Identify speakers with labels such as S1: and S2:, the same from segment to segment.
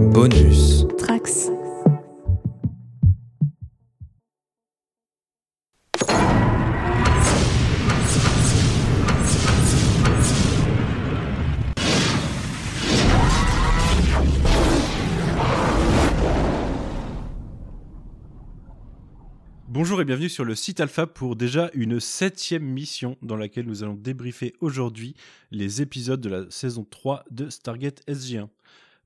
S1: Bonus.
S2: Trax.
S3: Bonjour et bienvenue sur le site Alpha pour déjà une septième mission dans laquelle nous allons débriefer aujourd'hui les épisodes de la saison 3 de Stargate SG1.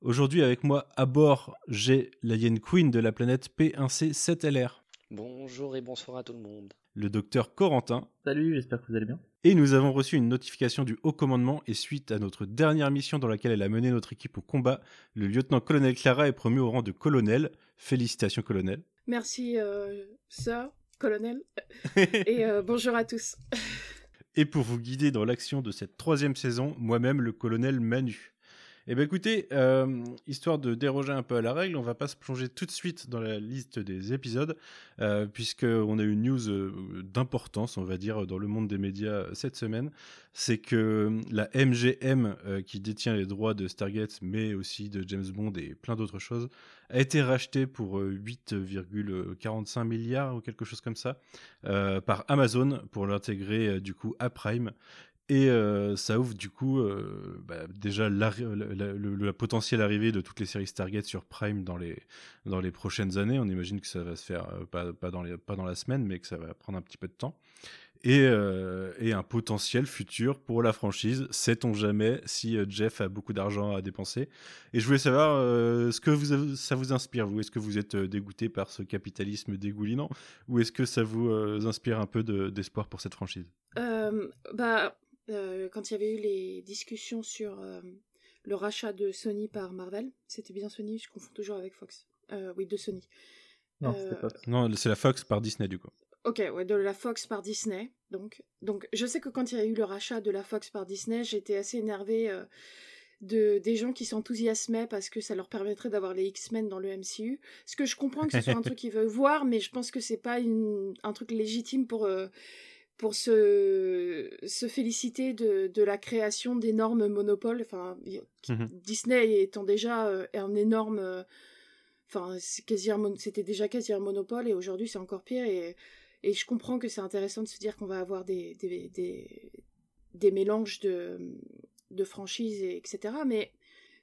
S3: Aujourd'hui avec moi à bord, j'ai la Yen Queen de la planète P1C7LR,
S4: Bonjour et bonsoir à tout le monde.
S3: le docteur Corentin,
S5: Salut, j'espère que vous allez bien.
S3: et nous avons reçu une notification du haut commandement et suite à notre dernière mission dans laquelle elle a mené notre équipe au combat, le lieutenant-colonel Clara est promu au rang de colonel. Félicitations colonel.
S6: Merci, euh, sir, colonel. Et euh, bonjour à tous.
S3: Et pour vous guider dans l'action de cette troisième saison, moi-même, le colonel Manu. Eh bien écoutez, euh, histoire de déroger un peu à la règle, on va pas se plonger tout de suite dans la liste des épisodes, euh, puisqu'on a une news euh, d'importance, on va dire, dans le monde des médias cette semaine. C'est que la MGM, qui détient les droits de Stargate, mais aussi de James Bond et plein d'autres choses, a été rachetée pour euh, 8,45 milliards ou quelque chose comme ça par Amazon pour l'intégrer du coup à Prime. Et euh, ça ouvre du coup euh, bah, déjà la, la- le- la potentielle arrivée de toutes les séries Stargate sur Prime dans les, dans les prochaines années. On imagine que ça va se faire euh, pas, dans les, pas dans la semaine, mais que ça va prendre un petit peu de temps. Et, un potentiel futur pour la franchise. Sait-on jamais si Jeff a beaucoup d'argent à dépenser Et je voulais savoir ce que vous ça vous inspire, vous? Est-ce que vous êtes dégoûté par ce capitalisme dégoulinant? Ou est-ce que ça vous inspire un peu de- d'espoir pour cette franchise?
S6: Bah, euh, quand il y avait eu les discussions sur euh, le rachat de Sony par Marvel, c'était bien Sony, je confonds toujours avec Fox. Euh, oui, de Sony.
S5: Non,
S6: Euh,
S3: c'est la Fox par Disney du coup.
S6: Ok, ouais, de la Fox par Disney. Donc, donc, je sais que quand il y a eu le rachat de la Fox par Disney, j'étais assez énervée euh, de des gens qui s'enthousiasmaient parce que ça leur permettrait d'avoir les X-Men dans le MCU. Ce que je comprends que ce soit un truc qu'ils veulent voir, mais je pense que c'est pas une, un truc légitime pour euh, pour se, se féliciter de, de la création d'énormes monopoles. Enfin,
S3: Mhm.
S6: Disney étant déjà euh, un énorme euh, Enfin, c'était déjà quasi un monopole et aujourd'hui c'est encore pire. Et, et je comprends que c'est intéressant de se dire qu'on va avoir des, des, des, des mélanges de, de franchises, et etc. Mais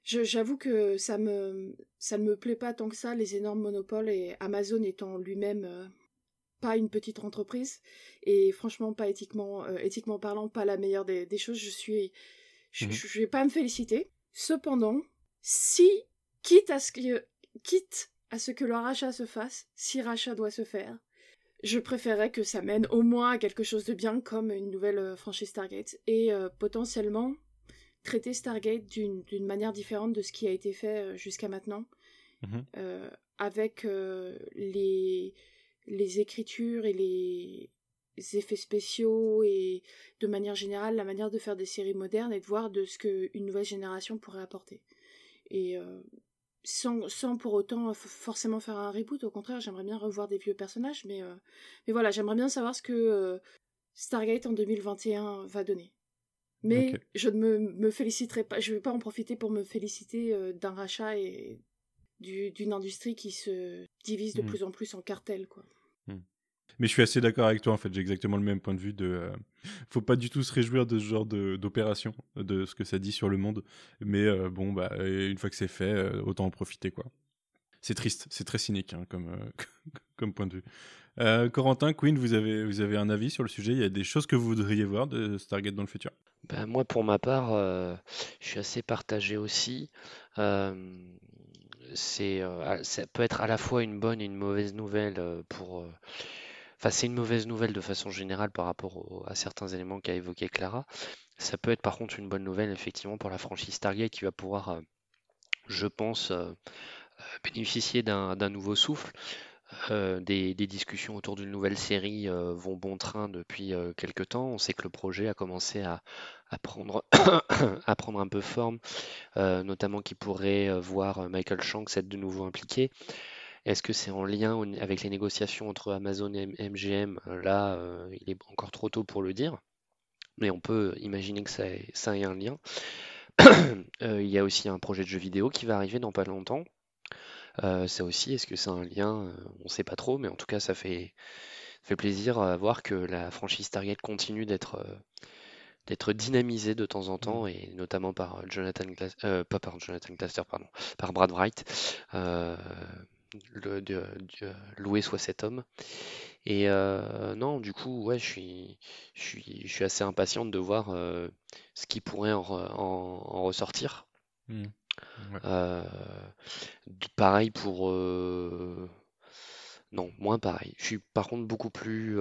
S6: j'avoue que ça, me, ça ne me plaît pas tant que ça, les énormes monopoles, et Amazon étant lui-même euh, pas une petite entreprise, et franchement pas éthiquement, euh, éthiquement parlant, pas la meilleure des, des choses. Je suis. Je, je vais pas me féliciter. Cependant, si, quitte à ce que quitte à ce que le rachat se fasse, si rachat doit se faire, je préférerais que ça mène au moins à quelque chose de bien comme une nouvelle euh, franchise Stargate et euh, potentiellement traiter Stargate d'une manière différente de ce qui a été fait jusqu'à maintenant,
S3: Mhm.
S6: euh, avec les, les écritures et les effets spéciaux et de manière générale la manière de faire des séries modernes et de voir de ce qu'une nouvelle génération pourrait apporter. Et euh, sans, sans pour autant forcément faire un reboot, au contraire, j'aimerais bien revoir des vieux personnages, mais, euh, mais voilà, j'aimerais bien savoir ce que euh, Stargate en 2021 va donner. Mais je ne me, me féliciterai pas, je ne vais pas en profiter pour me féliciter d'un rachat et du- d'une industrie qui se divise de
S3: Mhm.
S6: plus en plus en cartels, quoi.
S3: Mais je suis assez d'accord avec toi en fait, j'ai exactement le même point de vue de euh, faut pas du tout se réjouir de ce genre de- d'opération, de ce que ça dit sur le monde, mais euh, bon bah une fois que c'est fait, euh, autant en profiter quoi. C'est triste, c'est très cynique hein, comme, euh, comme point de vue. Euh, Corentin, Queen, vous avez, vous avez un avis sur le sujet? Il y a des choses que vous voudriez voir de Stargate dans le futur?
S4: Ben, moi, pour ma part, euh, je suis assez partagé aussi. Euh, c'est, euh, ça peut être à la fois une bonne et une mauvaise nouvelle euh, pour. euh, Enfin, c'est une mauvaise nouvelle de façon générale par rapport à certains éléments qu'a évoqué Clara. Ça peut être par contre une bonne nouvelle effectivement pour la franchise Stargate qui va pouvoir, je pense, bénéficier d'un nouveau souffle. Euh, des, discussions autour d'une nouvelle série euh, vont bon train depuis euh, quelque temps. On sait que le projet a commencé à, prendre, à prendre un peu forme, euh, notamment qu'il pourrait voir Michael Shanks être de nouveau impliqué. Est-ce que c'est en lien avec les négociations entre Amazon et MGM? Là, il est encore trop tôt pour le dire, mais on peut imaginer que ça ait, ça ait un lien. Il y a aussi un projet de jeu vidéo qui va arriver dans pas longtemps. Ça aussi, est-ce que c'est un lien On ne sait pas trop, mais en tout cas, ça fait, fait plaisir à voir que la franchise Stargate continue d'être d'être dynamisée de temps en temps, et notamment par Jonathan pas par Jonathan Glaster, pardon, par Brad Wright, le, de, loué soit cet homme. Et non, du coup, ouais, je suis, je suis, je suis assez impatiente de voir ce qui pourrait en, en, ressortir. Mmh. pareil pour. non, moins pareil. Je suis par contre beaucoup plus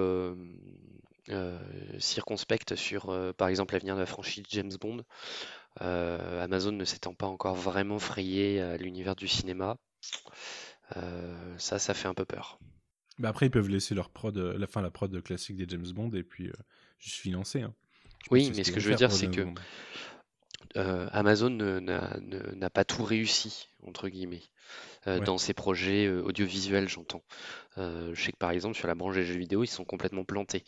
S4: circonspecte sur, par exemple, l'avenir de la franchise James Bond. Amazon ne s'étant pas encore vraiment frayé à l'univers du cinéma. ça, ça fait un peu peur.
S3: Bah après, ils peuvent laisser leur prod, la fin, la prod classique des James Bond et puis juste financer. Hein.
S4: Oui, mais ce que je veux dire, c'est que euh, Amazon n'a pas tout réussi, entre guillemets, euh, dans ses projets euh, audiovisuels, j'entends. je sais que par exemple, sur la branche des jeux vidéo, ils sont complètement plantés.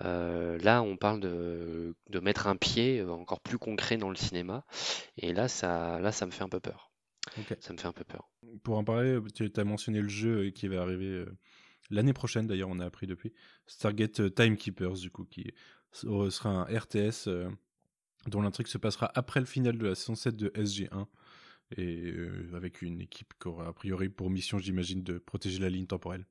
S4: là, on parle de, mettre un pied encore plus concret dans le cinéma, et là, ça, là, ça me fait un peu peur. Ça me fait un peu peur.
S3: Pour en parler, tu as mentionné le jeu qui va arriver l'année prochaine, d'ailleurs, on a appris depuis. Stargate Timekeepers, du coup, qui sera un RTS dont l'intrigue se passera après le final de la saison 7 de SG1 et euh, avec une équipe qui aura a priori pour mission, j'imagine, de protéger la ligne temporelle.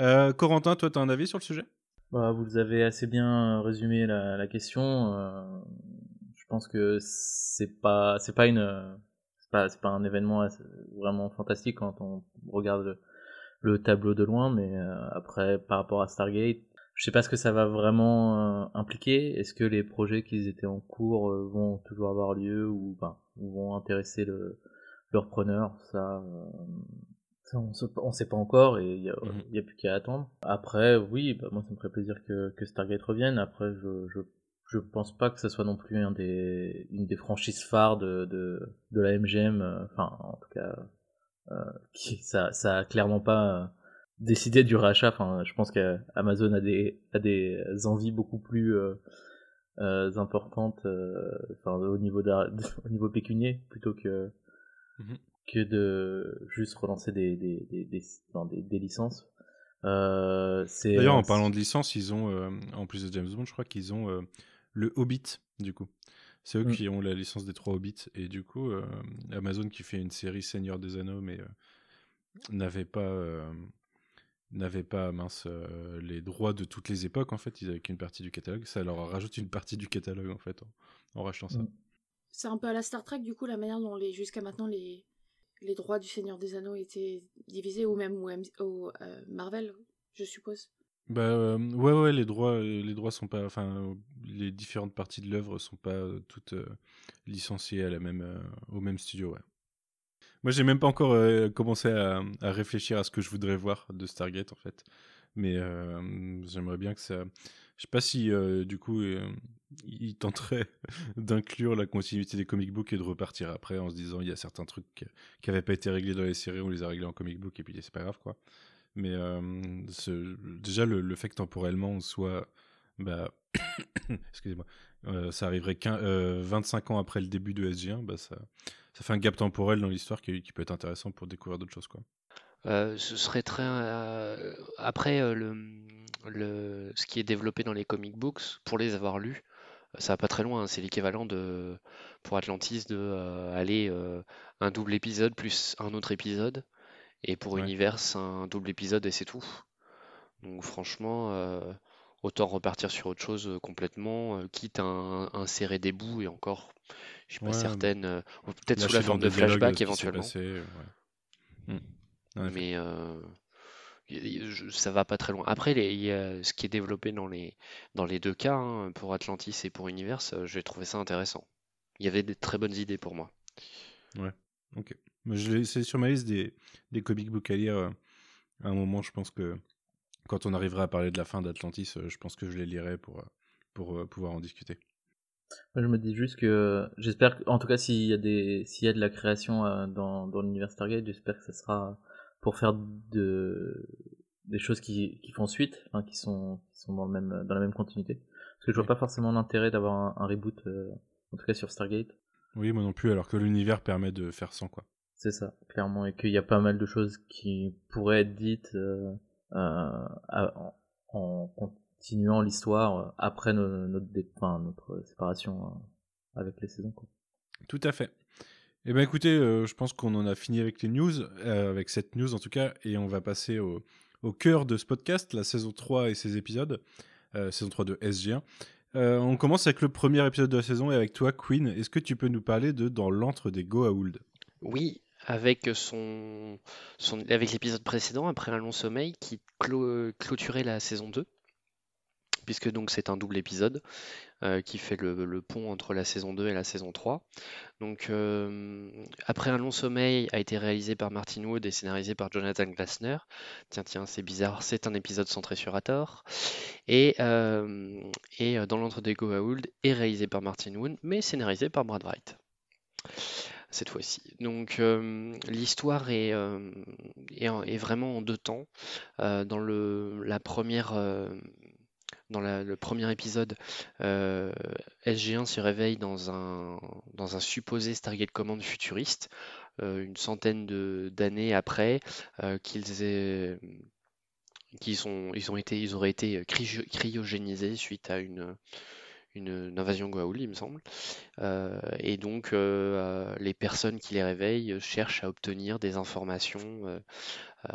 S3: Euh, Corentin, toi, tu as un avis sur le sujet?
S1: Bah, Vous avez assez bien résumé la, question. Euh, je pense que c'est pas c'est pas une c'est pas, pas un événement vraiment fantastique quand on regarde le tableau de loin, mais après par rapport à Stargate, je sais pas ce que ça va vraiment euh, impliquer. Est-ce que les projets qui étaient en cours euh, vont toujours avoir lieu ou, ben, vont intéresser le, leur preneur Ça, euh, on, ne sait pas encore et il y, a, mhm. plus qu'à attendre. Après, oui, bah, moi ça me ferait plaisir que, que Stargate revienne. Après, je, je je pense pas que ce soit non plus un des, une des franchises phares de, de, de la MGM. Enfin, en tout cas, qui, ça, ça a clairement pas décider du rachat. Enfin, je pense qu'Amazon a des, a des envies beaucoup plus euh, euh, importantes euh, enfin, au, niveau au niveau pécunier plutôt que, mhm. que de juste relancer des, des, des, des, des licences.
S3: D'ailleurs, en parlant de licence, ils ont, en plus de James Bond, je crois qu'ils ont le Hobbit, du coup. C'est eux mm. qui ont la licence des trois Hobbits. Et du coup, Amazon qui fait une série Seigneur des Anneaux, mais n'avait pas n'avaient pas mince euh, les droits de toutes les époques en fait. Ils avaient qu'une partie du catalogue. Ça leur rajoute une partie du catalogue en fait en, rachetant ça. Mm.
S6: c'est un peu à la Star Trek du coup la manière dont les jusqu'à maintenant les les droits du Seigneur des Anneaux étaient divisés ou même au, euh, Marvel je suppose.
S3: Bah euh, ouais ouais les droits les droits sont pas enfin les différentes parties de l'œuvre sont pas toutes licenciées à la même au même studio ouais moi, j'ai même pas encore euh, commencé à, réfléchir à ce que je voudrais voir de Stargate, en fait. Mais euh, j'aimerais bien que ça. Je sais pas si, euh, du coup, il tenterait d'inclure la continuité des comic books et de repartir après en se disant il y a certains trucs qui n'avaient pas été réglés dans les séries, on les a réglés en comic book et puis c'est pas grave, quoi. Mais déjà, le, fait que temporellement on soit. Bah, excusez-moi, ça arriverait 25 ans après le début de SG1, bah ça, ça fait un gap temporel dans l'histoire qui, qui, peut être intéressant pour découvrir d'autres choses. Quoi.
S4: Euh, ce serait très. Euh, après, euh, le, le, ce qui est développé dans les comic books, pour les avoir lus, ça va pas très loin. Hein. c'est l'équivalent de pour Atlantis de aller un double épisode plus un autre épisode, et pour Univers un double épisode et c'est tout. Donc franchement, autant repartir sur autre chose complètement, quitte à insérer des bouts et encore je suis pas certaine. Euh, peut-être sous la forme de flashback éventuellement. Hmm. Mais euh, ça va pas très loin. Après, les, ce qui est développé dans les, dans les deux cas, hein, pour Atlantis et pour Universe, euh, j'ai trouvé ça intéressant. Il y avait des très bonnes idées pour moi.
S3: Ouais, ok. C'est sur ma liste des, des comic books à lire. À un moment, je pense que quand on arrivera à parler de la fin d'Atlantis, je pense que je les lirai pour, pour pouvoir en discuter.
S1: Moi, je me dis juste que j'espère en tout cas s'il y a des s'il y a de la création euh, dans, dans l'univers Stargate, j'espère que ça sera pour faire de des choses qui, qui font suite, enfin, qui sont qui sont dans le même dans la même continuité. Parce que je vois pas forcément l'intérêt d'avoir un, reboot euh, en tout cas sur Stargate.
S3: Oui, moi non plus alors que l'univers permet de faire sans quoi.
S1: C'est ça, clairement, et qu'il y a pas mal de choses qui pourraient être dites euh, en, en, continuant l'histoire après notre, notre séparation avec les saisons. Quoi.
S3: Tout à fait. Eh bien écoutez, je pense qu'on en a fini avec les news, avec cette news en tout cas, et on va passer au, au cœur de ce podcast, la saison 3 et ses épisodes, saison 3 de SG1. Euh, on commence avec le premier épisode de la saison et avec toi, Queen. Est-ce que tu peux nous parler de Dans l'antre des Goa'uld?
S4: Oui, avec son, avec l'épisode précédent, après un long sommeil, qui clôturait la saison 2 puisque donc c'est un double épisode euh, qui fait le, pont entre la saison 2 et la saison 3. Donc euh, après un long sommeil a été réalisé par Martin Wood et scénarisé par Jonathan Glassner. Tiens tiens c'est bizarre, c'est un épisode centré sur Hathor. Et, euh, dans l'entre des Goa'uld est réalisé par Martin Wood mais scénarisé par Brad Wright cette fois-ci. Donc l'histoire est, est, vraiment en deux temps. dans le, la première dans le premier épisode, euh, SG1 se réveille dans un, dans un supposé Stargate Command futuriste, euh, une centaine d'années après euh, qu'ils aient qu'ils ont, ils ont été, ils auraient été cryogénisés suite à une, une, invasion Goa'uld, il me semble. et donc, les personnes qui les réveillent cherchent à obtenir des informations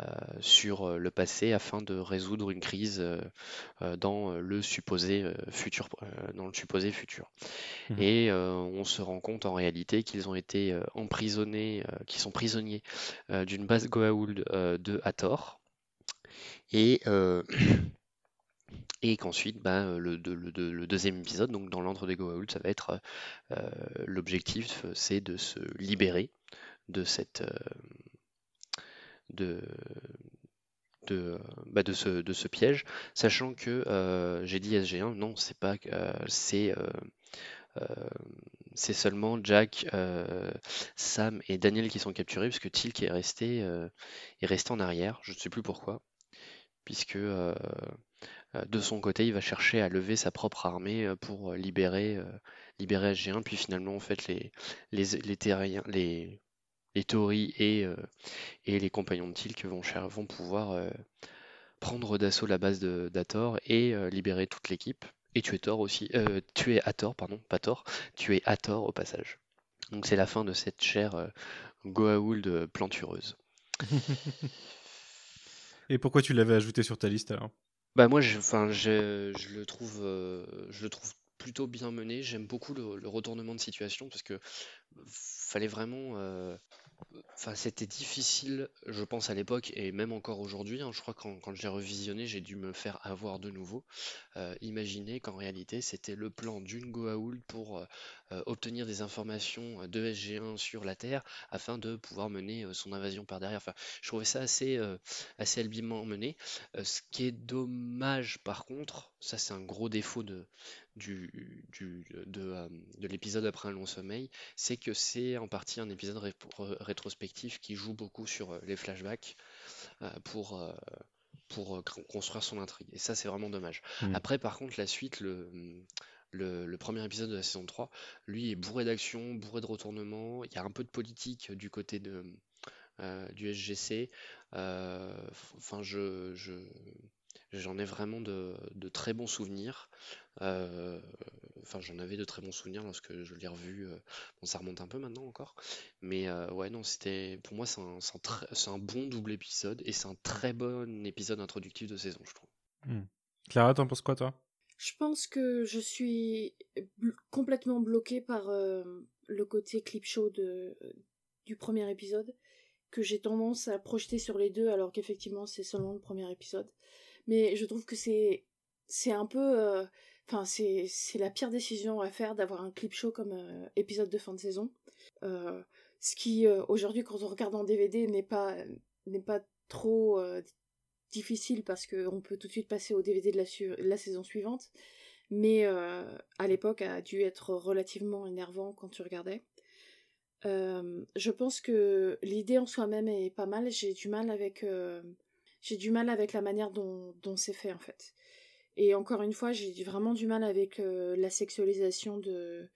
S4: euh, sur euh, le passé afin de résoudre une crise euh, dans le supposé futur. dans le supposé futur. Mmh. Et on se rend compte en réalité qu'ils ont été emprisonnés, qu'ils sont prisonniers d'une base Goa'uld de Hathor. Et et qu'ensuite, ben, le, le, deuxième épisode, donc dans l'antre des Goa'uld, ça va être l'objectif, c'est de se libérer de cette, de, de, bah de, ce, de ce piège, sachant que euh, j'ai dit SG1, non, c'est pas, euh, c'est euh, c'est seulement Jack, Sam et Daniel qui sont capturés, puisque Tilk est resté, est resté en arrière, je ne sais plus pourquoi, puisque de son côté, il va chercher à lever sa propre armée pour libérer, libérer SG1, puis finalement, en fait, les, les, terriens, les, et, euh, les compagnons de Tilk vont, vont pouvoir euh, prendre d'assaut la base d'Ator et euh, libérer toute l'équipe. Et tuer Thor aussi, tuer Ator, pardon, pas Thor, tuer Ator au passage. Donc c'est la fin de cette chère Goa'uld plantureuse.
S3: et pourquoi tu l'avais ajouté sur ta liste alors?
S4: Bah moi, je, je, je le trouve, je le trouve plutôt bien mené. J'aime beaucoup le, le, retournement de situation parce que fallait vraiment Enfin, c'était difficile, je pense à l'époque et même encore aujourd'hui, hein. je crois que quand j'ai revisionné, j'ai dû me faire avoir de nouveau. Euh, imaginer qu'en réalité, c'était le plan d'une Goa'uld pour, euh, euh, obtenir des informations, de SG1 sur la Terre afin de pouvoir mener, son invasion par derrière. Enfin, je trouvais ça assez, assez habilement mené. ce qui est dommage par contre, ça c'est un gros défaut de du, du, de, de l'épisode après un long sommeil, c'est que c'est en partie un épisode rétrospectif qui joue beaucoup sur euh, les flashbacks euh, pour, euh, pour construire son intrigue. Et ça, c'est vraiment dommage. Mmh. Après, par contre, la suite, le, le, premier épisode de la saison 3, lui est bourré d'action, bourré de retournements. Il y a un peu de politique du côté de, du SGC. Enfin, je, je, J'en ai vraiment de, très bons souvenirs. Euh, enfin, j'en avais de très bons souvenirs lorsque je l'ai revu. Euh, bon, ça remonte un peu maintenant encore. Mais euh, ouais, non, c'était. Pour moi, c'est un, bon double épisode et c'est un très bon épisode introductif de saison, je trouve.
S3: Hmm. Clara, t'en penses quoi, toi?
S6: Je pense que je suis complètement bloquée par le côté clip show de, du premier épisode que j'ai tendance à projeter sur les deux alors qu'effectivement c'est seulement le premier épisode mais je trouve que c'est c'est un peu euh, enfin c'est c'est la pire décision à faire d'avoir un clip show comme euh, épisode de fin de saison. Euh, ce qui aujourd'hui quand on regarde en DVD n'est pas n'est pas trop difficile parce qu'on peut tout de suite passer au DVD de la, la saison suivante. Mais à l'époque a dû être relativement énervant quand tu regardais. Je pense que l'idée en soi-même est pas mal. J'ai du mal avec j'ai du mal avec la manière dont, c'est fait en fait. Et encore une fois, j'ai vraiment du mal avec euh, la sexualisation de,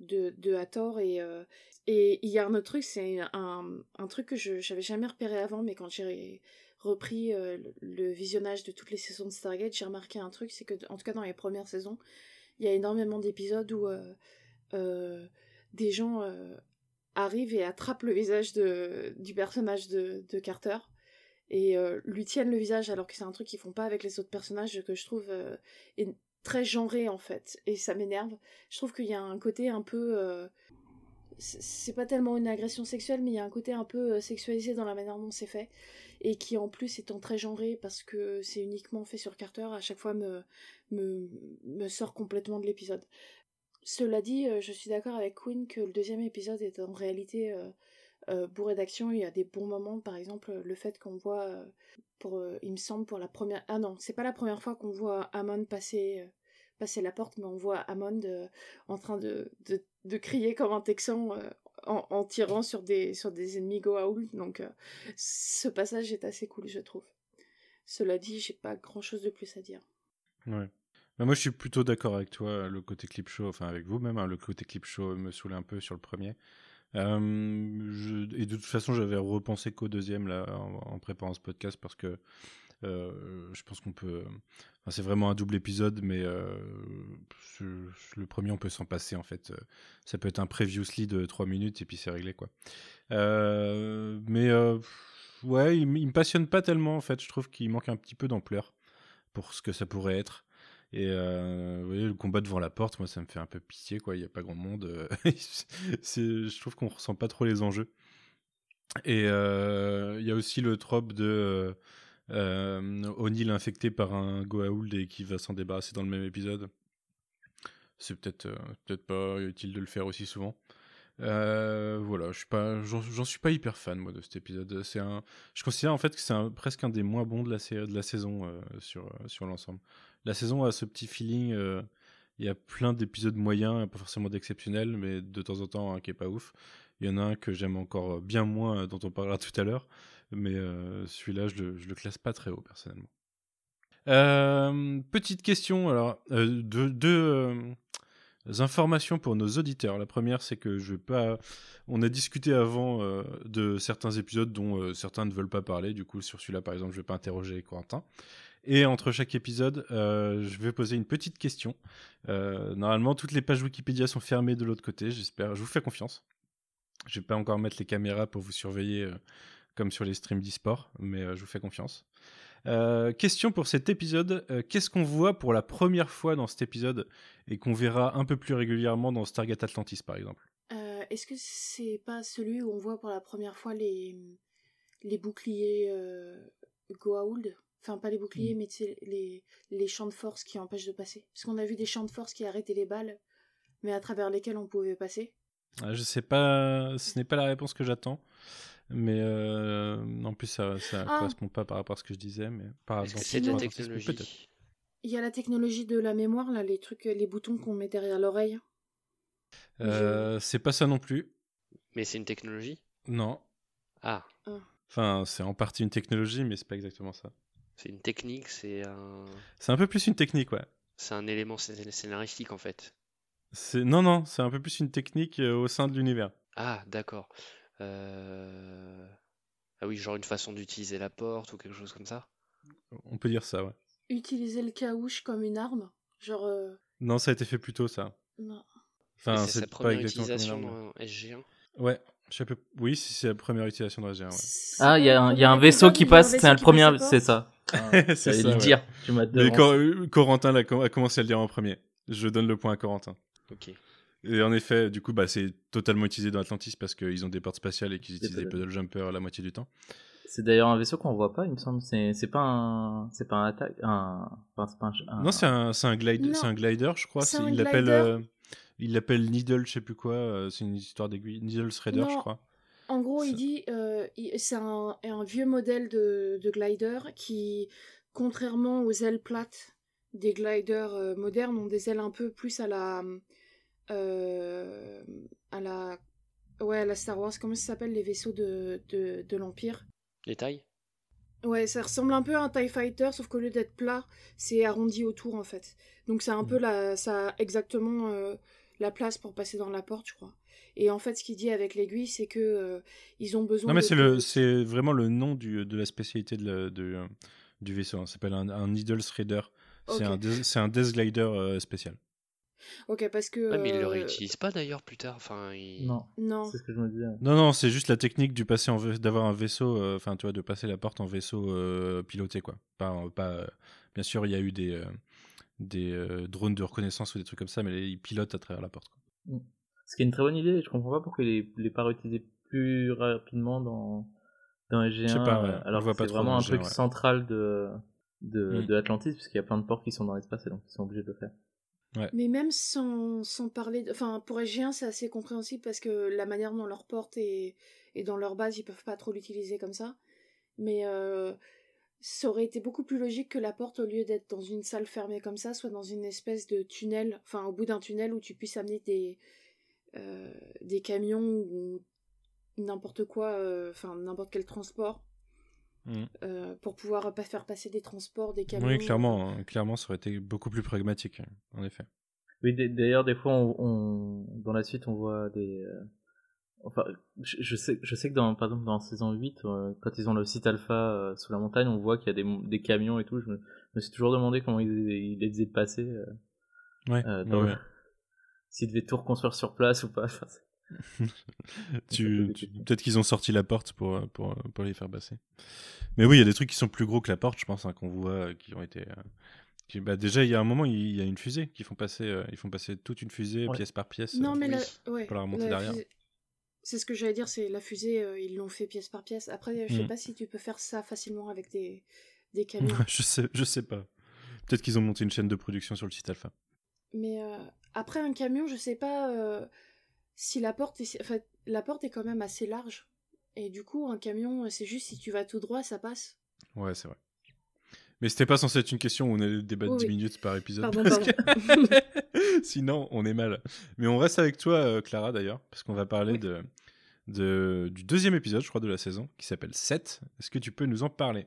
S6: de, de Hathor et euh, Et il y a un autre truc, c'est un, un, truc que je n'avais jamais repéré avant, mais quand j'ai repris euh, le, visionnage de toutes les saisons de Stargate, j'ai remarqué un truc, c'est que, en tout cas dans les premières saisons, il y a énormément d'épisodes où des gens arrivent et attrapent le visage de, du personnage de, de Carter et lui tiennent le visage alors que c'est un truc qu'ils font pas avec les autres personnages que je trouve est très genré en fait et ça m'énerve. Je trouve qu'il y a un côté un peu c'est pas tellement une agression sexuelle, mais il y a un côté un peu sexualisé dans la manière dont c'est fait et qui en plus étant très genré parce que c'est uniquement fait sur Carter, à chaque fois me, me, me sort complètement de l'épisode. Cela dit, euh, je suis d'accord avec Queen que le deuxième épisode est en réalité euh, euh, bourré d'action. Il y a des bons moments, par exemple le fait qu'on voit, pour, il me semble pour la première, ah non, c'est pas la première fois qu'on voit Amon passer passer la porte, mais on voit Amon en train de, de, crier comme un Texan en, tirant sur des, sur des ennemis Goa'uld. Donc euh, ce passage est assez cool, je trouve. Cela dit, j'ai pas grand chose de plus à dire.
S3: Ouais. Moi, je suis plutôt d'accord avec toi, le côté clip show, enfin avec vous même, hein, le côté clip show me saoulait un peu sur le premier. Euh, et de toute façon, j'avais repensé qu'au deuxième là, en, préparant ce podcast parce que euh, je pense qu'on peut. c'est vraiment un double épisode, mais euh, le premier, on peut s'en passer en fait. Ça peut être un previously de 3 minutes et puis c'est réglé quoi. Mais ouais, il, il, me passionne pas tellement en fait. Je trouve qu'il manque un petit peu d'ampleur pour ce que ça pourrait être. Et vous voyez, le combat devant la porte, moi, ça me fait un peu pitié, quoi. Il n'y a pas grand monde. je trouve qu'on ressent pas trop les enjeux. Et il y a aussi le trope de euh, O'Neill infecté par un Goa'uld et qui va s'en débarrasser dans le même épisode. C'est peut-être euh, peut-être pas utile de le faire aussi souvent. Euh, voilà, j'en suis pas hyper fan moi de cet épisode. Un, je considère en fait que c'est presque un des moins bons de la, de la saison euh, sur sur l'ensemble. La saison a ce petit feeling. Il y a plein d'épisodes moyens, pas forcément d'exceptionnels, mais de temps en temps un qui est pas ouf. Il y en a un que j'aime encore bien moins, dont on parlera tout à l'heure mais euh, celui-là, je le, le classe pas très haut personnellement. Euh, petite question, alors, euh, deux, informations pour nos auditeurs. La première, c'est que je vais pas. On a discuté avant de certains épisodes dont certains ne veulent pas parler. Du coup, sur celui-là, par exemple, je vais pas interroger Corentin. Et entre chaque épisode, je vais poser une petite question. normalement, toutes les pages Wikipédia sont fermées de l'autre côté. J'espère. Je vous fais confiance. Je vais pas encore mettre les caméras pour vous surveiller comme sur les streams d'e-sport, mais euh, je vous fais confiance. Euh, question pour cet épisode, euh, qu'est-ce qu'on voit pour la première fois dans cet épisode et qu'on verra un peu plus régulièrement dans Stargate Atlantis par exemple?
S6: Est-ce que c'est pas celui où on voit pour la première fois les, les boucliers Goa'uld? Enfin, pas les boucliers, mm. mais les, les champs de force qui empêchent de passer. Parce qu'on a vu des champs de force qui arrêtaient les balles, mais à travers lesquels on pouvait passer.
S3: Ah, je sais pas, ce n'est pas la réponse que j'attends. Mais euh, en plus, ça ne ah. correspond pas par rapport à ce que je disais. Mais par
S4: c'est de la technologie.
S6: Il y a la technologie de la mémoire, là, les trucs, les boutons qu'on met derrière l'oreille.
S3: Euh, C'est pas ça non plus.
S4: Mais c'est une technologie?
S3: Non.
S4: Ah.
S6: ah.
S3: Enfin, c'est en partie une technologie, mais c'est pas exactement ça.
S4: C'est une technique, c'est un.
S3: C'est un peu plus une technique, ouais.
S4: C'est un élément scénaristique en fait.
S3: Non, non, c'est un peu plus une technique euh, au sein de l'univers.
S4: Ah, d'accord. Euh, ah oui, genre une façon d'utiliser la porte ou quelque chose comme ça?
S3: On peut dire ça, ouais.
S6: Utiliser le caouche comme une arme Genre. Euh,
S3: non, ça a été fait plus tôt, ça.
S6: Non.
S4: Enfin, c'est sa première utilisation dans SG1
S3: Ouais, je sais Oui, c'est la première utilisation dans SG1. Ouais.
S1: Ah, il y, y, a un vaisseau qui passe, c'est le premier, c'est ça. Ah, c'est ça. le dire. Tu m'as
S3: Corentin a commencé à le dire en premier. Je donne le point à Corentin.
S4: Ok.
S3: Et en effet, du coup, bah, c'est totalement utilisé dans Atlantis parce qu'ils ont des portes spatiales et qu'ils utilisent les Puddle Jumper la moitié du temps.
S1: C'est d'ailleurs un vaisseau qu'on voit pas, il me semble. C'est pas un, c'est pas un attaque, un, enfin, pas
S3: un, Non, c'est un, un, glide, c'est un glider, je crois. il l'appelle, euh, il l'appelle Needle, je sais plus quoi. Euh, c'est une histoire d'aiguille. Needle Threader, je crois.
S6: En gros, il dit, euh, c'est un, un, vieux modèle de, de glider qui, contrairement aux ailes plates des gliders modernes, ont des ailes un peu plus à la euh, à la ouais à la Star Wars comment ça s'appelle les vaisseaux de, de, de l'Empire?
S4: Les tailles
S6: ouais ça ressemble un peu à un Tie Fighter sauf qu'au lieu d'être plat c'est arrondi autour en fait donc c'est un peu mm. la ça a exactement euh, la place pour passer dans la porte je crois Et en fait, ce qu'il dit avec l'aiguille, c'est que euh, ils ont besoin.
S3: Non, mais
S6: de-
S3: c'est le, c'est vraiment le nom du, de la spécialité de la- de, euh, du vaisseau. hein. Ça s'appelle un, un Needle Threader. C'est un, un Death Glider euh, spécial.
S6: Ok, parce que.
S4: Ouais, mais ils le
S6: euh,
S4: réutilisent pas d'ailleurs plus tard. Enfin,
S1: Non,
S6: Non.
S1: c'est ce que je me disais.
S3: Non, non, c'est juste la technique du passer en d'avoir un vaisseau, euh, enfin, tu vois, de passer la porte en vaisseau euh, piloté, quoi. Pas, pas, euh, bien sûr, il y a eu des, euh, des euh, drones de reconnaissance ou des trucs comme ça, mais ils pilotent à travers la porte. Quoi.
S1: Ce qui est une très bonne idée, je comprends pas pourquoi il est pas réutilisé plus rapidement dans, dans SG1,
S3: Je sais pas, ouais,
S1: alors que c'est vraiment un
S3: SG1,
S1: truc
S3: ouais.
S1: central de, de,
S3: Mm.
S1: de Atlantis, puisqu'il y a plein de ports qui sont dans l'espace et donc ils sont obligés de le faire.
S6: Mais même sans, sans parler. Enfin, pour SG1, c'est assez compréhensible parce que la manière dont leur porte et, et dans leur base, ils peuvent pas trop l'utiliser comme ça. Mais euh, ça aurait été beaucoup plus logique que la porte, au lieu d'être dans une salle fermée comme ça, soit dans une espèce de tunnel, enfin, au bout d'un tunnel où tu puisses amener des, euh, des camions ou n'importe quoi, euh, enfin, n'importe quel transport.
S3: Mm.
S6: euh, pour pouvoir pas faire passer des transports, des camions.
S3: Oui, clairement, hein, clairement, ça aurait été beaucoup plus pragmatique, hein, en effet.
S1: Oui, d'ailleurs, des fois, on, on- dans la suite, on voit des. Enfin, je, je sais, je sais que dans, par exemple, dans saison 8, euh, quand ils ont le site alpha euh, sous la montagne, on voit qu'il y a des, des camions et tout. Je me, je me suis toujours demandé comment ils, ils les faisaient passer. euh,
S3: Ouais,
S1: euh,
S3: ouais,
S1: dans-
S3: ouais.
S1: S'ils devaient tout reconstruire sur place ou pas. Enfin,
S3: Tu- tu- Peut-être qu'ils ont sorti la porte pour, pour, pour les faire passer. Mais oui, il y a des trucs qui sont plus gros que la porte, je pense, hein, qu'on voit, euh, qui ont été. euh, qui- bah, déjà, il y a un moment, il y a une fusée qui font passer, euh, ils font passer toute une fusée
S1: Ouais.
S3: pièce par pièce.
S6: Non,
S3: euh,
S6: mais
S4: Oui.
S6: la... ouais,
S3: Pour la remonter
S6: la
S3: derrière.
S6: fusée- C'est ce que j'allais dire, c'est la fusée, euh, ils l'ont fait pièce par pièce. Après, je sais
S3: Mm.
S6: pas si tu peux faire ça facilement avec des, des camions.
S3: je sais, je sais pas. Peut-être qu'ils ont monté une chaîne de production sur le site alpha.
S6: Mais euh, après un camion, je sais pas euh, si la porte est... En fait, la porte est quand même assez large. Et du coup, un camion, c'est juste si tu vas tout droit, ça passe.
S3: Ouais, c'est vrai. Mais c'était pas censé être une question où on allait débattre
S6: Oui,
S3: 10
S6: oui.
S3: minutes par épisode.
S6: Pardon,
S3: parce
S6: pardon.
S3: que- Sinon, on est mal. Mais on reste avec toi, euh, Clara, d'ailleurs, parce qu'on va parler
S6: Oui.
S3: de, de, du deuxième épisode, je crois, de la saison, qui s'appelle 7. Est-ce que tu peux nous en parler?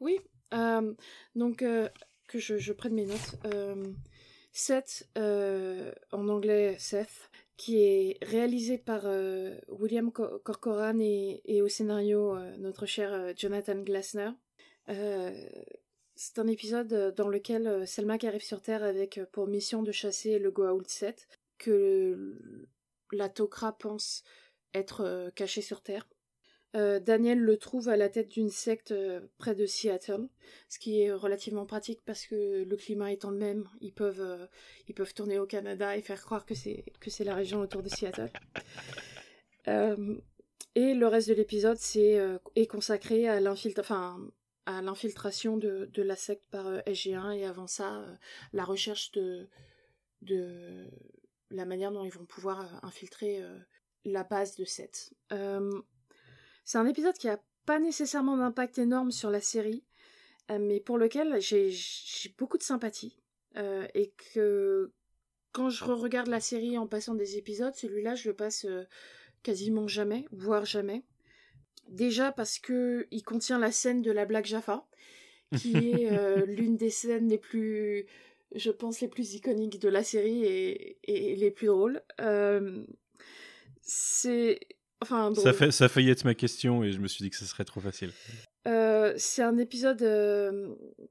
S6: Oui, euh, donc euh, que je, je prenne mes notes. Euh, Seth, euh, en anglais Seth, qui est réalisé par William Co- Corcoran et, et au scénario notre cher Jonathan Glasner. Euh, c'est un épisode euh, dans lequel euh, Selma arrive sur Terre avec pour mission de chasser le Goa'uld 7, que la Tok'ra pense être caché sur Terre. Daniel le trouve à la tête d'une secte près de Seattle, ce qui est relativement pratique parce que le climat étant le même, ils peuvent, ils peuvent tourner au Canada et faire croire que c'est la région autour de Seattle. Et le reste de l'épisode c'est est consacré à l'infiltration, à l'infiltration de, de la secte par euh, SG1 et avant ça euh, la recherche de de la manière dont ils vont pouvoir euh, infiltrer la base de Seth. Euh, c'est un épisode qui a pas nécessairement d'impact énorme sur la série, mais pour lequel j'ai beaucoup de sympathie. Et que quand je re-regarde la série en passant des épisodes, celui-là je le passe quasiment jamais, voire jamais. Déjà parce que il contient la scène de la Black Jaffa, qui est euh, l'une des scènes les plus, je pense, les plus iconiques de la série et, et les plus drôles. Euh, c'est enfin drôle.
S3: ça, fait, ça a failli être ma question et je me suis dit que ce serait trop facile.
S6: Euh, c'est un épisode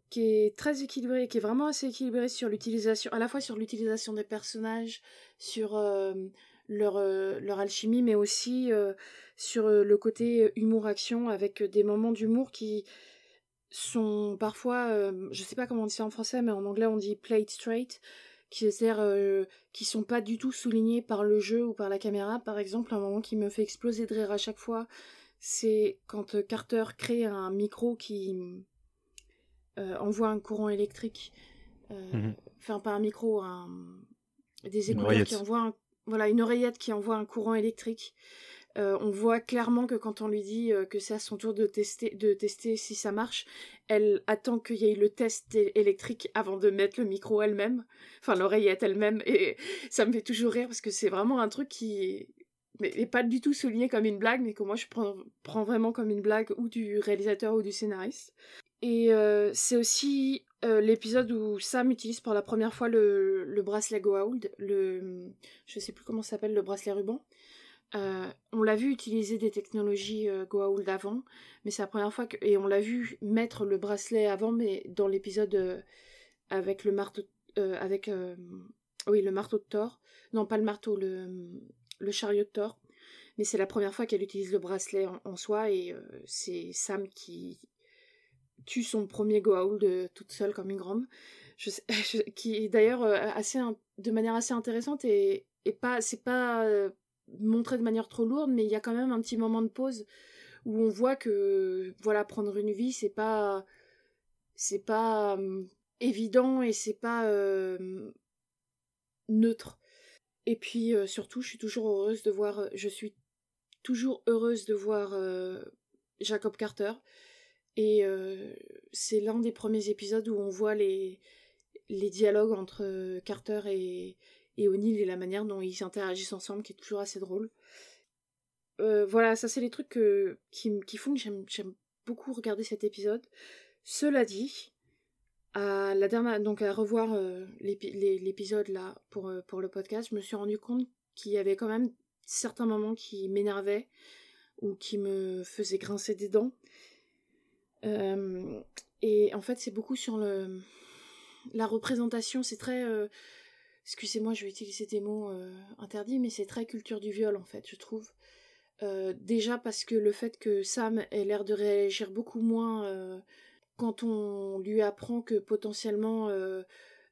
S6: qui est très équilibré, qui est vraiment assez équilibré sur l'utilisation, à la fois sur l'utilisation des personnages, sur leur, leur alchimie, mais aussi sur euh, le côté humour-action, avec des moments d'humour qui sont parfois, euh, je sais pas comment on dit ça en français, mais en anglais on dit played straight, qui c'est-à-dire euh, qui sont pas du tout soulignés par le jeu ou par la caméra. Par exemple, un moment qui me fait exploser de rire à chaque fois, c'est quand euh, Carter crée un micro qui euh, envoie un courant électrique. Euh,
S3: Mhm.
S6: Enfin, pas un micro, un... des écouteurs qui envoient un... Voilà, une oreillette qui envoie un courant électrique. Euh, on voit clairement que quand on lui dit euh, que c'est à son tour de tester, de tester si ça marche, elle attend qu'il y ait le test électrique avant de mettre le micro elle-même, enfin l'oreillette elle-même, et ça me fait toujours rire parce que c'est vraiment un truc qui n'est pas du tout souligné comme une blague, mais que moi je prends, prends vraiment comme une blague ou du réalisateur ou du scénariste. Et euh, c'est aussi l'épisode où Sam utilise pour la première fois le, le bracelet Goa'uld, le je sais plus comment s'appelle le bracelet ruban. On l'a vu utiliser des technologies Goa'uld avant, mais c'est la première fois que et on l'a vu mettre le bracelet avant, mais dans l'épisode avec le marteau avec oui le marteau de Thor, non pas le marteau le chariot de Thor mais c'est la première fois qu'elle utilise le bracelet en, soi et euh, c'est Sam qui tue son premier Goa'uld toute seule comme une grande. Qui d'ailleurs euh, assez de manière assez intéressante et, et pas c'est pas euh, montré de manière trop lourde mais il y a quand même un petit moment de pause où on voit que voilà prendre une vie c'est pas c'est pas évident et c'est pas neutre et puis surtout je suis toujours heureuse de voir je suis toujours heureuse de voir euh, Jacob Carter. Et euh, c'est l'un des premiers épisodes où on voit les, les dialogues entre euh, Carter et, et O'Neill et la manière dont ils interagissent ensemble, qui est toujours assez drôle. voilà, ça c'est les trucs qui, qui, font que j'aime beaucoup regarder cet épisode. Cela dit, à la dernière, donc à revoir l'épisode là pour, pour le podcast, je me suis rendu compte qu'il y avait quand même certains moments qui m'énervaient ou qui me faisaient grincer des dents. Euh, et en fait, c'est beaucoup sur le la représentation. C'est très, euh, excusez-moi, je vais utiliser des mots euh, interdits, mais c'est très culture du viol en fait, je trouve. déjà parce que le fait que Sam ait l'air de réagir beaucoup moins quand on lui apprend que potentiellement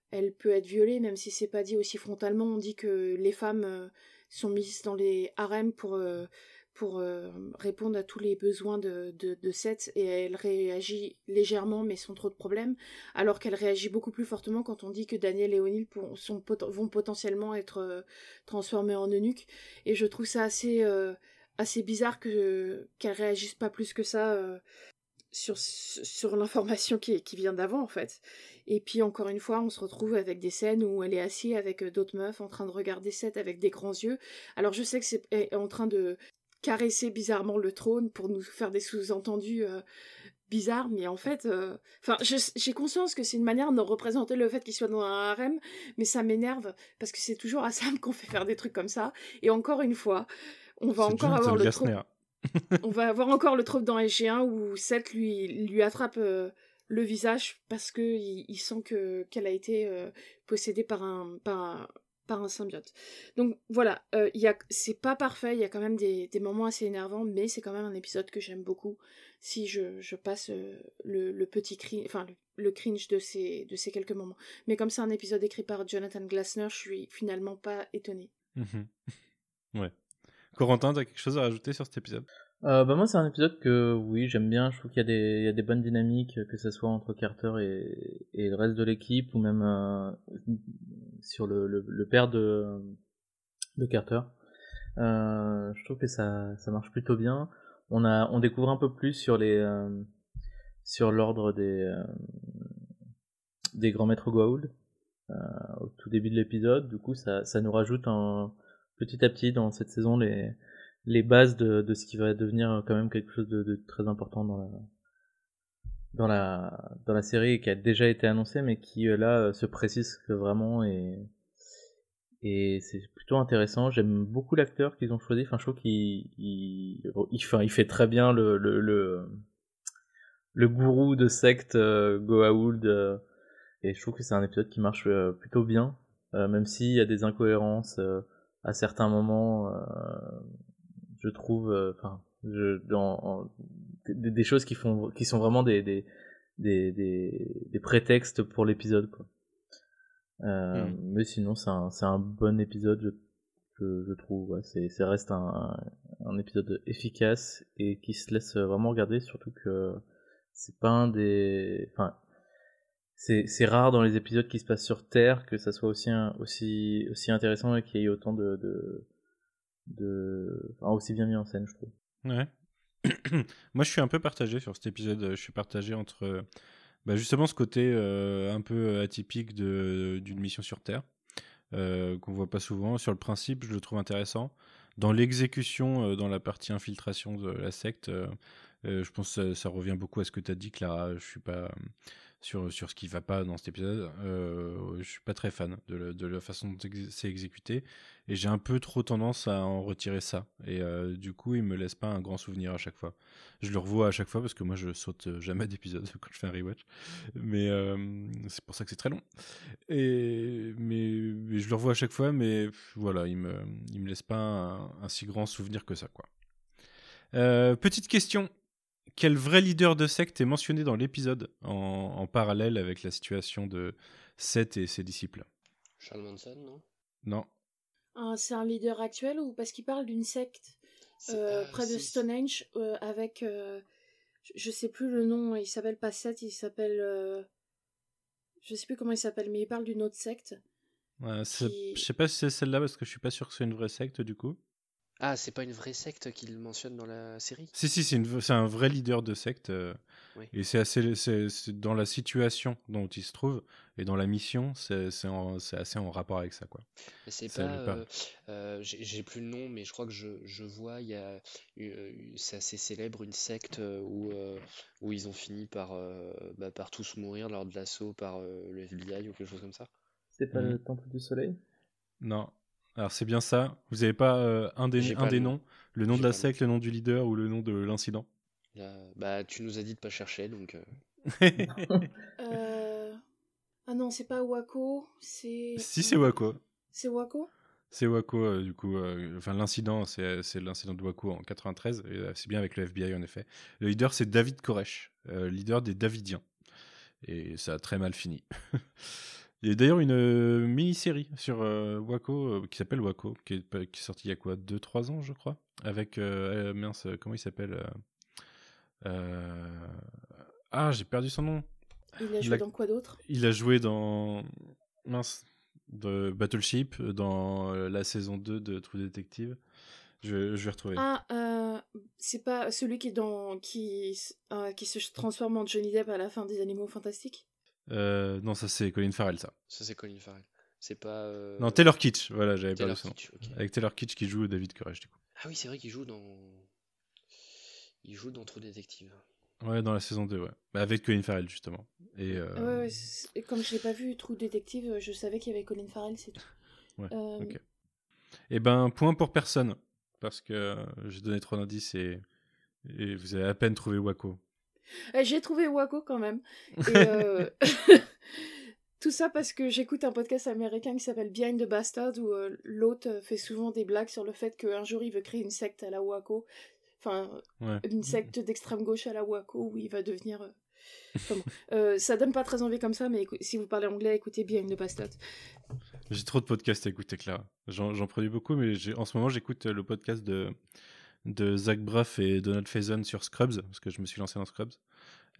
S6: elle peut être violée, même si c'est pas dit aussi frontalement, on dit que les femmes sont mises dans les harems pour, euh, pour euh, répondre à tous les besoins de, de, Seth et elle réagit légèrement mais sans trop de problèmes, alors qu'elle réagit beaucoup plus fortement quand on dit que Daniel et O'Neill sont, vont potentiellement être euh, transformés en eunuques. Et je trouve ça assez, assez bizarre que qu'elle réagisse pas plus que ça sur, sur l'information qui, qui vient d'avant en fait. Et puis encore une fois, on se retrouve avec des scènes où elle est assise avec euh, d'autres meufs en train de regarder Seth avec des grands yeux. Alors je sais que c'est en train de caresser bizarrement le trône pour nous faire des sous-entendus euh, bizarres, mais en fait, euh, enfin, j'ai conscience que c'est une manière de représenter le fait qu'il soit dans un harem, mais ça m'énerve parce que c'est toujours à Sam qu'on fait faire des trucs comme ça. Et encore une fois, on va encore avoir le trope. on va avoir encore le trope dans SG1 où Seth lui lui attrape le visage parce que il, sent que qu'elle a été euh, possédée par un par par un symbiote. Donc voilà, euh, c'est pas parfait, il y a quand même des, des moments assez énervants, mais c'est quand même un épisode que j'aime beaucoup. Si je, je passe euh, le, le, petit cri, enfin le, cringe de ces de ces quelques moments. Mais comme c'est un épisode écrit par Jonathan Glassner, je suis finalement pas étonnée.
S3: Mhm. ouais. Corentin, t'as quelque chose à rajouter sur cet épisode?
S1: Euh, bah moi c'est un épisode que oui j'aime bien, je trouve qu'il y, a des, il y a des bonnes dynamiques, que ce soit entre Carter et, et le reste de l'équipe, ou même euh, sur le, le, le, père de, de Carter. Euh, je trouve que ça, ça marche plutôt bien. On, a, on découvre un peu plus sur les euh, sur l'ordre des, euh, des grands maîtres Goa'uld au tout début de l'épisode, du coup ça, ça nous rajoute un, petit à petit dans cette saison les les bases de, de ce qui va devenir quand même quelque chose de, de, très important dans la dans la dans la série qui a déjà été annoncé mais qui euh, là euh, se précise vraiment et et c'est plutôt intéressant. J'aime beaucoup l'acteur qu'ils ont choisi. Enfin je trouve qu'il il, il, fait, il fait très bien le le, le, le gourou de secte euh, Goa'uld euh, et je trouve que c'est un épisode qui marche plutôt bien même s'il y a des incohérences à certains moments je trouve, enfin, dans des, des, choses qui font, qui sont vraiment des des des, des, prétextes pour l'épisode, quoi. Euh, mm. Mais sinon, c'est un, c'est un bon épisode, je, je, trouve. Ouais. C'est, ça reste un, un épisode efficace et qui se laisse vraiment regarder, surtout que c'est pas un des, enfin, c'est, c'est rare dans les épisodes qui se passent sur Terre que ça soit aussi, aussi, aussi intéressant et qu'il y ait autant de, de de enfin, aussi bien mis en scène je trouve
S3: ouais moi je suis un peu partagé sur cet épisode. Je suis partagé entre bah, justement ce côté euh, un peu atypique d'une mission sur terre euh, qu'on voit pas souvent. Sur le principe je le trouve intéressant. Dans l'exécution euh, dans la partie infiltration de la secte je pense que ça, ça, revient beaucoup à ce que tu as dit Clara. Je suis pas sur, sur ce qui va pas dans cet épisode. Euh, je suis pas très fan de, la- de la façon dont c'est exécuté et j'ai un peu trop tendance à en retirer ça. Et euh, du coup, il me laisse pas un grand souvenir à chaque fois. Je le revois à chaque fois parce que moi je saute jamais d'épisode quand je fais un rewatch. Mais euh, c'est pour ça que c'est très long. Et, mais, je le revois à chaque fois, mais voilà, il me, me laisse pas un, si grand souvenir que ça, quoi. Petite question. Quel vrai leader de secte est mentionné dans l'épisode en, en parallèle avec la situation de Seth et ses disciples?
S4: Charles Manson, non?
S3: Non.
S6: Ah, c'est un leader actuel ou parce qu'il parle d'une secte euh,
S4: pas-
S6: près de Stonehenge euh, avec euh, je- je sais plus le nom il s'appelle pas Seth il s'appelle euh, je sais plus comment il s'appelle mais il parle d'une autre secte
S3: Ouais, c'est-
S6: Qui-
S3: Je sais pas si c'est celle-là parce que je suis pas sûr que c'est une vraie secte du coup.
S4: Ah, c'est pas une vraie secte qu'il mentionne dans la série?
S3: Si, si, c'est un vrai leader de secte. euh,
S4: Oui.
S3: Et c'est assez. c'est- c'est dans la situation dont il se trouve et dans la mission, c'est assez en rapport avec ça, quoi.
S4: C'est pas, euh, euh, j'ai plus le nom, mais je crois que je, je vois, il y a, c'est assez célèbre, une secte où, euh, où ils ont fini par, euh, bah, par tous mourir lors de l'assaut par euh, le FBI ou quelque chose comme ça.
S1: C'est pas le Temple du Soleil?
S3: Non. Alors c'est bien ça. Vous avez pas euh, un des, un
S4: pas
S3: des noms? Le nom de la secte, le nom du leader ou le nom de l'incident?
S4: Là, bah, tu nous as dit de pas chercher, donc euh,
S6: Euh, ah non c'est pas Waco c'est
S3: Si, c'est Waco.
S6: c'est Waco
S3: C'est Waco, euh, du coup. euh, enfin, l'incident, c'est c'est l'incident de Waco en 93. et, euh, c'est bien avec le FBI, en effet. Le leader, c'est David Koresh, euh, leader des Davidiens. Et ça a très mal fini. Il y a d'ailleurs une euh, mini-série sur euh, Waco euh, qui s'appelle Waco, qui est, qui est sortie il y a quoi 2-3 ans, je crois? Avec. mince, comment il s'appelle Ah, j'ai perdu son nom.
S6: il a joué
S3: La-
S6: dans quoi d'autre?
S3: Il a joué dans. Mince. De Battleship, dans la saison 2 de True Detective. Je, je vais retrouver.
S6: ah c'est pas celui qui est dans qui qui se transforme en Johnny Depp à la fin des Animaux Fantastiques?
S3: Euh, non, ça c'est Colin Farrell, ça.
S4: ça c'est Colin Farrell. C'est pas. euh,
S3: Non, Taylor Kitsch, voilà, j'avais
S4: Taylor
S3: perdu son.
S4: Kitsch.
S3: Avec Taylor Kitsch qui joue David Courage, du coup.
S4: Ah oui, c'est vrai qu'il joue dans. Il joue dans True Detective.
S3: Ouais, dans la saison 2, ouais. Bah, avec Colin Farrell, justement. Et, euh,
S6: ouais, ouais, et comme je l'ai pas vu True Detective je savais qu'il y avait Colin Farrell c'est tout
S3: Ouais,
S6: Euh,
S3: ok. Eh ben, point pour personne. Parce que j'ai donné trop d'indices et, et vous avez à peine trouvé Waco.
S6: Euh, J'ai trouvé Waco quand même. Et, euh, Tout ça parce que j'écoute un podcast américain qui s'appelle Behind the Bastard où euh, l'hôte euh, fait souvent des blagues sur le fait qu'un jour il veut créer une secte à la Waco. Enfin,
S3: Ouais.
S6: une secte d'extrême gauche à la Waco où il va devenir. euh, enfin bon. Euh, ça donne pas très envie comme ça, mais si vous parlez anglais, écoutez Behind the Bastard.
S3: J'ai trop de podcasts à écouter, Clara. J'en produis beaucoup, mais en ce moment, j'écoute le podcast de, de Zach Braff et Donald Faison sur Scrubs, parce que je me suis lancé dans Scrubs.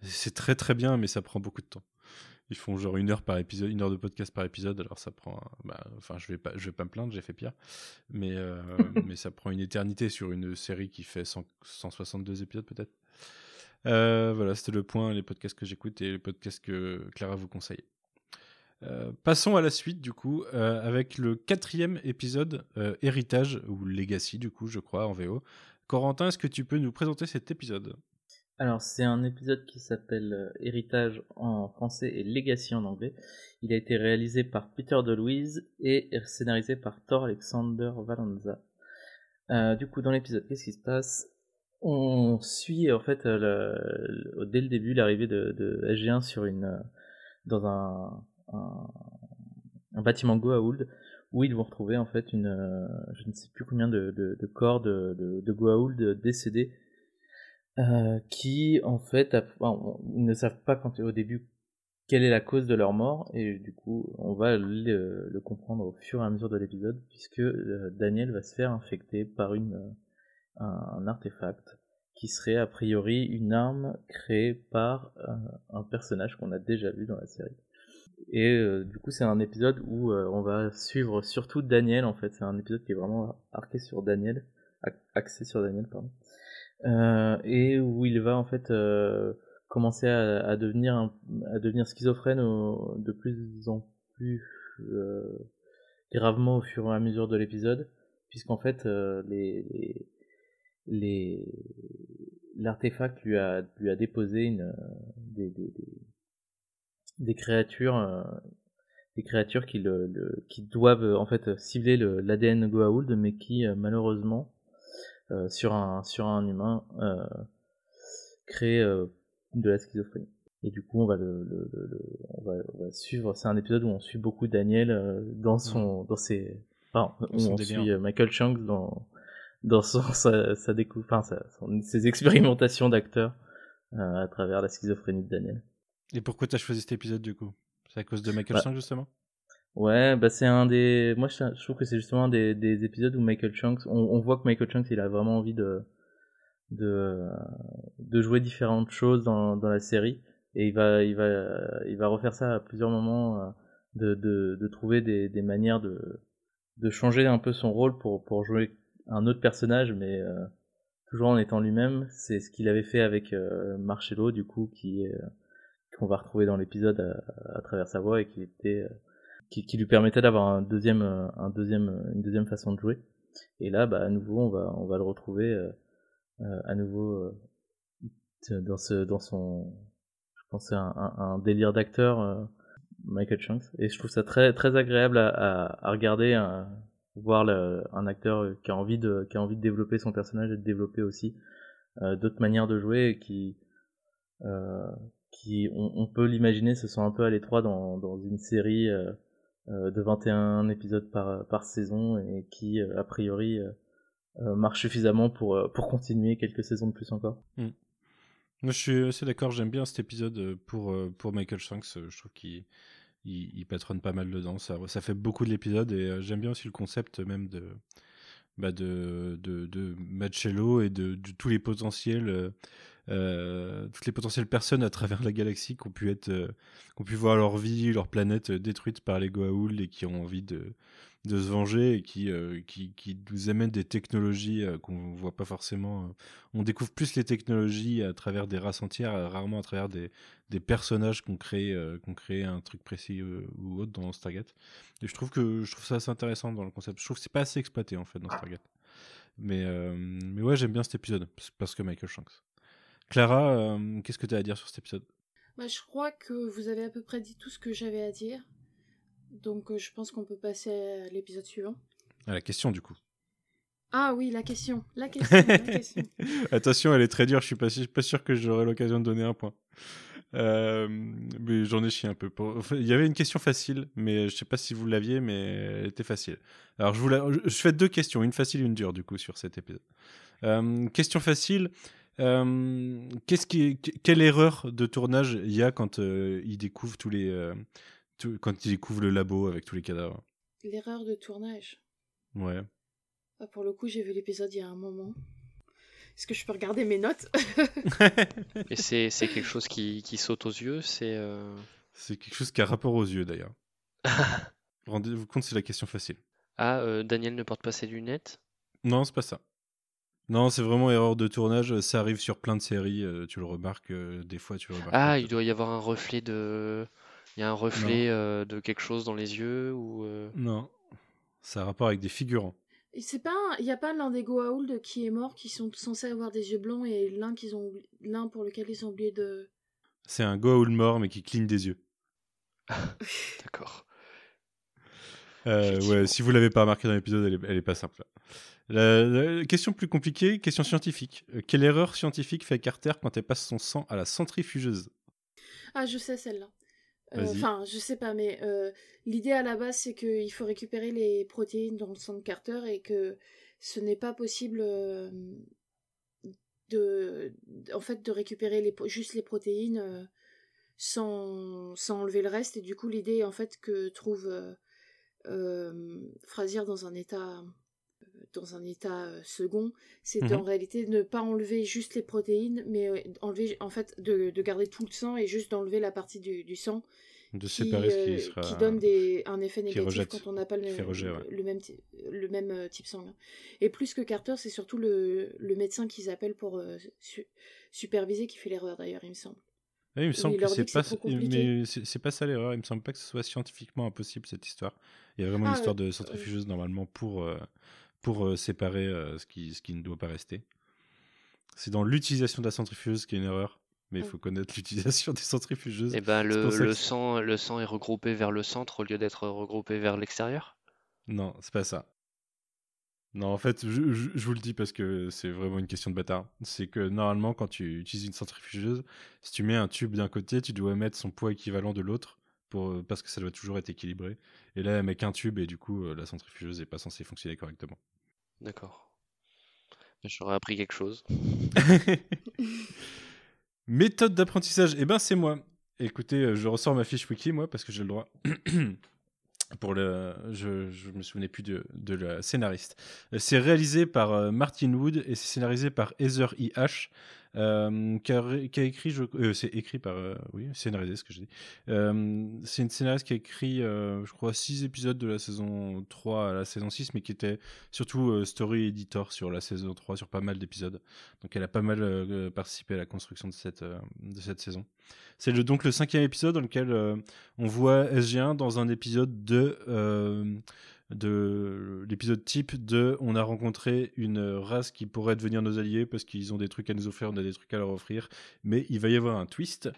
S3: C'est très très bien, mais ça prend beaucoup de temps. Ils font genre une heure par épisode, une heure de podcast par épisode, alors ça prend. bah, Enfin, je vais pas, je vais pas me plaindre, j'ai fait pire, mais euh, mais ça prend une éternité sur une série qui fait 100 162 épisodes peut-être. Euh, voilà, c'était le point, les podcasts que j'écoute et les podcasts que Clara vous conseille. Euh, passons à la suite du coup euh, avec le quatrième épisode euh, Héritage ou Legacy du coup je crois en VO. Corentin, est-ce que tu peux nous présenter cet épisode?
S1: Alors, c'est un épisode qui s'appelle Héritage en français et Legacy en anglais. Il a été réalisé par Peter DeLuise et scénarisé par Thor Alexander Valenza. Du coup, dans l'épisode, qu'est-ce qui se passe? On suit en fait dès le début l'arrivée de, de SG1 sur une dans un, un, bâtiment Goa'uld où ils vont retrouver en fait une euh, je ne sais plus combien de, corps de, Goa'uld décédés euh, qui en fait ils ne savent pas quand au début quelle est la cause de leur mort et du coup on va le, comprendre au fur et à mesure de l'épisode puisque euh, Daniel va se faire infecter par une un, artefact qui serait a priori une arme créée par un personnage qu'on a déjà vu dans la série. Et euh, du coup c'est un épisode où euh, on va suivre surtout Daniel en fait, c'est un épisode qui est vraiment arqué sur Daniel, axé sur Daniel pardon. Euh, et où il va en fait euh, commencer à, à devenir à devenir schizophrène au- de plus en plus euh, gravement au fur et à mesure de l'épisode puisqu'en fait euh, les les- les l'artefact lui a lui a déposé une des, des, des- des créatures, des créatures qui, le, qui doivent en fait cibler l'ADN Goa'uld, mais qui malheureusement sur un sur un humain créent de la schizophrénie. Et du coup, on va le, le, le, on, va, on va suivre. C'est un épisode où on suit beaucoup Daniel euh, dans son, dans ses, enfin, où on suit euh, Michael Chang dans dans son sa, sa découpe, enfin, sa, ses expérimentations d'acteur euh, à travers la schizophrénie de Daniel.
S3: Et pourquoi t'as choisi cet épisode du coup? C'est à cause de Michael bah, Chang justement?
S1: Ouais, bah c'est un des. Moi, je, trouve que c'est justement un des, des épisodes où Michael Chang, on, on voit que Michael Chang, il a vraiment envie de de de jouer différentes choses dans dans la série et il va il va il va refaire ça à plusieurs moments euh, de, de, de trouver des, des manières de de changer un peu son rôle pour pour jouer un autre personnage mais euh, toujours en étant lui-même c'est ce qu'il avait fait avec euh, Marcello du coup qui est qu'on va retrouver dans l'épisode à, à, travers sa voix et qui était qui, lui permettait d'avoir un deuxième un deuxième une deuxième façon de jouer et là bah à nouveau on va on va le retrouver à nouveau dans ce dans son c'est un, un, délire d'acteur, euh, Michael Chunks. Et je trouve ça très, très agréable à, regarder, à voir un acteur qui a, envie de, qui a envie de développer son personnage et de développer aussi euh, d'autres manières de jouer et qui, euh, qui on, peut l'imaginer, se sent un peu à l'étroit dans, dans une série euh, euh de 21 épisodes par, par saison et qui, a priori, marche suffisamment pour, pour continuer quelques saisons de plus encore.
S3: Mm. Moi, je suis assez d'accord. J'aime bien cet épisode euh, pour, euh, pour Michael Shanks. Euh, je trouve qu'il il, patronne pas mal dedans. Ça, ça fait beaucoup de l'épisode et j'aime bien aussi le concept même de, bah de, de, de Machello et de, tous les potentiels. Euh, toutes les potentielles personnes à travers la galaxie qui ont pu être, euh, qui ont pu voir leur vie, leur planète détruite par les Goa'uld et qui ont envie de, de se venger et qui, euh, qui, qui, nous amènent des technologies euh, qu'on voit pas forcément. Euh. On découvre plus les technologies à travers des races entières, rarement à travers des, des personnages qu'on crée, qu'on crée un truc précis ou autre dans Stargate. Et je trouve que je trouve ça assez intéressant dans le concept. Je trouve que c'est pas assez exploité en fait dans Stargate. Mais, mais ouais, j'aime bien cet épisode parce que Michael Shanks. Clara, qu'est-ce que tu as à dire sur cet épisode?
S6: Bah, Je crois que vous avez à peu près dit tout ce que j'avais à dire. Donc euh, je pense qu'on peut passer à l'épisode suivant.
S3: À la question du coup.
S6: Ah oui, la question. La question. la question.
S3: Attention, elle est très dure. Je suis pas, suis pas sûr que j'aurai l'occasion de donner un point. Euh, mais j'en ai chié un peu. il y avait une question facile, mais je sais pas si vous l'aviez, mais elle était facile. Alors je, vous je fais deux questions, une facile et une dure du coup sur cet épisode. Euh, question facile. Qu'est-ce qui, quelle erreur de tournage il y a quand il découvre tous les quand il découvre le labo avec tous les cadavres?
S6: L'erreur de tournage.
S3: Ouais.
S6: Ah, pour le coup, j'ai vu l'épisode il y a un moment. Est-ce que je peux regarder mes notes?
S4: Et c'est, quelque chose qui, qui, saute aux yeux C'est euh...
S3: c'est quelque chose qui a rapport aux yeux d'ailleurs. Rendez-vous compte, c'est la question facile.
S4: Ah, euh, Daniel ne porte pas ses lunettes?
S3: Non, c'est pas ça. Non, c'est vraiment erreur de tournage. Ça arrive sur plein de séries. Euh, tu le remarques euh, des fois. Tu le remarques
S4: ah, il doit y avoir un reflet de. Il y a un reflet euh, de quelque chose dans les yeux ou euh
S3: Non, ça a rapport avec des figurants.
S6: C'est pas, il n'y a pas l'un des Goa'uld qui est mort, qui sont censés avoir des yeux blancs et l'un qu'ils ont, l'un pour lequel ils ont oublié de.
S3: C'est un Goa'uld mort mais qui cligne des yeux.
S4: D'accord.
S3: Euh, ouais, si vous l'avez pas remarqué dans l'épisode, elle, elle, est pas simple. La, question plus compliquée, question scientifique. quelle erreur scientifique fait Carter quand elle passe son sang à la centrifugeuse?
S6: Ah, je sais celle-là. Euh, enfin, je sais pas, mais euh, l'idée à la base, c'est qu'il faut récupérer les protéines dans le sang de Carter et que ce n'est pas possible euh, de, en fait, de récupérer les, juste les protéines sans, sans enlever le reste. Et du coup, l'idée, en fait, que trouve Frazier dans un état dans un état second, c'est mmh en réalité ne pas enlever juste les protéines, mais enlever en fait de, de, garder tout le sang et juste d'enlever la partie du, du sang
S3: de qui, séparer ce qui,
S6: sera... qui donne des, un effet négatif quand on n'a pas le, le, même, le même type sanguin. Et plus que Carter, c'est surtout le, le médecin qu'ils appellent pour superviser qui fait l'erreur d'ailleurs, il me semble.
S3: Oui, il me semble que c'est pas, mais c'est pas ça l'erreur. Il me semble pas que ce soit scientifiquement impossible cette histoire. Il y a vraiment une ah, histoire de centrifugeuse normalement pour pour euh, séparer euh, ce, qui, ce qui ne doit pas rester. C'est dans l'utilisation de la centrifugeuse qui est une erreur. mais il faut connaître l'utilisation des centrifugeuses.
S4: Et eh ben
S3: le,
S4: le sang, le sang est regroupé vers le centre au lieu d'être regroupé vers l'extérieur?
S3: Non, c'est pas ça. Non, en fait, je, je, vous le dis parce que c'est vraiment une question de bâtard. C'est que normalement, quand tu utilises une centrifugeuse, si tu mets un tube d'un côté, tu dois mettre son poids équivalent de l'autre pour, parce que ça doit toujours être équilibré. Et là, elle met qu'un tube et du coup, euh, la centrifugeuse n'est pas censée fonctionner correctement.
S4: D'accord. J'aurais appris quelque chose.
S3: Méthode d'apprentissage, eh ben c'est moi. Écoutez, euh, je ressors ma fiche wiki, moi, parce que j'ai le droit. Pour le, je, je me souvenais plus de, de la scénariste. Euh, c'est réalisé par euh, Martin Wood et c'est scénarisé par Heather E. Euh, qui, a, écrit, euh, c'est écrit par, euh, oui, scénarisé, ce que je dis. c'est une scénariste qui a écrit, je crois, six épisodes de la saison 3 à la saison 6, mais qui était surtout story editor sur la saison 3, sur pas mal d'épisodes. Donc elle a pas mal participé à la construction de cette, saison. C'est donc le cinquième épisode dans lequel on voit SG1 dans un épisode de de l'épisode type de on a rencontré une race qui pourrait devenir nos alliés parce qu'ils ont des trucs à nous offrir, on a des trucs à leur offrir, mais il va y avoir un twist.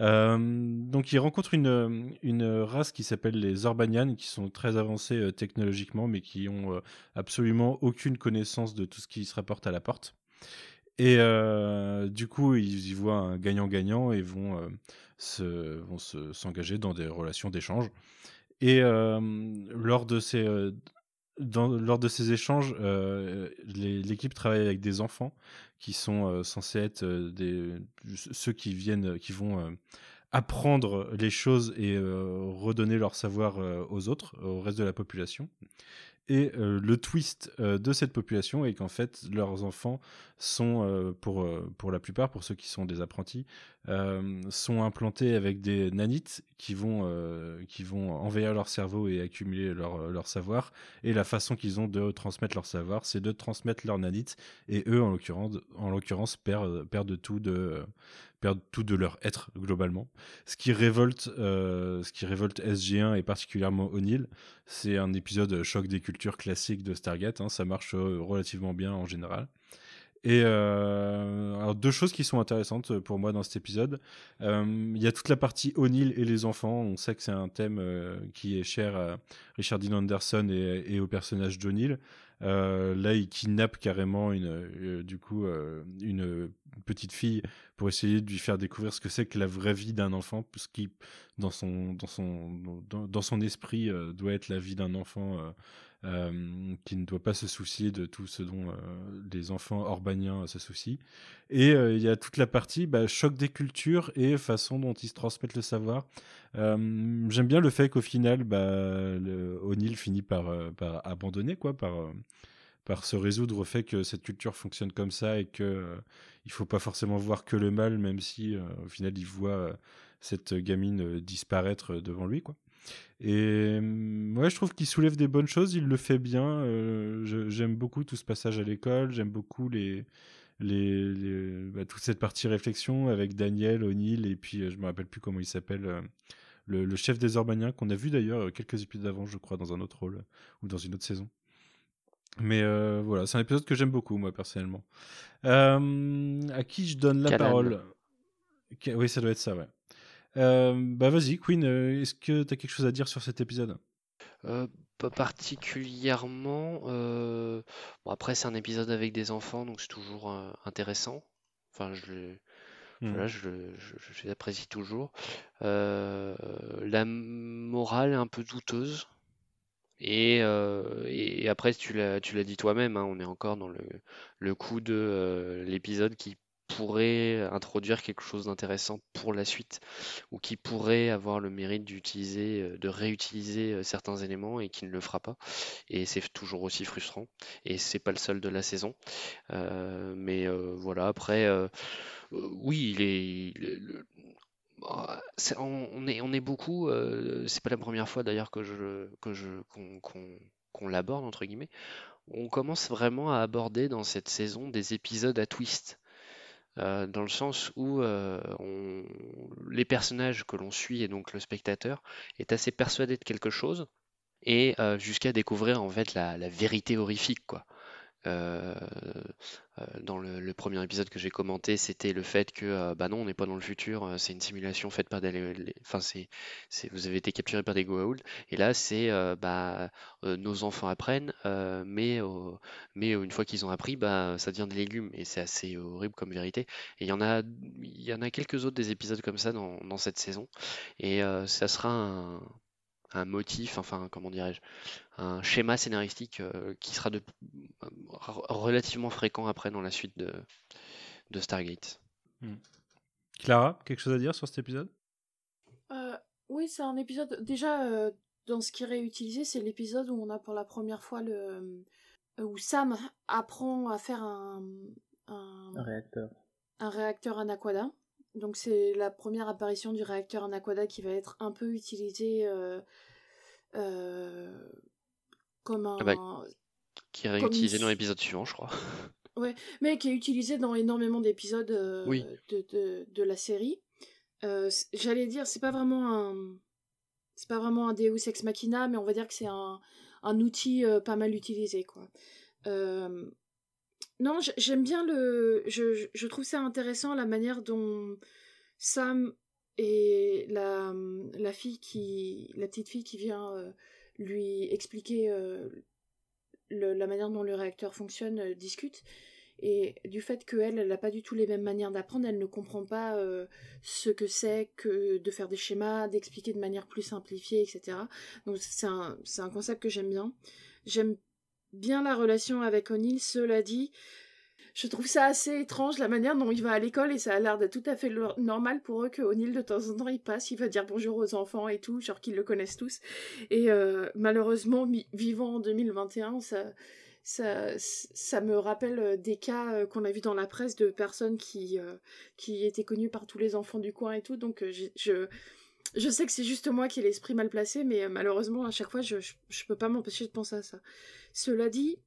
S3: Euh, donc il rencontre une, une race qui s'appelle les Orbanians, qui sont très avancés euh, technologiquement, mais qui ont euh, absolument aucune connaissance de tout ce qui se rapporte à la porte. Et du coup, ils y voient un gagnant-gagnant et vont se, vont s'engager dans des relations d'échange. Et lors de ces lors de ces échanges, l'équipe travaille avec des enfants qui sont censés être ceux qui viennent, qui vont apprendre les choses et redonner leur savoir aux autres, au reste de la population. Et euh, le twist euh, de cette population est qu'en fait, leurs enfants sont, euh, pour, pour la plupart, pour ceux qui sont des apprentis, sont implantés avec des nanites qui vont, qui vont envahir leur cerveau et accumuler leur, leur savoir. Et la façon qu'ils ont de transmettre leur savoir, c'est de transmettre leur nanites. Et eux, en l'occurrence, en l'occurrence perdent, perdent tout de tout de leur être globalement. Ce qui révolte, euh, ce qui révolte SG1 et particulièrement O'Neill, c'est un épisode choc des cultures classique de Stargate. Hein, ça marche euh, relativement bien en général. Et euh, alors deux choses qui sont intéressantes pour moi dans cet épisode. Il y a toute la partie O'Neill et les enfants. On sait que c'est un thème qui est cher à Richard Dean Anderson et, et au personnage d'O'Neill. Euh, là, il kidnappe carrément une, euh, du coup, euh, une petite fille pour essayer de lui faire découvrir ce que c'est que la vraie vie d'un enfant, ce qui, dans son, dans son, dans, son esprit, doit être la vie d'un enfant qui ne doit pas se soucier de tout ce dont les enfants orbaniens se soucient. Et il y a toute la partie bah, choc des cultures et façon dont ils se transmettent le savoir. J'aime bien le fait qu'au final, bah, O'Neill finit par, abandonner, quoi, par se résoudre au fait que cette culture fonctionne comme ça et que euh, faut pas forcément voir que le mal, même si euh, au final il voit euh, cette gamine disparaître devant lui, quoi. Et moi, je trouve qu'il soulève des bonnes choses, il le fait bien. j'aime beaucoup tout ce passage à l'école, j'aime beaucoup les, les, bah, toute cette partie réflexion avec Daniel, O'Neill et puis je me rappelle plus comment il s'appelle. Le, chef des Orbaniens qu'on a vu d'ailleurs quelques épisodes avant, je crois, dans un autre rôle ou dans une autre saison. Mais euh, voilà, c'est un épisode que j'aime beaucoup, moi, personnellement. Euh, à qui je donne la parole? Oui, ça doit être ça, ouais. Euh, bah vas-y, Queen, est-ce que tu as quelque chose à dire sur cet épisode?
S4: Pas particulièrement. Bon, après, c'est un épisode avec des enfants, donc c'est toujours intéressant. Enfin, je hmm. Voilà, je, je l'apprécie toujours. la morale est un peu douteuse. Et, euh, et après, tu l'as, tu l'as dit toi-même, hein, on est encore dans le, le coup de euh, l'épisode qui pourrait introduire quelque chose d'intéressant pour la suite, ou qui pourrait avoir le mérite d'utiliser, euh, de réutiliser certains éléments et qui ne le fera pas. Et c'est toujours aussi frustrant. Et c'est pas le seul de la saison. mais voilà, après, oui, il est, bah, on, est, on est beaucoup, euh, c'est pas la première fois d'ailleurs que je, que je, qu'on, l'aborde, entre guillemets. On commence vraiment à aborder dans cette saison des épisodes à twist. Euh, dans le sens où euh, les personnages que l'on suit et donc le spectateur est assez persuadé de quelque chose et jusqu'à découvrir en fait la, la, vérité horrifique quoi. Euh, dans le, premier épisode que j'ai commenté, c'était le fait que bah non, on n'est pas dans le futur, c'est une simulation faite par des, enfin c'est, vous avez été capturé par des Goa'uld, et là c'est bah nos enfants apprennent, mais mais une fois qu'ils ont appris, bah ça devient des légumes, et c'est assez horrible comme vérité. Et il y en a, il y en a quelques autres des épisodes comme ça dans cette saison, et ça sera un un motif, enfin comment dirais-je, un schéma scénaristique euh, qui sera de, relativement fréquent après dans la suite de, de Stargate.
S3: Hmm. Clara, quelque chose à dire sur cet épisode?
S6: Euh, Oui, c'est un épisode. Déjà, euh, dans ce qui est réutilisé, c'est l'épisode où on a pour la première fois le. où Sam apprend à faire un.
S1: Un, réacteur.
S6: Un réacteur anaquada. Donc c'est la première apparition du réacteur Anaquada qui va être un peu utilisé euh, euh, comme un... Ah bah,
S4: qui est réutilisé dans l'épisode suivant, je crois.
S6: Ouais, mais qui est utilisé dans énormément d'épisodes euh, de, de, la série. J'allais dire, c'est pas vraiment un... C'est pas vraiment un Deus Ex Machina, mais on va dire que c'est un, un outil pas mal utilisé, quoi. Non, j'aime bien le. Je, je, trouve ça intéressant la manière dont Sam et la, la fille qui. La petite fille qui vient euh, lui expliquer euh, la manière dont le réacteur fonctionne euh, discute. Et du fait qu'elle, elle n'a pas du tout les mêmes manières d'apprendre, elle ne comprend pas ce que c'est que de faire des schémas, d'expliquer de manière plus simplifiée, etc. Donc c'est un, un concept que j'aime bien. J'aime bien la relation avec O'Neill, cela dit, je trouve ça assez étrange la manière dont il va à l'école et ça a l'air de tout à fait normal pour eux que O'Neill de temps en temps il passe, il va dire bonjour aux enfants et tout, genre qu'ils le connaissent tous. Et euh, malheureusement, vivant en 2021, ça, ça, ça me rappelle euh, des cas euh, qu'on a vus dans la presse de personnes qui, qui étaient connues par tous les enfants du coin et tout. Donc je, je sais que c'est juste moi qui ai l'esprit mal placé, mais malheureusement, à chaque fois, je, je, peux pas m'empêcher de penser à ça. Cela dit,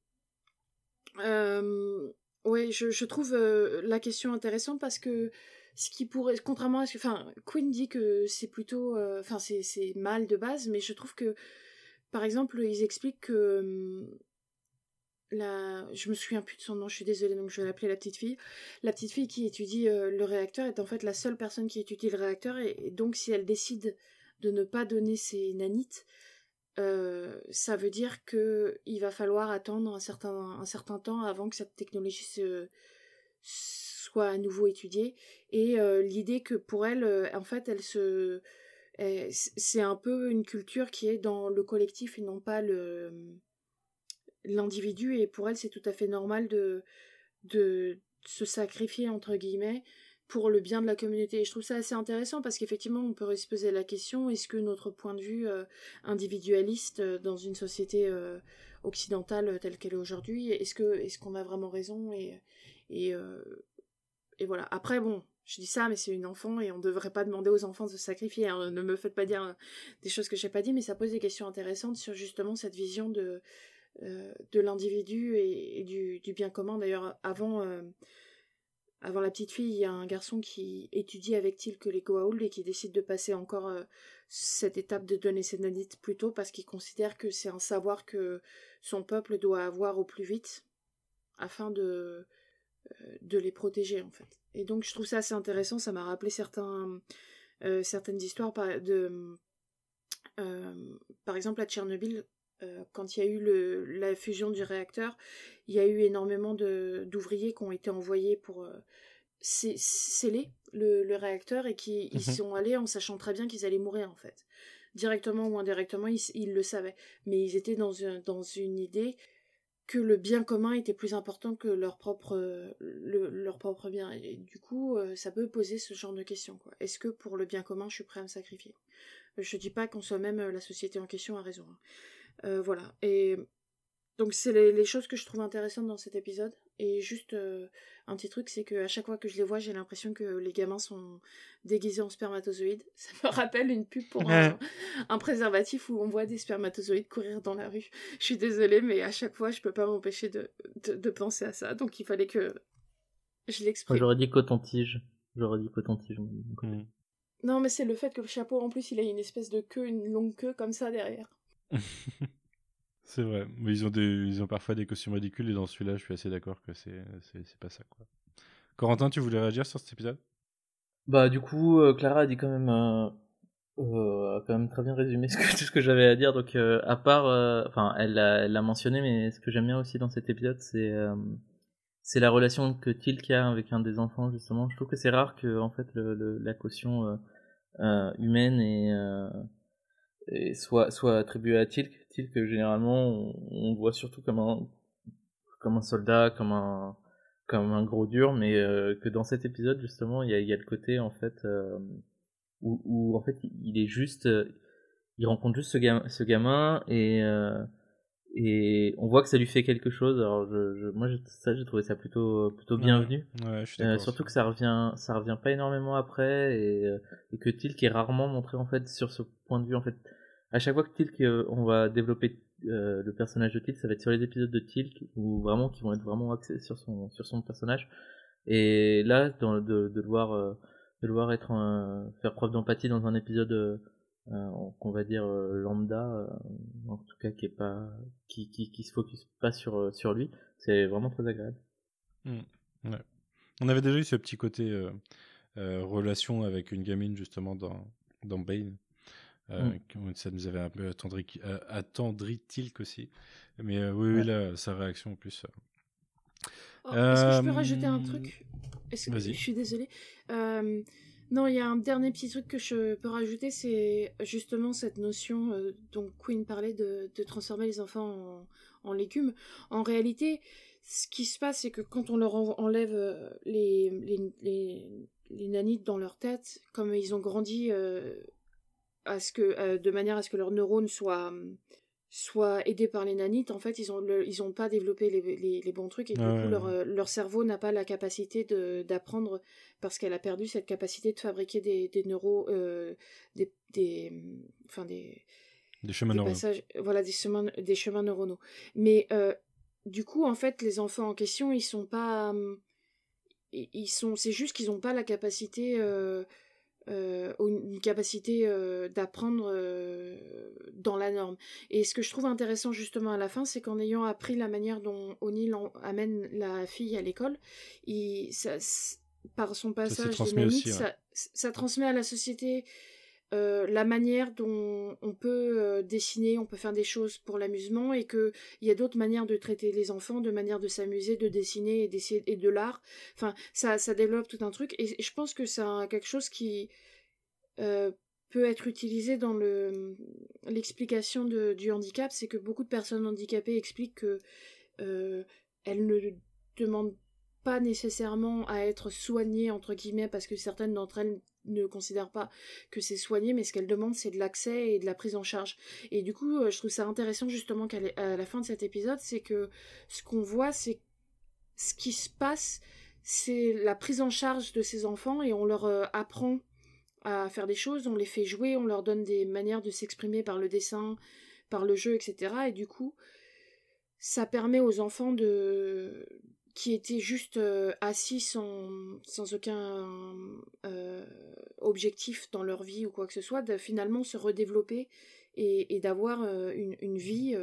S6: oui, je, trouve euh, la question intéressante parce que ce qui pourrait, contrairement à ce que, enfin, Quinn dit que c'est plutôt, euh, enfin, c'est, mal de base, mais je trouve que, par exemple, ils expliquent que hum, la, je me souviens plus de son nom, je suis désolée, donc je vais l'appeler la petite fille. La petite fille qui étudie euh, le réacteur est en fait la seule personne qui étudie le réacteur et donc si elle décide de ne pas donner ses nanites, euh, ça veut dire que il va falloir attendre un certain, un certain temps avant que cette technologie soit à nouveau étudiée. Et euh, l'idée que pour elle, euh, en fait, elle se, c'est un peu une culture qui est dans le collectif et non pas le l'individu. Et pour elle, c'est tout à fait normal de de se sacrifier entre guillemets pour le bien de la communauté. Et je trouve ça assez intéressant parce qu'effectivement, on peut se poser la question est-ce que notre point de vue euh, individualiste euh, dans une société euh, occidentale telle qu'elle est aujourd'hui, est-ce que est-ce qu'on a vraiment raison et et, et voilà. Après, bon, je dis ça, mais c'est une enfant et on ne devrait pas demander aux enfants de se sacrifier. Hein. Ne me faites pas dire des choses que j'ai pas dit, mais ça pose des questions intéressantes sur justement cette vision de de l'individu et, du, du, bien commun. D'ailleurs, avant avant la petite fille, il y a un garçon qui étudie avec que les Goa'uld et qui décide de passer encore euh, cette étape de donner ses nanites plus tôt parce qu'il considère que c'est un savoir que son peuple doit avoir au plus vite afin de, euh, de les protéger en fait. Et donc je trouve ça assez intéressant, ça m'a rappelé euh, certaines histoires de, par exemple à Tchernobyl, quand il y a eu la fusion du réacteur, il y a eu énormément d'ouvriers qui ont été envoyés pour euh, sceller le, réacteur et qui y mhm. sont allés en sachant très bien qu'ils allaient mourir en fait. Directement ou indirectement, ils, le savaient. Mais ils étaient dans, dans une idée que le bien commun était plus important que leur propre, leur propre bien. Et du coup, euh, ça peut poser ce genre de questions. Est-ce que pour le bien commun, je suis prêt à me sacrifier? Je dis pas qu'en soi-même, la société en question a raison. Euh, voilà. Et donc c'est les, choses que je trouve intéressantes dans cet épisode. Et juste euh, un petit truc, c'est qu'à chaque fois que je les vois, j'ai l'impression que les gamins sont déguisés en spermatozoïdes. Ça me rappelle une pub pour un, préservatif où on voit des spermatozoïdes courir dans la rue. Je suis désolée, mais à chaque fois, je peux pas m'empêcher de, de, penser à ça. Donc il fallait que je l'exprime.
S1: J'aurais dit coton-tige. J'aurais dit coton-tige. Mm.
S6: Non, mais c'est le fait que le chapeau, en plus, il a une espèce de queue, une longue queue comme ça derrière.
S3: C'est vrai. Mais ils ont, des, ils ont parfois des costumes ridicules et dans celui-là, je suis assez d'accord que c'est, pas ça. Quoi. Corentin, tu voulais réagir sur cet épisode?
S1: Bah, du coup, euh, Clara a dit quand même, euh, euh, quand même très bien résumé tout ce que j'avais à dire. Donc, euh, à part, enfin, elle l'a, mentionné, mais ce que j'aime bien aussi dans cet épisode, c'est c'est la relation que Tilk a avec un des enfants justement. Je trouve que c'est rare que en fait la caution humaine et, et soit soit attribuée à Tilk. Que généralement on, voit surtout comme un comme un soldat, comme un comme un gros dur, mais euh, que dans cet épisode justement il y a, y a, le côté en fait euh, où, où, en fait il est juste il rencontre juste ce gamin, ce gamin et euh, et on voit que ça lui fait quelque chose. Alors je, je moi ça j'ai trouvé ça plutôt plutôt bienvenu. surtout que ça revient ça revient pas énormément après et, et que Tilk est rarement montré en fait sur ce point de vue en fait à chaque fois que Tilk, euh, on va développer euh, le personnage de Tilk, ça va être sur les épisodes de Tilk, ou vraiment qui vont être vraiment axés sur son, sur son personnage. Et là, dans, de, de, le voir, euh, de le voir être faire preuve d'empathie dans un épisode, qu'on va dire lambda, en tout cas qui est pas, qui, qui, qui se focus pas sur, sur lui, c'est vraiment très agréable.
S3: Mmh. On avait déjà eu ce petit côté relation avec une gamine justement dans, dans Bane. Euh, mm. Ça nous avait un peu attendri, euh, attendri Tilk aussi. Mais euh, oui, oui, là, sa réaction en plus.
S6: Oh, est-ce que je peux rajouter un truc? Vas-y. Je suis désolée. non, il y a un dernier petit truc que je peux rajouter, c'est justement cette notion dont Queen parlait de, de transformer les enfants en, en, légumes. En réalité, ce qui se passe, c'est que quand on leur enlève les, les, les, les, nanites dans leur tête, comme ils ont grandi à ce que, euh, de manière à ce que leurs neurones soient, soient aidés par les nanites, en fait, ils n'ont ils ont pas développé les, les, bons trucs et du coup, leur, euh, leur, cerveau n'a pas la capacité d'apprendre parce qu'elle a perdu cette capacité de fabriquer des, des neuros, euh, des, des, enfin des,
S3: des chemins neuronaux.
S6: voilà, des chemins, des chemins neuronaux. Mais du coup, en fait, les enfants en question, ils sont pas, ils sont, c'est juste qu'ils n'ont pas la capacité euh, une capacité euh, d'apprendre euh, dans la norme. Et ce que je trouve intéressant justement à la fin, c'est qu'en ayant appris la manière dont O'Neill amène la fille à l'école, par son passage ça, ça, transmet à la société euh, la manière dont on peut euh, dessiner, on peut faire des choses pour l'amusement et qu'il y a d'autres manières de traiter les enfants, de manière de s'amuser, de dessiner et, et de l'art. Enfin, ça, ça développe tout un truc et, je pense que c'est quelque chose qui euh, peut être utilisé dans le l'explication du handicap, c'est que beaucoup de personnes handicapées expliquent que elles ne demandent pas nécessairement à être soignées entre guillemets parce que certaines d'entre elles ne considèrent pas que c'est soigné mais ce qu'elles demandent c'est de l'accès et de la prise en charge. Et du coup euh, je trouve ça intéressant justement qu'à la fin de cet épisode c'est que ce qu'on voit c'est ce qui se passe c'est la prise en charge de ces enfants et on leur euh, apprend à faire des choses on les fait jouer on leur donne des manières de s'exprimer par le dessin par le jeu etc et du coup ça permet aux enfants de qui étaient juste euh, assis sans, sans aucun euh, objectif dans leur vie ou quoi que ce soit, de finalement se redévelopper et, d'avoir euh, une, une, vie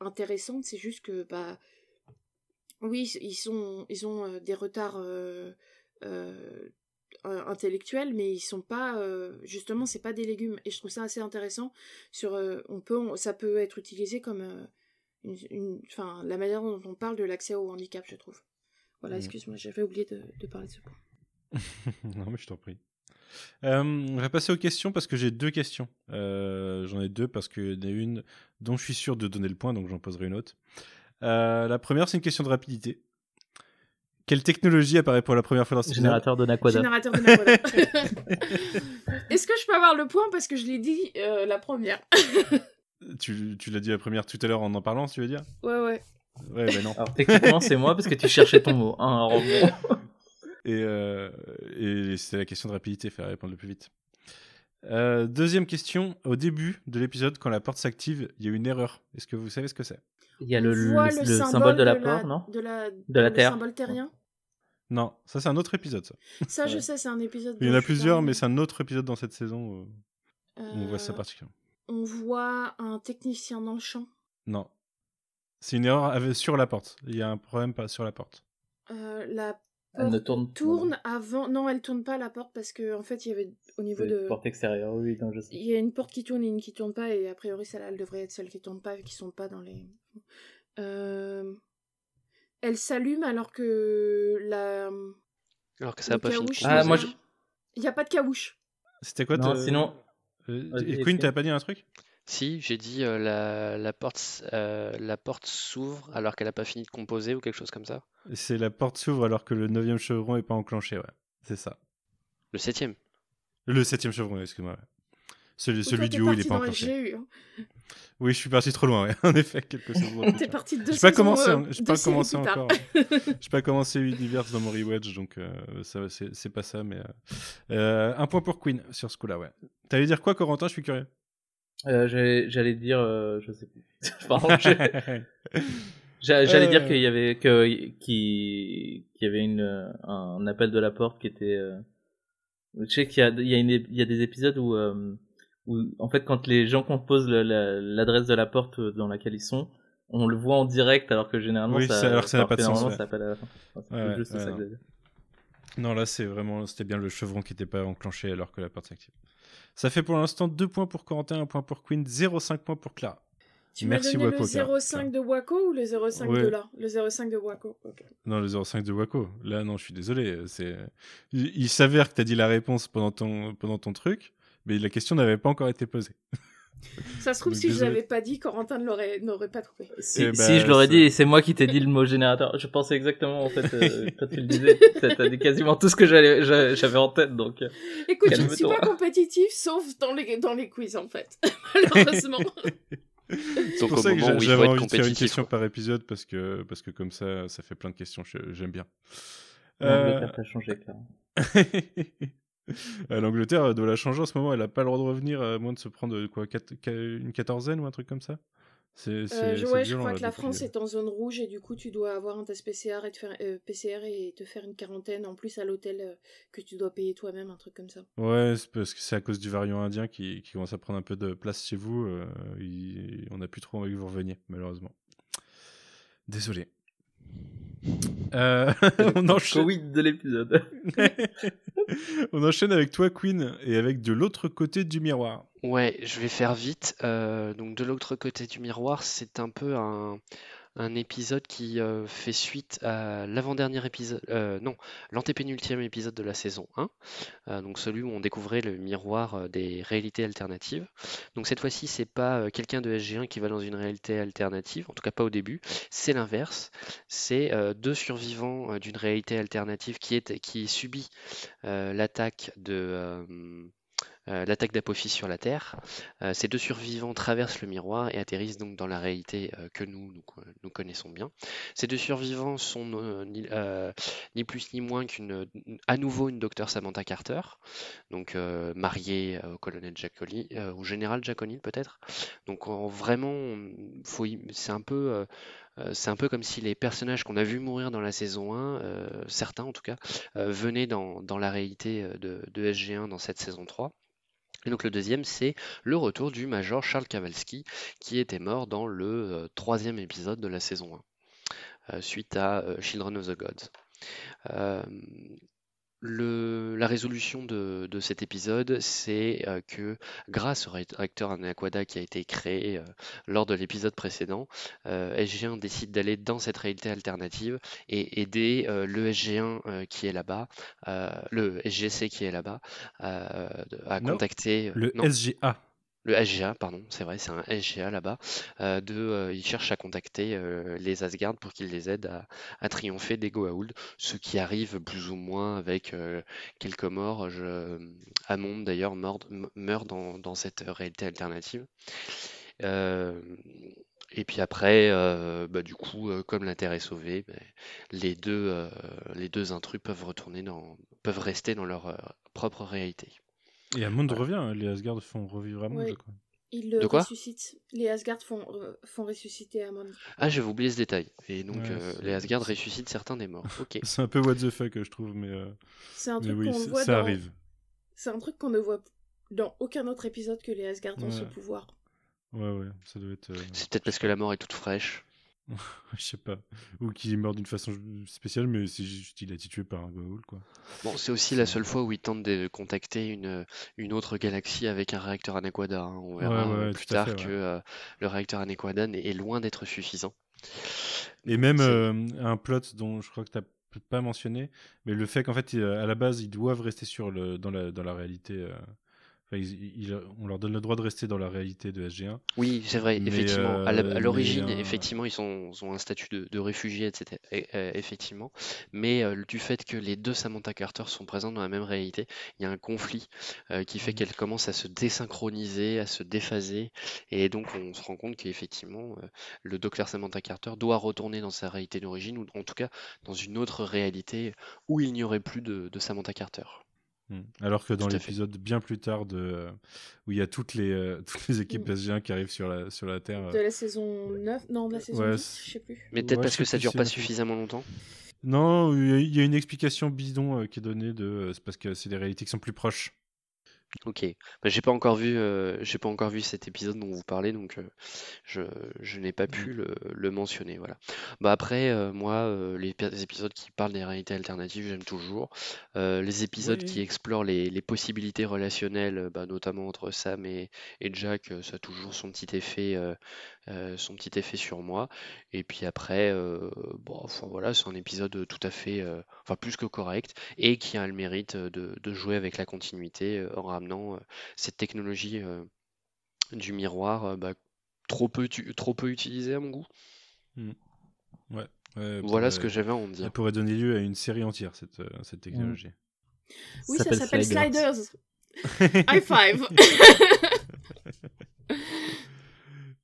S6: intéressante. C'est juste que, bah, oui, ils, sont, ils ont des retards intellectuels, mais ils sont pas, justement, c'est pas des légumes. Et je trouve ça assez intéressant. Sur, on peut, ça peut être utilisé comme une, enfin, la manière dont on parle de l'accès au handicap, je trouve. Voilà, mm. excuse-moi, j'avais oublié de, parler de ce point.
S3: non, mais je t'en prie. Euh, on va passer aux questions parce que j'ai deux questions. Euh, j'en ai deux parce qu'il y en a une dont je suis sûr de donner le point, donc j'en poserai une autre. Euh, la première, c'est une question de rapidité. Quelle technologie apparaît pour la première fois dans ce
S1: Générateur de Naquada.
S6: Générateur de Naquada. Est-ce que je peux avoir le point? Parce que je l'ai dit la première
S3: Tu, tu l'as dit la première tout à l'heure en en parlant, tu veux dire
S6: Ouais, ouais.
S3: Ouais, bah non.
S1: Alors techniquement, c'est moi parce que tu cherchais ton mot. Hein,
S3: et, euh, et c'est la question de rapidité, faire répondre le plus vite. Euh, deuxième question. Au début de l'épisode, quand la porte s'active, il y a une erreur. Est-ce que vous savez ce que c'est?
S1: Il y a le, le, symbole, de la porte, non?
S6: De la,
S1: de la Terre.
S6: Le symbole terrien
S3: Non, ça c'est un autre épisode. Ça,
S6: ça je sais, c'est un épisode.
S3: Il y en a plusieurs, mais c'est un autre épisode dans cette saison où on voit ça particulièrement
S6: on voit un technicien dans le champ.
S3: Non, C'est une erreur sur la porte. Il y a un problème pas sur la porte.
S6: Euh, la
S1: Elle ne tourne,
S6: tourne avant. Non, elle tourne pas la porte parce que en fait, il y avait au niveau de.
S1: Porte extérieure, oui, non, je sais.
S6: Il y a une porte qui tourne et une qui tourne pas, et a priori, celle-là, elle devrait être celle qui tourne pas, qui sont pas dans les. Euh, Elle s'allume alors que la.
S4: Alors que ça n'a pas fini
S1: Ah, moi,
S6: déjà- Il n'y a pas de caouche.
S3: C'était quoi
S1: Non, sinon-
S3: et Queen, t'as pas dit un truc?
S4: Si, j'ai dit euh, la, la porte, s- euh, la porte s'ouvre alors qu'elle n'a pas fini de composer ou quelque chose comme ça.
S3: C'est la porte s'ouvre alors que le neuvième chevron est pas enclenché, ouais. C'est ça.
S4: Le septième.
S3: Le septième chevron, excuse-moi. ouais. Celui,
S6: Toi,
S3: celui du haut, il est pas enclenché.
S6: SGU, hein.
S3: Oui, je suis parti trop loin, ouais. En effet, quelques secondes.
S6: T'es parti de deux
S3: J'ai pas
S6: saisons,
S3: commencé,
S6: euh,
S3: j'ai
S6: deux
S3: pas commencé encore. J'ai pas commencé Universe dans mon rewatch, donc euh, ça, c'est c'est pas ça. Mais euh, euh, un point pour Queen sur ce coup-là, ouais. T'allais dire quoi, Corentin? Je suis curieux.
S1: Euh, j'allais dire, euh, je sais plus. J'allais
S3: Euh.
S1: dire qu'il y avait que qu'il qu'il y avait une euh, un appel de la porte qui était. euh, Je sais qu'il y a il y a, une, il y a des épisodes où euh, où en fait quand les gens composent l'adresse de la porte dans laquelle ils sont, on le voit en direct alors que généralement
S3: Oui,
S1: ça
S3: ça- alors que ça n'a pas de sens,
S1: normalement,
S3: ouais.
S1: ça appelle à la fin. Enfin, c'est
S3: Ouais,
S1: juste
S3: ouais,
S1: ça que
S3: non. là, c'est vraiment, c'était bien le chevron qui était pas enclenché alors que la porte s'active. Ça fait pour l'instant 2 points pour Corentin, 1 point pour Queen, 0,5 points pour Clara.
S6: Tu m'as
S3: Merci,
S6: donné
S3: Waco,
S6: le
S3: Clara.
S6: 05 de Waco ou le 05
S3: Ouais.
S6: de là? Le 05 de Waco.
S3: Non, le 0,5 de Waco. Là, non, je suis désolé. C'est, il, il s'avère que t'as dit la réponse pendant ton, pendant ton truc, mais la question n'avait pas encore été posée.
S6: Ça se trouve,
S3: Donc,
S6: si je
S3: désolé.
S6: l'avais pas dit, Corentin ne l'aurait n'aurait pas trouvé.
S1: Si,
S3: Eh ben,
S1: si je l'aurais dit, et c'est moi qui t'ai dit le mot générateur. Je pensais exactement en fait euh, quand tu le disais. T'as dit quasiment tout ce que j'avais en tête donc. euh,
S6: Écoute, je ne suis pas compétitif, sauf dans les, dans les quiz, en fait. Malheureusement.
S3: C'est pour ça que j'avais envie de faire une question
S4: quoi.
S3: par épisode parce que, parce que comme ça, ça fait plein de questions. je- J'aime bien.
S1: L'Angleterre t'a changé, clairement.
S3: Euh, L'Angleterre doit la changer en ce moment. Elle a pas le droit de revenir à moins de se prendre euh, quoi, quat- qua- une quatorzaine ou un truc comme ça. C'est, c'est-
S6: Euh, je,
S3: violent,
S6: crois
S3: là,
S6: que la France
S3: euh.
S6: est en zone rouge et du coup, tu dois avoir un test PCR et te faire, euh, PCR et te faire une quarantaine en plus à l'hôtel euh, que tu dois payer toi-même, un truc comme ça.
S3: Ouais, c'est parce que c'est à cause du variant indien qui, qui commence à prendre un peu de place chez vous. euh, on n'a plus trop envie que vous reveniez, malheureusement. Désolé. Euh, on, enchaîne,
S1: Covid de l'épisode.
S3: on enchaîne avec toi, Queen, et avec de l'autre côté du miroir.
S4: Ouais, je vais faire vite. Euh, donc de l'autre côté du miroir, c'est un peu un, un épisode qui euh, fait suite à l'avant-dernier épisode, euh, non, l'antépénultième épisode de la saison 1, euh, donc celui où on découvrait le miroir euh, des réalités alternatives. Donc cette fois-ci, c'est pas quelqu'un de SG1 qui va dans une réalité alternative, en tout cas pas au début, c'est l'inverse. C'est deux survivants d'une réalité alternative qui, qui subit l'attaque de... euh, l'attaque d'Apophis sur la Terre. Euh, ces deux survivants traversent le miroir et atterrissent donc dans la réalité euh, que nous, nous, co- nous connaissons bien. Ces deux survivants sont ni, plus ni moins qu'une, à nouveau une docteur Samantha Carter, donc mariée au colonel Jack au général Jack O'Neill peut-être. Donc en- vraiment, c'est un peu c'est un peu comme si les personnages qu'on a vus mourir dans la saison 1, euh, certains en tout cas, venaient dans, dans la réalité de, de SG1 dans cette saison 3. Et donc le deuxième, c'est le retour du Major Charles Kowalski, qui était mort dans le euh, troisième épisode de la saison 1, euh, suite à euh, Children of the Gods. Le- la résolution de, de cet épisode, c'est euh, que grâce au réacteur Anaquada qui a été créé euh, lors de l'épisode précédent, euh, SG1 décide d'aller dans cette réalité alternative et aider le SG1 euh, qui est là-bas, le SGC qui est là-bas, à
S3: Non,
S4: contacter
S3: Le
S4: non,
S3: SGA.
S4: Le SGA, pardon, c'est vrai, c'est un SGA là-bas. euh, euh, ils cherchent à contacter euh, les Asgard pour qu'ils les aident à, triompher des Goa'uld, ce qui arrive plus ou moins avec quelques morts. Je, Amon d'ailleurs meurt, dans, cette réalité alternative. Et puis après, bah, du coup, comme la Terre est sauvée, bah, les deux, les deux intrus peuvent retourner dans, peuvent rester dans leur propre réalité.
S3: Et Amund revient, les Asgard font revivre Amund. Je crois.
S6: Ils le
S4: De quoi?
S6: ressuscitent. Les Asgard font, euh, font ressusciter Amon.
S4: Ah, j'avais oublié ce détail. Et donc,
S3: Ouais,
S4: euh,
S3: c'est-
S4: les Asgard ressuscitent certains des morts. Ok.
S3: C'est un peu what the fuck, je trouve, mais, euh,
S6: C'est un
S3: mais
S6: truc
S3: oui,
S6: qu'on
S3: ça,
S6: voit
S3: ça
S6: dans...
S3: arrive.
S6: C'est un truc qu'on ne voit dans aucun autre épisode que les Asgard ont ce pouvoir.
S3: Ouais, ouais, ça doit être. euh,
S4: C'est peut-être parce que la mort est toute fraîche.
S3: je sais pas. Ou qu'il est mort d'une façon spéciale, mais c'est juste qu'il a été tué par un Goa'uld, quoi.
S4: Bon, c'est aussi la seule fois où il tente de contacter une, une autre galaxie avec un réacteur Anaquada. hein. On verra
S3: Ouais, ouais,
S4: euh, plus tard
S3: fait,
S4: que euh, le réacteur Anaquada est loin d'être suffisant.
S3: Et même euh, un plot dont je crois que tu n'as pas mentionné, mais le fait qu'en fait, il- à la base, ils doivent rester sur le, dans, la, dans la réalité. euh, enfin, ils- ils- on leur donne le droit de rester dans la réalité de SG1.
S4: Oui, c'est vrai,
S3: Mais,
S4: effectivement. À
S3: euh,
S4: à l'origine,
S3: euh,
S4: effectivement, ils ont un statut de, de réfugiés, etc. Et, euh, effectivement. Mais euh, du fait que les deux Samantha Carter sont présentes dans la même réalité, il y a un conflit euh, qui fait
S3: Mhm.
S4: qu'elles commencent à se désynchroniser, à se déphaser. Et donc, on se rend compte qu'effectivement, euh, le docteur Samantha Carter doit retourner dans sa réalité d'origine, ou en tout cas dans une autre réalité où il n'y aurait plus de, de Samantha Carter.
S3: Mm. Alors que dans l'épisode bien plus tard de euh, où il y a toutes les euh, toutes les équipes
S6: Mm.
S3: SG1 qui arrivent sur la sur la Terre.
S6: De
S3: euh,
S6: la saison 9 Non, de la saison
S3: Ouais,
S6: 10,
S3: c'est-
S6: je sais plus.
S4: Mais peut-être
S3: Ouais,
S4: parce que ça dure pas suffisamment longtemps.
S3: Non, il y y a une explication bidon euh, qui est donnée de euh, c'est parce que c'est des réalités qui sont plus proches.
S4: Ok, bah, j'ai pas encore vu, euh, j'ai pas encore vu cet épisode dont vous parlez, donc euh, je, je n'ai pas pu le, le mentionner. Voilà. Bah après, euh, moi, les, pi- les épisodes qui parlent des réalités alternatives, j'aime toujours. Les épisodes
S3: Oui.
S4: qui explorent les, les possibilités relationnelles, bah, notamment entre Sam et, et Jack, ça a toujours son petit effet, son petit effet sur moi. Et puis après, bon, enfin voilà, c'est un épisode tout à fait, enfin plus que correct et qui a le mérite de, de jouer avec la continuité en ramenant euh, cette technologie euh, du miroir euh, bah, trop, peu, trop peu utilisée à mon goût.
S3: Ouais, ouais,
S4: Voilà
S3: pourrait-
S4: ce que j'avais à en
S3: Ça
S4: dire.
S3: pourrait donner lieu à une série entière cette euh, cette
S4: Mm.
S3: technologie.
S6: Oui, ça s'appelle
S1: Sliders.
S6: Sliders. High five.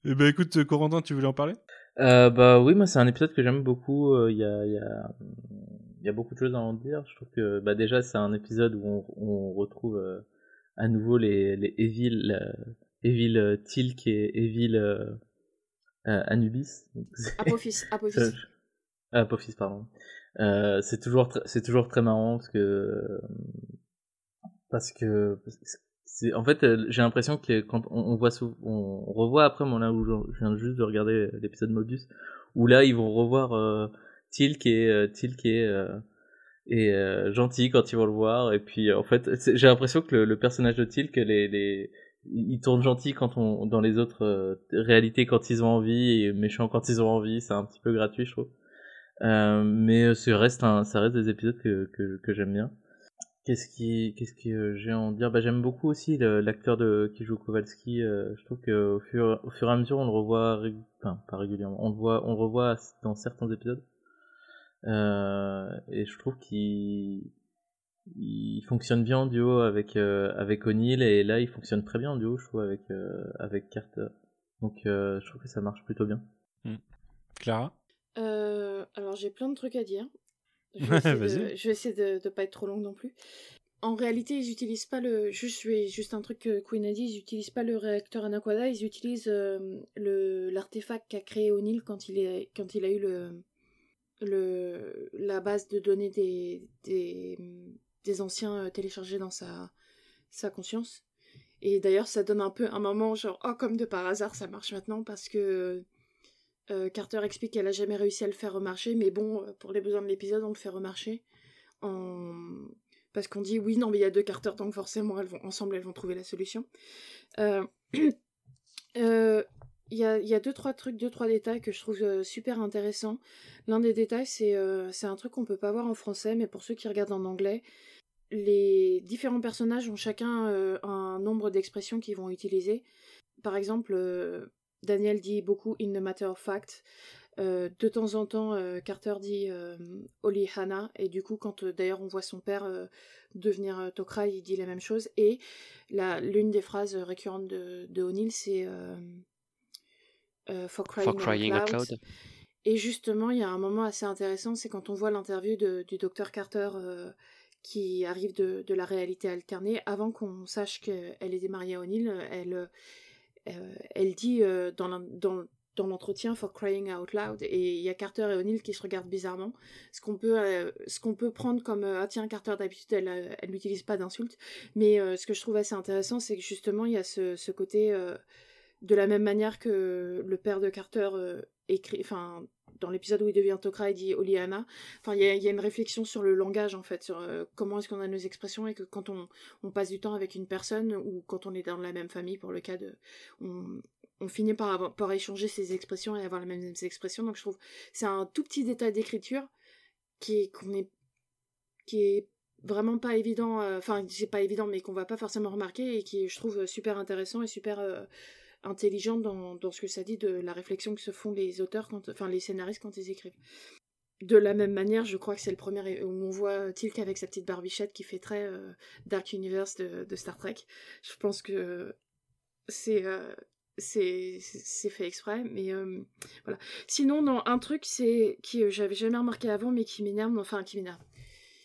S3: Eh ben écoute, euh, Corentin, tu voulais en parler?
S1: Euh, bah oui, moi c'est un épisode que j'aime beaucoup. euh, Il y, a, il y, a, il y a beaucoup de choses à en dire. Je trouve que bah, déjà c'est un épisode où on, on retrouve euh, à nouveau les, les Evil, euh, Evil euh, Tilk et Evil euh, Anubis.
S6: Apophis, Apophis.
S1: Ah, Apophis, pardon. Euh, c'est toujours c'est toujours très marrant parce que parce que c'est en fait j'ai l'impression que quand on, on voit on revoit après moi là où je je viens juste de regarder l'épisode Mobius où là ils vont revoir euh, Tilk et euh, Tilk et euh, et euh, gentil quand ils vont le voir et puis euh, en fait j'ai l'impression que le, personnage de Tilk les les il tourne gentil quand on dans les autres euh, réalités quand ils ont envie et méchant quand ils ont envie c'est un petit peu gratuit je trouve euh, mais ça reste un, ça reste des épisodes que, que, que j'aime bien. Qu'est-ce qui, qu'est-ce que euh, j'ai à en dire? Bah j'aime beaucoup aussi l'acteur de qui joue Kowalski. euh, je trouve que au fur, au fur et à mesure on le revoit, enfin pas régulièrement, on le voit, on le revoit dans certains épisodes. Euh, et je trouve qu'il il fonctionne bien en duo avec euh, avec O'Neill et là il fonctionne très bien en duo je trouve avec euh, avec Carter. Donc euh, je trouve que ça marche plutôt bien.
S3: Clara?
S6: Euh, alors j'ai plein de trucs à dire. Je vais essayer, de, je vais essayer de, de pas être trop longue non plus. En réalité, ils utilisent pas le. Juste, juste un truc que Queen a dit, ils utilisent pas le réacteur Anaquada, ils utilisent euh, le l'artefact qu'a créé O'Neill quand il est quand il a eu le le la base de données des des, anciens euh, téléchargés dans sa sa conscience. Et d'ailleurs, ça donne un peu un moment genre oh comme de par hasard ça marche maintenant parce que euh, Carter explique qu'elle a jamais réussi à le faire remarcher, mais bon, euh, pour les besoins de l'épisode, on le fait remarcher. Parce qu'on dit oui, non, mais il y a deux Carter, donc forcément, elles vont, ensemble, elles vont trouver la solution. Euh, Il y, a, deux, trois trucs, deux, trois détails que je trouve euh, super intéressants. L'un des détails, c'est euh, c'est un truc qu'on peut pas voir en français, mais pour ceux qui regardent en anglais, les différents personnages ont chacun euh, un nombre d'expressions qu'ils vont utiliser. Par exemple, Daniel dit beaucoup in the matter of fact. De temps en temps, Carter dit Oli Hana, et du coup, quand d'ailleurs on voit son père devenir Tok'ra, il dit la même chose. Et l'une des phrases récurrentes de, O'Neill, c'est for crying,
S4: For crying
S6: out
S4: out
S6: loud. Et justement, il y a un moment assez intéressant, c'est quand on voit l'interview du docteur Carter euh, qui arrive de, de la réalité alternée. Avant qu'on sache qu'elle était mariée à O'Neill, elle, euh, elle dit euh, dans l'entretien for crying out loud et il y a Carter et O'Neill qui se regardent bizarrement ce qu'on peut euh, ce qu'on peut prendre comme euh, ah tiens Carter d'habitude elle euh, elle n'utilise pas d'insultes mais euh, ce que je trouve assez intéressant c'est que justement il y a ce, ce côté euh, de la même manière que le père de Carter euh, écrit, enfin, dans l'épisode où il devient Tok'ra, il dit Oliana. Enfin, il y, a une réflexion sur le langage, en fait, sur euh, comment est-ce qu'on a nos expressions et que quand on, passe du temps avec une personne ou quand on est dans la même famille, pour le cas de. On, finit par, avoir, par échanger ses expressions et avoir les mêmes expressions. Donc, je trouve c'est un tout petit détail d'écriture qui est, est, qui est vraiment pas évident, euh, enfin, c'est pas évident, mais qu'on va pas forcément remarquer et qui, je trouve, super intéressant et super intelligent dans, dans, ce que ça dit de la réflexion que se font les auteurs, quand, enfin les scénaristes quand ils écrivent. De la même manière, je crois que c'est le premier où on voit Tilk avec sa petite barbichette qui fait très euh, Dark Universe de, Star Trek. Je pense que c'est euh, c'est fait exprès, mais euh, voilà. Sinon, non, un truc c'est qui j'avais jamais remarqué avant, mais qui m'énerve, enfin qui m'énerve,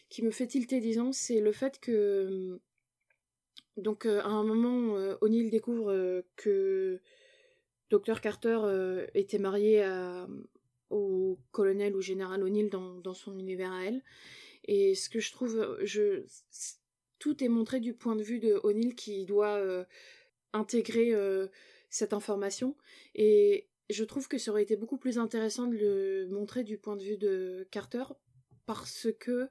S6: qui me fait tilter, disons, c'est le fait que donc euh, à un moment, euh, O'Neill découvre euh, que Dr Carter était marié au colonel ou général O'Neill dans, son univers à elle. Et ce que je trouve, tout est montré du point de vue de O'Neill qui doit intégrer cette information. Et je trouve que ça aurait été beaucoup plus intéressant de le montrer du point de vue de Carter parce que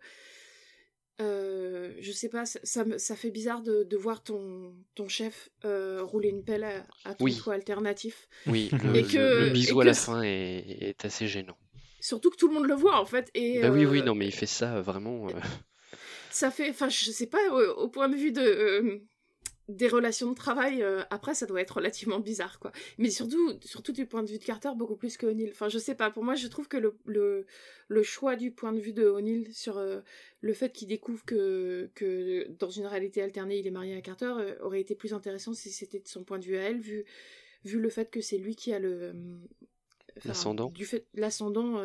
S6: euh, je sais pas, ça, ça, fait bizarre de, de, voir ton, ton chef euh, rouler une pelle à, à ton oui. alternatif.
S4: Oui, le, et que, le, bisou à la fin est, est, assez gênant.
S6: Surtout que tout le monde le voit en fait. Et,
S4: bah oui, oui, euh, non, mais il fait ça vraiment.
S6: Ça fait, enfin, je sais pas, au, au point de vue de des relations de travail, euh, après, ça doit être relativement bizarre, quoi. Mais surtout, surtout du point de vue de Carter, beaucoup plus que O'Neill. Enfin, je sais pas, pour moi, je trouve que le, le, le choix du point de vue de O'Neill sur euh, le fait qu'il découvre que, que dans une réalité alternée, il est marié à Carter, euh, aurait été plus intéressant si c'était de son point de vue à elle, vu, vu le fait que c'est lui qui a le...
S4: l'ascendant
S6: Du fait, l'ascendant,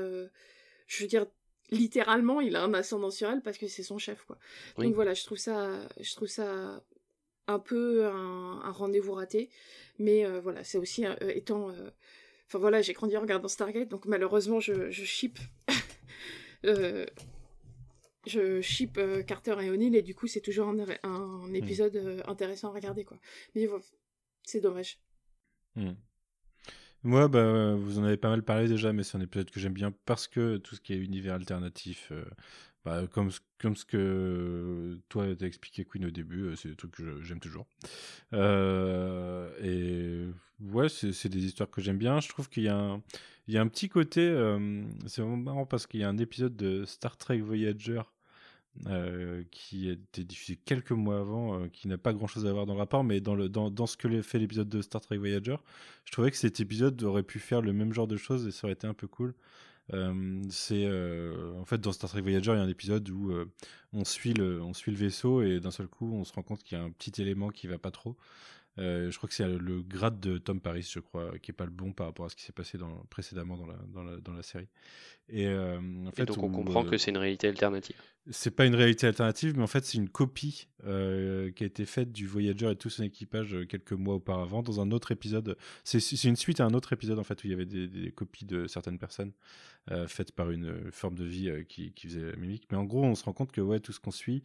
S6: je veux dire, littéralement, il a un ascendant sur elle parce que c'est son chef, quoi. Donc voilà, je trouve ça, je trouve ça un peu un, rendez-vous raté. Mais euh, voilà, c'est aussi euh, étant. Euh, enfin voilà, j'ai grandi en regardant Stargate, donc malheureusement, je, je ship. je ship Carter et O'Neill, et du coup, c'est toujours un, un hmm. épisode intéressant à regarder, quoi. Mais voilà, c'est dommage.
S3: Hmm. Moi, bah, vous en avez pas mal parlé déjà, mais c'est un épisode que j'aime bien parce que tout ce qui est univers alternatif, bah, comme, ce que toi t'as expliqué Queen au début, euh, c'est des trucs que j'aime toujours. Euh, et ouais, c'est des histoires que j'aime bien. Je trouve qu'il y, a un, petit côté, euh, c'est vraiment marrant parce qu'il y a un épisode de Star Trek Voyager qui a été diffusé quelques mois avant, qui n'a pas grand chose à voir dans le rapport, mais dans ce que fait l'épisode de Star Trek Voyager, je trouvais que cet épisode aurait pu faire le même genre de choses et ça aurait été un peu cool. Euh, c'est euh, en fait dans Star Trek Voyager, il y a un épisode où euh, on suit le on suit le vaisseau et d'un seul coup on se rend compte qu'il y a un petit élément qui va pas trop. je crois que c'est le grade de Tom Paris, je crois, qui est pas le bon par rapport à ce qui s'est passé dans, précédemment dans la, dans la, dans la série. Et, en fait,
S4: donc on comprend que c'est une réalité alternative.
S3: C'est pas une réalité alternative, mais en fait c'est une copie qui a été faite du Voyager et tout son équipage quelques mois auparavant dans un autre épisode. C'est une suite à un autre épisode en fait où il y avait des, copies de certaines personnes. Euh, faite par une euh, forme de vie euh, qui, qui, faisait la mimique. Mais en gros, on se rend compte que ouais, tout ce qu'on suit,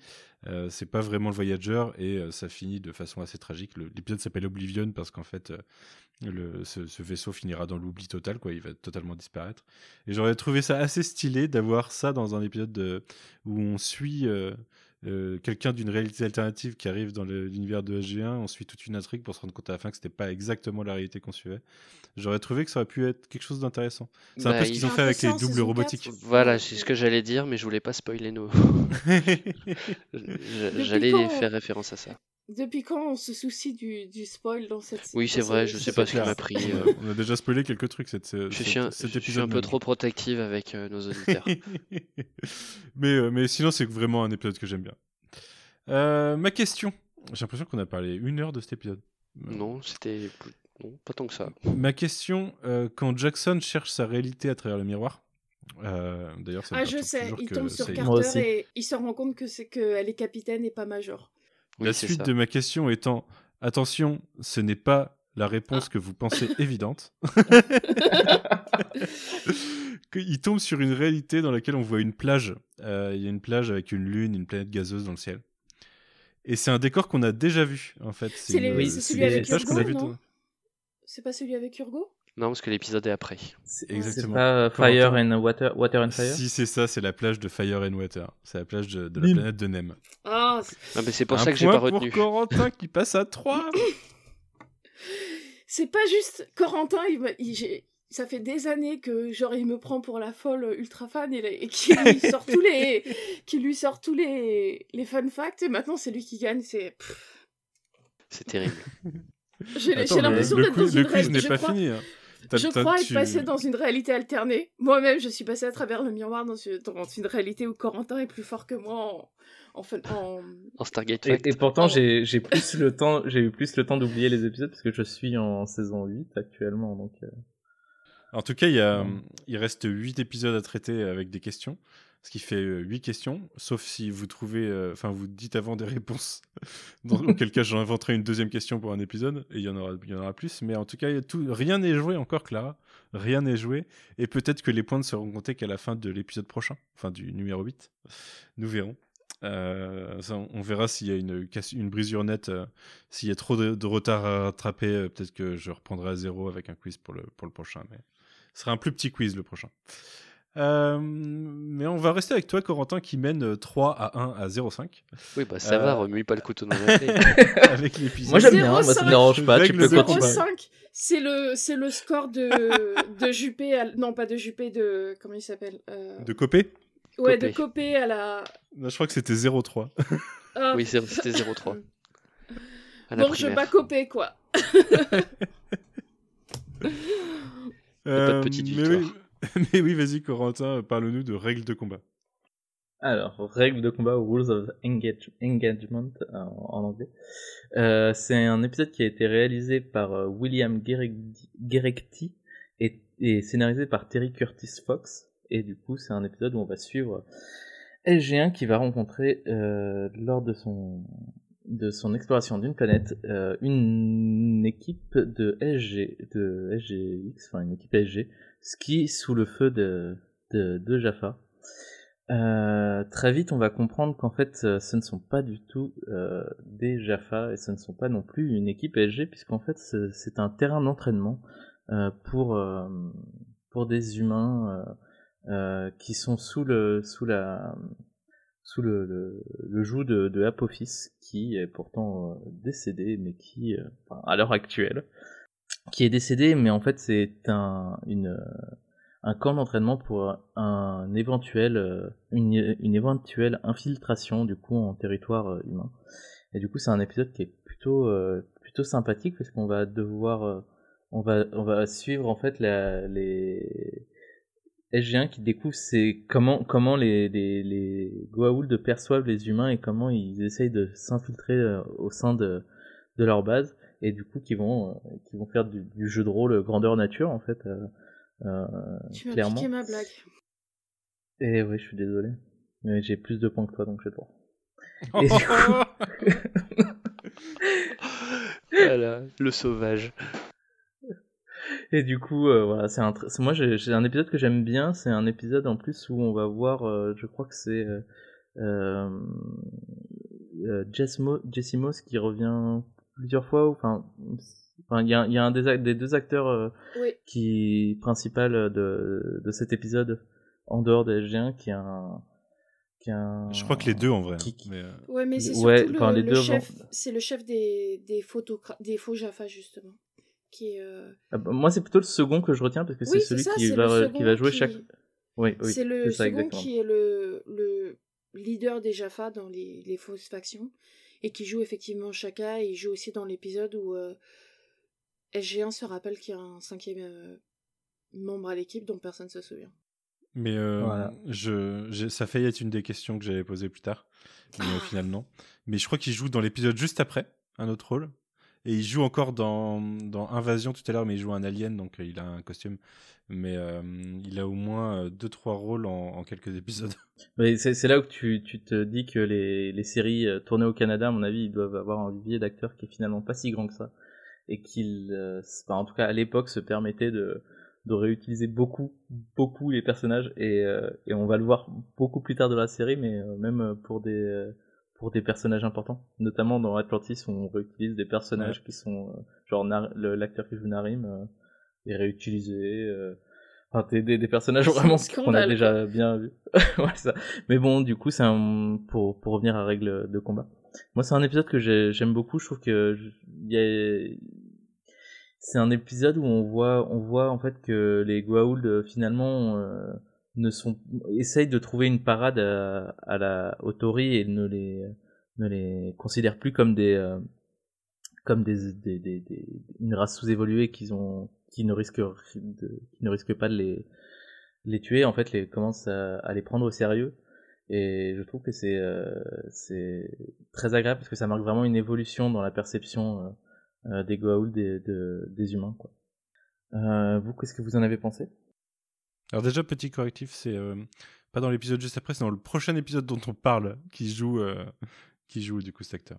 S3: c'est pas vraiment le Voyager et ça finit de façon assez tragique. L'épisode s'appelle Oblivion parce qu'en fait, le, ce, vaisseau finira dans l'oubli total, quoi. Il va totalement disparaître. Et j'aurais trouvé ça assez stylé d'avoir ça dans un épisode de, où on suit euh, quelqu'un d'une réalité alternative qui arrive dans l'univers de SG1, on suit toute une intrigue pour se rendre compte à la fin que c'était pas exactement la réalité qu'on suivait. J'aurais trouvé que ça aurait pu être quelque chose d'intéressant. C'est un peu bah, ce qu'ils ont fait avec les doubles robotiques.
S4: Voilà, c'est ce que j'allais dire, mais je voulais pas spoiler nos. j'allais faire référence à ça.
S6: Depuis quand on se soucie du, du spoil dans cette
S4: Oui, c'est vrai, je sais pas ce qui m'a pris. Euh.
S3: On a déjà spoilé quelques trucs cette, cette,
S4: je suis un, je suis un peu trop protective avec euh, nos auditeurs.
S3: mais, euh, mais sinon, c'est vraiment un épisode que j'aime bien. ma question. J'ai l'impression qu'on a parlé une heure de cet épisode.
S4: Non, c'était non, pas tant que ça.
S3: Ma question, quand Jackson cherche sa réalité à travers le miroir, D'ailleurs,
S6: ah, je sais, il tombe sur Carter et il se rend compte que c'est qu'elle est capitaine et pas major
S3: la suite de ma question étant attention, ce n'est pas la réponse ah. que vous pensez évidente. Il tombe sur une réalité dans laquelle on voit une plage. Euh, il y a une plage avec une lune, une planète gazeuse dans le ciel. Et c'est un décor qu'on a déjà vu, en fait.
S6: C'est celui avec Urgo, C'est pas celui avec Urgo?
S4: Non, parce que l'épisode est après.
S1: C'est
S3: Exactement.
S1: pas Fire and Water, Water and Fire?
S3: Si c'est ça, c'est la plage de Fire and Water. C'est la plage de, de la planète de Nem.
S6: Ah,
S4: Non, mais c'est pour
S3: Un
S4: ça que j'ai pas retenu.
S3: pour Corentin qui passe à 3.
S6: c'est pas juste Corentin, il, me- il- j'ai- ça fait des années que genre il me prend pour la folle ultra fan et, et qui lui sort tous les qui lui sort tous les les fun facts et maintenant c'est lui qui gagne, c'est pff,
S4: C'est terrible.
S6: j'ai
S3: Attends,
S6: j'ai
S3: mais
S6: l'impression
S3: le,
S6: d'être dans une
S3: le quiz n'est pas
S6: crois,
S3: fini. hein.
S6: Je crois être
S3: tu-
S6: passé dans une réalité alternée. Moi-même, je suis passée à travers le miroir dans une, dans une réalité où Corentin est plus fort que moi en, en, fait- en-
S4: En Stargate
S1: Et, pourtant,
S6: Pardon.
S1: j'ai j'ai plus le temps, j'ai eu plus le temps d'oublier les épisodes parce que je suis en saison 8 actuellement. Donc, euh,
S3: En tout cas, il, y a,
S1: Ouais.
S3: il reste 8 épisodes à traiter avec des questions, ce qui fait 8 questions, sauf si vous trouvez, euh, enfin vous dites avant des réponses, dans auquel cas j'en inventerai une deuxième question pour un épisode, et il y en aura, il y en aura plus, mais en tout cas, tout, rien n'est joué encore, Clara, rien n'est joué, et peut-être que les points ne seront comptés qu'à la fin de l'épisode prochain, enfin du numéro 8, nous verrons. Euh, ça, on verra s'il y a une, brisure nette, euh, s'il y a trop de, de retard à rattraper, euh, peut-être que je reprendrai à zéro avec un quiz pour le, pour le prochain, mais ce sera un plus petit quiz le prochain. Euh, mais on va rester avec toi, Corentin, qui mène euh, 3 à 1 à 0,5
S4: Oui, bah ça
S3: Euh,
S4: va, remue pas le couteau dans la plaie.
S3: avec l'épisode.
S1: moi j'aime bien, moi ça
S6: 0,5.
S1: me dérange pas. Tu peux
S3: de
S1: continuer.
S3: combat.
S6: 0,5, c'est le, c'est le score de, de Juppé, à- non pas de Juppé, de, comment il s'appelle euh,
S3: De Copé?
S6: Ouais,
S4: Copé.
S6: de Copé à la...
S3: Non, Je crois que c'était 0,3.
S6: Ah,
S4: oui, c'était 0,3. À la
S6: Donc je bats Copé, quoi.
S4: pas de petite
S3: mais
S4: victoire.
S3: oui, mais oui, vas-y, Corentin, parle-nous de règles de combat.
S1: Alors, règles de combat, Rules of Engage- Engagement euh, en anglais. Euh, c'est un épisode qui a été réalisé par euh, William Gerekti et, et scénarisé par Terry Curtis Fox. Et du coup, c'est un épisode où on va suivre SG1 qui va rencontrer lors de son de son exploration d'une planète euh, une équipe de SG de SGX, enfin une équipe SG, ski sous le feu de de, de Jaffa. Euh, très vite, on va comprendre qu'en fait, euh, ce ne sont pas du tout des Jaffa et ce ne sont pas non plus une équipe SG, puisqu'en fait, c'est un terrain d'entraînement pour pour des humains qui sont sous le sous la sous le, le, le joug de, de Apophis, qui est pourtant euh, décédé, mais qui, euh, enfin, à l'heure actuelle, qui est décédé, mais en fait, c'est un une un camp d'entraînement pour un éventuel, euh, une, une éventuelle infiltration du coup en territoire euh, humain. Et du coup, c'est un épisode qui est plutôt, euh, plutôt sympathique parce qu'on va devoir, euh, on va, on va suivre en fait la, les SG1 qui découvrent c'est comment, comment les, les, les Goa'uld perçoivent les humains et comment ils essayent de s'infiltrer euh, au sein de, de leur base et du coup qui vont, euh, qui vont faire du, du jeu de rôle grandeur nature en fait. euh, euh,
S6: Tu m'as
S1: clairement.
S6: piqué ma blague.
S1: Et oui, je suis désolé. Mais j'ai plus de points que toi, donc j'ai le droit. Et du coup-
S4: Voilà, le sauvage.
S1: Et du coup, euh, voilà, c'est un, moi j'ai un épisode que j'aime bien. C'est un épisode en plus où on va voir, euh, je crois que c'est euh, euh, Jess Mo- Jesse Moss qui revient plusieurs fois. ou- Enfin, enfin, il y a, il y a un des, deux acteurs euh,
S6: Oui.
S1: qui principal de, de cet épisode en dehors des SG1 qui est un, qui est un.
S3: Je crois que les deux en vrai.
S1: Qui- qui-
S3: mais, euh,
S6: Ouais, mais c'est surtout
S1: Ouais,
S6: le, chef,
S1: vont-
S6: c'est le chef des, des, photocra- des faux Jaffa, justement. Qui est, euh,
S1: Ah bah, Moi, c'est plutôt le second que je retiens parce que c'est celui
S6: ça,
S1: qui va, qui jouer
S6: qui-
S1: chaque. Oui, oui,
S6: c'est le
S1: ça,
S6: second
S1: exactement.
S6: qui est le, le leader des Jaffa dans les, les fausses factions et qui joue effectivement Shaka et il joue aussi dans l'épisode où euh, SG1 se rappelle qu'il y a un cinquième euh, membre à l'équipe dont personne ne se souvient.
S3: mais euh,
S1: Voilà.
S3: je, ça fait être une des questions que j'allais poser plus tard. Mais
S6: Ah.
S3: au final, non. Mais je crois qu'il joue dans l'épisode juste après, un autre rôle. Et il joue encore dans, Invasion tout à l'heure, mais il joue un alien, donc euh, il a un costume. Mais euh, il a au moins 2-3 rôles en, quelques épisodes.
S1: C'est là où tu, te dis que les, séries euh, tournées au Canada, à mon avis, ils doivent avoir un vivier d'acteurs qui est finalement pas si grand que ça. Et qu'ils, euh, en tout cas à l'époque, se permettaient de, de réutiliser beaucoup, beaucoup les personnages. Et, euh, et on va le voir beaucoup plus tard dans la série, mais euh, même pour des, euh, pour des personnages importants. Notamment dans Atlantis, où on réutilise des personnages qui sont, euh, genre l'acteur qui joue Narim. euh, et réutilisés. Enfin, des, des, personnages vraiment qu'on a déjà bien vu. ouais, ça. Mais bon, du coup, c'est un pour pour revenir à règle de combat. Moi, c'est un épisode que j'aime beaucoup. Je trouve que il y a c'est un épisode où on voit on voit en fait que les Goa'uld finalement ne sont essayent de trouver une parade à, à la autori et ne les ne les considèrent plus comme des euh, comme des, des, des, des, une race sous-évoluée qu'ils ont qui ne risquent de, qui ne risquent pas de les les tuer. En fait les commencent à, à les prendre au sérieux. Et je trouve que c'est euh, c'est très agréable parce que ça marque vraiment une évolution dans la perception euh, des Goa'uld des, de, des humains quoi. vous qu'est-ce que vous en avez pensé?
S3: Alors déjà, petit correctif, c'est euh, pas dans l'épisode juste après, c'est dans le prochain épisode dont on parle qui joue, euh, qui joue du coup cet acteur.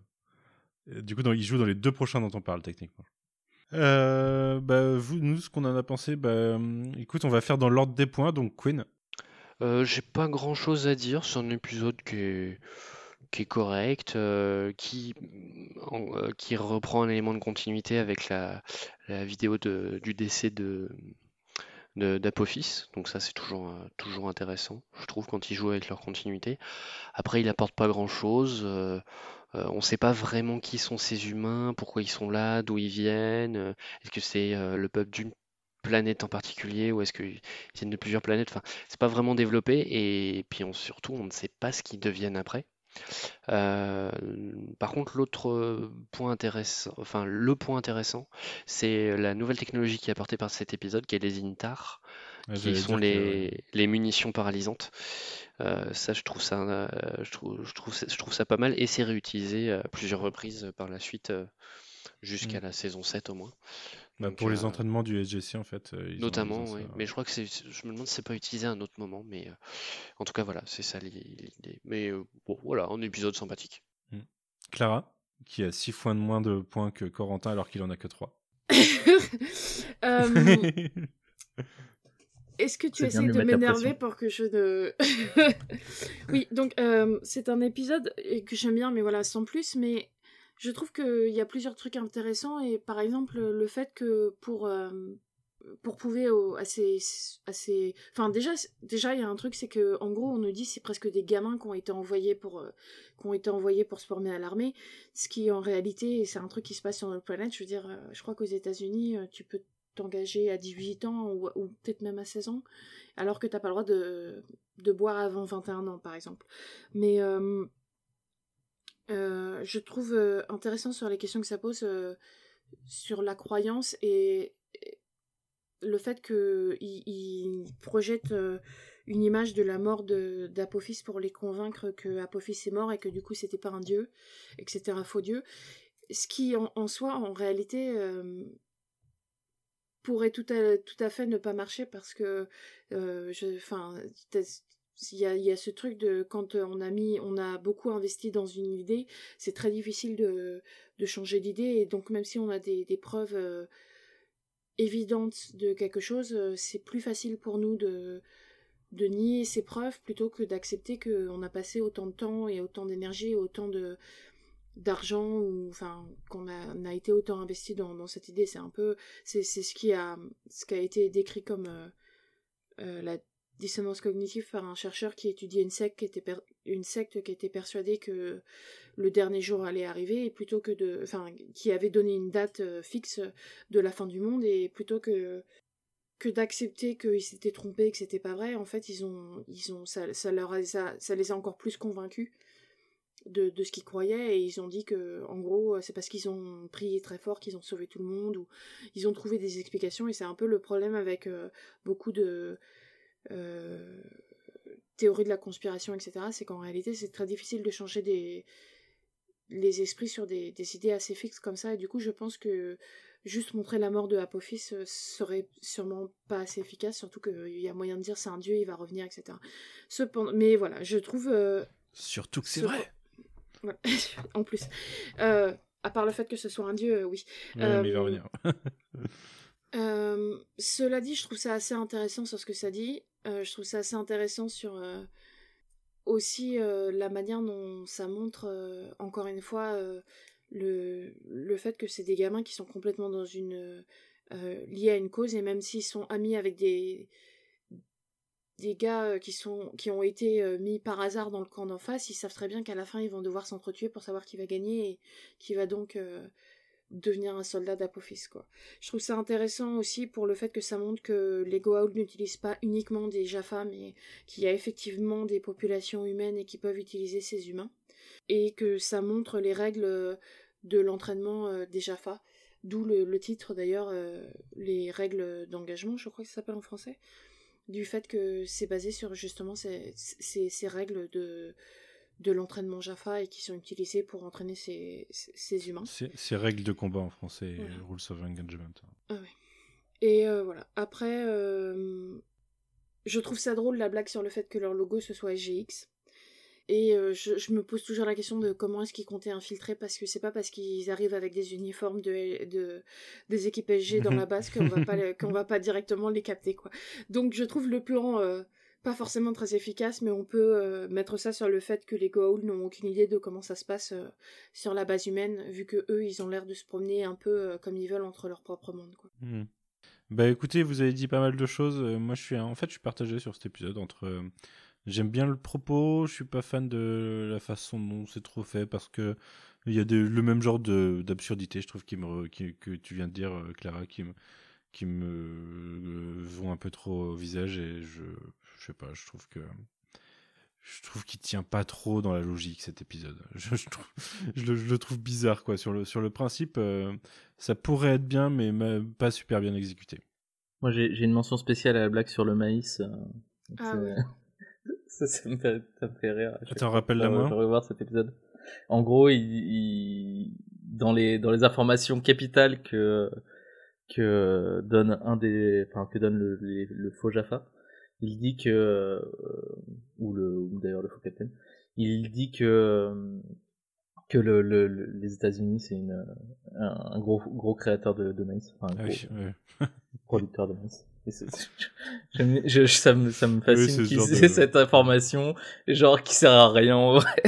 S3: Du coup, il joue dans les deux prochains dont on parle techniquement. Euh, bah, nous, ce qu'on en a pensé, bah, écoute, on va faire dans l'ordre des points. Donc, Queen.
S4: J'ai pas grand chose à dire. C'est un épisode qui est, correct, qui, qui reprend un élément de continuité avec la, vidéo du décès de, d'Apophis. Donc ça c'est toujours, euh, toujours intéressant, je trouve, quand ils jouent avec leur continuité. Après, il apporte pas grand-chose. Euh, euh, on ne sait pas vraiment qui sont ces humains, pourquoi ils sont là, d'où ils viennent. Est-ce que c'est le peuple d'une planète en particulier ou est-ce qu'ils viennent de plusieurs planètes Enfin, c'est pas vraiment développé et puis on, surtout on ne sait pas ce qu'ils deviennent après. Euh, par contre, l'autre point intéressant, enfin le point intéressant, c'est la nouvelle technologie qui est apportée par cet épisode, qui est les INTAR, qui sont les, les, munitions paralysantes. Euh, ça, je trouve ça, euh, je trouve, je trouve, je trouve ça pas mal et c'est réutilisé à plusieurs reprises par la suite jusqu'à mm. la saison 7 au moins.
S3: Bah, pour les euh, entraînements du SGC, en fait.
S4: Euh, notamment, oui. Mais je crois que c'est. Je me demande si c'est pas utilisé à un autre moment. Mais euh, en tout cas, voilà, c'est ça l'idée. Mais bon, voilà, un épisode sympathique. Hmm.
S3: Clara, qui a 6 fois de moins de points que Corentin alors qu'il en a que 3.
S6: Est-ce que tu essaies de, m'énerver pour que je ne. oui, donc c'est un épisode que j'aime bien, mais voilà, sans plus. Mais je trouve qu'il y a plusieurs trucs intéressants et par exemple le fait que pour euh, pour prouver assez assez enfin déjà déjà il y a un truc c'est que en gros on nous dit c'est presque des gamins qui ont été envoyés pour euh, ont été envoyés pour se former à l'armée ce qui en réalité c'est un truc qui se passe sur notre planète. Je veux dire euh, je crois qu'aux États-Unis tu peux t'engager à 18 ans ou, ou peut-être même à 16 ans alors que t'as pas le droit de de boire avant 21 ans par exemple. Mais euh, je trouve euh, intéressant sur les questions que ça pose euh, sur la croyance et, le fait qu'il il projette une image de la mort d'Apophis pour les convaincre que Apophis est mort et que du coup c'était pas un dieu, et que c'était un faux dieu. Ce qui en, soi, en réalité, pourrait tout à, tout à fait ne pas marcher parce que, enfin, il y a, y a, ce truc de quand euh, on a mis, on a beaucoup investi dans une idée, c'est très difficile de, de changer d'idée. Et donc même si on a des, des preuves euh, évidentes de quelque chose, euh, c'est plus facile pour nous de, de nier ces preuves plutôt que d'accepter qu'on a passé autant de temps et autant d'énergie autant de d'argent ou enfin qu'on a, a été autant investi dans, dans cette idée. C'est un peu c'est ce qui a ce qui a été décrit comme la dissonance cognitive par un chercheur qui étudiait une secte qui était, persuadée que le dernier jour allait arriver et plutôt que de enfin qui avait donné une date euh, fixe de la fin du monde et plutôt que d'accepter qu'ils s'étaient trompés que c'était pas vrai en fait ils ont ils ont ça, leur ça, ça les a encore plus convaincus de, ce qu'ils croyaient et ils ont dit que en gros c'est parce qu'ils ont prié très fort qu'ils ont sauvé tout le monde ou ils ont trouvé des explications et c'est un peu le problème avec euh, beaucoup de euh, théorie de la conspiration, etc., c'est qu'en réalité, c'est très difficile de changer des, les esprits sur des, idées assez fixes comme ça. Et du coup, je pense que juste montrer la mort de Apophis euh, serait sûrement pas assez efficace, surtout qu'il y a moyen de dire c'est un dieu, il va revenir, etc. Cependant, mais voilà, je trouve. Euh,
S3: surtout que c'est vrai.
S6: en plus. à part le fait que ce soit un dieu, oui.
S3: mais il va revenir.
S6: cela dit, je trouve ça assez intéressant sur ce que ça dit. Euh, je trouve ça assez intéressant sur euh, aussi euh, la manière dont ça montre, encore une fois, le, le fait que c'est des gamins qui sont complètement dans une liés à une cause, et même s'ils sont amis avec des, des gars qui, sont, qui ont été mis par hasard dans le camp d'en face, ils savent très bien qu'à la fin ils vont devoir s'entretuer pour savoir qui va gagner et qui va donc devenir un soldat d'Apophis quoi. Je trouve ça intéressant aussi pour le fait que ça montre que les Goa'uld n'utilisent pas uniquement des Jaffa mais qu'il y a effectivement des populations humaines et qui peuvent utiliser ces humains et que ça montre les règles de l'entraînement euh, des Jaffa d'où le, titre d'ailleurs euh, les règles d'engagement je crois que ça s'appelle en français du fait que c'est basé sur justement ces, ces règles de de l'entraînement Jaffa et qui sont utilisés pour entraîner ces, ces humains.
S3: Ces règles de combat en français, Rules of Engagement.
S6: Ah et euh, voilà. Après, euh, je trouve ça drôle la blague sur le fait que leur logo ce soit SGX. Et euh, je, me pose toujours la question de comment est-ce qu'ils comptaient infiltrer parce que c'est pas parce qu'ils arrivent avec des uniformes de, de des équipes SG dans la base qu'on va pas qu'on va pas directement les capter quoi. Donc je trouve le plan pas forcément très efficace, mais on peut euh, mettre ça sur le fait que les Goa'uld n'ont aucune idée de comment ça se passe euh, sur la base humaine, vu que eux, ils ont l'air de se promener un peu euh, comme ils veulent entre leur propre monde. Quoi.
S3: Hmm. Bah écoutez, vous avez dit pas mal de choses. moi, je suis en fait, je suis partagé sur cet épisode entre. J'aime bien le propos, je suis pas fan de la façon dont c'est trop fait parce que il y a le même genre d'absurdité, je trouve, qui me, que tu viens de dire, Clara, qui me, qui me vont un peu trop au visage et je, je sais pas, je trouve que je trouve qu'il tient pas trop dans la logique cet épisode. Je, je, le, trouve bizarre quoi. Sur le, sur le principe, euh, ça pourrait être bien, mais pas super bien exécuté.
S1: Moi j'ai une mention spéciale à la blague sur le maïs. Euh,
S6: ah
S1: ça, ça, me fait, ça me fait rire.
S3: Attends, rappelle-la moi.
S1: Je vais revoir cet épisode. En gros, il, dans, les, dans les informations capitales que, que donne un des, enfin, que donne le, le faux Jaffa, il dit que euh, ou le d'ailleurs le faux capitaine il dit que que le, le, les États-Unis c'est une un, gros gros créateur de, de maïs enfin un ah gros producteur de maïs. Je, ça me ça me fascine qu'ils aient cette information genre qui sert à rien en vrai.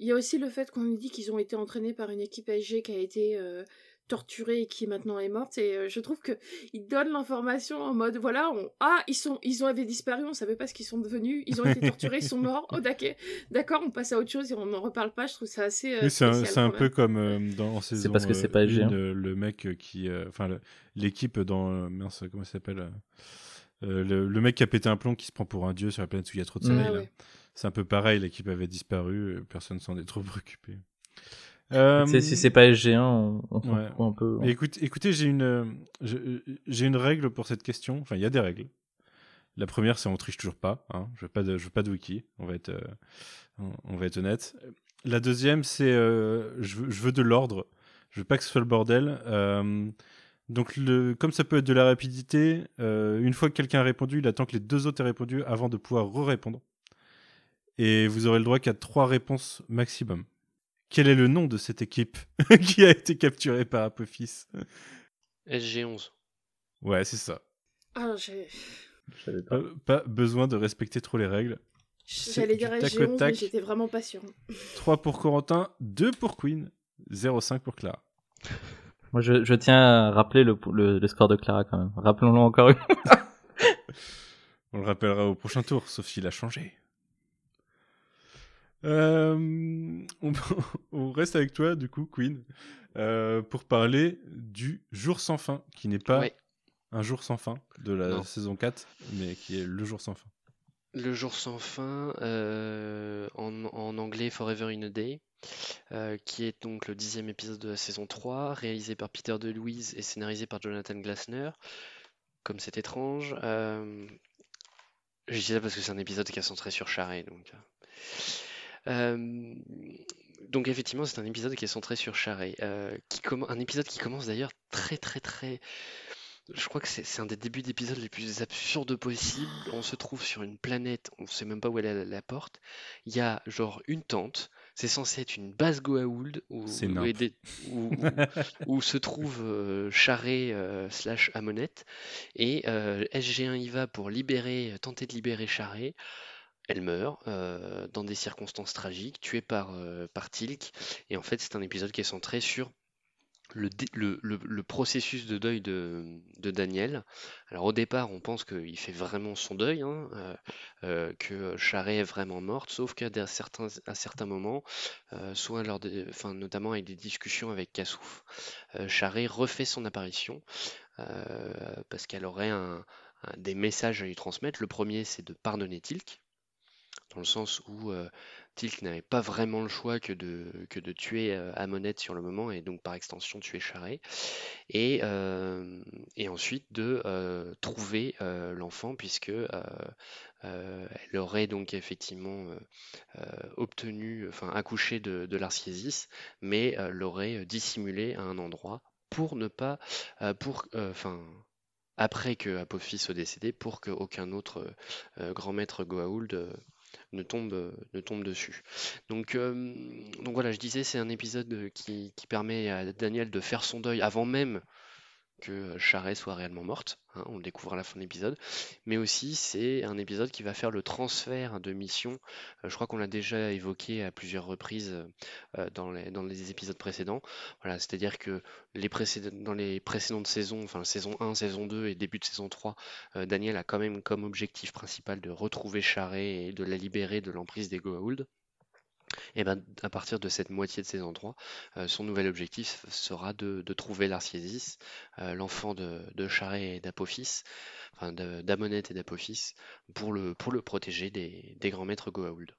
S6: Il y a aussi le fait qu'on nous dit qu'ils ont été entraînés par une équipe AG qui a été euh, torturée et qui maintenant est morte. Et euh, je trouve que il donne l'information en mode voilà, on... ah ils sont ils ont avaient disparu, on savait pas ce qu'ils sont devenus, ils ont été torturés, ils sont morts. Oh d'accord, on passe à autre chose et on n'en reparle pas. Je trouve ça assez. Euh,
S3: c'est un, peu comme euh, dans en saison.
S1: C'est parce que c'est pas
S3: une, le mec qui, enfin l'équipe dans mince comment ça s'appelle. Le, mec qui a pété un plomb qui se prend pour un dieu sur la planète où il y a trop de soleil. C'est un peu pareil, l'équipe avait disparu, personne s'en est trop préoccupé.
S1: Euh, si c'est pas SG1, on, on un peu.
S3: écoutez, j'ai une, j'ai une règle pour cette question. Enfin, il y a des règles. La première, c'est on triche toujours pas. Hein. Je veux pas de, je veux pas de wiki. On va être, euh, on va être honnête. La deuxième, c'est euh, je, veux, je, veux, de l'ordre. Je veux pas que ce soit le bordel. donc, le, comme ça peut être de la rapidité, une fois que quelqu'un a répondu, il attend que les deux autres aient répondu avant de pouvoir re-répondre. Et vous aurez le droit qu'à trois réponses maximum. Quel est le nom de cette équipe qui a été capturée par Apophis
S4: SG11.
S3: Ouais, c'est ça.
S6: Ah, j'ai.
S3: Pas. besoin de respecter trop les règles.
S6: J'allais dire SG11, mais j'étais vraiment pas sûr.
S3: 3 pour Corentin, 2 pour Queen, 0,5 pour Clara.
S1: Moi, je, tiens à rappeler le, le, score de Clara quand même. Rappelons-le encore une fois.
S3: On le rappellera au prochain tour, sauf s'il a changé. Euh, on, reste avec toi, du coup, Queen, euh, pour parler du jour sans fin, qui n'est pas un jour sans fin de la saison 4, mais qui est le jour sans fin.
S4: Le jour sans fin, euh, en, en, anglais Forever in a Day, qui est donc le dixième épisode de la saison 3, réalisé par Peter DeLuise et scénarisé par Jonathan Glassner. Comme c'est étrange. je dis ça parce que c'est un épisode qui est centré sur Charret, donc donc effectivement, c'est un épisode qui est centré sur Charret, qui un épisode qui commence d'ailleurs très très très... Je crois que c'est un des débuts d'épisode les plus absurdes possibles. On se trouve sur une planète, on sait même pas où elle est la porte. Il y a genre une tente, c'est censé être une base Goa'uld où, où, se trouve euh, Charret slash Amonette et SG1 y va pour libérer, tenter de libérer Charret elle meurt euh, dans des circonstances tragiques, tuée par, euh, par Tilk. Et en fait, c'est un épisode qui est centré sur le, processus de deuil de, Daniel. Alors au départ, on pense qu'il fait vraiment son deuil, hein, euh, que Charret est vraiment morte, sauf qu'à certains, moments, soit lors de, enfin, notamment avec des discussions avec Kassouf, Charret refait son apparition parce qu'elle aurait des messages à lui transmettre. Le premier, c'est de pardonner Tilk, dans le sens où Tilk n'avait pas vraiment le choix que de, que de tuer euh, Amonette sur le moment et donc par extension tuer Charret. Et, euh, et ensuite de euh, trouver l'enfant puisque elle aurait donc effectivement obtenu, enfin accouché de, de mais l'aurait dissimulé à un endroit pour ne pas, pour, enfin après que Apophis soit décédé, pour qu'aucun autre grand maître Goa'uld ne tombe, ne tombe dessus. Donc, euh, donc voilà, je disais, c'est un épisode qui, qui, permet à Daniel de faire son deuil avant même que Charret soit réellement morte, hein, on le découvre à la fin de l'épisode, mais aussi c'est un épisode qui va faire le transfert de mission, euh, je crois qu'on l'a déjà évoqué à plusieurs reprises euh, dans, les, épisodes précédents, voilà, c'est-à-dire que dans les précédentes saisons, enfin saison 1, saison 2 et début de saison 3, euh, Daniel a quand même comme objectif principal de retrouver Charret et de la libérer de l'emprise des Goa'uld. Et ben, à partir de cette moitié de saison 3, euh, son nouvel objectif sera de, trouver l'Arsiésis, euh, l'enfant de, de Charret et d'Apophis, enfin d'Amonette et d'Apophis, pour le, pour le protéger des, des grands maîtres Goa'uld.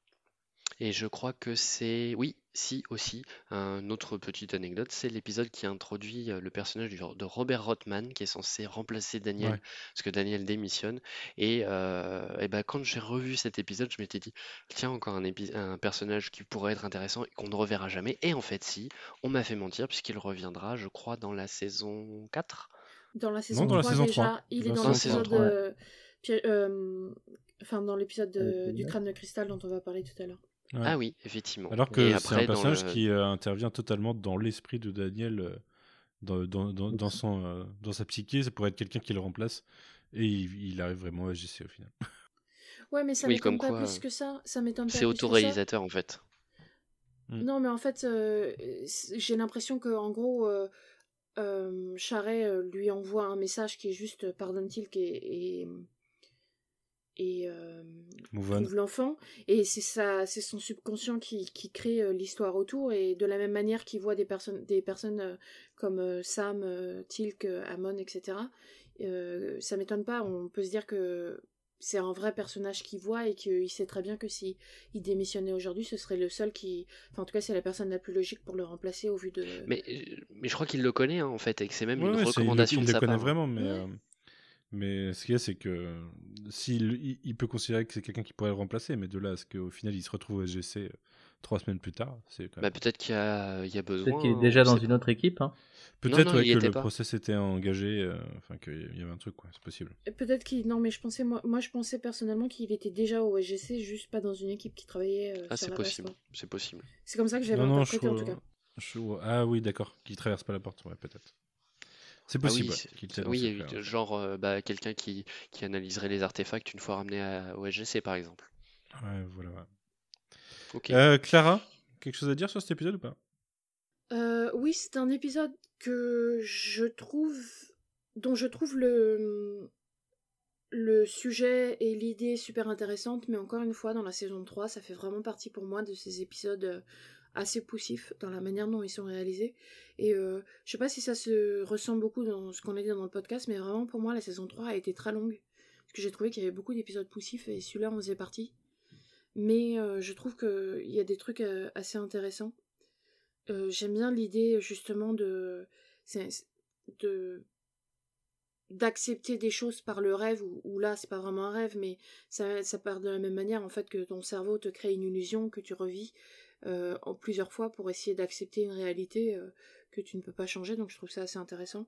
S4: Et je crois que c'est, oui, si aussi, un autre petite anecdote, c'est l'épisode qui introduit euh, le personnage de Robert Rothman, qui est censé remplacer Daniel, parce que Daniel démissionne. Et, euh, ben, quand j'ai revu cet épisode, je m'étais dit, tiens, encore un, un personnage qui pourrait être intéressant et qu'on ne reverra jamais. Et en fait, si, on m'a fait mentir, puisqu'il reviendra, je crois, dans la saison 4.
S6: Dans la saison, 3, déjà, il est dans, l'épisode... Euh, enfin, dans l'épisode du crâne de cristal dont on va parler tout à l'heure.
S4: Ah oui, effectivement.
S3: Alors que c'est un personnage qui euh, intervient totalement dans l'esprit de Daniel, euh, dans, dans, dans, son, euh, dans sa psyché. Ça pourrait être quelqu'un qui le remplace. Et il, arrive vraiment à GC au final.
S6: Ouais, mais ça oui, m'étonne pas plus que ça. ça
S4: c'est autoréalisateur en fait.
S6: Hmm. Non, mais en fait, j'ai l'impression que en gros, Charret lui envoie un message qui est juste pardonne-t-il et, et et euh, l'enfant. Et c'est ça c'est son subconscient qui, qui crée euh, l'histoire autour. Et de la même manière qu'il voit des personnes des personnes euh, comme euh, Sam Tilk Amon etc ça m'étonne pas. On peut se dire que c'est un vrai personnage qui voit et qu'il sait très bien que si il démissionnait aujourd'hui ce serait le seul qui enfin en tout cas c'est la personne la plus logique pour le remplacer au vu de
S4: mais mais je crois qu'il le connaît hein, en fait et que c'est même une recommandation
S3: il,
S4: de il
S3: le connaît vraiment mais mais ce qu'il y a, c'est que s'il il peut considérer que c'est quelqu'un qui pourrait le remplacer, mais de là à ce qu'au final il se retrouve au SGC euh, trois semaines plus tard, c'est quand
S4: bah, peut-être qu'il y a, il y a besoin. Peut-être
S1: qu'il est déjà dans une autre équipe. Hein.
S3: Peut-être que le process était engagé, euh, enfin qu'il y avait un truc, quoi. C'est possible.
S6: Peut-être qu'il, non, mais je pensais moi, moi je pensais personnellement qu'il était déjà au SGC, juste pas dans une équipe qui travaillait. Euh,
S4: ah, c'est possible. C'est possible.
S6: C'est comme ça que j'avais interprété en tout cas.
S3: Ah oui, d'accord. Qui traverse pas la porte, ouais, peut-être. C'est ah possible.
S4: oui, il y a eu genre euh, bah, quelqu'un qui, qui, analyserait les artefacts une fois ramenés à, au SGC par exemple.
S3: Ouais, voilà. Euh, Clara, quelque chose à dire sur cet épisode ou pas?
S6: Euh, Oui, c'est un épisode que je trouve, dont je trouve le le sujet et l'idée super intéressante, mais encore une fois, dans la saison 3, ça fait vraiment partie pour moi de ces épisodes assez poussifs dans la manière dont ils sont réalisés. Et euh, je sais pas si ça se ressent beaucoup dans ce qu'on a dit dans le podcast, mais vraiment pour moi la saison 3 a été très longue. Parce que j'ai trouvé qu'il y avait beaucoup d'épisodes poussifs et celui-là en faisait partie. Mais euh, je trouve qu'il y a des trucs euh, assez intéressants. J'aime bien l'idée justement de, de d'accepter des choses par le rêve ou, là c'est pas vraiment un rêve mais ça, ça part de la même manière en fait que ton cerveau te crée une illusion que tu revis euh, en plusieurs fois pour essayer d'accepter une réalité euh, que tu ne peux pas changer, donc je trouve ça assez intéressant.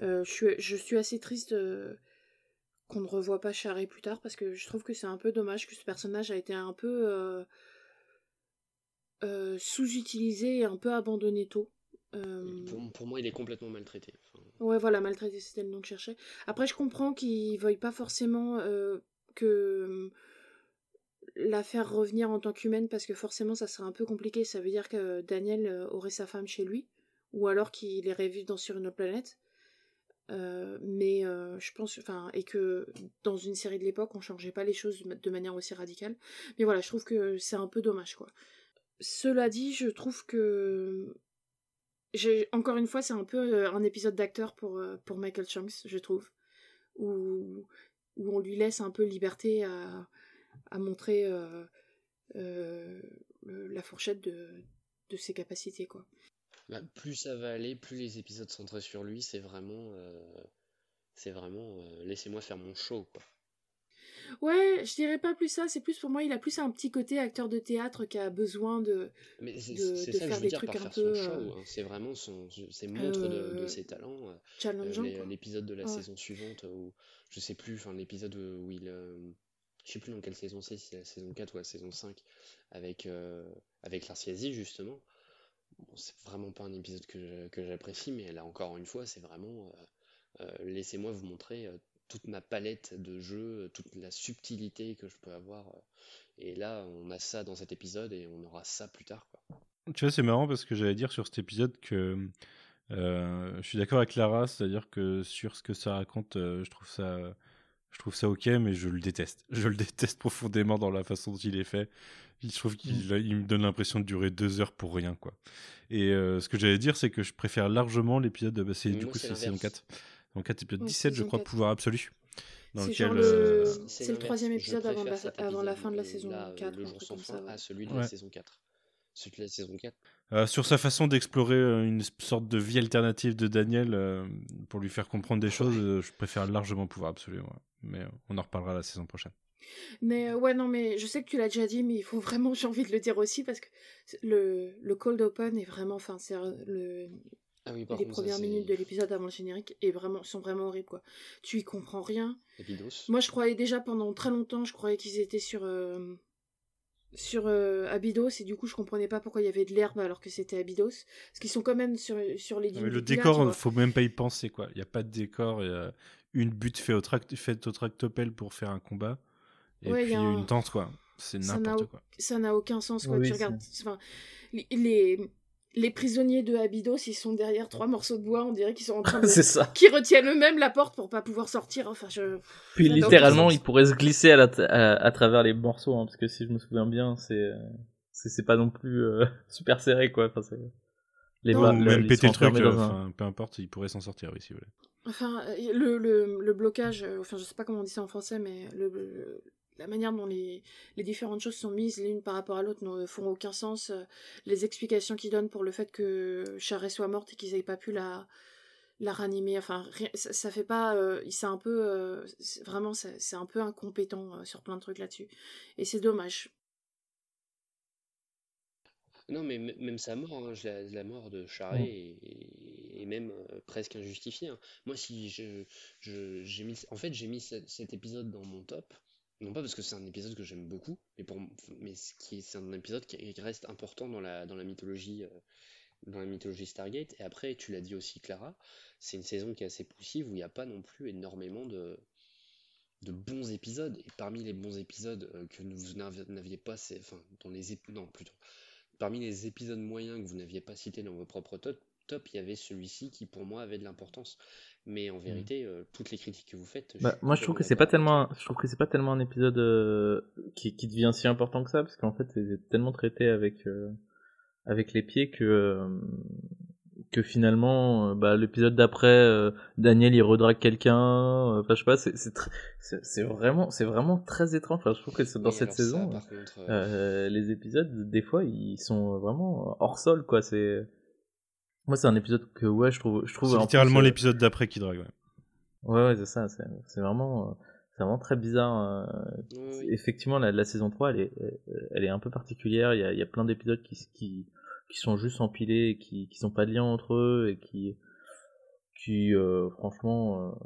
S6: Euh, je, suis, je, suis, assez triste qu'on ne revoie pas Charé plus tard parce que je trouve que c'est un peu dommage que ce personnage a été un peu sous-utilisé et un peu abandonné tôt.
S4: Pour, moi, il est complètement maltraité.
S6: Ouais, voilà, maltraité, c'était le nom que je cherchais. Après, je comprends qu'il veuille pas forcément que la faire revenir en tant qu'humaine parce que forcément ça serait un peu compliqué. Ça veut dire que Daniel euh, aurait sa femme chez lui ou alors qu'il irait vivre dans, sur une autre planète. Euh, mais euh, je pense, enfin, et que dans une série de l'époque, on changeait pas les choses de manière aussi radicale. Mais voilà, je trouve que c'est un peu dommage, quoi. Cela dit, je trouve que encore une fois, c'est un peu un épisode d'acteur pour pour Michael Shanks, je trouve, où où on lui laisse un peu liberté à à montrer la fourchette de de ses capacités, quoi.
S4: Bah, plus ça va aller, plus les épisodes centrés sur lui, c'est vraiment, euh, c'est vraiment, euh, laissez-moi faire mon show, quoi.
S6: Ouais, je dirais pas plus ça, c'est plus pour moi, il a plus un petit côté acteur de théâtre qui a besoin de,
S4: Mais de, faire des trucs un peu. Euh, hein. C'est vraiment son, ses montres de, ses talents.
S6: Challengeant.
S4: L'épisode de la saison suivante, où je sais plus, enfin l'épisode où il. Je sais plus dans quelle saison c'est, si c'est la saison 4 ou la saison 5, avec, avec l'Arciasie justement c'est vraiment pas un épisode que j'apprécie, mais là encore une fois, c'est vraiment euh, euh, laissez-moi vous montrer euh, toute ma palette de jeux, toute la subtilité que je peux avoir. et là, on a ça dans cet épisode et on aura ça plus tard.
S3: Tu vois, c'est marrant parce que j'allais dire sur cet épisode que je suis d'accord avec Lara, c'est-à-dire que sur ce que ça raconte, je trouve ça. Je trouve ça ok, mais je le déteste. Je le déteste profondément dans la façon dont il est fait. Je trouve qu'il mm. il me donne l'impression de durer deux heures pour rien, quoi. Et euh, ce que j'allais dire, c'est que je préfère largement l'épisode. Bah, c'est du coup c'est saison 4. Donc 4 épisode 17, je crois, pouvoir absolu.
S6: C'est le... Euh, le troisième épisode avant la, avant la, fin de la saison 4.
S4: Le jour sans fin à celui de la saison 4. Celui de la saison 4.
S3: Euh, sur sa façon d'explorer une sorte de vie alternative de Daniel pour lui faire comprendre des choses, je préfère largement pouvoir absolu. Mais on en reparlera la saison prochaine.
S6: Mais euh, ouais, non, mais je sais que tu l'as déjà dit, mais il faut vraiment, j'ai envie de le dire aussi, parce que le, le cold open est vraiment, enfin, c'est le, ah oui, les premières minutes de l'épisode avant le générique est vraiment, sont vraiment horribles, quoi. Tu y comprends rien. Moi, je croyais déjà pendant très longtemps, je croyais qu'ils étaient sur, euh, sur euh, Abydos, et du coup, je comprenais pas pourquoi il y avait de l'herbe alors que c'était Abydos. Parce qu'ils sont quand même sur, sur les
S3: Le décor, il faut même pas y penser, quoi. Il n'y a pas de décor, il y a une butte faite au, tract fait au tractopelle pour faire un combat. Et puis une tente, quoi. C'est n'importe quoi.
S6: Ça n'a aucun sens, quoi. tu regardes. Enfin, les, les prisonniers de Abydos, ils sont derrière trois morceaux de bois, on dirait qu'ils sont en train de.
S1: c'est ça.
S6: Qui retiennent eux-mêmes la porte pour pas pouvoir sortir. Enfin, je.
S1: Puis littéralement, ils pourraient se glisser à, à, travers les morceaux, hein, parce que si je me souviens bien, c'est. C'est pas non plus euh, super serré, quoi. Enfin,
S3: les non, même péter le truc, euh, peu importe, ils pourraient s'en sortir, oui, si vous voulez.
S6: Enfin, le, le, le, blocage, euh, enfin, je sais pas comment on dit ça en français, mais la manière dont les, les, différentes choses sont mises l'une par rapport à l'autre ne font aucun sens. Les explications qu'ils donnent pour le fait que Charret soit morte et qu'ils aient pas pu la, la ranimer, enfin, ça, ça, fait pas. Euh, c'est un peu. Euh, vraiment, un peu incompétent euh, sur plein de trucs là-dessus. Et c'est dommage.
S4: Non, mais même sa mort, hein, la, mort de Charret est, même presque injustifiée. Hein. Moi, si je, j'ai mis, en fait, j'ai mis cet épisode dans mon top, non pas parce que c'est un épisode que j'aime beaucoup, mais, pour, mais c'est un épisode qui reste important dans la, dans la mythologie. Euh, dans la mythologie Stargate, et après, tu l'as dit aussi, Clara, c'est une saison qui est assez poussive où il n'y a pas non plus énormément de, de bons épisodes. Et parmi les bons épisodes euh, que vous n'aviez pas, c'est, enfin, dans les non, plutôt, parmi les épisodes moyens que vous n'aviez pas cités dans vos propres top, top, il y avait celui-ci qui pour moi avait de l'importance. Mais en mmh. vérité, euh, toutes les critiques que vous faites.
S1: Bah, moi, je trouve que c'est pas tellement, je trouve que c'est pas tellement un épisode euh, qui, qui, devient si important que ça, parce qu'en fait, c'est tellement traité avec euh, avec les pieds que que finalement, bah, l'épisode d'après, Daniel il redrague quelqu'un. Enfin, je sais pas, c'est c'est vraiment c'est vraiment très étrange. Enfin, je trouve que dans cette saison, les épisodes, des fois, ils sont vraiment hors sol, quoi. C'est moi, c'est un épisode que, ouais, je trouve. Je trouve
S3: c'est littéralement euh, l'épisode d'après qui drague, ouais.
S1: Ouais, ouais, c'est ça. C'est vraiment, euh, c'est vraiment très bizarre. Euh, effectivement, la, la, saison 3, elle est, elle est un peu particulière. Il y a, il y a plein d'épisodes qui, qui, qui sont juste empilés, qui, qui sont pas de lien entre eux et qui, qui, franchement,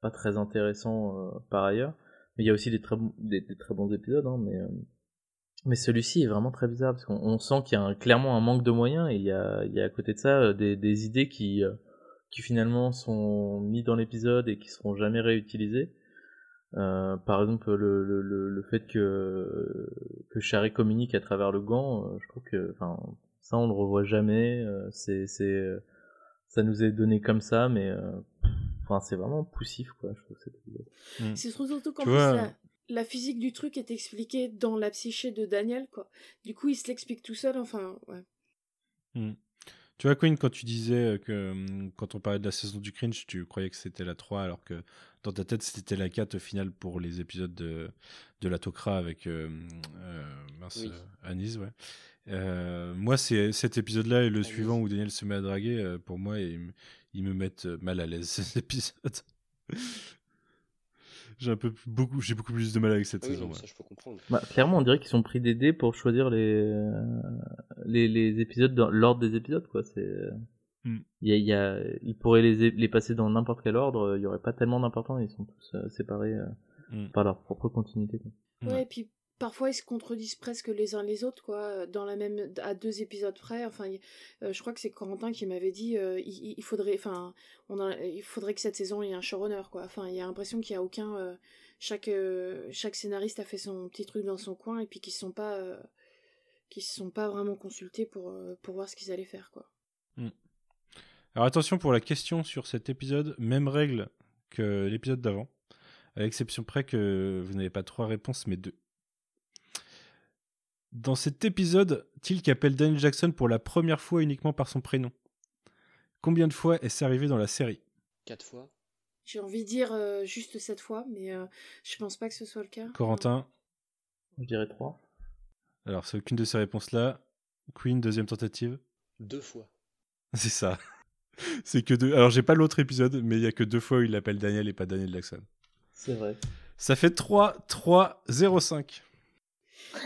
S1: pas très intéressants par ailleurs. Mais il y a aussi des très, des, des très bons épisodes, hein, mais mais celui-ci est vraiment très bizarre parce qu'on sent qu'il y a clairement un manque de moyens et il y a, il y a à côté de ça euh, des, des idées qui, euh, qui finalement sont mises dans l'épisode et qui seront jamais réutilisées. Euh, par exemple, le, le, le, fait que, que Charé communique à travers le gant, je trouve que enfin, Ça, on le revoit jamais. euh, c'est, c'est, euh, ça nous est donné comme ça, mais euh, enfin, c'est vraiment poussif, quoi. Je trouve cet épisode.
S6: C'est surtout qu'en plus,
S3: vois,
S6: la, la physique du truc est expliquée dans la psyché de Daniel, quoi. Du coup, il se l'explique tout seul, enfin, ouais.
S3: Tu vois, Queen, quand tu disais que hum, quand on parlait de la saison du cringe, tu croyais que c'était la 3, alors que dans ta tête, c'était la 4 au final pour les épisodes de, de la Tok'ra avec euh, euh, mince,
S4: Oui.
S3: euh, Anis, ouais. Euh, moi, c'est cet épisode-là et le suivant où Daniel se met à draguer, euh, pour moi, ils, me- ils me mettent euh, mal à l'aise, ces épisodes. j'ai un peu plus- beaucoup, j'ai beaucoup plus de mal avec cette
S4: Ah oui,
S3: saison.
S4: non,
S3: ouais.
S4: ça je peux comprendre.
S1: Bah, clairement, on dirait qu'ils sont pris des dés pour choisir les, euh, les, les épisodes dans l'ordre des épisodes, quoi. C'est, il y a, il y a, ils pourraient les, les passer dans n'importe quel ordre, il y aurait pas tellement d'importants, ils sont tous euh, séparés euh,
S3: Hmm.
S1: par leur propre continuité, quoi.
S6: Ouais,
S3: Ouais.
S6: et puis parfois ils se contredisent presque les uns les autres, quoi, dans la même à deux épisodes près. Enfin, euh, je crois que c'est Corentin qui m'avait dit, euh, il, il faudrait, enfin, on a, il faudrait que cette saison il y ait un showrunner, quoi. Enfin, il y a l'impression qu'il y a aucun, euh, chaque euh, chaque scénariste a fait son petit truc dans son coin et puis qu'ils sont pas, euh, qu'ils se sont pas vraiment consultés pour euh, pour voir ce qu'ils allaient faire, quoi.
S3: Alors attention pour la question sur cet épisode, même règle que l'épisode d'avant, à l'exception près que vous n'avez pas trois réponses mais deux. Dans cet épisode, Tilk appelle Daniel Jackson pour la première fois uniquement par son prénom. Combien de fois est-ce arrivé dans la série?
S4: Quatre fois.
S6: J'ai envie de dire euh, juste cette fois, mais euh, je pense pas que ce soit le cas.
S3: Corentin
S1: Je dirais 3.
S3: Alors c'est aucune de ces réponses-là. Queen, deuxième tentative.
S4: Deux fois.
S3: C'est ça. C'est que deux. Alors j'ai pas l'autre épisode, mais il y a que deux fois où il l'appelle Daniel et pas Daniel Jackson.
S1: C'est vrai.
S3: Ça fait 3, 3, 0, 5.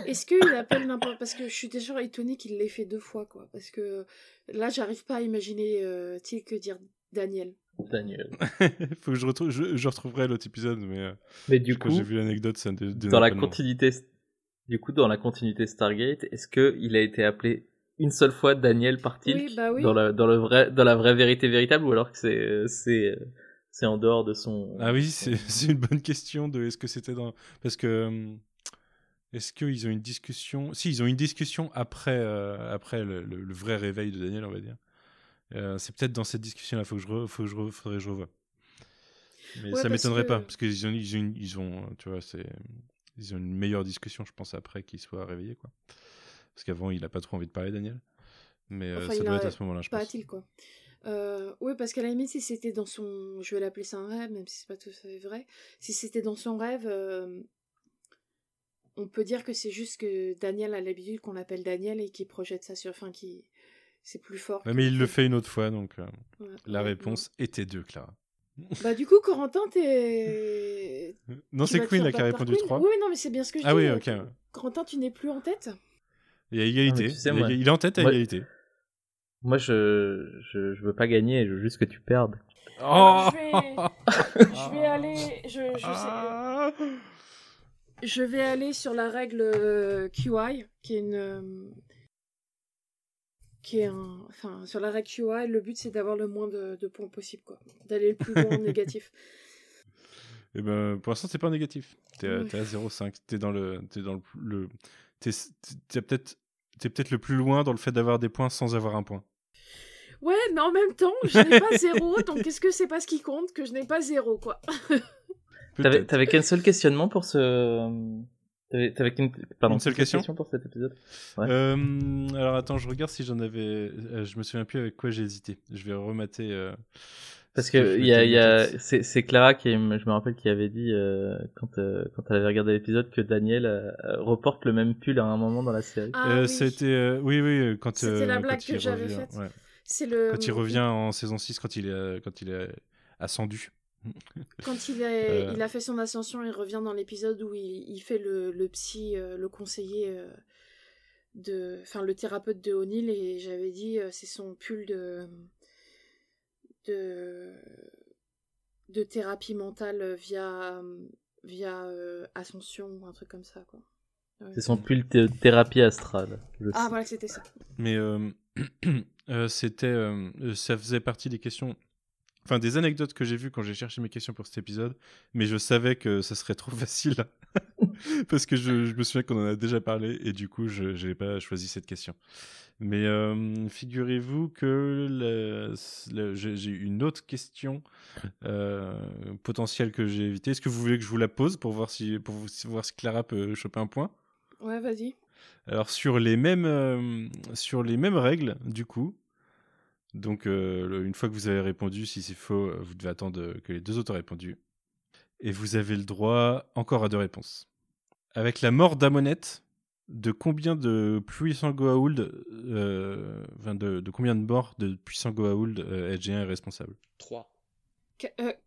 S6: Est-ce qu'il appelle n'importe parce que je suis déjà étonnée qu'il l'ait fait deux fois quoi parce que là j'arrive pas à imaginer euh, Tilk dire Daniel.
S1: Daniel.
S3: Faut que je retrouve, je, je retrouverai l'autre épisode, mais euh,
S1: Mais du coup,
S3: j'ai vu l'anecdote, ça
S1: dans la continuité, du coup, dans la continuité Stargate, est-ce que il a été appelé une seule fois Daniel par Tilk
S6: Oui, bah oui.
S1: dans la dans le vrai dans la vraie vérité véritable ou alors que c'est c'est c'est en dehors de son
S3: Ah oui, c'est c'est une bonne question de est-ce que c'était dans parce que euh, est-ce qu'ils ont une discussion Si, ils ont une discussion après euh, après le, le- le vrai réveil de Daniel, on va dire. Euh, c'est peut-être dans cette discussion-là, faut que je re- faut que je re- faudrait que je revoie. Mais
S6: Ouais,
S3: ça m'étonnerait
S6: que-
S3: pas parce qu'ils ont ils ont une- ils ont tu vois c'est ils ont une meilleure discussion, je pense après qu'il soit réveillé quoi. Parce qu'avant, il a pas trop envie de parler Daniel. Mais euh, ça
S6: il
S3: doit être à ce moment-là, je
S6: Pas
S3: pense.
S6: Tilk quoi. Euh, oui parce qu'à la limite si c'était dans son je vais l'appeler ça un rêve même si c'est pas tout à fait vrai si c'était dans son rêve euh, on peut dire que c'est juste que Daniel a l'habitude qu'on l'appelle Daniel et qu'il projette ça sur enfin qui c'est plus fort.
S3: Ouais, mais il le
S6: fait.
S3: une autre fois, donc euh,
S6: Ouais,
S3: la
S6: ouais,
S3: réponse était deux, Clara.
S6: non. Bah du coup Corentin t'es
S3: Non, c'est Queen là qui a répondu
S6: Queen
S3: 3.
S6: Oui, non, mais c'est bien ce que je
S3: Ah
S6: dis.
S3: oui, ok.
S6: Corentin, tu n'es plus en tête
S3: Il y a égalité.
S1: Ah, mais tu sais,
S3: il, y a-
S1: moi-
S3: il est en tête à
S1: moi-
S3: égalité.
S1: Moi, je, je je veux pas gagner, je veux juste que tu perdes.
S6: Alors, je vais- Je vais aller. Je, je, sais-
S3: Ah
S6: je vais aller sur la règle euh, QI, qui est une. euh, Qui est un. Enfin, sur la règle QI, le but c'est d'avoir le moins de, de points possible, quoi. D'aller le plus loin en négatif.
S3: Eh ben, pour l'instant, t'es pas négatif. T'es à, à 0,5. T'es dans le, t'es dans le, le- t'es, peut-être, t'es peut-être le plus loin dans le fait d'avoir des points sans avoir un point.
S6: Ouais, mais en même temps, je n'ai pas zéro, donc est-ce que c'est pas ce qui compte que je n'ai pas zéro, quoi?
S1: T'avais t'avais qu'un seul questionnement pour ce. T'avais t'avais qu'une pardon,
S3: Une seule question
S1: pour cet épisode? Ouais.
S3: Euh, alors attends, je regarde si j'en avais. euh, je me souviens plus avec quoi j'ai hésité. Je vais remater. euh,
S1: Parce que il y a, y c'est c'est Clara qui, je me rappelle, qui avait dit euh, quand euh, quand elle avait regardé l'épisode que Daniel euh, reporte le même pull à un moment dans la série.
S6: Ah,
S3: Euh,
S6: oui.
S3: C'était euh, oui oui quand
S6: C'était
S3: euh,
S6: la blague que j'avais
S3: revient,
S6: faite.
S3: ouais.
S6: C'est le.
S3: quand il revient en saison 6 quand il est quand il est ascendu.
S6: Quand il, est,
S3: Euh.
S6: il a fait son ascension, il revient dans l'épisode où il, il fait le, le psy, euh, le conseiller euh, de, enfin le thérapeute de O'Neill et j'avais dit euh, c'est son pull de de de thérapie mentale via via euh, Ascension ou un truc comme ça quoi. Ouais.
S1: C'est son pull thé- thérapie astrale.
S6: Ah
S1: sais.
S6: voilà c'était ça.
S3: Mais euh, euh, c'était, euh, euh, ça faisait partie des questions. Enfin des anecdotes que j'ai vues quand j'ai cherché mes questions pour cet épisode, mais je savais que ça serait trop facile parce que je, me souviens qu'on en a déjà parlé et du coup je n'ai pas choisi cette question. Mais euh, figurez-vous que j'ai une autre question euh, potentielle que j'ai évitée. Est-ce que vous voulez que je vous la pose pour voir si pour voir si Clara peut choper un point?
S6: Ouais, vas-y.
S3: Alors sur les mêmes euh, sur les mêmes règles du coup. Donc une fois que vous avez répondu, si c'est faux, vous devez attendre que les deux autres aient répondu. Et vous avez le droit encore à deux réponses. Avec la mort d'Amonette, de combien de puissants Goa'uld, euh, de, de, combien de morts de puissants Goa'uld euh, SG1 est responsable?
S4: 3.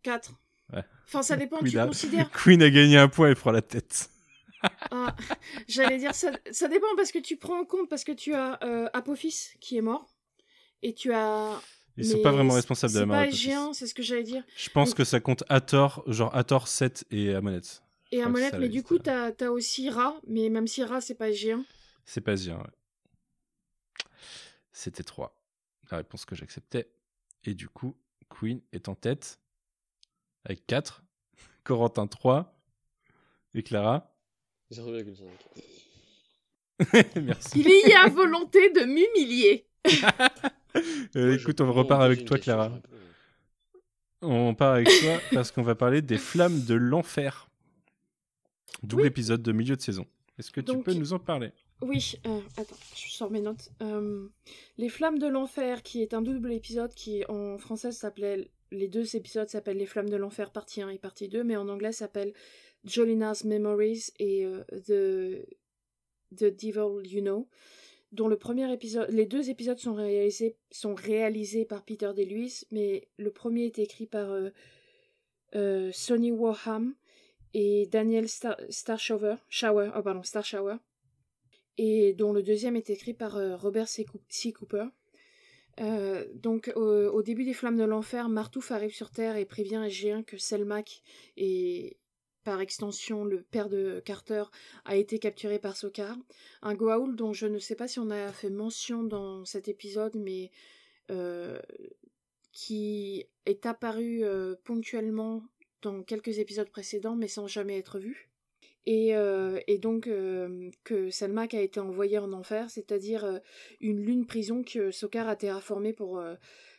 S6: 4. Euh, enfin, ça dépend, tu considères.
S3: Queen a gagné un point et prend la tête.
S6: ah, J'allais dire, ça, ça, dépend parce que tu prends en compte, parce que tu as euh, Apophis qui est mort, et tu as.
S3: Ils sont pas vraiment responsables de la mort.
S6: C'est pas SG1, c'est ce que j'allais dire.
S3: Je pense que ça compte Hathor, genre Hathor 7 et Amonette.
S6: Et Amonette, mais du coup, t'as as aussi Ra, mais même si Ra, c'est pas géant.
S3: C'est pas géant, ouais. C'était 3. La réponse que j'acceptais. Et du coup, Queen est en tête avec 4. Corentin 3. Et Clara
S4: 0,5.
S3: Merci.
S6: Il y a volonté de m'humilier.
S3: Euh, écoute, on repart avec toi, Clara. On part avec toi parce qu'on va parler des flammes de l'enfer. Double épisode de milieu de saison. Est-ce que tu peux nous en parler?
S6: Oui, euh, attends, je sors mes notes. Euh, les Flammes de l'Enfer, qui est un double épisode qui en français s'appelait. Les deux épisodes s'appellent Les Flammes de l'Enfer, partie 1 et partie 2, mais en anglais s'appelle Jolina's Memories et euh, The, The Devil You Know dont le premier épisode, les deux épisodes sont réalisés, par Peter DeLuise, mais le premier est écrit par Sonny Warham et Daniel Star Starshower, Shower, oh et dont le deuxième est écrit par euh, Robert C. Cooper. Euh, donc au début des Flammes de l'Enfer, Martouf arrive sur Terre et prévient G1 que Selmac et par extension le père de Carter a été capturé par Sokar, un Goa'uld dont je ne sais pas si on a fait mention dans cet épisode, mais euh, qui est apparu ponctuellement dans quelques épisodes précédents, mais sans jamais être vu. Et, euh, donc euh, que Selmak a été envoyé en enfer, c'est-à-dire euh, une lune prison que Sokar a terraformée pour,